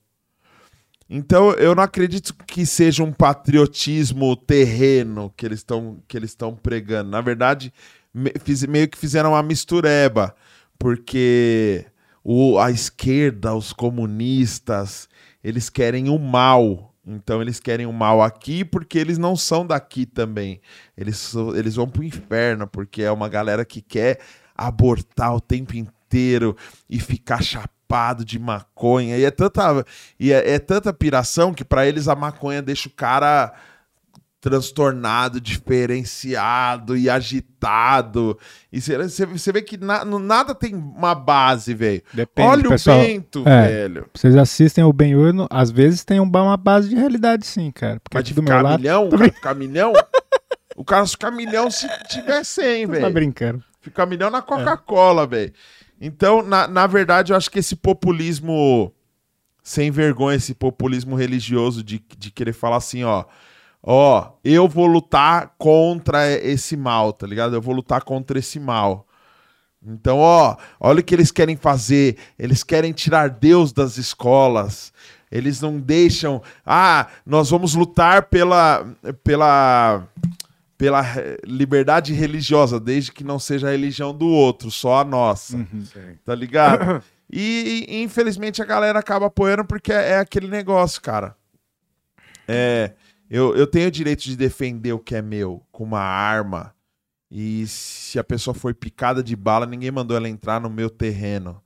Então eu não acredito que seja um patriotismo terreno que eles estão que eles estão pregando. Na verdade, me- fiz- meio que fizeram uma mistureba, porque o, a esquerda, os comunistas, eles querem o mal. Então eles querem o mal aqui porque eles não são daqui também. Eles, eles vão pro inferno porque é uma galera que quer abortar o tempo inteiro e ficar chapado de maconha. E é tanta, e é, é tanta piração que pra eles a maconha deixa o cara transtornado, diferenciado e agitado. E você vê que na- nada tem uma base, velho. Olha pessoal. o Bento, É. velho. Vocês assistem o Ben-Hur, no- às vezes tem um- uma base de realidade, sim, cara. Porque Mas de ficar lado... milhão, o cara ficar milhão... O cara ficar milhão se tiver 100, Tá velho. brincando. Ficar milhão na Coca-Cola, velho. Então, na, na verdade, eu acho que esse populismo sem vergonha, esse populismo religioso de, de querer falar assim, ó. Ó, eu vou lutar contra esse mal, tá ligado? Eu vou lutar contra esse mal. Então, ó, olha o que eles querem fazer. Eles querem tirar Deus das escolas. Eles não deixam. Ah, nós vamos lutar pela, pela, pela re- liberdade religiosa, desde que não seja a religião do outro, só a nossa. Tá ligado? E, e, infelizmente a galera acaba apoiando porque é, é aquele negócio, cara. É, eu, eu tenho o direito de defender o que é meu com uma arma. E se a pessoa foi picada de bala, ninguém mandou ela entrar no meu terreno.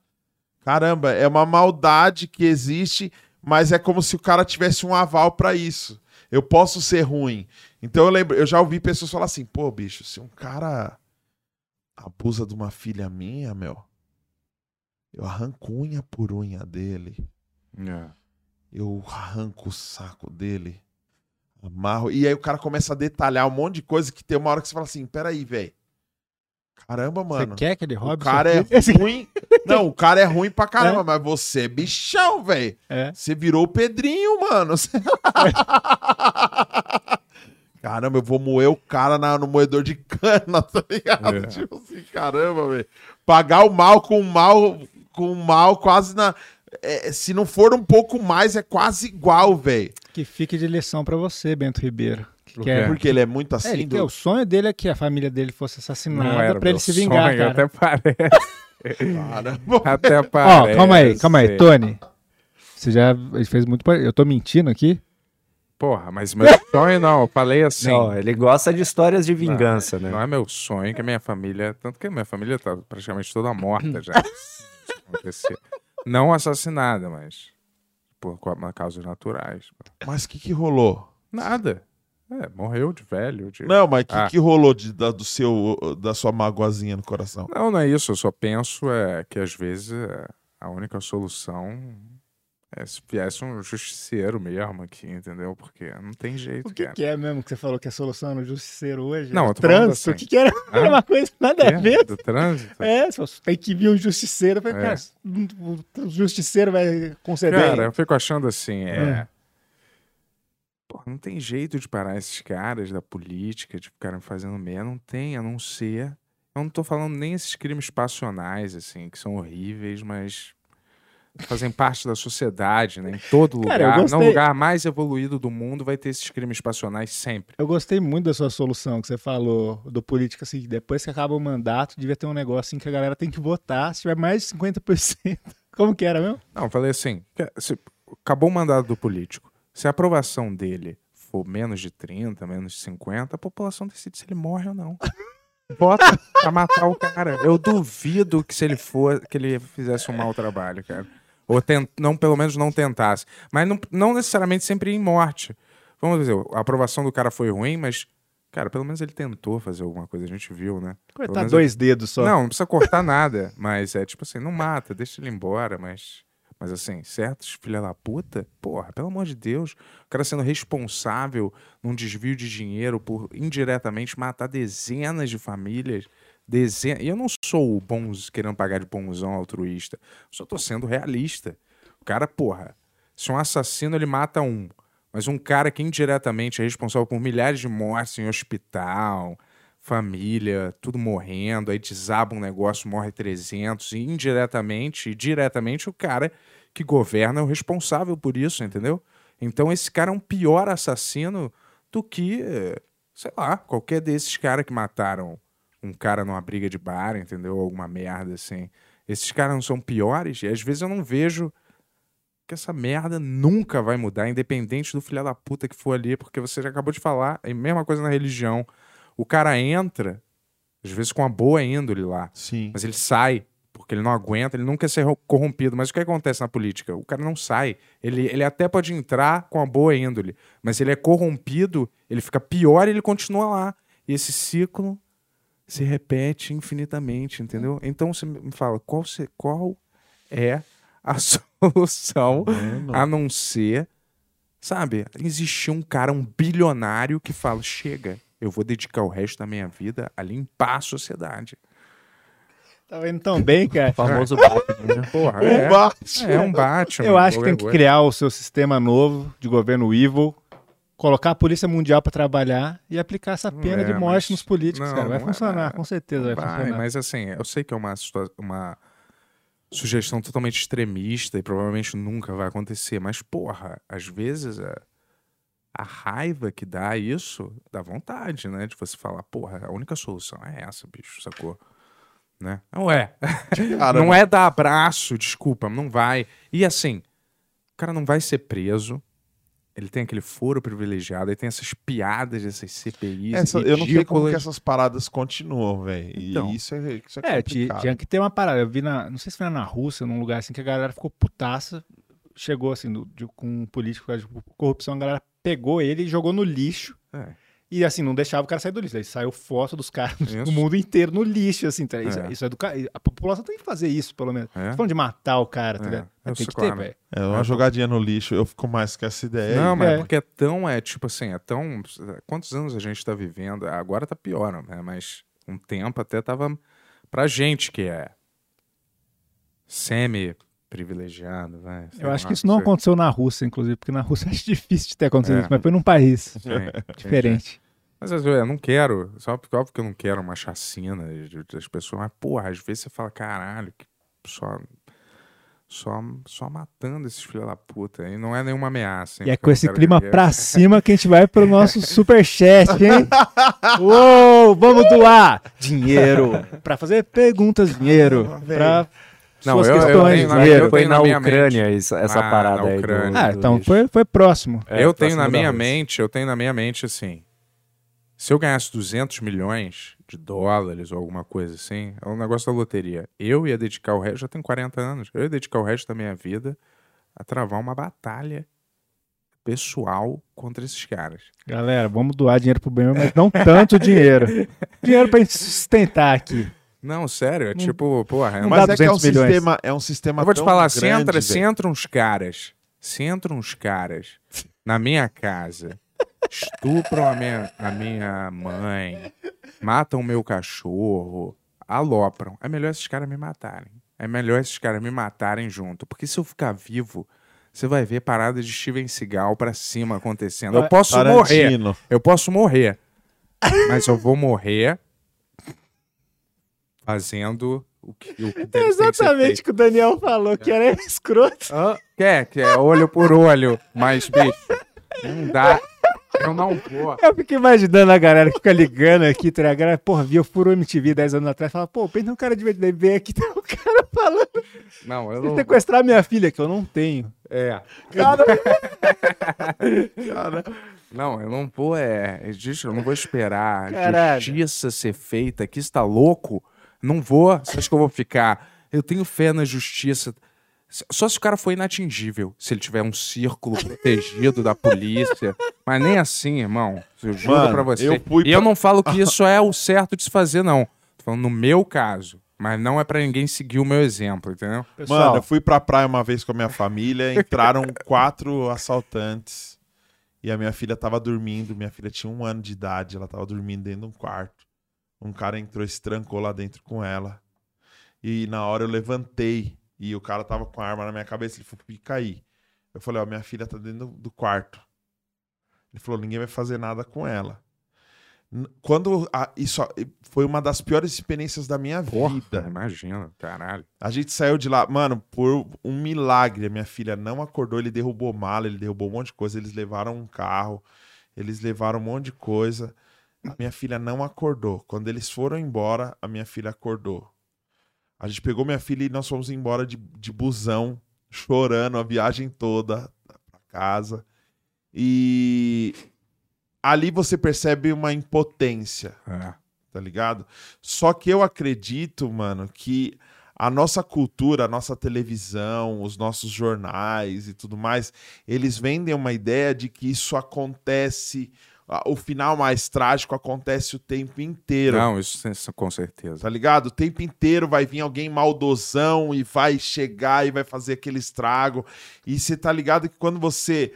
Caramba, é uma maldade que existe, mas é como se o cara tivesse um aval pra isso. Eu posso ser ruim. Então eu lembro, eu já ouvi pessoas falar assim: pô, bicho, se um cara abusa de uma filha minha, meu, eu arranco unha por unha dele. É. Eu arranco o saco dele. Amarro. E aí o cara começa a detalhar um monte de coisa que tem uma hora que você fala assim: peraí, velho. Caramba, mano. Você quer que ele O roube cara seu é? Esse- ruim. Não, o cara é ruim pra caramba, mas você é bichão, velho. É. Você virou o Pedrinho, mano. Você- Caramba, eu vou moer o cara na- no moedor de cana, tá ligado? É. Tipo assim, caramba, velho. Pagar o mal com o mal, com o mal quase na. é, se não for um pouco mais, é quase igual, velho. Que fique de lição pra você, Bento Ribeiro. Que quê? Porque ele é muito É, assim. ele do- o sonho dele é que a família dele fosse Não assassinada era pra ele se vingar, sonho, cara. Até parece. Caramba. Até Ó, parece. calma aí, calma aí, Tony. Você já fez muito. Eu tô mentindo aqui? Porra, mas meu sonho não. Eu falei assim. Não, ele gosta de histórias de vingança, né? Não é meu sonho que a minha família. Tanto que a minha família tá praticamente toda morta já. Não assassinada, mas. Por causas naturais. Mas o que, que rolou? Nada. É, morreu de velho. de- Não, mas o que, Ah. que rolou de, da, do seu, da sua magoazinha no coração? Não, não é isso. Eu só penso é, que às vezes é, a única solução é se viesse um justiceiro mesmo aqui, entendeu? Porque não tem jeito, O que, que é mesmo que você falou que é solução no justiceiro hoje? Não, É falando trânsito. assim. O que, que era? Era uma coisa nada a É, ver. do trânsito? É, só tem que vir um justiceiro. Falei, É. cara, o justiceiro vai conceder. Cara, eu fico achando assim, é. É. Pô, não tem jeito de parar esses caras da política, de ficarem fazendo merda. Não tem, a não ser. Eu não tô falando nem esses crimes passionais, assim, que são horríveis, mas fazem parte da sociedade, né? Em todo Cara, lugar. No gostei. lugar mais evoluído do mundo vai ter esses crimes passionais sempre. Eu gostei muito da sua solução que você falou do político, assim, depois que acaba o mandato, devia ter um negócio assim que a galera tem que votar se tiver mais de 50%. Como que era mesmo? Não, falei assim: se- acabou o mandato do político. Se a aprovação dele for menos de 30, menos de 50, a população decide se ele morre ou não. Vota pra matar o cara. Eu duvido que se ele for, que ele fizesse um mau trabalho, cara. Ou tent, não, pelo menos não tentasse. Mas não, não necessariamente sempre em morte. Vamos dizer, a aprovação do cara foi ruim, mas, cara, pelo menos ele tentou fazer alguma coisa, a gente viu, né? Cortar dois dedos só. não, não precisa cortar nada. Mas é tipo assim, não mata, deixa ele embora, mas. Mas assim, certos filha da puta, porra, pelo amor de Deus, o cara sendo responsável num desvio de dinheiro por indiretamente matar dezenas de famílias. Dezenas. E eu não sou bom querendo pagar de bonzão altruísta. Só tô sendo realista. O cara, porra, se um assassino ele mata um, mas um cara que indiretamente é responsável por milhares de mortes em hospital, família, tudo morrendo, aí desaba um negócio, morre 300, e indiretamente e diretamente o cara que governa é o responsável por isso, entendeu? Então esse cara é um pior assassino do que, sei lá, qualquer desses caras que mataram um cara numa briga de bar, entendeu? Alguma merda assim. Esses caras não são piores e às vezes eu não vejo que essa merda nunca vai mudar, independente do filho da puta que for ali, porque você já acabou de falar, é a mesma coisa na religião. O cara entra, às vezes com uma boa índole lá, Sim. mas ele sai, porque ele não aguenta, ele não quer ser ro- corrompido. Mas o que acontece na política? O cara não sai. Ele, ele até pode entrar com uma boa índole, mas ele é corrompido, ele fica pior e ele continua lá. E esse ciclo se repete infinitamente, entendeu? Então você me fala, qual, se- qual é a solução a não ser, sabe, existir um cara, um bilionário que fala, chega, eu vou dedicar o resto da minha vida a limpar a sociedade. Tava indo tão bem, cara. O famoso Batman, né? Porra, O é, Batman. é um Batman. Eu acho que tem que criar o seu sistema novo de governo evil, colocar a Polícia Mundial pra trabalhar e aplicar essa pena É, de morte mas- nos políticos, não, cara. Vai não é- funcionar, com certeza vai, Vai, funcionar. mas assim, eu sei que é uma, uma sugestão totalmente extremista e provavelmente nunca vai acontecer, mas porra, às vezes a, a raiva que dá isso dá vontade, né? De você falar, porra, a única solução é essa, bicho, sacou? Né? Não é. Cara, não é dar abraço, desculpa, não vai. E assim, o cara não vai ser preso. Ele tem aquele foro privilegiado, ele tem essas piadas dessas CPIs. Essa- eu não sei como que essas paradas continuam, velho. E Então. isso é, isso é É, tinha que ter uma parada. Eu vi na. Não sei se foi na Rússia, num lugar assim, que a galera ficou putaça. Chegou assim, do- de- com um político de corrupção, a galera pegou ele e jogou no lixo. É. E assim, não deixava o cara sair do lixo. Aí saiu foto dos caras Isso. do mundo inteiro no lixo, assim. Tá? Isso, É. isso é do A população tem que fazer isso, pelo menos. É. Tô falando de matar o cara, tá É. ligado? Eu Tem que ter, velho. É uma jogadinha no lixo. Eu fico mais com essa ideia. Não, aí. mas É. é porque é tão, é tipo assim, é tão. Quantos anos a gente tá vivendo? Agora tá pior, né? Mas um tempo até tava. Pra gente que é semi-privilegiado, vai. Eu acho lá, que isso não sei. aconteceu na Rússia, inclusive, porque na Rússia acho difícil de ter acontecido É. isso, mas foi num país Sim, diferente. Mas assim, eu não quero, só porque, óbvio que eu não quero uma chacina de- das pessoas, mas porra, às vezes você fala, caralho, que só, só, só matando esses filhos da puta. E não é nenhuma ameaça. hein, E é com esse clima viver. pra cima que a gente vai pro nosso superchat, hein? Uou, vamos doar dinheiro pra fazer perguntas, dinheiro pra Não, suas eu, eu questões, tenho, na- dinheiro. eu foi tenho na na minha Ucrânia essa, essa Ah, parada na aí. do- Ucrânia. Ah, então foi, foi próximo. É, eu tenho na minha mente, eu tenho na minha mente assim, se eu ganhasse 200 milhões de dólares ou alguma coisa assim, é um negócio da loteria. Eu ia dedicar o resto, já tenho 40 anos, eu ia dedicar o resto da minha vida a travar uma batalha pessoal contra esses caras. Galera, vamos doar dinheiro pro bem, mas não tanto dinheiro. Dinheiro pra gente se sustentar aqui. Não, sério, é tipo, porra, é não Mas é que é um 200 milhões. sistema, é um sistema Eu vou te falar, se grande, entra, se entra uns caras, se entram uns caras na minha casa, estupram a minha, a minha mãe, matam o meu cachorro, alopram, é melhor esses caras me matarem. É melhor esses caras me matarem junto. Porque se eu ficar vivo, você vai ver paradas de Steven Seagal pra cima acontecendo. Eu posso morrer. Tarantino. Eu posso morrer. Mas eu vou morrer fazendo o que, o que ser feito. o que o Daniel falou, que era escroto. Quer, que é olho por olho, mas, bicho, não dá. Eu não vou. Eu fico imaginando a galera que fica ligando aqui, tá? A galera, porra, via Furo MTV 10 anos atrás, fala, pô, pensa um cara de vem aqui, tem um cara falando, Não, eu "Vou não. sequestrar minha filha, que eu não tenho. É. Cara, Não, eu não vou, é. Gente, eu não vou esperar Caralho. justiça ser feita aqui. Você tá louco? Não vou. Você acha que eu vou ficar? Eu tenho fé na justiça. Só se o cara for inatingível. Se ele tiver um círculo protegido da polícia. Mas nem assim, irmão. Eu juro Mano, pra você. eu fui e eu não falo que isso é o certo de se fazer, não. Tô falando no meu caso. Mas não é pra ninguém seguir o meu exemplo, entendeu? pessoal, Mano, eu fui pra praia uma vez com a minha família, entraram quatro assaltantes e a minha filha tava dormindo. Minha filha tinha um ano de idade, ela tava dormindo dentro de um quarto. Um cara entrou e se trancou lá dentro com ela. E na hora eu levantei e o cara tava com a arma na minha cabeça. Ele falou: fica aí. Eu falei: Ó, minha filha tá dentro do, quarto. Ele falou: ninguém vai fazer nada com ela. Quando a- isso foi uma das piores experiências da minha vida. Porra, imagina, caralho. A gente saiu de lá, mano, por um milagre. A minha filha não acordou, ele derrubou mala, ele derrubou um monte de coisa. Eles levaram um carro, eles levaram um monte de coisa. A minha filha não acordou. Quando eles foram embora, a minha filha acordou. A gente pegou minha filha e nós fomos embora de, de busão, chorando a viagem toda pra casa. E ali você percebe uma impotência É. tá ligado? Só que eu acredito, mano, que a nossa cultura, a nossa televisão, os nossos jornais e tudo mais, eles vendem uma ideia de que isso acontece, o final mais trágico acontece o tempo inteiro. Não, isso, isso com certeza. Tá ligado? O tempo inteiro vai vir alguém maldosão e vai chegar e vai fazer aquele estrago. E você tá ligado que quando você.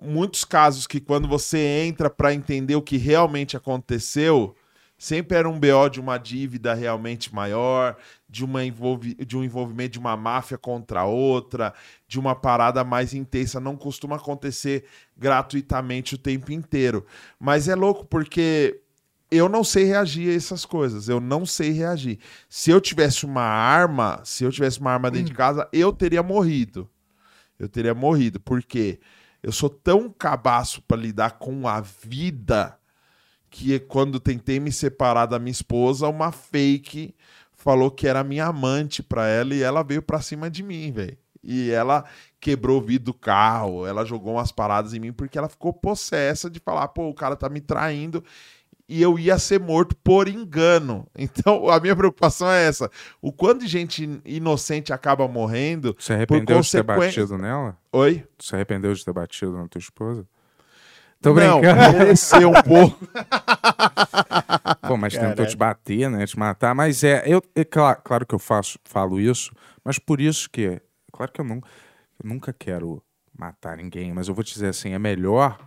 Muitos casos que quando você entra pra entender o que realmente aconteceu, Sempre era um BO de uma dívida realmente maior, de, uma envolvi de um envolvimento de uma máfia contra outra, de uma parada mais intensa. Não costuma acontecer gratuitamente o tempo inteiro. Mas é louco porque eu não sei reagir a essas coisas. Eu não sei reagir. Se eu tivesse uma arma, se eu tivesse uma arma dentro de casa, eu teria morrido. Eu teria morrido. Porque eu sou tão cabaço para lidar com a vida que quando tentei me separar da minha esposa, uma fake falou que era minha amante para ela e ela veio para cima de mim, velho. E ela quebrou o vidro do carro, ela jogou umas paradas em mim porque ela ficou possessa de falar, pô, o cara tá me traindo e eu ia ser morto por engano. Então, a minha preocupação é essa. O quanto de gente inocente acaba morrendo Você arrependeu de ter batido nela? Oi? Você arrependeu de ter batido na tua esposa? Tô Não, brincando. mereceu um pouco. Pô, mas tentou te bater, né? Te matar. Mas é, eu, é cla- claro que eu faço, falo isso, mas por isso que. Claro que eu, não, eu nunca quero matar ninguém, mas eu vou te dizer assim: é melhor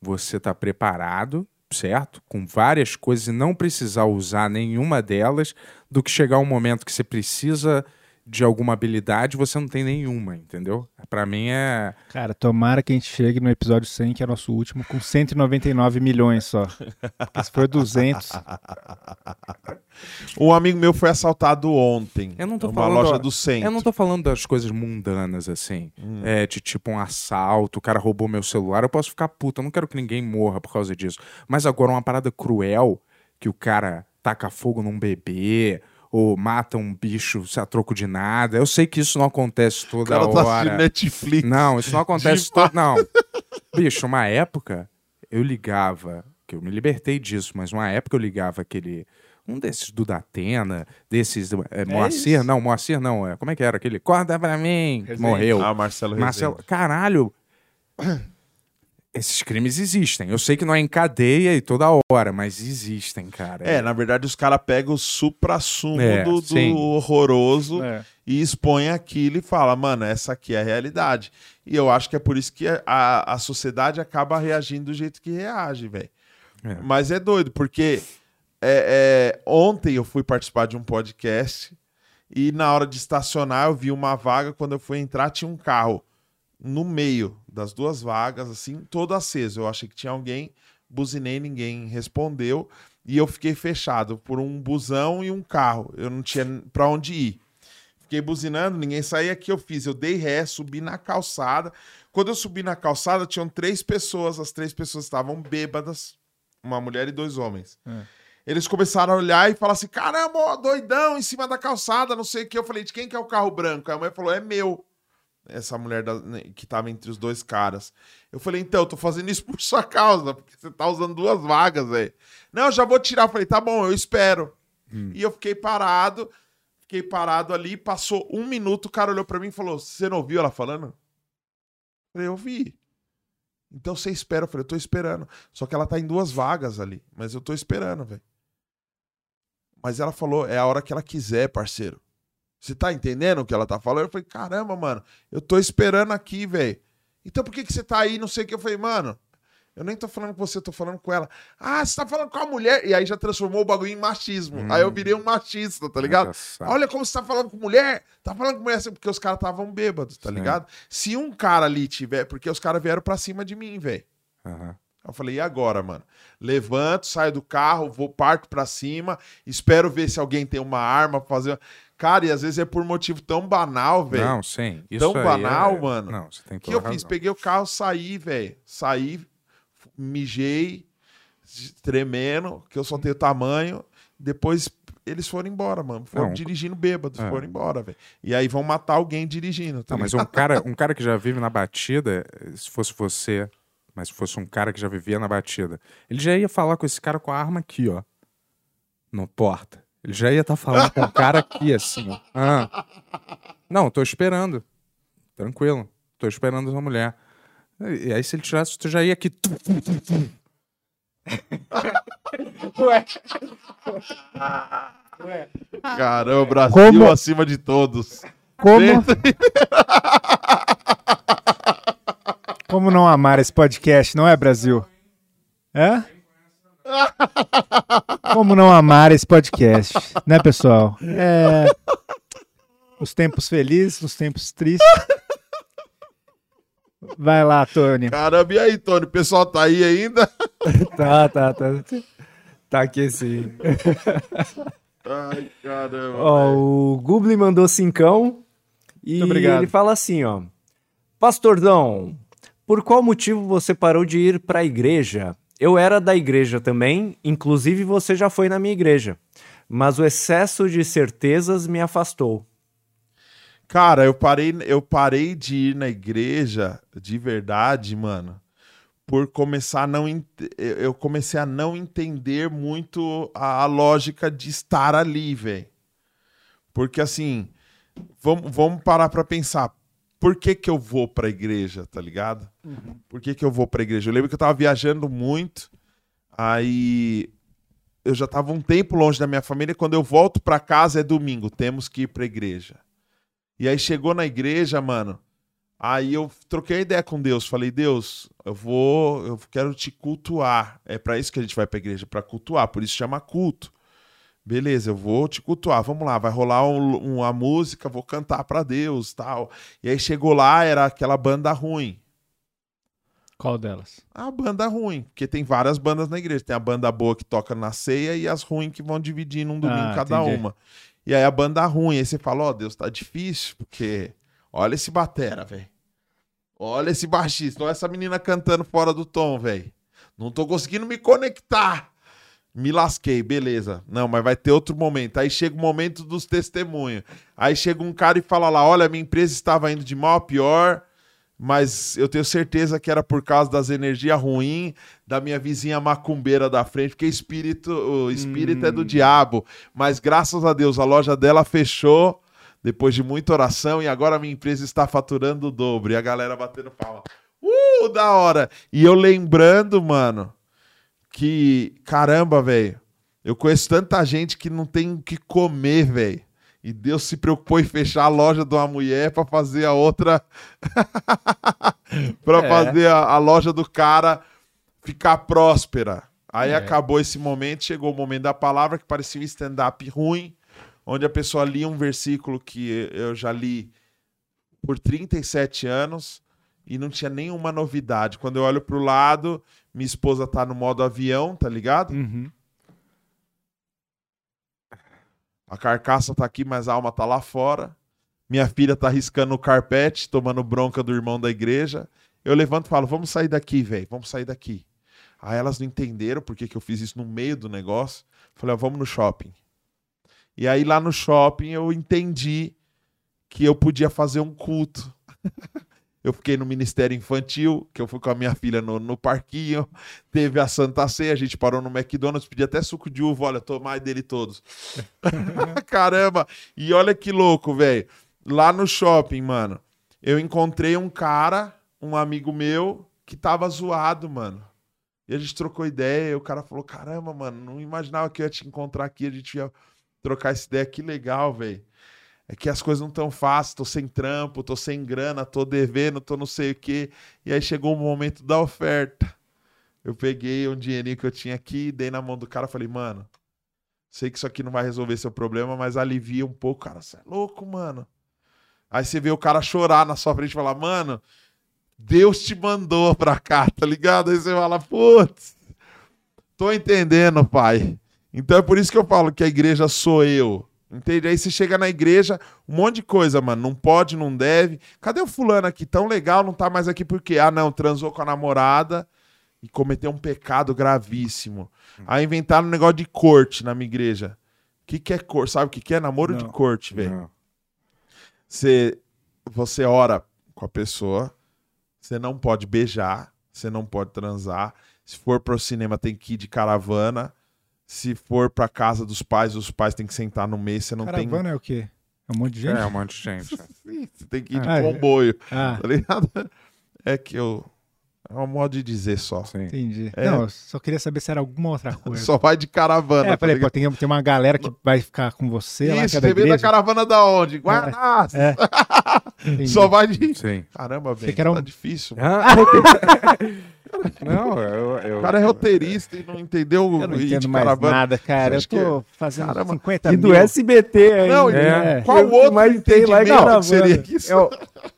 você estar preparado, certo? Com várias coisas e não precisar usar nenhuma delas, do que chegar um momento que você precisa de alguma habilidade você não tem nenhuma, entendeu? Pra mim é. Cara, tomara que a gente chegue no episódio 100, que é nosso último, com 199 milhões só. Porque se for 200, Um amigo meu foi assaltado ontem. Eu não tô numa falando, loja do centro. Eu não tô falando das coisas mundanas, assim. É, de tipo um assalto, o cara roubou meu celular, eu posso ficar puto, eu não quero que ninguém morra por causa disso. Mas agora uma parada cruel, que o cara taca fogo num bebê, ou mata um bicho a troco de nada. Eu sei que isso não acontece O toda cara tá hora. Netflix. Não, isso não acontece De todo. Não. Bicho, uma época eu ligava, que eu me libertei disso, mas uma época eu ligava aquele. Um desses do Datena, desses. É, Moacir, isso? não, Moacir não. É, como é que era aquele? Corta pra mim! Rezende. Morreu. Ah, Marcelo Rezende. Marcelo, caralho. Esses crimes existem. Eu sei que não é em cadeia e toda hora, mas existem, cara. É, na verdade, os caras pegam o supra-sumo É, do, do horroroso É. e expõem aquilo e fala, mano, essa aqui é a realidade. E eu acho que é por isso que a, a sociedade acaba reagindo do jeito que reage, velho. É. Mas é doido, porque é, é, ontem eu fui participar de um podcast e na hora de estacionar eu vi uma vaga, quando eu fui entrar tinha um carro no meio das duas vagas, assim, todo aceso. Eu achei que tinha alguém, buzinei, ninguém respondeu e eu fiquei fechado por um busão e um carro. Eu não tinha pra onde ir. Fiquei buzinando, ninguém saía. O que eu fiz? Eu dei ré, subi na calçada. Quando eu subi na calçada, tinham três pessoas. As três pessoas estavam bêbadas. Uma mulher e dois homens. Eles começaram a olhar e falar assim: caramba, ó, doidão, em cima da calçada, não sei o que. Eu falei: de quem que é o carro branco? Aí a mulher falou: é meu. Essa mulher da- né, que tava entre os dois caras. Eu falei: então, eu tô fazendo isso por sua causa, porque você tá usando duas vagas, velho. Não, eu já vou tirar. Eu falei: tá bom, eu espero. E eu fiquei parado, fiquei parado ali. Passou um minuto, o cara olhou pra mim e falou: você não ouviu ela falando? Eu falei: eu vi. Então você espera. Eu falei: eu tô esperando. Só que ela tá em duas vagas ali, mas eu tô esperando, velho. Mas ela falou, é a hora que ela quiser, parceiro. Você tá entendendo o que ela tá falando? Eu falei, caramba, mano, eu tô esperando aqui, velho. Então por que, que você tá aí? Não sei o que. Eu falei, mano, eu nem tô falando com você, eu tô falando com ela. Ah, você tá falando com a mulher. E aí já transformou o bagulho em machismo. Aí eu virei um machista, tá ligado? Engraçado. Olha como você tá falando com mulher. Tá falando com mulher assim, porque os caras estavam bêbados, tá Sim. ligado? Se um cara ali tiver. Porque os caras vieram pra cima de mim, velho. Aham. Eu falei, e agora, mano? Levanto, saio do carro, vou, parto pra cima, espero ver se alguém tem uma arma pra fazer. Cara, e às vezes é por motivo tão banal, velho. Não, sim. Isso Tão banal, é- mano. Não, você tem que toda eu fiz? razão. Peguei o carro, saí, velho. Saí, mijei, tremendo, que eu só tenho tamanho. Depois eles foram embora, mano. Foram Não, dirigindo bêbados, é. foram embora, velho. E aí vão matar alguém dirigindo. Tá Não, mas ligado? um cara, um cara que já vive na batida, se fosse você, mas se fosse um cara que já vivia na batida, ele já ia falar com esse cara com a arma aqui, ó. No porta. Ele já ia estar falando com o cara aqui, assim, ó. Ah. Não, tô esperando. Tranquilo. Tô esperando essa mulher. E aí, se ele tirasse, tu já ia aqui. tum, tum. Caramba, Brasil Como- acima de todos. como. como não amar esse podcast, não é, Brasil? É? Como não amar esse podcast, né, pessoal? É. Os tempos felizes, os tempos tristes. Vai lá, Tony. Caramba, e aí, Tony? O pessoal tá aí ainda? Tá, tá, tá. Tá aqui sim. Ai, caramba. Ó, o Gubli mandou cincão e ele fala assim, ó. Pastordão, por qual motivo você parou de ir pra igreja? Eu era da igreja também, inclusive você já foi na minha igreja. Mas o excesso de certezas me afastou. Cara, eu parei, eu parei de ir na igreja de verdade, mano, por começar a não. Eu comecei a não entender muito a, a lógica de estar ali, velho. Porque assim, vamos, vamos parar pra pensar. Por que, que eu vou pra igreja, tá ligado? Por que, que eu vou pra igreja? Eu lembro que eu tava viajando muito, aí eu já tava um tempo longe da minha família. Quando eu volto pra casa é domingo, temos que ir pra igreja. E aí chegou na igreja, mano. Aí eu troquei a ideia com Deus. Falei, Deus, eu vou, eu quero te cultuar. É pra isso que a gente vai pra igreja, pra cultuar. Por isso chama culto. Beleza, eu vou te cultuar. Vamos lá, vai rolar um- uma música, vou cantar pra Deus, tal. E aí chegou lá, era aquela banda ruim. Qual delas? A banda ruim, porque tem várias bandas na igreja. Tem a banda boa que toca na ceia e as ruins que vão dividir num domingo Ah, cada entendi. uma. E aí a banda ruim, aí você fala, ó, Deus, tá difícil, porque olha esse batera, velho. Olha esse baixista, olha essa menina cantando fora do tom, velho. Não tô conseguindo me conectar. Me lasquei, beleza. Não, mas vai ter outro momento. Aí chega o momento dos testemunhos. Aí chega um cara e fala lá: olha, minha empresa estava indo de mal a pior, mas eu tenho certeza que era por causa das energias ruins da minha vizinha macumbeira da frente, porque espírito, o espírito é do diabo. Mas graças a Deus, a loja dela fechou depois de muita oração e agora a minha empresa está faturando o dobro. E a galera batendo palma. Uh, da hora! E eu lembrando, mano, que caramba, velho. Eu conheço tanta gente que não tem o que comer, velho. E Deus se preocupou em fechar a loja de uma mulher pra fazer a outra. pra É. fazer a, a loja do cara ficar próspera. Aí É. acabou esse momento, chegou o momento da palavra que parecia um stand-up ruim, onde a pessoa lia um versículo que eu já li por 37 anos e não tinha nenhuma novidade. Quando eu olho pro lado, minha esposa tá no modo avião, tá ligado? Uhum. A carcaça tá aqui, mas a alma tá lá fora. Minha filha tá riscando o carpete, tomando bronca do irmão da igreja. Eu levanto e falo: vamos sair daqui, velho, vamos sair daqui. Aí elas não entenderam por que, que eu fiz isso no meio do negócio. Falei: ó, vamos no shopping. E aí lá no shopping eu entendi que eu podia fazer um culto. eu fiquei no Ministério Infantil, que eu fui com a minha filha no, no parquinho. Teve a Santa Ceia, a gente parou no McDonald's, pedi até suco de uva, olha, tomar dele todos. Caramba! E olha que louco, velho. Lá no shopping, mano, eu encontrei um cara, um amigo meu, que tava zoado, mano. E a gente trocou ideia, e o cara falou: caramba, mano, não imaginava que eu ia te encontrar aqui, a gente ia trocar essa ideia. Que legal, velho. É que as coisas não tão fáceis, tô sem trampo, tô sem grana, tô devendo, tô não sei o quê. E aí chegou o momento da oferta. Eu peguei um dinheirinho que eu tinha aqui, dei na mão do cara, falei, mano, sei que isso aqui não vai resolver seu problema, mas alivia um pouco. Cara, você é louco, mano. Aí você vê o cara chorar na sua frente e falar, mano, Deus te mandou pra cá, tá ligado? Aí você fala, putz, tô entendendo, pai. Então é por isso que eu falo que a igreja sou eu. Entende? Aí você chega na igreja, um monte de coisa, mano. Não pode, não deve. Cadê o fulano aqui? Tão legal, não tá mais aqui por quê? Ah, não, transou com a namorada e cometeu um pecado gravíssimo. Aí inventaram um negócio de corte na minha igreja. O que, que é corte? Sabe o que, que é? Namoro de Não. corte, velho. Você, você ora com a pessoa, você não pode beijar, você não pode transar. Se for pro cinema, tem que ir de caravana. Se for pra casa dos pais, os pais têm que sentar no meio, você não Caravana é o quê? É um monte de gente? É, um monte de gente. tem. Você tem que ir de Ah, é. comboio, Ah, tá ligado? É que eu. É um modo de dizer só. Sim. entendi. É. Não, eu só queria saber se era alguma outra coisa. Só vai de caravana. É, tá falei, ligado? pô, tem, tem uma galera que vai ficar com você lá, Isso, é da você veio da igreja. caravana da onde? Guanás! É. Entendi. Só vai de. Sim. Caramba, velho. que era um- Tá difícil. Ah, Não, eu. eu O cara é roteirista e não entendeu Eu não entendo mais Caravana. nada, cara. Eu tô fazendo Caramba. 50 E mil. do SBT ainda. Não, É. qual Eu outro mais tem lá que seria isso? Eu-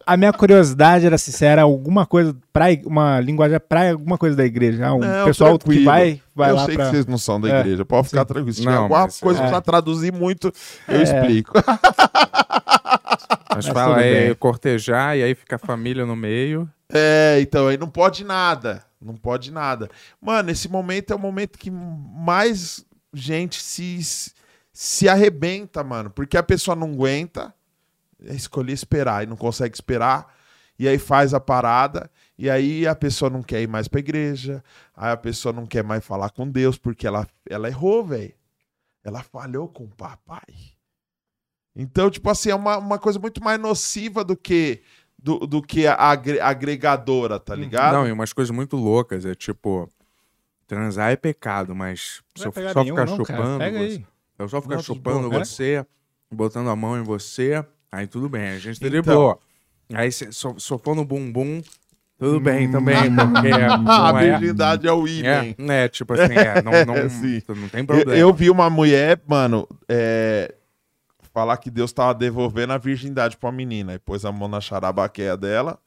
a minha curiosidade era se era alguma coisa, pra, uma linguagem pra alguma coisa da igreja. Ah, um Não, pessoal que tranquilo. vai, vai eu lá sei pra... que vocês não são da É, igreja, pode ficar tranquilo. Se tiver Não, alguma coisa é. pra traduzir muito, eu É. explico. Mas Mas fala bem. cortejar e aí fica a família no meio. É, então aí não pode nada. Não pode nada. Mano, esse momento é o momento que mais gente se, se arrebenta, mano. Porque a pessoa não aguenta, é escolher esperar e não consegue esperar. E aí faz a parada. E aí a pessoa não quer ir mais pra igreja. Aí a pessoa não quer mais falar com Deus porque ela, ela errou, velho. Ela falhou com o papai. Então, tipo assim, é uma, uma coisa muito mais nociva do que do, do que a agre- agregadora, tá ligado? Não, e umas coisas muito loucas. É tipo, transar é pecado, mas vai pegar só nenhum, ficar não, chupando. Pega você, aí. eu só ficar tudo chupando bom, né? você, botando a mão em você, aí tudo bem, a gente tá de Então. boa. Aí se só for no bumbum, tudo bem também, porque a é, virgindade é o idem. é, é, tipo assim, é, não, não, É, não tem Eu, problema. eu vi uma mulher, mano, é, falar que Deus tava devolvendo a virgindade pra menina. Aí pôs a mão na charabaqueia dela,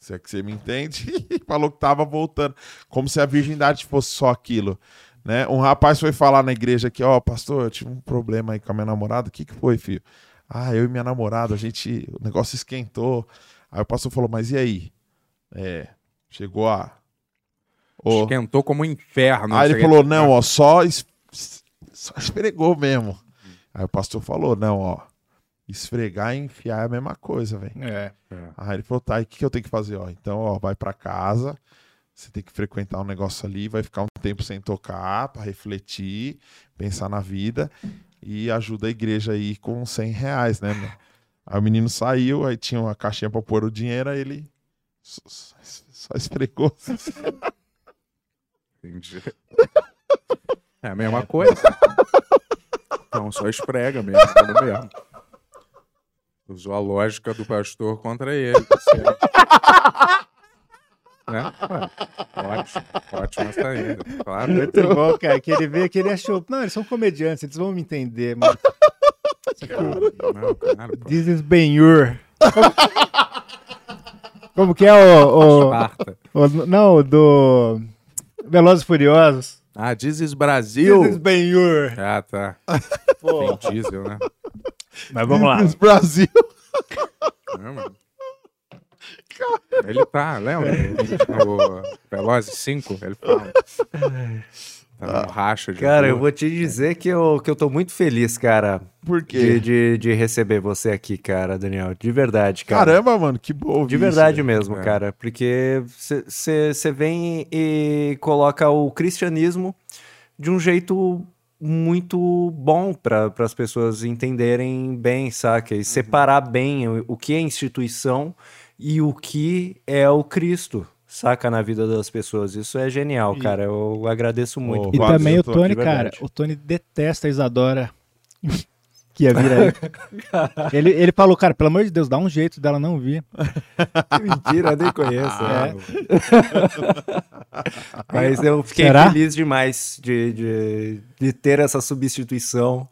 se é que você me entende, e falou que tava voltando. Como se a virgindade fosse só aquilo. Né? Um rapaz foi falar na igreja aqui, ó, pastor, eu tive um problema aí com a minha namorada. O que que foi, filho? Ah, eu e minha namorada, a gente, o negócio esquentou. Aí o pastor falou, mas e aí? É, chegou a... Ô, Esquentou como um inferno. Aí ele falou, não, ó, só, es- só esfregou mesmo. Aí o pastor falou, não, ó, esfregar e enfiar é a mesma coisa, velho. É. Aí ele falou, tá, e o que, que eu tenho que fazer? Ó, então, ó, vai pra casa, você tem que frequentar um negócio ali, vai ficar um tempo sem tocar, pra refletir, pensar na vida e ajuda a igreja aí com 100 reais, né, meu? Aí o menino saiu, aí tinha uma caixinha pra pôr o dinheiro, aí ele só, só- só esfregou. Entendi. É a mesma coisa. Então, só esfrega mesmo, no mesmo. Usou a lógica do pastor contra ele. tá né? Ótimo, ótima saída. Claro. Muito bom, cara. Que ele veio que ele achou. Não, eles são comediantes, eles vão me entender, mano. Não, claro, pô. This is Ben-Hur. Como... Que é o. o, o- não, do. Velozes e Furiosos. Ah, is Brasil. Is Ben-Hur. Ah, tá. Pô. Tem diesel, né? Mas vamos lá. Brasil. Não, mano. Ele tá, lembra? No Velozes 5, ele fala. Tá racha de Cara, eu vou te dizer que eu, que eu tô muito feliz, cara, Por de, quê? de, de receber você aqui, cara, Daniel. De verdade, cara. Caramba, mano, que bom. De verdade isso, mesmo, É. cara. Porque você vem e coloca o cristianismo de um jeito muito bom para as pessoas entenderem bem, saca? Uhum. E separar bem o, o que é instituição e o que é o Cristo, saca? Na vida das pessoas. Isso é genial, E- cara. Eu agradeço muito. Oh, E também o Tony, cara. O Tony detesta a Isadora. que ia vir aí. ele, ele falou, cara, pelo amor de Deus, dá um jeito dela não vir. Mentira, eu nem conheço. Ah, Mas eu fiquei Será? feliz demais de, de, de ter essa substituição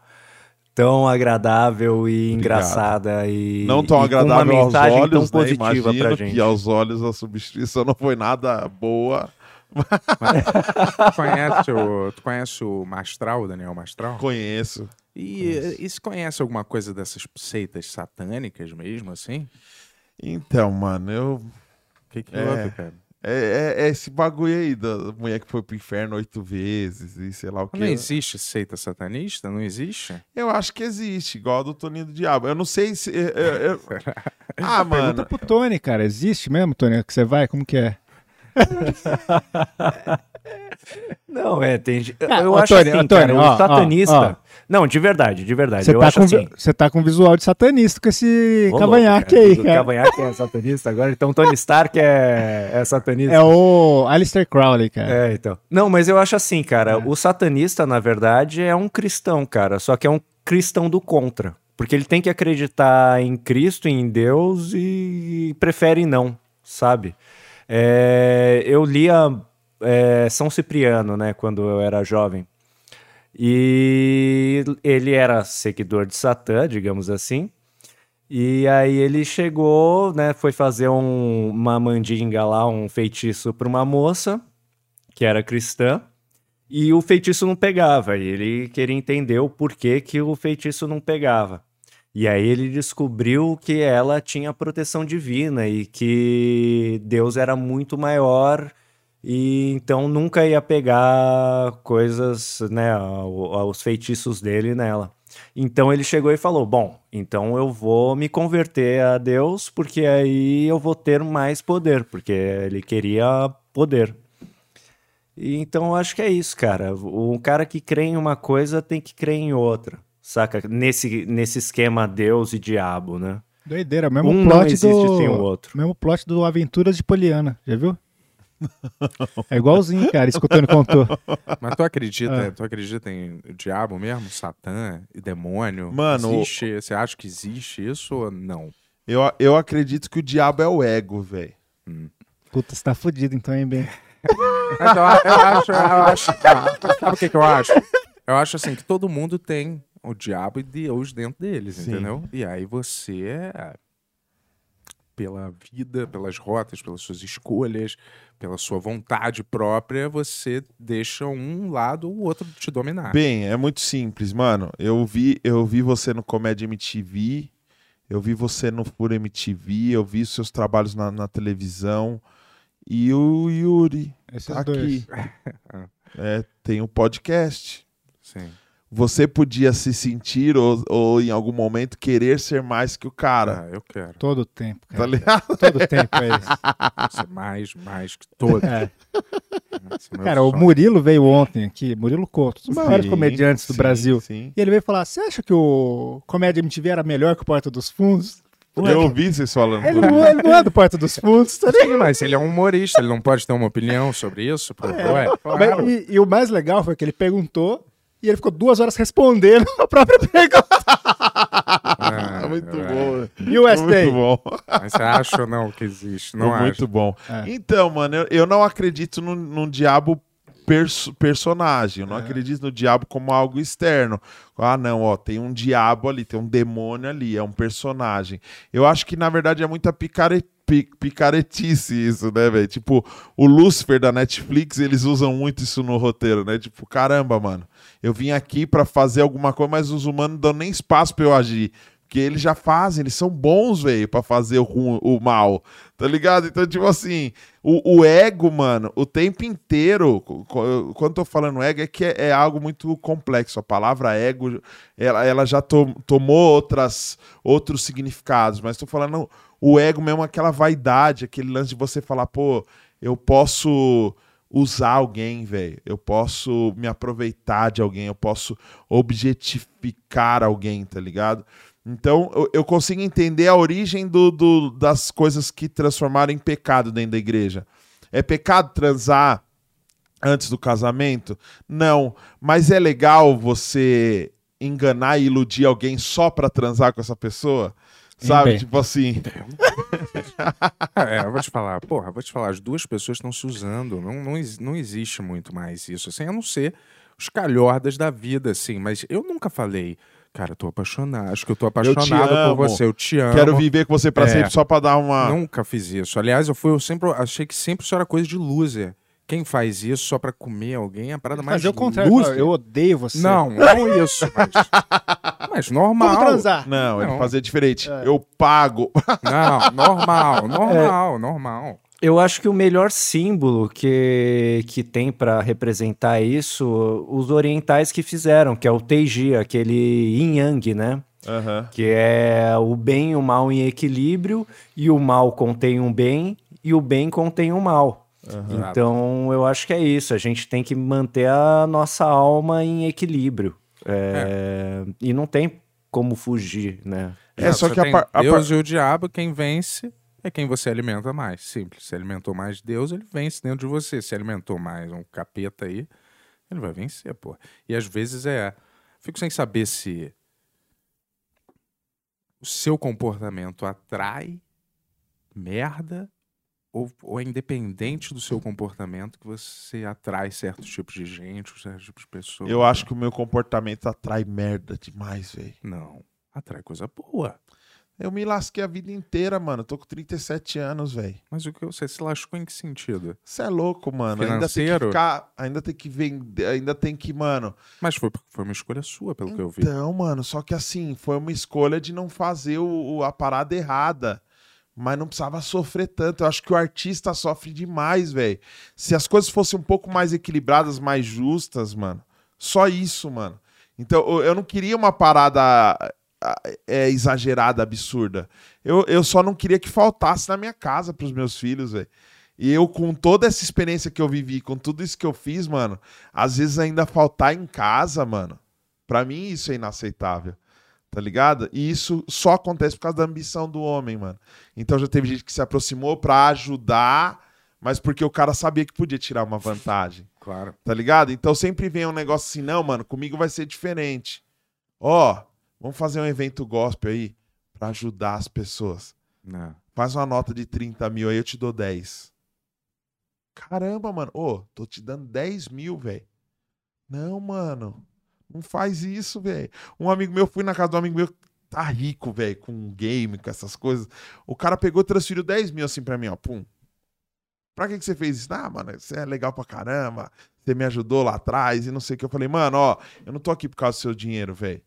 tão agradável e engraçada e, Não tão e agradável com uma aos olhos, tão né? positiva pra Imagino gente. que aos olhos a substituição não foi nada boa. Tu conhece o, tu conhece o Mastral, Daniel Mastral? Conheço. E, e se conhece alguma coisa dessas seitas satânicas mesmo, assim? Então, mano, eu... O que que É. houve, cara? É, é- é esse bagulho aí da mulher que foi pro inferno oito vezes e sei lá o Não que. existe seita satanista? Não existe? Eu acho que existe, igual a do Toninho do Diabo. Eu não sei se. eu- eu- eu- Ah, Pergunta mano. pro Tony, cara. Existe mesmo, Tony? Que você vai? Como que é? Não, é, tem. Ah, eu acho assim, cara, ó, o satanista. ó, ó. Não, de verdade, de verdade. Você eu tá, acho com, assim. você tá com visual de satanista com esse Ô, cavanhaque louco, aí, cara. Cavanhaque é satanista agora, então Tony Stark é, é satanista. É o Alistair Crowley, cara. É, então. Não, mas eu acho assim, cara, o satanista, na verdade, é um cristão, cara, só que é um cristão do contra. Porque ele tem que acreditar em Cristo, em Deus e prefere não, sabe? É, eu li há é, São Cipriano, né? Quando eu era jovem. E ele era seguidor de Satã, digamos assim. E aí ele chegou, né? Foi fazer um- uma mandinga lá, um feitiço para uma moça que era cristã. E o feitiço não pegava. E ele queria entender o porquê que o feitiço não pegava. E aí ele descobriu que ela tinha proteção divina e que Deus era muito maior e então nunca ia pegar coisas, né, os feitiços dele nela. Então ele chegou e falou: Bom, então eu vou me converter a Deus, porque aí eu vou ter mais poder, porque ele queria poder. E então eu acho que é isso, cara. O cara que crê em uma coisa tem que crer em outra, saca? Nesse, nesse esquema Deus e diabo, né? Doideira, mesmo Um não plot existe do... sem o outro. Mesmo plot do Aventuras de Poliana, já viu? É igualzinho, cara, escutando contou. Mas tu acredita, É. tu acredita em diabo mesmo? Satã e demônio? Mano, existe, você acha que existe isso ou não? Eu, eu acredito que o diabo é o ego, velho. Puta, você tá fudido então, hein, Ben? Mas eu, acho, eu acho. ah, sabe o que, que eu acho? Eu acho assim que todo mundo tem o diabo e Deus dentro deles, Sim. entendeu? E aí você, é, pela vida, pelas rotas, pelas suas escolhas, pela sua vontade própria, você deixa um lado ou o outro te dominar. Bem, é muito simples, mano. Eu vi, eu vi você no Comédia MTV, eu vi você no Fura MTV, eu vi seus trabalhos na, na televisão. E o Yuri Esses tá dois. aqui. É, tem um podcast. Sim. Você podia se sentir ou, ou em algum momento querer ser mais que o cara. Ah, eu quero. Todo tempo, Tá cara. ligado? Todo tempo é isso. Ser mais, mais que todos. É. É Cara, o sonho. Murilo veio ontem aqui, Murilo Couto, um dos maiores comediantes do sim, Brasil. Sim. E ele veio falar: Você acha que o Comédia MTV era melhor que o Porta dos Fundos? Eu ouvi vocês falando. Ele não, ele não é do Porta dos Fundos, tá ligado? Sim, mas ele é um humorista, ele não pode ter uma opinião sobre isso? Pô, ué, claro. Mas- E, e o mais legal foi que ele perguntou e ele ficou duas horas respondendo a própria pergunta. Ah, muito é. bom. E o Muito bom. Mas você acha ou não que existe? Não muito acho. bom. É. Então, mano, eu, eu não acredito num, num diabo perso- personagem. É. Eu não acredito no diabo como algo externo. Ah, não, ó, tem um diabo ali, tem um demônio ali, é um personagem. Eu acho que, na verdade, é muita picare- pi- picaretice isso, né, velho? Tipo, o Lucifer da Netflix, eles usam muito isso no roteiro, né? Tipo, caramba, mano, eu vim aqui pra fazer alguma coisa, mas os humanos não dão nem espaço pra eu agir. Porque eles já fazem, eles são bons, velho, pra fazer o, o mal. Tá ligado? Então, tipo assim, o, o ego, mano, o tempo inteiro, quando eu tô falando ego, é que é, é algo muito complexo. A palavra ego, ela, ela já to- tomou outras, outros significados, mas tô falando o ego mesmo, aquela vaidade, aquele lance de você falar, pô, eu posso usar alguém, velho. Eu posso me aproveitar de alguém, eu posso objetificar alguém, tá ligado? Então, eu, eu consigo entender a origem do, do- das coisas que transformaram em pecado dentro da igreja. É pecado transar antes do casamento? Não. Mas é legal você enganar e iludir alguém só pra transar com essa pessoa? Sabe? bem. Tipo assim. É, eu vou te falar, porra, eu vou te falar, as duas pessoas estão se usando. Não, não, não existe muito mais isso, assim, a não ser os calhordas da vida, assim. Mas eu nunca falei, cara, eu tô apaixonado, acho que eu tô apaixonado amo. por você, eu te amo. Quero viver com você pra É. sempre só pra dar uma. Nunca fiz isso. Aliás, eu fui, eu sempre eu achei que sempre isso era coisa de loser. Quem faz isso só pra comer alguém é a parada mais Fazer o contrário, loser. eu odeio você. Não, não isso, mas, mas normal. Vamos transar. Não, ele Não. fazer diferente. É. Eu pago. Não, normal, normal, normal. Eu acho que o melhor símbolo que, que tem pra representar isso, os orientais que fizeram, que é o Teiji, aquele yin yang, né? Aham. Que é o bem e o mal em equilíbrio, e o mal contém um bem, e o bem contém o mal. Então, eu acho que é isso. A gente tem que manter a nossa alma em equilíbrio. É, E não tem como fugir, né? É, só você que a par- a Deus e o diabo, quem vence é quem você alimenta mais. Simples. Se alimentou mais de Deus, ele vence dentro de você. Se alimentou mais um capeta aí, ele vai vencer, pô. E às vezes é. Fico sem saber se o seu comportamento atrai merda ou, ou é independente do seu comportamento que você atrai certos tipos de gente, certos tipos de pessoas? Eu acho que o meu comportamento atrai merda demais, velho. Não. Atrai coisa boa. Eu me lasquei a vida inteira, mano. Tô com 37 anos, velho. Mas o que você se lascou em que sentido? Você é louco, mano. Ainda tem que Financeiro? ficar. Ainda tem que vender. Ainda tem que, mano. Mas foi, foi uma escolha sua, pelo que eu vi. Então, mano, só que assim, foi uma escolha de não fazer o, o- a parada errada. Mas não precisava sofrer tanto. Eu acho que o artista sofre demais, velho. Se as coisas fossem um pouco mais equilibradas, mais justas, mano. Só isso, mano. Então, eu- não queria uma parada é, exagerada, absurda. Eu, eu só não queria que faltasse na minha casa pros meus filhos, velho. E eu, com toda essa experiência que eu vivi, com tudo isso que eu fiz, mano, às vezes ainda faltar em casa, mano. Pra mim, isso é inaceitável. Tá ligado? E isso só acontece por causa da ambição do homem, mano. Então já teve gente que se aproximou pra ajudar, mas porque o cara sabia que podia tirar uma vantagem. Claro. Tá ligado? Então sempre vem um negócio assim, não, mano, comigo vai ser diferente. Ó, vamos fazer um evento gospel aí pra ajudar as pessoas. Não. Faz uma nota de 30 mil aí, eu te dou 10. Caramba, mano. Ô, tô te dando 10 mil, velho. Não, mano. Não faz isso, velho. Um amigo meu, fui na casa do amigo meu, tá rico, velho, com game, com essas coisas. O cara pegou e transferiu 10 mil assim pra mim, ó. Pum. Pra que, que você fez isso? Ah, mano, você é legal pra caramba. Você me ajudou lá atrás e não sei o que. Eu falei, mano, ó, eu não tô aqui por causa do seu dinheiro, velho.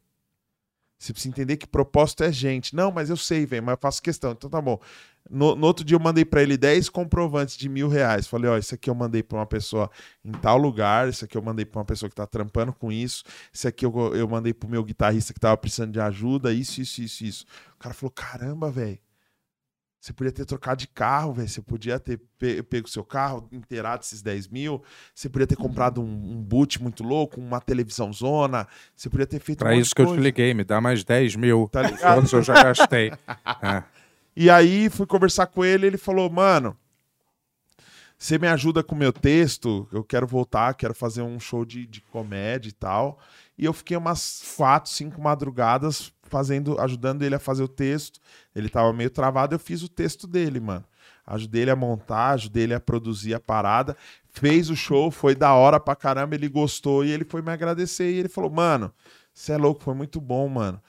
Você precisa entender que propósito é gente. Não, mas eu sei, velho, mas eu faço questão. Então tá bom. No, no outro dia eu mandei pra ele 10 comprovantes de mil reais. Falei, ó, isso aqui eu mandei pra uma pessoa em tal lugar, isso aqui eu mandei pra uma pessoa que tá trampando com isso, isso aqui eu, eu mandei pro meu guitarrista que tava precisando de ajuda, isso, isso, isso, isso. O cara falou, caramba, velho. Você podia ter trocado de carro, velho. Você podia ter pe- pego seu carro, inteirado esses 10 mil. Você podia ter comprado um, um boot muito louco, uma televisão zona. Você podia ter feito Pra um isso que eu te coisa. liguei, me dá mais 10 mil. Tá ligado? Todos eu já gastei. É. E aí fui conversar com ele, ele falou, mano, você me ajuda com o meu texto, eu quero voltar, quero fazer um show de, de comédia e tal. E eu fiquei umas quatro, cinco madrugadas fazendo, ajudando ele a fazer o texto. Ele tava meio travado, eu fiz o texto dele, mano. Ajudei ele a montar, ajudei ele a produzir a parada. Fez o show, foi da hora pra caramba, ele gostou e ele foi me agradecer. E ele falou, mano, você é louco, foi muito bom, mano.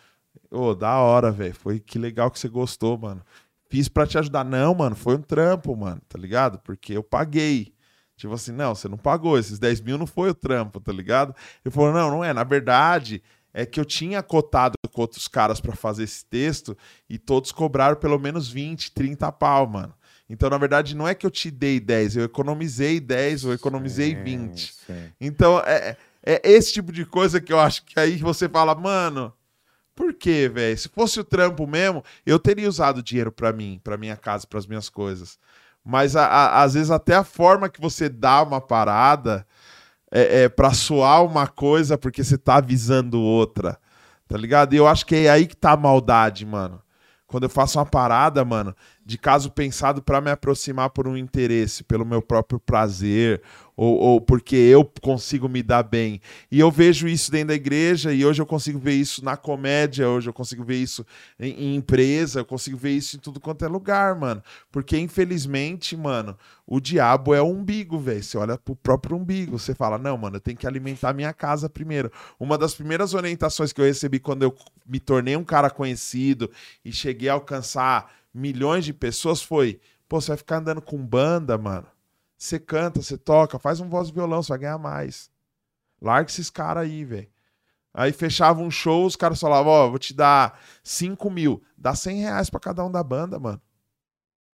Ô, da hora, velho. Foi que legal que você gostou, mano. Fiz pra te ajudar. Não, mano, foi um trampo, mano, tá ligado? Porque eu paguei. Tipo assim, não, você não pagou. Esses 10 mil não foi o trampo, tá ligado? Ele falou, não, não é. Na verdade, é que eu tinha cotado com outros caras pra fazer esse texto e todos cobraram pelo menos 20, 30 pau, mano. Então, na verdade, não é que eu te dei 10, eu economizei 10, eu economizei 20. Sim. Então, é, é esse tipo de coisa que eu acho que aí você fala, mano, por quê, velho? Se fosse o trampo mesmo, eu teria usado dinheiro pra mim, pra minha casa, pras minhas coisas. Mas a- a- às vezes até a forma que você dá uma parada é, é para soar uma coisa porque você tá avisando outra, tá ligado? E eu acho que é aí que tá a maldade, mano. Quando eu faço uma parada, mano, de caso pensado pra me aproximar por um interesse, pelo meu próprio prazer, ou, ou porque eu consigo me dar bem. E eu vejo isso dentro da igreja, e hoje eu consigo ver isso na comédia, hoje eu consigo ver isso em, em empresa, eu consigo ver isso em tudo quanto é lugar, mano. Porque, infelizmente, mano, o diabo é o umbigo, velho. Você olha pro próprio umbigo, você fala, não, mano, eu tenho que alimentar minha casa primeiro. Uma das primeiras orientações que eu recebi quando eu me tornei um cara conhecido e cheguei a alcançar milhões de pessoas foi: pô, você vai ficar andando com banda, mano. Você canta, você toca, faz um voz e violão, você vai ganhar mais. Larga esses caras aí, velho. Aí fechava um show, os caras falavam, ó, vou te dar 5 mil. Dá 100 reais pra cada um da banda, mano.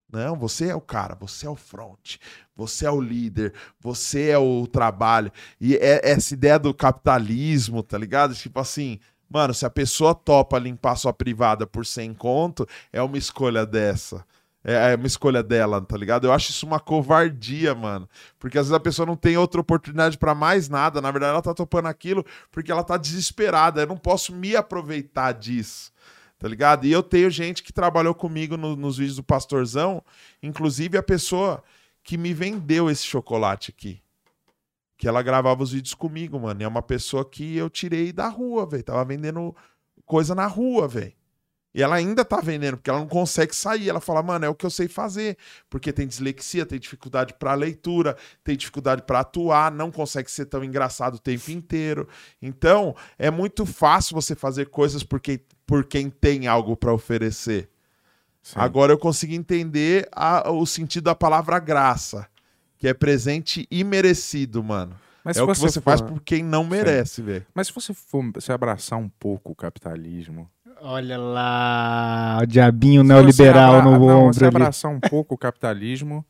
Não, você é o cara, você é o front, você é o líder, você é o trabalho. E é essa ideia do capitalismo, tá ligado? Tipo assim, mano, se a pessoa topa limpar sua privada por 100 conto, é uma escolha dessa. É é uma escolha dela, tá ligado? Eu acho isso uma covardia, mano. Porque às vezes a pessoa não tem outra oportunidade pra mais nada. Na verdade, ela tá topando aquilo porque ela tá desesperada. Eu não posso me aproveitar disso tá ligado? E eu tenho gente que trabalhou comigo no- nos vídeos do Pastorzão, inclusive a pessoa que me vendeu esse chocolate aqui. Que ela gravava os vídeos comigo, mano. E é uma pessoa que eu tirei da rua, velho. Tava vendendo coisa na rua, velho. E ela ainda tá vendendo, porque ela não consegue sair. Ela fala, mano, é o que eu sei fazer. Porque tem dislexia, tem dificuldade pra leitura, tem dificuldade pra atuar, não consegue ser tão engraçado o tempo inteiro. Então, é muito fácil você fazer coisas porque, por quem tem algo pra oferecer. Sim. Agora eu consigo entender a- o sentido da palavra graça, que é presente e merecido, mano. Mas é o que você faz for- por quem não merece, velho. Mas se você for se abraçar um pouco o capitalismo. Olha lá, o diabinho se neoliberal você abra- no ombro ali. abraçar um pouco o capitalismo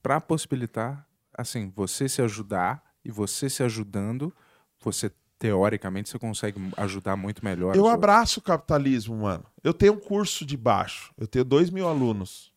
para possibilitar, assim, você se ajudar e você se ajudando, você teoricamente você consegue ajudar muito melhor. Eu abraço o capitalismo, mano. Eu tenho um curso de baixo. Eu tenho dois mil alunos.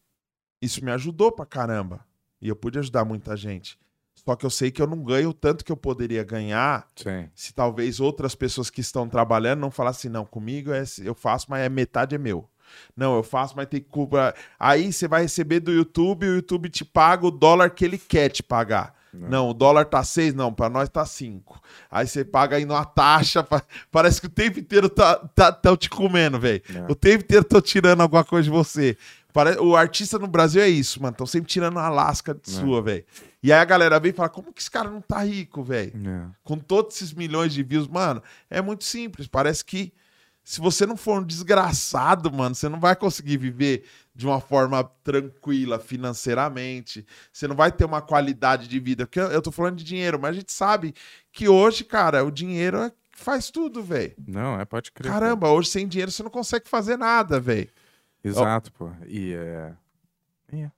Isso me ajudou pra caramba. E eu pude ajudar muita gente. Só que eu sei que eu não ganho o tanto que eu poderia ganhar. Sim. se talvez outras pessoas que estão trabalhando não falassem, não, comigo é, eu faço, mas é metade é meu. Não, eu faço, mas tem que cobrar. Aí você vai receber do YouTube, o YouTube te paga o dólar que ele quer te pagar. Não, o dólar tá 6, não, pra nós tá 5. Aí você paga aí numa taxa, pa- parece que o tempo inteiro tá, tá, tão te comendo, velho. É. O tempo inteiro tô tirando alguma coisa de você. Pare- O artista no Brasil é isso, mano. Estão sempre tirando a lasca de sua, velho. E aí a galera vem e fala: como que esse cara não tá rico, velho? É. com todos esses milhões de views, mano, é muito simples. Parece que se você não for um desgraçado, mano, você não vai conseguir viver de uma forma tranquila financeiramente. Você não vai ter uma qualidade de vida. Porque eu tô falando de dinheiro, mas a gente sabe que hoje, cara, o dinheiro é que faz tudo, velho. Não, é, pode crer. pô. Caramba, hoje sem dinheiro você não consegue fazer nada, velho. Exato, pô. E é. é.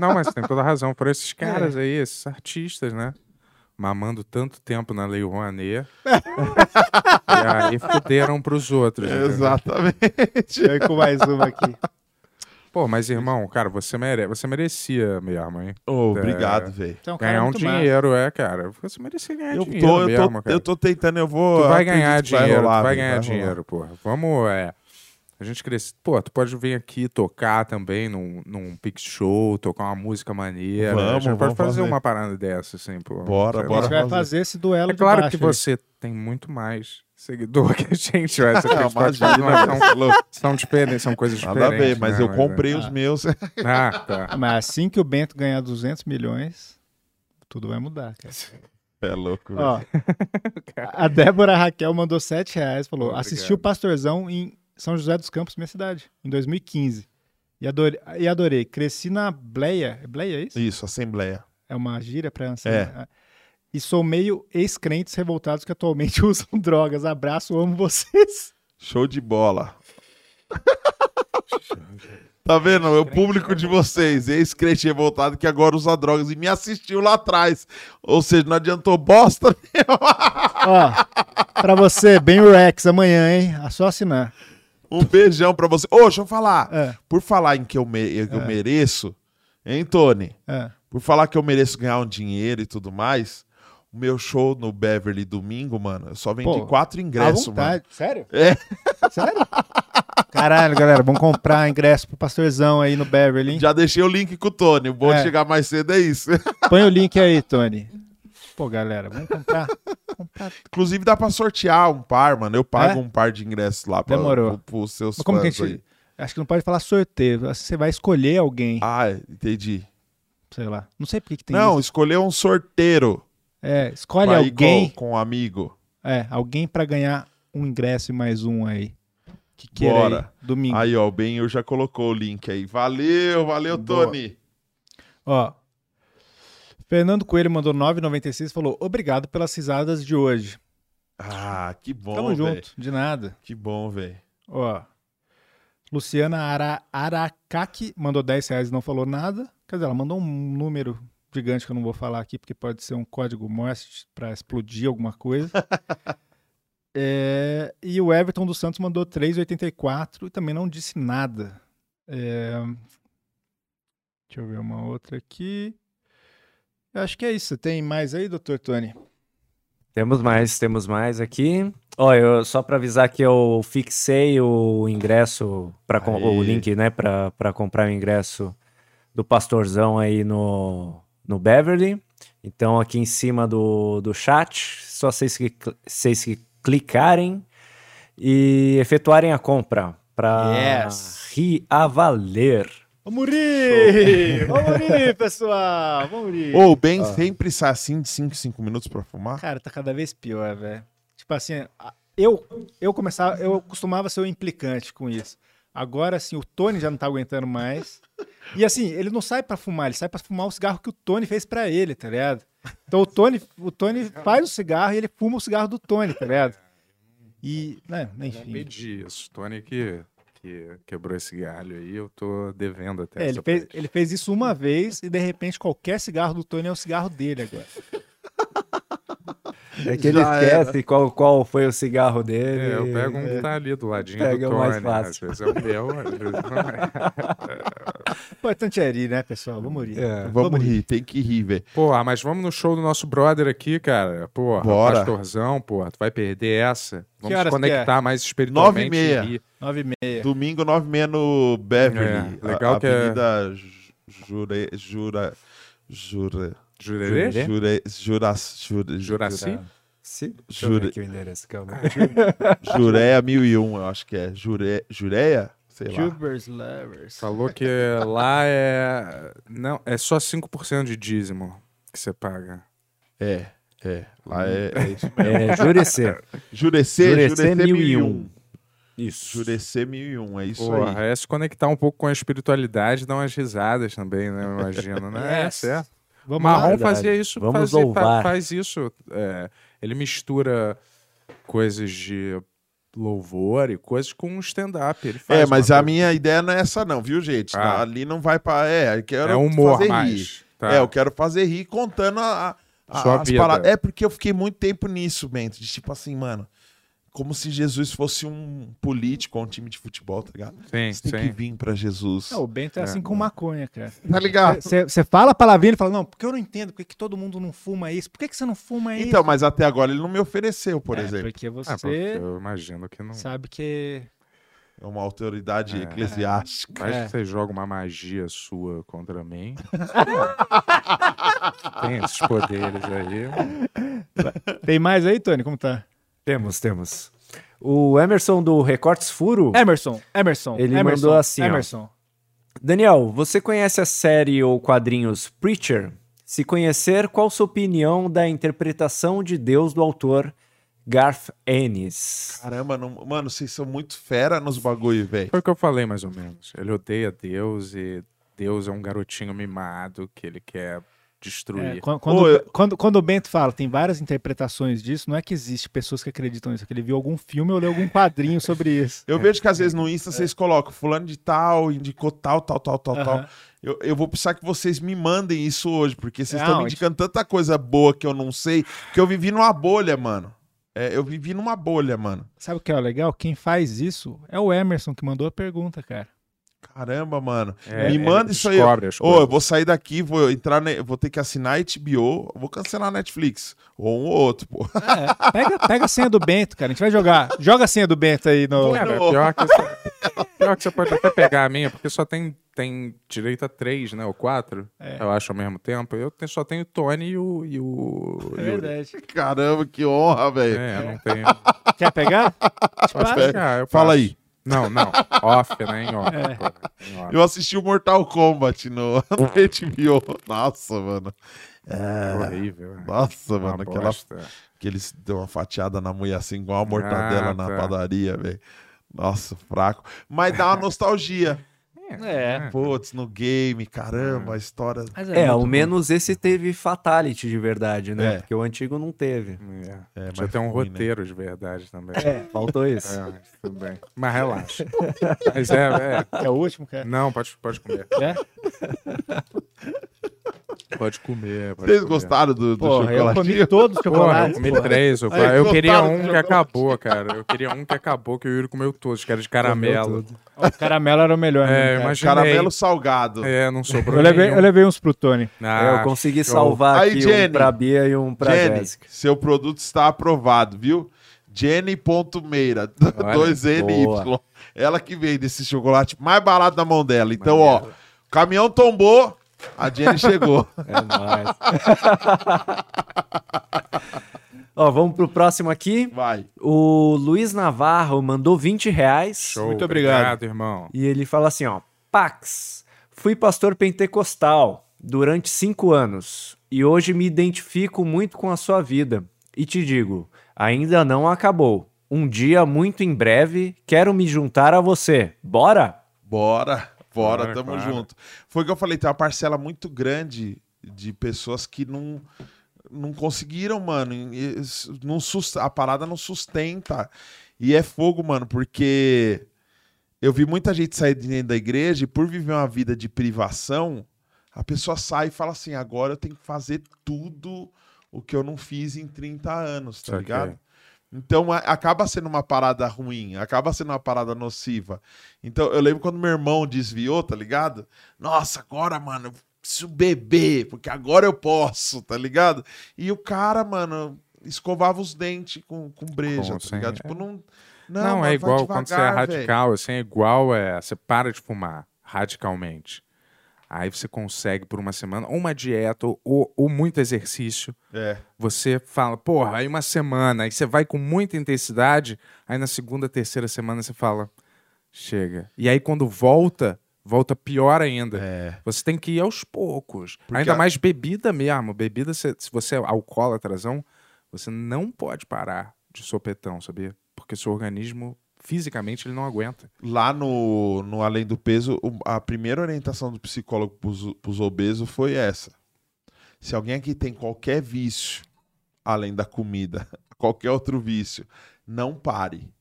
Não, mas tem toda a razão. Por esses caras aí, esses artistas, né? Mamando tanto tempo na Lei Rouanet. e aí fuderam pros outros. entendeu? Exatamente. Vem com mais uma aqui. Pô, mas irmão, cara, você, mere... você merecia mesmo, hein? Ô, obrigado, velho. Então, cara, Ganhar um muito massa. dinheiro, é, cara. Você merecia ganhar Eu dinheiro tô, eu, mesmo, tô, cara. eu tô tentando, eu vou. Tu vai acredito ganhar que dinheiro, rolar, tu vai velho, ganhar rolar. dinheiro, porra. Vamos, é. A gente cresce. Pô, tu pode vir aqui tocar também num, num Pix Show, tocar uma música maneira. Vamos, a gente pode vamos fazer, fazer. uma parada dessa, assim, pô. Bora, Sei A gente vai fazer. fazer esse duelo É claro baixo que aí. você tem muito mais seguidor que a gente. Vai. Essa Não, imagina, são, velho, louco. são diferentes, são coisas Nada a diferentes. ver, mas né? eu comprei é. os meus. Ah, tá. Mas assim que o Bento ganhar 200 milhões, tudo vai mudar, cara. É louco, velho. Ó, a Débora Raquel mandou 7 reais, falou, Obrigado. assisti o Pastorzão em São José dos Campos, minha cidade, em 2015. E adorei, e adorei. Cresci na Bleia. É Bleia, é isso? Isso, Assembleia. É uma gíria pra assim, É. E sou meio ex-crentes revoltados que atualmente usam drogas. Abraço, amo vocês. Show de bola. tá vendo? É o público de vocês, ex-crente revoltado que agora usa drogas e me assistiu lá atrás. Ou seja, não adiantou bosta nenhuma. Ó, pra você, bem o Rex amanhã, hein? É só assinar. Um beijão pra você. Ô, deixa eu falar. É, Por falar em que eu, me- que eu mereço, hein, Tony? é. Por falar que eu mereço ganhar um dinheiro e tudo mais, o meu show no Beverly domingo, mano, eu só vendi Pô, quatro ingressos, mano. Sério? É. Sério? Caralho, galera, vamos comprar ingresso pro pastorzão aí no Beverly, hein? Já deixei o link com o Tony. O bom de É. chegar mais cedo é isso. Põe o link aí, Tony. Pô, galera, vamos comprar. comprar. Inclusive dá pra sortear um par, mano. Eu pago É? um par de ingressos lá pra, Demorou. pro- pros seus Mas como que a gente. aí. Acho que não pode falar sorteio. Você vai escolher alguém, Ah, entendi. sei lá. Não sei por que que tem Não, isso. escolher um sorteiro É, escolhe ir alguém. com, um amigo. É, alguém pra ganhar um ingresso e mais um aí. Que queira Bora. aí, domingo. Aí, ó, o Ben já colocou o link aí. Valeu, valeu, Boa. Tony. Ó. Fernando Coelho mandou 9,96 e falou: Obrigado pelas risadas de hoje. Ah, que bom, Tamo velho. junto, de nada. Que bom, velho. Ó. Luciana Ara Aracaki mandou 10 reais e não falou nada. Quer dizer, ela mandou um número gigante que eu não vou falar aqui, porque pode ser um código Morse pra explodir alguma coisa. É, e o Everton dos Santos mandou 3,84 e também não disse nada. É, deixa eu ver uma outra aqui. Eu acho que é isso. Tem mais aí, doutor Tony? Temos mais, temos mais aqui. Ó, eu, só para avisar que eu fixei o ingresso, pra, com- o link, né, para para comprar o ingresso do Pastorzão aí no, no Beverly. Então, aqui em cima do, do chat, só vocês que, vocês que clicarem e efetuarem a compra. pra Yes. rir a valer. Vamos rir! Vamos rir, pessoal! Vamos rir! Ô, o Ben sempre sai assim de 5 em 5 minutos pra fumar? Cara, tá cada vez pior, velho. Tipo assim, eu, eu começava, eu costumava ser o implicante com isso. Agora, assim, o Tony já não tá aguentando mais. E assim, ele não sai pra fumar, ele sai pra fumar o cigarro que o Tony fez pra ele, tá ligado? Então o Tony, o Tony faz o cigarro e ele fuma o cigarro do Tony, tá ligado? E, né, Não enfim. pedi isso. Tony que, que quebrou esse galho aí, eu tô devendo até É, ele, fez, parte. ele fez isso uma vez e de repente qualquer cigarro do Tony é o cigarro dele agora. É que ele Já esquece qual, qual foi o cigarro dele. É, eu pego um que tá ali do ladinho Pega do o Tony. mais fácil. Às vezes é o meu, às vezes não é. Importante é rir, né, pessoal? Vamos rir. É. Vamos rir, tem que rir, velho. Porra, mas vamos no show do nosso brother aqui, cara. Porra, Bora. pastorzão, porra, tu vai perder essa. Vamos se que é? conectar mais espiritualmente. Nove e meia. rir. Nove e meia. Domingo, 9 h 30 no Beverly. É, legal a, que é- Avenida Ju- Jure, Jura... Jura... Jurerê? Jure, jura, jure, Juraci? Deixa eu ver Jure- aqui o endereço, calma. Jureia 1001, eu acho que é. Jure, Jureia? Sei lá. Jubers Lovers. Falou que lá é. Não, é só 5% de dízimo que você paga. É, é. Lá é, é isso. É Jurecê. Jurecê, Jurecê Jurecê 1001. 1001. Isso. Jurecê 1001, é isso Porra, aí. é se conectar um pouco com a espiritualidade e dar umas risadas também, né? Eu imagino, né? É, Yes. certo. Vamos Marrom lá. fazia isso, Vamos fazia- fa- louvar. faz isso. é, ele mistura coisas de louvor e coisas com stand-up. Ele faz É, mas a coisa- minha ideia não é essa não, viu, gente? Ah. Ali não vai pra... É, eu quero é humor fazer mais. rir. tá? É, eu quero fazer rir contando a, a- Sua as vida. paradas. É porque eu fiquei muito tempo nisso, Bento. De tipo assim, mano... Como se Jesus fosse um político ou um time de futebol, tá ligado? Sim, Você tem sim. que vir pra Jesus. Não, o Bento é assim com maconha, cara. Tá ligado? Você fala a palavrinha e fala, não, porque eu não entendo, por que, todo mundo não fuma isso? Por que, que você não fuma isso? Então, mas até agora ele não me ofereceu, por É, exemplo. Porque Ah, porque você eu imagino que não. sabe que... É uma autoridade É. eclesiástica. Mas É. você joga uma magia sua contra mim. Tem esses poderes aí. Tem mais aí, Tony? Como tá? Temos, temos. O Emerson do Recortes Furo. Emerson, Emerson. Ele Emerson, mandou assim, ó. Emerson. Daniel, você conhece a série ou quadrinhos Preacher? Se conhecer, qual sua opinião da interpretação de Deus do autor Garth Ennis? Caramba, não- mano, vocês são muito fera nos bagulho, velho. Foi o que eu falei, mais ou menos. Ele odeia Deus e Deus é um garotinho mimado que ele quer destruir. É, quando, quando, Ô, eu- quando, quando o Bento fala, tem várias interpretações disso, não é que existe pessoas que acreditam nisso, é que ele viu algum filme ou leu algum quadrinho sobre isso. Eu vejo que às vezes no Insta vocês colocam fulano de tal, indicou tal, tal, tal, tal, tal. Aham. Eu, eu vou precisar que vocês me mandem isso hoje, porque vocês estão me indicando tanta coisa boa que eu não sei, que eu vivi numa bolha, mano. É, eu vivi numa bolha, mano. Sabe o que é legal? Quem faz isso é o Emerson que mandou a pergunta, cara. Caramba, mano. É, me ele manda isso aí. Ô, eu coisas. vou sair daqui, vou entrar, ne- vou ter que assinar HBO, vou cancelar a Netflix. Ou um ou outro, pô. É, pega, pega a senha do Bento, cara. A gente vai jogar. Joga a senha do Bento aí no. Cara, Não. pior que, você, pior que você pode até pegar a minha, porque só tem, tem direito a três, né? Ou quatro, É. eu acho, ao mesmo tempo. Eu só tenho o Tony e o. E o É verdade. Caramba, que honra, velho. É, eu não tenho. Quer pegar? Pegar, eu Fala passo. aí. Não, não. Off, né? Em off. É. pô, em off. Eu assisti o Mortal Kombat no, HBO. Nossa, mano. É horrível. Nossa, Uma mano. Aquela, que eles deu uma fatiada na mulher assim, igual uma mortadela Ah, na tá. padaria, velho. Nossa, fraco. Mas dá uma nostalgia. É. Putz, no game, caramba, a história. Mas É, muito ao menos esse teve Fatality de verdade, né? É. Porque o antigo não teve. É. É, Já mas tem um ruim, né? roteiro de verdade também. É, faltou isso. É, mas tudo bem. Mas relaxa. Mas é, é. É o último, cara. Não, pode, pode comer. É? Pode comer. Pode Vocês comer. gostaram do, do Porra, eu comi todos os Porra, eu chocolates. comi porra. três. ou Aí. Eu queria um que acabou, cara. Eu queria um que acabou, que o Yuri comeu todos, que era de caramelo. O caramelo era o melhor. É, né, imaginei. Caramelo salgado. É, não sobrou Eu levei, nenhum. eu levei uns pro Tony. Ah, eu consegui show. salvar Aí, aqui Jenny. um pra Bia e um pra Jenny, Jéssica. seu produto está aprovado, viu? Jenny.meira, Olha, 2NY. boa. Ela que vende esse chocolate mais barato na mão dela. Então, ó, o caminhão tombou, a Jenny chegou. É nóis. Ó, vamos pro próximo aqui. Vai. O Luiz Navarro mandou 20 reais. Show. Muito obrigado. irmão. E ele fala assim, ó. Pax, fui pastor pentecostal durante cinco anos e hoje me identifico muito com a sua vida. E te digo, ainda não acabou. Um dia muito em breve quero me juntar a você. Bora? Bora, bora, Bora, tamo claro. junto. Foi o que eu falei, tem uma parcela muito grande de pessoas que não, não conseguiram, mano. Não a parada não sustenta. E é fogo, mano, porque eu vi muita gente sair de dentro da igreja e por viver uma vida de privação, a pessoa sai e fala assim: agora eu tenho que fazer tudo o que eu não fiz em 30 anos, tá Saquei. ligado? Então a- acaba sendo uma parada ruim, acaba sendo uma parada nociva. Então eu lembro quando meu irmão desviou, tá ligado? Nossa, agora, mano, eu preciso beber, porque agora eu posso, tá ligado? E o cara, mano, escovava os dentes com, com breja, Com, tá sim. ligado? Tipo, não. Não, é igual quando você é devagar, radical, assim, é igual, é, você para de fumar radicalmente. Aí você consegue por uma semana, ou uma dieta, ou, ou muito exercício. É. Você fala, porra, aí uma semana, aí você vai com muita intensidade, aí na segunda, terceira semana você fala, chega. E aí quando volta, volta pior ainda. É. Você tem que ir aos poucos. Porque Ainda a- mais bebida mesmo. Bebida, se, se você é alcoólatrazão, você não pode parar de sopetão, sabia? Porque seu organismo, fisicamente, ele não aguenta. Lá no, no Além do Peso, a primeira orientação do psicólogo pros, pros obesos foi essa. Se alguém aqui tem qualquer vício, além da comida, qualquer outro vício, não pare.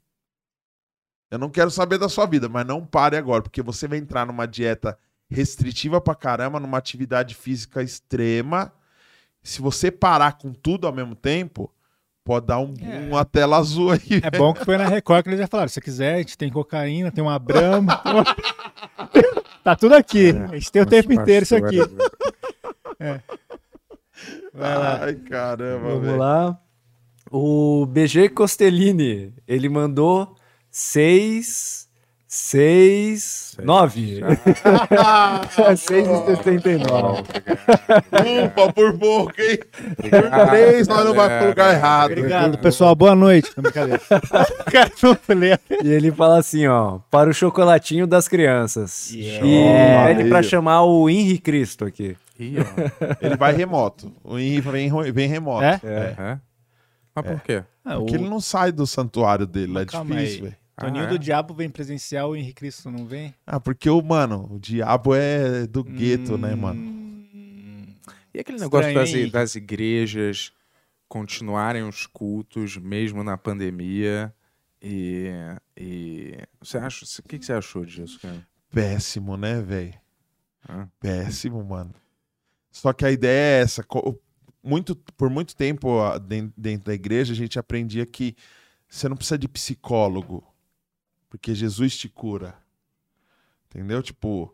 Eu não quero saber da sua vida, mas não pare agora, porque você vai entrar numa dieta restritiva pra caramba, numa atividade física extrema. Se você parar com tudo ao mesmo tempo, pode dar um, É. uma tela azul aí. É bom que foi na Record que eles já falaram: se você quiser, a gente tem cocaína, tem uma uma- tá tudo aqui. A gente tem o tempo inteiro isso aqui. Vai lá. Ai, caramba, Vamos velho. lá. O BG Costellini, ele mandou 6, 6, 9. 6,69. Ufa, por pouco, hein? Por três, nós não vamos pro lugar errado. Obrigado, pessoal. Boa noite. Brincadeira. O. E ele fala assim, ó, para o chocolatinho das crianças. Yeah. E pede pra chamar o Henri Cristo aqui. Ih, ó. Ele vai remoto. O Henry vem, vem remoto. É? É? Mas por quê? Ah, Porque ele não sai do santuário dele, é Calma difícil, velho. Toninho Ah, é? do Diabo vem presencial, o Henrique Cristo não vem? Ah, porque o, mano, o diabo é do gueto, né, mano? Hum, E aquele negócio Estranho, das, das igrejas continuarem os cultos mesmo na pandemia? E, e você acha, o que, que você achou disso, cara? Péssimo, né, velho? Péssimo, mano. Só que a ideia é essa. Muito, por muito tempo dentro da igreja, a gente aprendia que você não precisa de psicólogo, porque Jesus te cura. Entendeu? Tipo,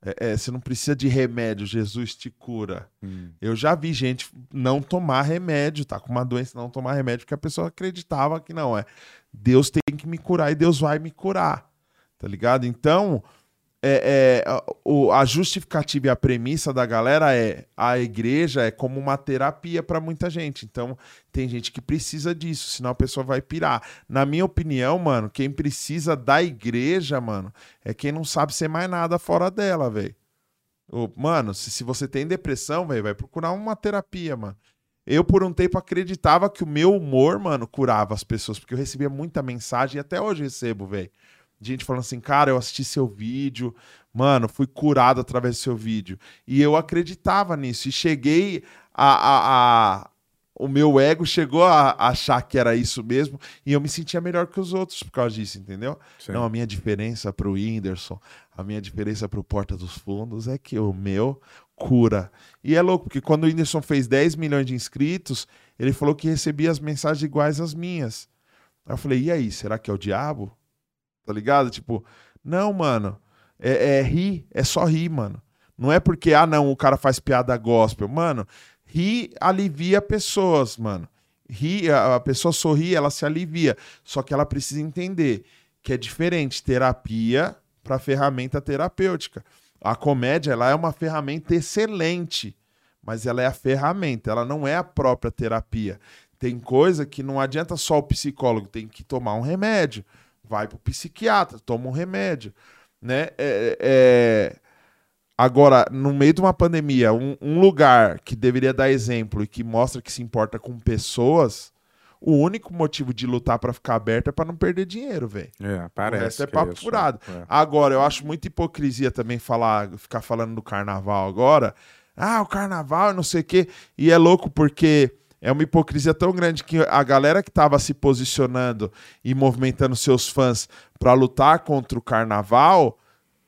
é- é, você não precisa de remédio, Jesus te cura. Hum. Eu já vi gente não tomar remédio, tá com uma doença, não tomar remédio, porque a pessoa acreditava que não, é Deus tem que me curar e Deus vai me curar, tá ligado? Então, é, é, o- a justificativa e a premissa da galera é a igreja é como uma terapia para muita gente. Então, tem gente que precisa disso, senão a pessoa vai pirar. Na minha opinião, mano, quem precisa da igreja, mano, é quem não sabe ser mais nada fora dela, velho. Mano, se, se você tem depressão, velho, vai procurar uma terapia, mano. Eu, por um tempo, acreditava que o meu humor, mano, curava as pessoas, porque eu recebia muita mensagem, e até hoje recebo, velho. De Gente falando assim, cara, eu assisti seu vídeo, mano, fui curado através do seu vídeo. E eu acreditava nisso, e cheguei a. a, a- o meu ego chegou a achar que era isso mesmo, e eu me sentia melhor que os outros por causa disso, entendeu? Sim. Não, a minha diferença pro Whindersson, a minha diferença pro Porta dos Fundos é que o meu cura. E é louco, porque quando o Whindersson fez 10 milhões de inscritos, ele falou que recebia as mensagens iguais às minhas. Aí eu falei, e aí, será que é o diabo? Tá ligado? Tipo, não, mano, é, é rir, é só rir, mano. Não é porque, ah, não, o cara faz piada gospel. Mano, rir alivia pessoas, mano. Rir, a pessoa sorri, ela se alivia. Só que ela precisa entender que é diferente terapia para ferramenta terapêutica. A comédia, ela é uma ferramenta excelente, mas ela é a ferramenta, ela não é a própria terapia. Tem coisa que não adianta só o psicólogo, tem que tomar um remédio. Vai pro psiquiatra, toma um remédio. Né? É, é, Agora, no meio de uma pandemia, um, um lugar que deveria dar exemplo e que mostra que se importa com pessoas, o único motivo de lutar pra ficar aberto é pra não perder dinheiro, velho. É, O parece. resto é papo isso. furado. É. Agora, eu acho muita hipocrisia também falar, ficar falando do carnaval agora. Ah, o carnaval, não sei o quê. E é louco porque é uma hipocrisia tão grande que a galera que tava se posicionando e movimentando seus fãs pra lutar contra o carnaval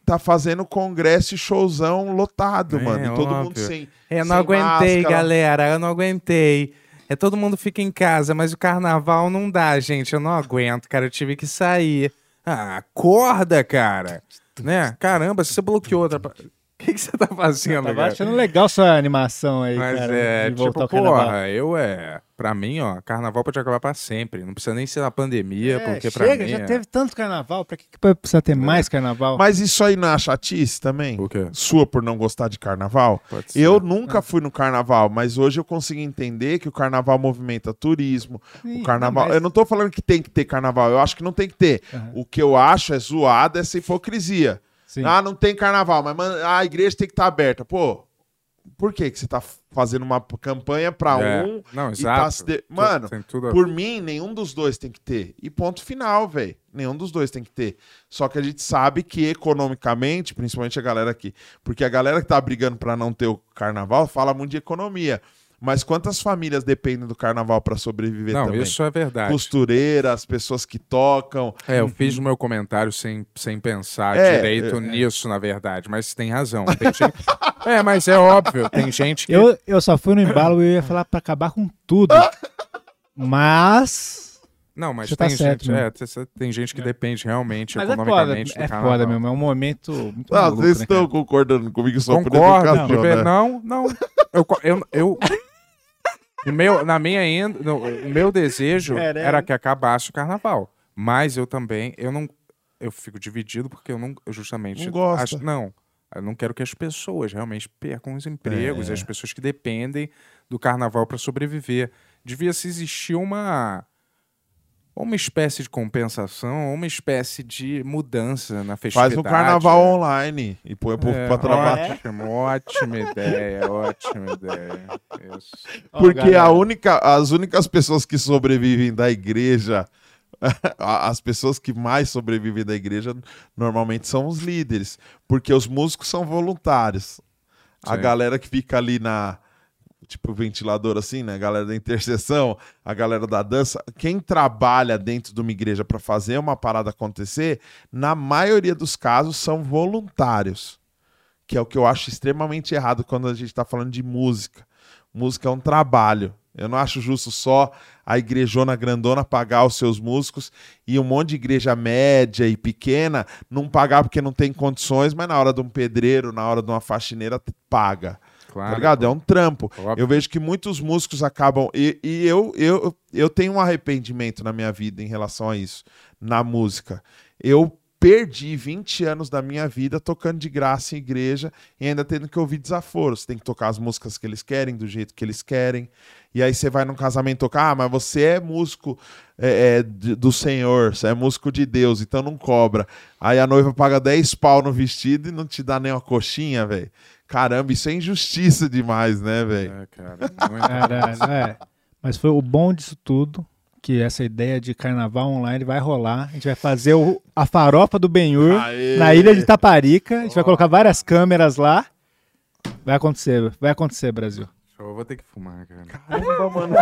tá fazendo congresso e showzão lotado, É, mano. E todo mundo óbvio. sem. Eu não sem aguentei, máscara. galera. Eu não aguentei. É todo mundo fica em casa, mas o carnaval não dá, gente. Eu não aguento, cara. Eu tive que sair. Ah, acorda, cara. Né? Caramba, você bloqueou outra. Que, que você tá fazendo, Tava cara? achando legal sua animação aí, Mas cara. é, de voltar tipo, ao carnaval. porra, eu é. Pra mim, ó, carnaval pode acabar pra sempre. Não precisa nem ser na pandemia, É, porque pra chega, mim. já é... teve tanto carnaval, pra que, que precisa ter mais carnaval? Mas isso aí não é chatice também? O quê? Sua por não gostar de carnaval? Pode ser. Eu nunca fui no carnaval, mas hoje eu consigo entender que o carnaval movimenta turismo. Sim, o carnaval. mas- Eu não tô falando que tem que ter carnaval, eu acho que não tem que ter. Aham. O que eu acho é zoado essa hipocrisia. Sim. Ah, não tem carnaval, mas mano, a igreja tem que estar aberta. Pô, por que, que você tá fazendo uma campanha pra É. um Não, e exato. tá se de- Mano, por mim, nenhum dos dois tem que ter. E ponto final, velho. Nenhum dos dois tem que ter. Só que a gente sabe que economicamente, principalmente a galera aqui, porque a galera que tá brigando pra não ter o carnaval fala muito de economia. Mas quantas famílias dependem do carnaval pra sobreviver Não, também? isso é verdade. Costureira, as pessoas que tocam. É, eu fiz o meu comentário sem, sem pensar É, direito é, nisso, na verdade. Mas você tem razão. Tem gente... é, mas é óbvio. Tem gente que. Eu, eu só fui no embalo e eu ia falar pra acabar com tudo. Mas. Não, mas tá tem certo, gente. mesmo. É, tem- gente que depende realmente Mas é foda, economicamente é do carnaval. foda mesmo. É um momento muito Ah, maluco, vocês né, estão cara? concordando comigo só por Concordo. educação, de ver- né? Não, não. Eu, eu, eu, meu, na minha ainda, o meu desejo era que acabasse o carnaval. Mas eu também, eu não, eu fico dividido porque eu não, eu justamente Não gosta. acho- não, eu não quero que as pessoas realmente percam os empregos, É. as pessoas que dependem do carnaval para sobreviver. Devia se existir uma uma espécie de compensação, uma espécie de mudança na festividade. Faz um carnaval online e põe o povo É, pra trabalhar. Ótimo, ótima ideia, ótima ideia. Isso. Porque a única, as únicas pessoas que sobrevivem da igreja, a- as pessoas que mais sobrevivem da igreja, normalmente são os líderes. Porque os músicos são voluntários. A Sim. galera que fica ali na. Tipo, ventilador assim, né? A galera da intercessão, a galera da dança. Quem trabalha dentro de uma igreja para fazer uma parada acontecer, na maioria dos casos, são voluntários. Que é o que eu acho extremamente errado quando a gente está falando de música. Música é um trabalho. Eu não acho justo só a igrejona grandona pagar os seus músicos e um monte de igreja média e pequena não pagar porque não tem condições, mas na hora de um pedreiro, na hora de uma faxineira, paga. Claro. tá ligado? É um trampo. Óbvio. Eu vejo que muitos músicos acabam. E, e eu, eu, eu tenho um arrependimento na minha vida em relação a isso, na música. Eu perdi 20 anos da minha vida tocando de graça em igreja e ainda tendo que ouvir desaforos. Tem que tocar as músicas que eles querem, do jeito que eles querem. E aí você vai num casamento tocar, ah, mas você é músico é, é, do Senhor, você é músico de Deus, então não cobra. Aí a noiva paga 10 pau no vestido e não te dá nem uma coxinha, velho. Caramba, isso é injustiça demais, né, velho? É, cara. Muito... Caralho, é. Mas foi o bom disso tudo, que essa ideia de carnaval online vai rolar. A gente vai fazer o- a farofa do Benhur na ilha de Taparica. A gente vai colocar várias câmeras lá. Vai acontecer, vai acontecer, Brasil. Eu vou ter que fumar, cara. Caramba, mano.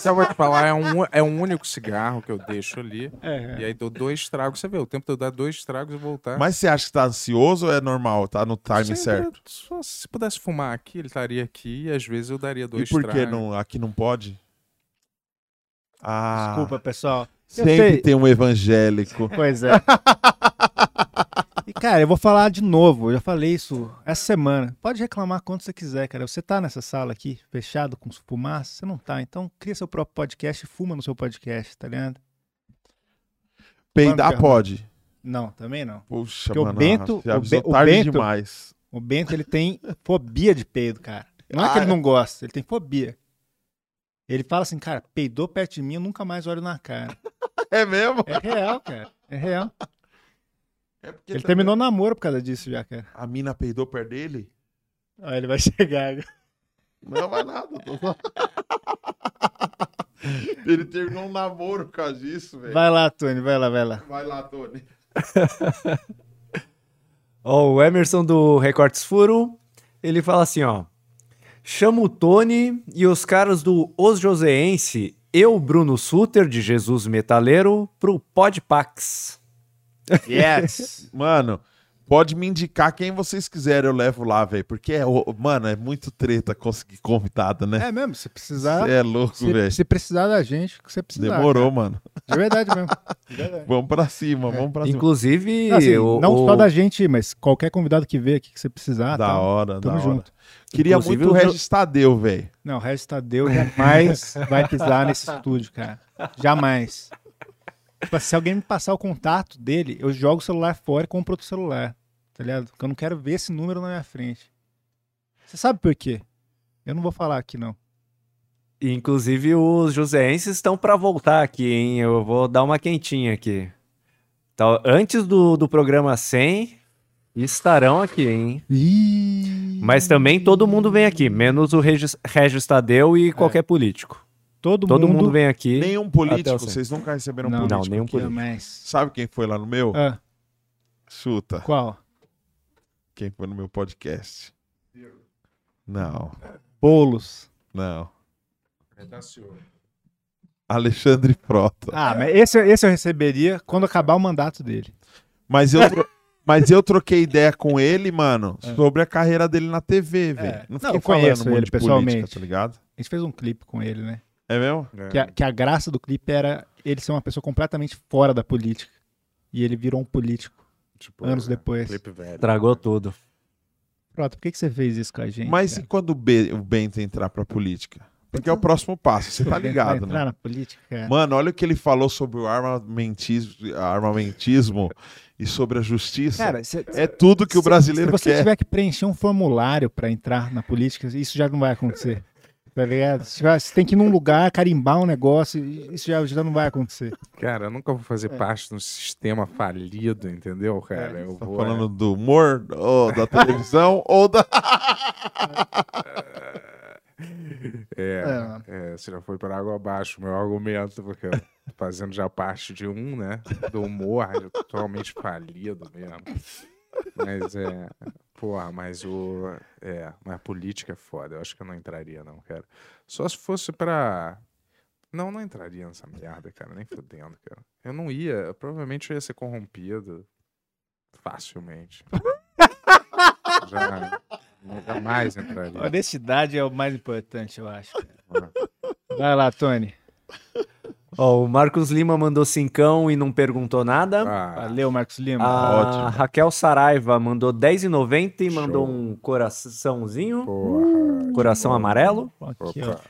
Só vou te falar, é um, é um único cigarro que eu deixo ali. É, E aí dou dois tragos. Você vê, o tempo de eu dar dois tragos e voltar. Mas você acha que tá ansioso ou é normal? Tá no time certo? Só se pudesse fumar aqui, ele estaria aqui e às vezes eu daria E dois por que não, aqui não pode? Ah, Desculpa, pessoal. Eu sempre tem um evangélico. Pois é. E, cara, eu vou falar de novo. Eu já falei isso essa semana. Pode reclamar quanto você quiser, cara. Você tá nessa sala aqui, fechado, com fumaça? Você não tá. Então, cria seu próprio podcast e fuma no seu podcast, tá ligado? Peidar Vamos, pode. Não, também não. Puxa, Porque o mano. Bento- já o Be- o Bento- demais. O Bento, ele tem fobia de peido, cara. Não é que Ah, ele não gosta, ele tem fobia. Ele fala assim, cara, peidou perto de mim, eu nunca mais olho na cara. É mesmo? É real, cara. É real. É porque Ele também terminou o namoro por causa disso já, cara. A mina peidou perto dele? Ó, ele vai chegar. agora. Não vai nada. Ele terminou um namoro por causa disso, velho. Vai lá, Tony, vai lá, vai lá. Vai lá, Tony. Ó, o Emerson do Recortes Furo, ele fala assim, ó. Chama o Tony e os caras do Os Joseense, eu, Bruno Suter, de Jesus Metaleiro, pro Podpax. Yes. Mano, pode me indicar quem vocês quiserem, eu levo lá, velho. Porque, é, mano, é muito treta conseguir convidado, né? É mesmo, se precisar. Você é louco, velho. se precisar da gente, que você precisar. Demorou, mano. De verdade mesmo. De verdade. Vamos pra cima, vamos pra cima. Inclusive, Assim, o, não o- só da gente, mas qualquer convidado que veio aqui que você precisar. da tá? hora, da Tamo hora. junto. Queria Inclusive, muito o o Jo- Regis Tadeu, velho. Não, o resto Tadeu jamais vai pisar nesse estúdio, cara. Jamais. Tipo, se alguém me passar o contato dele, eu jogo o celular fora e compro outro celular. Tá ligado? Porque eu não quero ver esse número na minha frente. Você sabe por quê? Eu não vou falar aqui, não. Inclusive, os joseenses estão pra voltar aqui, hein? Eu vou dar uma quentinha aqui. Então, antes do, do programa 100, estarão aqui, hein? Mas também todo mundo vem aqui, menos o Regis, Regis Tadeu e qualquer político. Todo, Todo mundo, mundo, vem aqui. Nenhum político, vocês nunca receberam Não, político. não, nenhum político. mais. Sabe quem foi lá no meu? Ah, Chuta. qual? Quem foi no meu podcast? Não, Bolos. não. Alexandre Frota. Ah, mas esse, esse eu receberia quando acabar o mandato dele. Mas eu, tro- mas eu troquei ideia com ele, mano, sobre a carreira dele na TV, velho. É. Não Não, fiquei eu conheço ele de pessoalmente. política, tá ligado? A gente fez um clipe com ele, né? É mesmo? Que a, que a graça do clipe era ele ser uma pessoa completamente fora da política. E ele virou um político Tipo, anos é, depois. clipe velho. Tragou tudo. Pronto, por que, que você fez isso com a gente? Mas e cara? quando o, Be- o Bento entrar pra política? Porque é o próximo passo, você tá ligado, entrar né? na política, cara? Mano, olha o que ele falou sobre o armamentismo, armamentismo e sobre a justiça. Cara, cê- é tudo que o brasileiro Se você quer. tiver que preencher um formulário pra entrar na política, isso já não vai acontecer. Tá ligado? Você tem que ir num lugar, carimbar um negócio, isso já, já não vai acontecer. Cara, eu nunca vou fazer parte de um sistema falido, entendeu, cara? eu Tá vou. falando do humor, ou da televisão, ou da. É, É. é, você já foi para água abaixo, meu argumento, porque eu tô fazendo já parte de um, né? Do humor, totalmente falido mesmo. Mas é. Porra, mas o. É, mas a política é foda. Eu acho que eu não entraria, não, cara. Só se fosse pra. Não, não entraria nessa merda, cara. Nem fudendo, cara. Eu não ia. eu provavelmente eu ia ser corrompido. Facilmente. Já. Jamais entraria. Honestidade é o mais importante, eu acho. Vai lá, Tony. Ó, o Marcos Lima mandou cincão e não perguntou nada. Ah, Valeu, Marcos Lima. A ótimo. Raquel Saraiva mandou 10,90 e mandou Show. um coraçãozinho. porra. Coração amarelo. Aqui, Opa,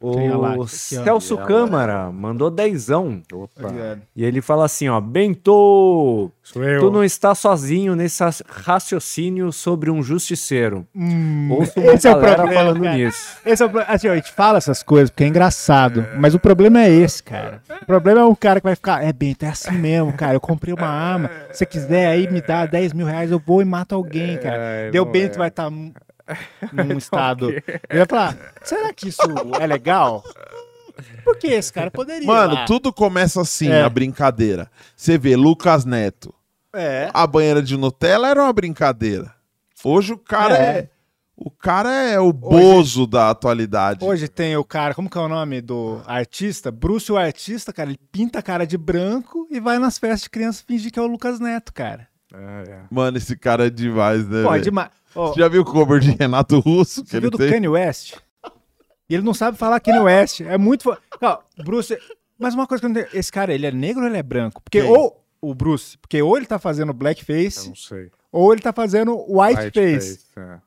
O. Celso Câmara mandou dezão. opa. Obrigado. E ele fala assim, ó, Bento, Sou eu. tu não está sozinho nesse raci- raciocínio sobre um justiceiro. Hum, Ouço uma esse é o problema, falando cara. nisso. Esse é o pro- assim, ó, a gente fala essas coisas porque é engraçado, mas o problema é esse, cara. O problema é o cara que vai ficar, é Bento, é assim mesmo, cara. Eu comprei uma arma, se você quiser aí me dá 10 mil reais, eu vou e mato alguém, cara. É, não Bento é. vai estar num estado. Ele vai falar, será que isso é legal? Porque esse cara poderia. Mano, lá. tudo começa assim, É. a brincadeira. Você vê, Lucas Neto. É. A banheira de Nutella era uma brincadeira. Hoje o cara é. É. O cara é o bozo da atualidade. Hoje tem o cara, como que é o nome do artista? Bruce, o artista, cara, ele pinta a cara de branco e vai nas festas de criança fingir que é o Lucas Neto, cara. É, é. Mano, esse cara é demais, né? Pô, é demais. Ó, Você já viu o cover de Renato Russo que Você ele viu do tem? Kanye West? E ele não sabe falar Kanye West. É muito. fo- Ó, Bruce. Mas uma coisa que eu não entendo. Esse cara, ele é negro ou ele é branco? Porque Quem? ou. O Bruce. Porque ou ele tá fazendo Eu blackface, não sei. ou ele tá fazendo whiteface. é.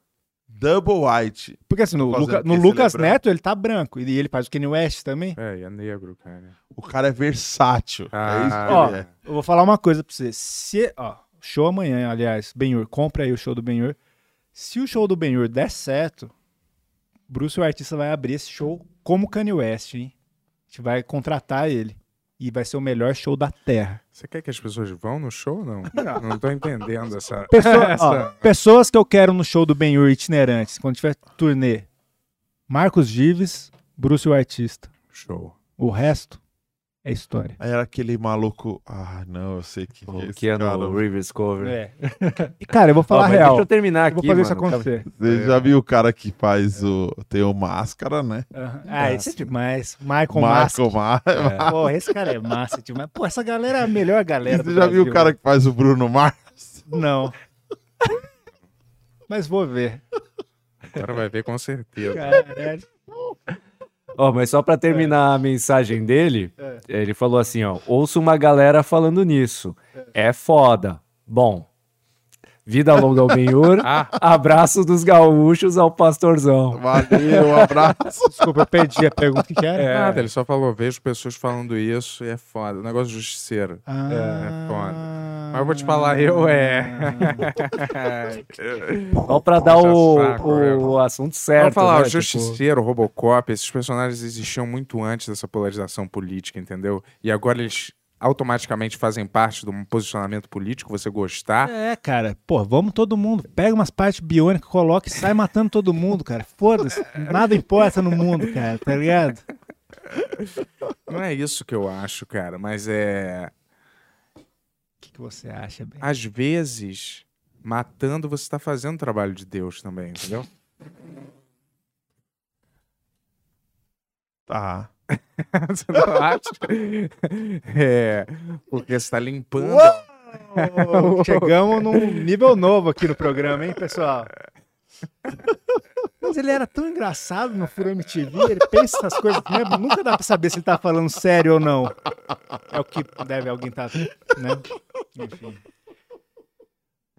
Double White. Porque assim, no, Luca- no Lucas ele é. Neto, ele tá branco. E ele faz o Kanye West também. É, e é negro, cara. O cara é versátil. é isso que Ah, Ó, ele é. eu vou falar uma coisa pra você. Se. Ó, show amanhã, aliás. Benhur, compra aí o show do Benhur. Se o show do Benhur der certo, Bruce, o artista, vai abrir esse show como Kanye West, hein? A gente vai contratar ele. E vai ser o melhor show da Terra. Você quer que as pessoas vão no show ou não? Não tô entendendo essa. Pessoa- essa- ó, pessoas que eu quero no show do Ben-Hur itinerantes, quando tiver turnê. Marcos Gives, Bruce, o artista. Show. O resto é história. Aí era aquele maluco. Ah, não, eu sei que. O esse Keanu cara- Rivers cover. É. E, cara, eu vou falar mas real. Deixa eu terminar Eu aqui, vou fazer isso mano. acontecer. Você já viu o cara que faz o. Tem o máscara, né? Aham. Ah, esse é demais. Michael Mask. Marco Mar... Pô, esse cara é massa demais. Pô, essa galera é a melhor galera. Você do já viu o Brasil, cara que faz o Bruno Mars? Não. Mas vou ver. Agora vai ver com certeza. Caralho. Ó, mas só pra terminar a mensagem dele, É. ele falou assim, ó, ouço uma galera falando nisso. É foda. Bom, vida longa ao Benhur, Ah. abraço dos gaúchos ao pastorzão. Valeu, um abraço. Desculpa, eu perdi a pergunta. O que, era? Nada, ele só falou, vejo pessoas falando isso e é foda. O negócio de justiceiro. Ah, É foda. Mas eu vou te falar, eu é. Só pra dar o, saco, é. o assunto certo, Vamos falar, né? o Tipo, Justiceiro, o Robocop, esses personagens existiam muito antes dessa polarização política, entendeu? E agora eles automaticamente fazem parte de um posicionamento político, você gostar. É, cara. Pô, vamos todo mundo. Pega umas partes biônicas, coloca e sai matando todo mundo, cara. Foda-se. Nada importa no mundo, cara. Tá ligado? Não é isso que eu acho, cara, mas é. Que, que você acha, Ben? Às vezes, matando, você tá fazendo o trabalho de Deus também, entendeu? Tá. você não acha? É. Porque você tá limpando. Chegamos num nível novo aqui no programa, hein, pessoal? Mas ele era tão engraçado no Furo MTV, ele pensa essas coisas mesmo, nunca dá pra saber se ele tá falando sério ou não. É o que deve alguém tá, né? Enfim.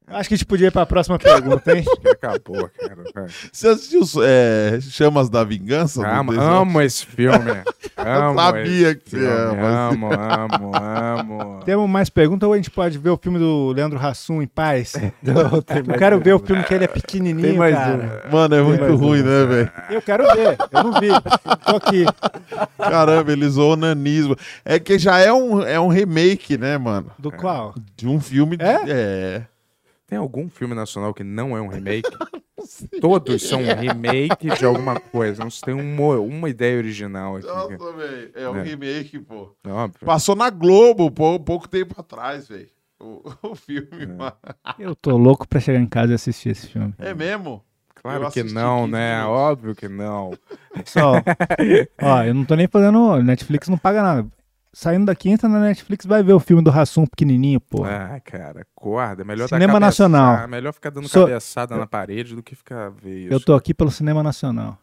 Acho que a gente podia ir pra próxima pergunta, hein? Acabou, cara. Você assistiu é, Chamas da Vingança? Amo, amo esse filme. Amo sabia esse que você filme. ama esse Amo, amo, amo. Temos mais perguntas ou a gente pode ver o filme do Leandro Hassum em paz? Não, tem Eu quero ver o um. filme que ele é pequenininho, Tem mais cara. Mano, é muito mais ruim, um. né, velho? Eu quero ver, eu não vi. Tô aqui. Caramba, ele zoou o nanismo. É que já é um, é um remake, né, mano? Do qual? De um filme. de- É? É. Tem algum filme nacional que não é um remake? Todos são um remake de alguma coisa. Não se tem uma, uma ideia original aqui. velho. É um É. remake, pô. Óbvio. Passou na Globo, pô, pouco tempo atrás, velho. O, o filme, mano. Eu tô louco pra chegar em casa e assistir esse filme. É mesmo? Claro Eu que não, 15 né? minutos. Óbvio que não. Pessoal, ó, eu não tô nem fazendo. Netflix não paga nada. Saindo daqui, entra na Netflix, vai ver o filme do Rassum pequenininho, pô. Ah, cara, acorda. É melhor dar Cinema cabeça- nacional. É melhor ficar dando Sou- cabeçada na parede do que ficar ver isso. Eu tô aqui pelo cinema nacional.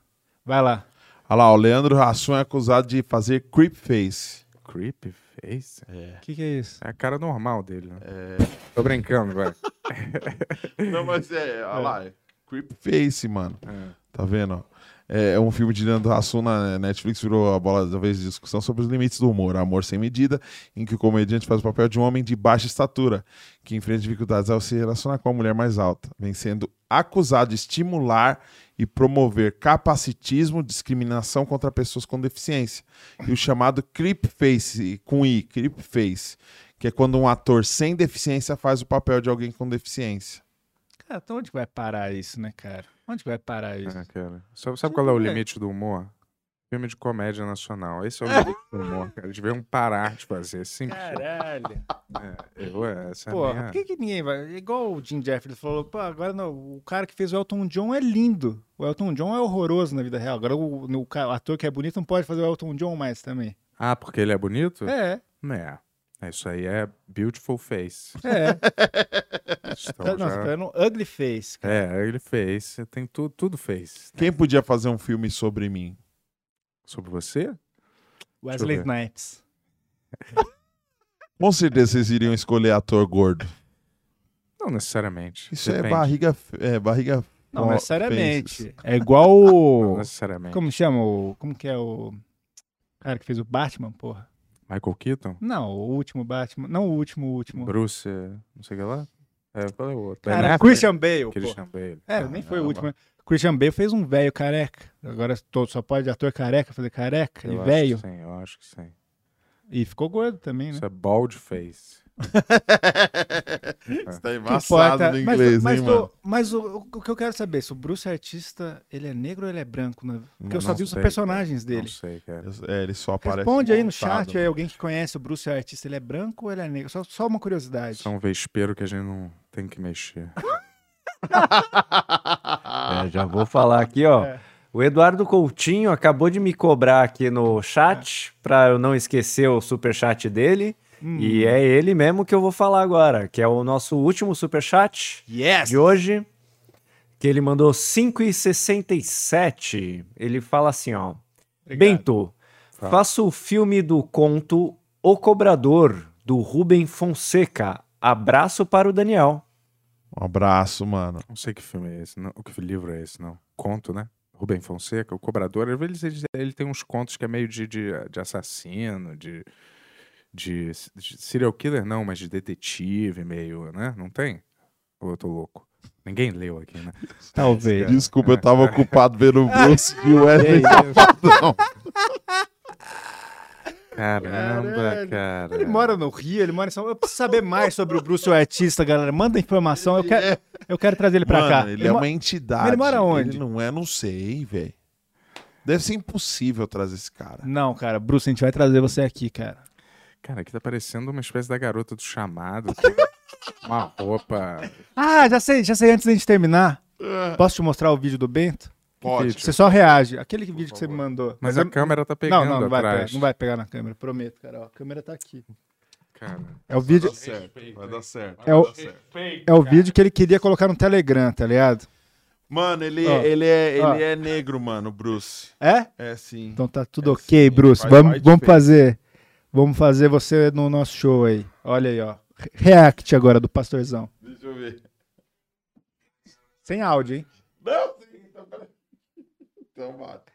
Vai lá. Olha lá, o Leandro Hassum é acusado de fazer creep face. Creepy face? É. O que, que é isso? É a cara normal dele, né? Tô brincando, vai. Não, mas é, olha lá, é creep face, mano. É. Tá vendo? ó? É é um filme de Leandro Hassum na Netflix, virou a bola da vez de discussão sobre os limites do humor. Amor sem medida, em que o comediante faz o papel de um homem de baixa estatura, que enfrenta dificuldades ao se relacionar com a mulher mais alta, vem sendo acusado de estimular e promover capacitismo, discriminação contra pessoas com deficiência. E o chamado creep face, com I, creep face, que é quando um ator sem deficiência faz o papel de alguém com deficiência. Cara, então onde vai parar isso, né, cara? Onde vai parar isso? É, cara. Sabe, sabe qual é o limite do humor? Filme de comédia nacional. Esse é o limite do humor, cara. Eles deviam parar de fazer. Simples. Caralho. É, eu, é, essa é a Porra, minha- por que, que ninguém vai. Igual o Jim Jeffries falou, pô, agora não, o cara que fez o Elton John é lindo. O Elton John é horroroso na vida real. Agora o, o o ator que é bonito não pode fazer o Elton John mais também. Ah, porque ele é bonito? É, É. É, Isso aí é beautiful face. é. Então, Tá- Nossa, já- tá no Ugly Face. cara. É, ele fez. Tem tudo, tudo fez. Quem podia fazer um filme sobre mim? Sobre você? Wesley. Snipes. Com certeza vocês iriam escolher ator gordo. Não necessariamente. Isso é Depende. barriga. É barriga. Não, necessariamente. faces. É igual Não o. necessariamente. Como chama o. Como que é o. Cara que fez o Batman, porra? Michael Keaton? Não, o último Batman. Não o último, o último. Bruce, não sei o que lá? É, qual é o outro? Cara, Affleck? Christian Bale, porra. Christian Bale. É, Ah, nem foi o não, último. né? Christian Bale fez um velho careca. Agora todo, só pode ator careca fazer careca Eu e acho velho. que Sim, eu acho que sim. E ficou gordo também, né? Isso é bald face. Você tá Que embaçado no Mas- inglês, mas, hein, o- mano? mas o, o que eu quero saber, se o Bruce é artista, ele é negro ou ele é branco? Né? Porque eu só Não vi os personagens Não dele. sei, cara. É, ele só aparece Responde aí no chat, aí alguém que conhece o Bruce é artista, ele é branco ou ele é negro? Só, só uma curiosidade. É um vespeiro que a gente não tem que mexer. É, já vou falar aqui, ó. É. O Eduardo Coutinho acabou de me cobrar aqui no chat, pra eu não esquecer o superchat dele. Hum. E é ele mesmo que eu vou falar agora, que é o nosso último superchat Yes! de hoje, que ele mandou 5,67. Ele fala assim, ó. Bento, Fala. faço o filme do conto O Cobrador, do Rubem Fonseca. Abraço para o Daniel. Um abraço, mano. Não sei que filme é esse, não. O que livro é esse, não. Conto, né? Rubem Fonseca, o cobrador, ele, ele, ele tem uns contos que é meio de, de, de assassino, de, de, de serial killer, não, mas de detetive, meio, né? Não tem? Ou eu tô louco? Ninguém leu aqui, né? Talvez. Desculpa, eu tava ocupado vendo o Bruce e o Wesley Safadão. Caramba, Caralho. cara. Ele mora no Rio, ele mora em São Paulo. Eu preciso saber mais sobre o Bruce, o artista, galera. Manda informação, eu quero, eu quero trazer ele pra Mano, cá. ele é mo- uma entidade. Ele mora onde? Ele não é, não sei, velho. Deve ser impossível trazer esse cara. Não, cara, Bruce, a gente vai trazer você aqui, cara. Cara, aqui tá parecendo uma espécie da garota do chamado. uma roupa. Ah, já sei, já sei antes da gente terminar. Posso te mostrar o vídeo do Bento? Pode. Você só reage. Aquele vídeo que você me mandou. Mas a câmera tá pegando Não, não, não vai, atrás. pegar, não vai pegar na câmera, prometo, cara. Ó, a câmera tá aqui. Cara, É o vídeo, Vai dar certo. é o, é o vídeo que ele queria colocar no Telegram, tá ligado? Mano, ele, Ó. ele, é, ele Ó. é negro, mano, Bruce. É? É sim. Então tá tudo É ok, sim, Bruce. faz Vamos, parte vamos fazer. Vamos fazer você no nosso show aí. Olha aí, ó. Re- React agora do Pastorzão. Deixa eu ver. Sem áudio, hein? Não, sim, então peraí. Então bate.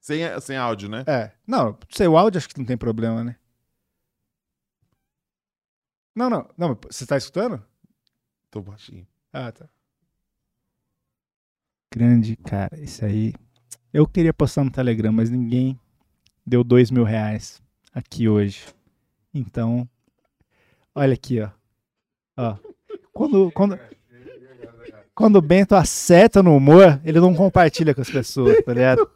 Sem, sem áudio, né? É. Não, sei, o áudio acho que não tem problema, né? Não, não. Não, você tá escutando? Tô baixinho. Ah, tá. Grande, cara. Isso aí. Eu queria postar no Telegram, mas ninguém deu dois mil reais aqui hoje. Então, olha aqui, ó. Ó. Quando, quando, quando o Bento acerta no humor, ele não compartilha com as pessoas, tá ligado?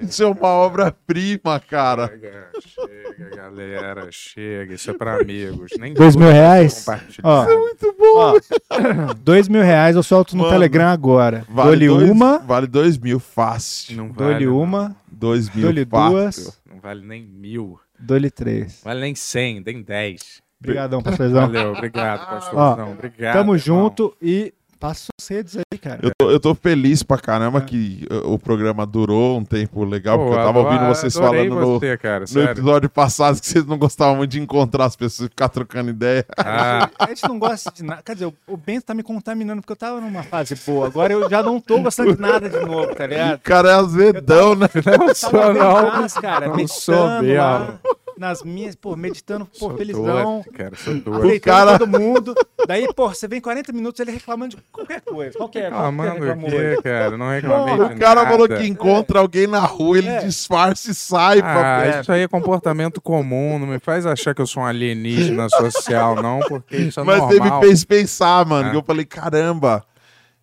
Isso é uma obra-prima, cara. chega, chega, galera, chega. Isso é pra amigos. Nem Dois mil reais? Ó, Muito bom. ó, dois mil reais eu solto no Mano, Telegram agora. Vale Dou-lhe dois, uma, Vale dois mil fácil. Não dou-lhe vale, uma, Dois mil dou-lhe fácil. duas, Não vale nem mil. Dou-lhe três. Vale nem cem, nem dez. Obrigadão, pastorzão. Valeu, obrigado, pastorzão. Obrigado. Tamo irmão. junto e passa as redes aí, cara. Eu tô, eu tô feliz pra caramba que uh, o programa durou um tempo legal, Pô, porque eu tava adoro- ouvindo vocês falando no, você, cara, no episódio passado que vocês não gostavam muito de encontrar as pessoas e ficar trocando ideia. Ah, A gente não gosta de nada. Quer dizer, o- o Bento tá me contaminando porque eu tava numa fase boa. Agora eu já não tô gostando de nada de novo, tá O ligado? cara é azedão, né? não Tava não. paz, cara, Não sou mesmo. Nas minhas, pô, meditando, pô, Sou felizão. doido, cara, sou doido. Aceitando cara- todo mundo. Daí, pô, você vem 40 minutos ele reclamando de qualquer coisa. Qualquer, Ah, qualquer mano, o quê, cara? Não reclamei de O cara nada. falou que encontra alguém na rua, ele É. disfarça e sai. pra Ah, perto. isso aí é comportamento comum, não me faz achar que eu sou um alienígena social, não, porque isso é Mas normal. você me fez pensar, mano. Ah. que eu falei, caramba,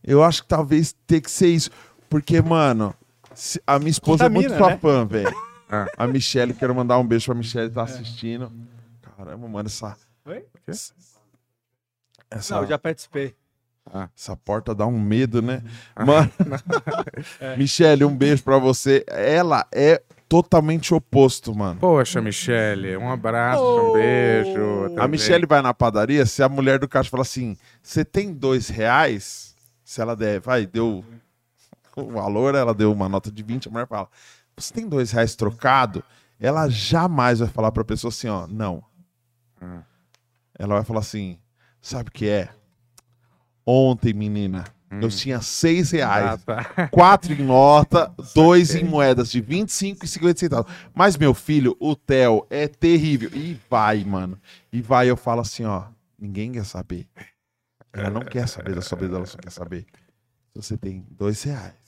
eu acho que talvez tenha que ser isso. Porque, mano, a minha esposa é muito Contamina, sua né? fã, velho. Ah. A Michelle, quero mandar um beijo pra Michelle, tá assistindo. Caramba, mano, essa. Oi? Essa, Não, eu já participei. essa porta dá um medo, né? Mano, Michelle, um beijo pra você. Ela é totalmente oposto, mano. Poxa, Michele, um abraço, um beijo. A. Michelle vai na padaria, se a mulher do caixa fala assim: você tem dois reais? Se ela der, vai, deu o valor, ela deu uma nota de 20, a mulher fala: Você tem dois reais trocado? Ela jamais vai falar pra pessoa assim, ó, não. Hum. Ela vai falar assim: sabe o que é? Ontem, menina, eu tinha seis reais. Ah, tá. Quatro em nota, dois em moedas de 25 e 50 centavos. Mas, meu filho, o Theo é terrível. E vai, mano. E vai, eu falo assim, ó. Ninguém quer saber. Ela não quer saber da sua vida, ela só quer saber. Você tem dois reais.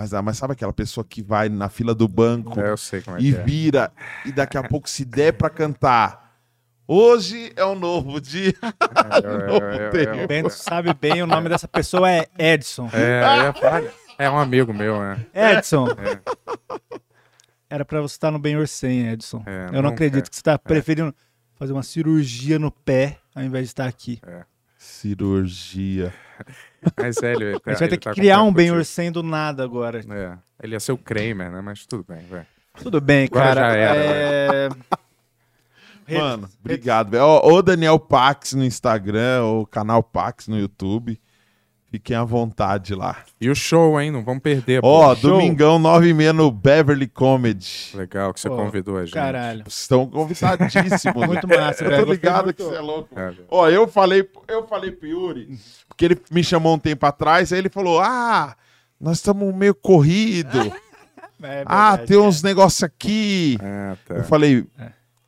Mas, ah, mas sabe aquela pessoa que vai na fila do banco É, eu sei como é e que é. vira, e daqui a pouco, se der pra cantar, hoje é um novo dia. É, é, é, O Bento sabe bem, o nome dessa pessoa é Edson. é, é, é. É um amigo meu, né? Edson. Era pra você estar no Ben sem, Edson. É, Eu não não acredito que você tá preferindo fazer uma cirurgia no pé ao invés de estar aqui. Cirurgia. Mas é, ele, A gente vai ter que criar um Ben sem do nada agora. É, ele ia ser o Kramer, né? Mas tudo bem, velho. Tudo bem, Agora cara. já era, é... Mano, obrigado. velho. Ô Daniel Pax no Instagram, ou canal Pax no YouTube. Fiquem à vontade lá. E o show, hein? Não vamos perder. Ó, pô. domingão, 9h30 no Beverly Comedy. Legal que você Pô, convidou a gente. Caralho. Vocês estão convidadíssimos. Muito né? massa, Eu tô ligado Gostei que muito. você é louco. É. Ó, eu falei, eu falei pro Yuri, porque ele me chamou um tempo atrás, aí ele falou: Ah, nós estamos meio corrido. É ah, verdade, tem é. uns negócios aqui. Ah, tá. Eu falei,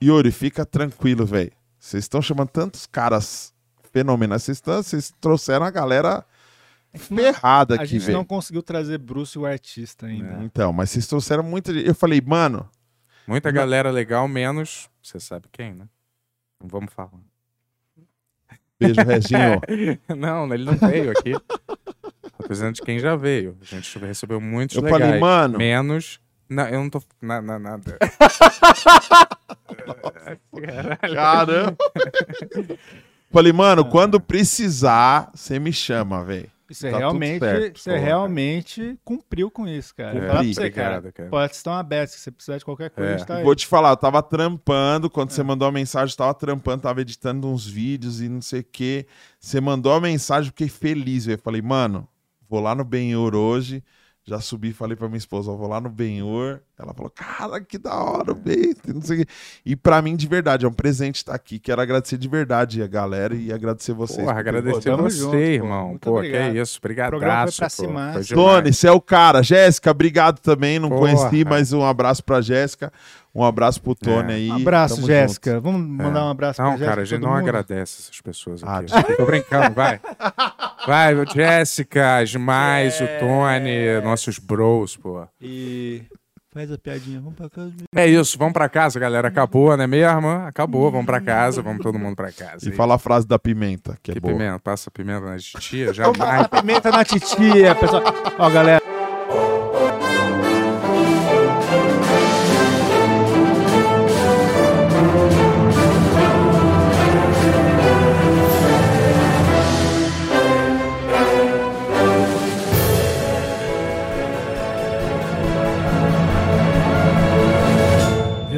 Yuri, fica tranquilo, velho. Vocês estão chamando tantos caras fenomenais. Vocês trouxeram a galera ferrada A aqui, gente velho. não conseguiu trazer Bruce o artista ainda. Então, mas vocês trouxeram muita gente. Eu falei, mano, Muita galera legal, menos. Você sabe quem, né? Não vamos falar. beijo, Reginho. não, ele não veio aqui. Dizendo de quem já veio. A gente recebeu muitos Eu legais. falei, mano. Menos. Não, eu não tô. Na, na- nada. Caramba. falei, mano, quando precisar, você me chama, velho. Você Tá realmente, certo, você pô. realmente cumpriu com isso, cara. Cumpri. Falar pra você, cara. Obrigado, cara. Portas estão abertas. Se você precisar de qualquer coisa, É. tá aí. Vou te falar, eu tava trampando, quando você mandou a mensagem, eu tava trampando, tava editando uns vídeos e não sei o quê. Você mandou a mensagem, eu fiquei feliz, velho. Falei, mano, vou lá no Benhur hoje. Já subi falei pra minha esposa, vou lá no Benhur. Ela falou, cara, que da hora o não sei o quê. E pra mim, de verdade, é um presente estar aqui. Quero agradecer de verdade a galera e agradecer vocês. Porra, agradecer tamo você, junto, irmão. Muito Pô, obrigado. que isso. Obrigadaço. O programa foi pra pô. cima, Foi né? demais. Tony, você é o cara. Jéssica, obrigado também. Não Porra. conheci, mas um abraço pra Jéssica. Um abraço pro Tony É. aí. Um abraço, Tamo Jéssica. Vamos mandar um abraço Não, pra Jéssica. cara, a gente não mundo? agradece essas pessoas Ah, aqui. Tô brincando, vai. Vai, Jéssica, as mais, o Tony, nossos bros, pô. E faz a piadinha. Vamos pra casa. É isso, vamos pra casa, galera. Acabou, não é mesmo? Acabou, vamos pra casa, vamos todo mundo pra casa. E fala a frase da pimenta, que é Que boa. pimenta? Passa pimenta na titia? Jamais. passar pimenta na titia, pessoal. Ó, galera.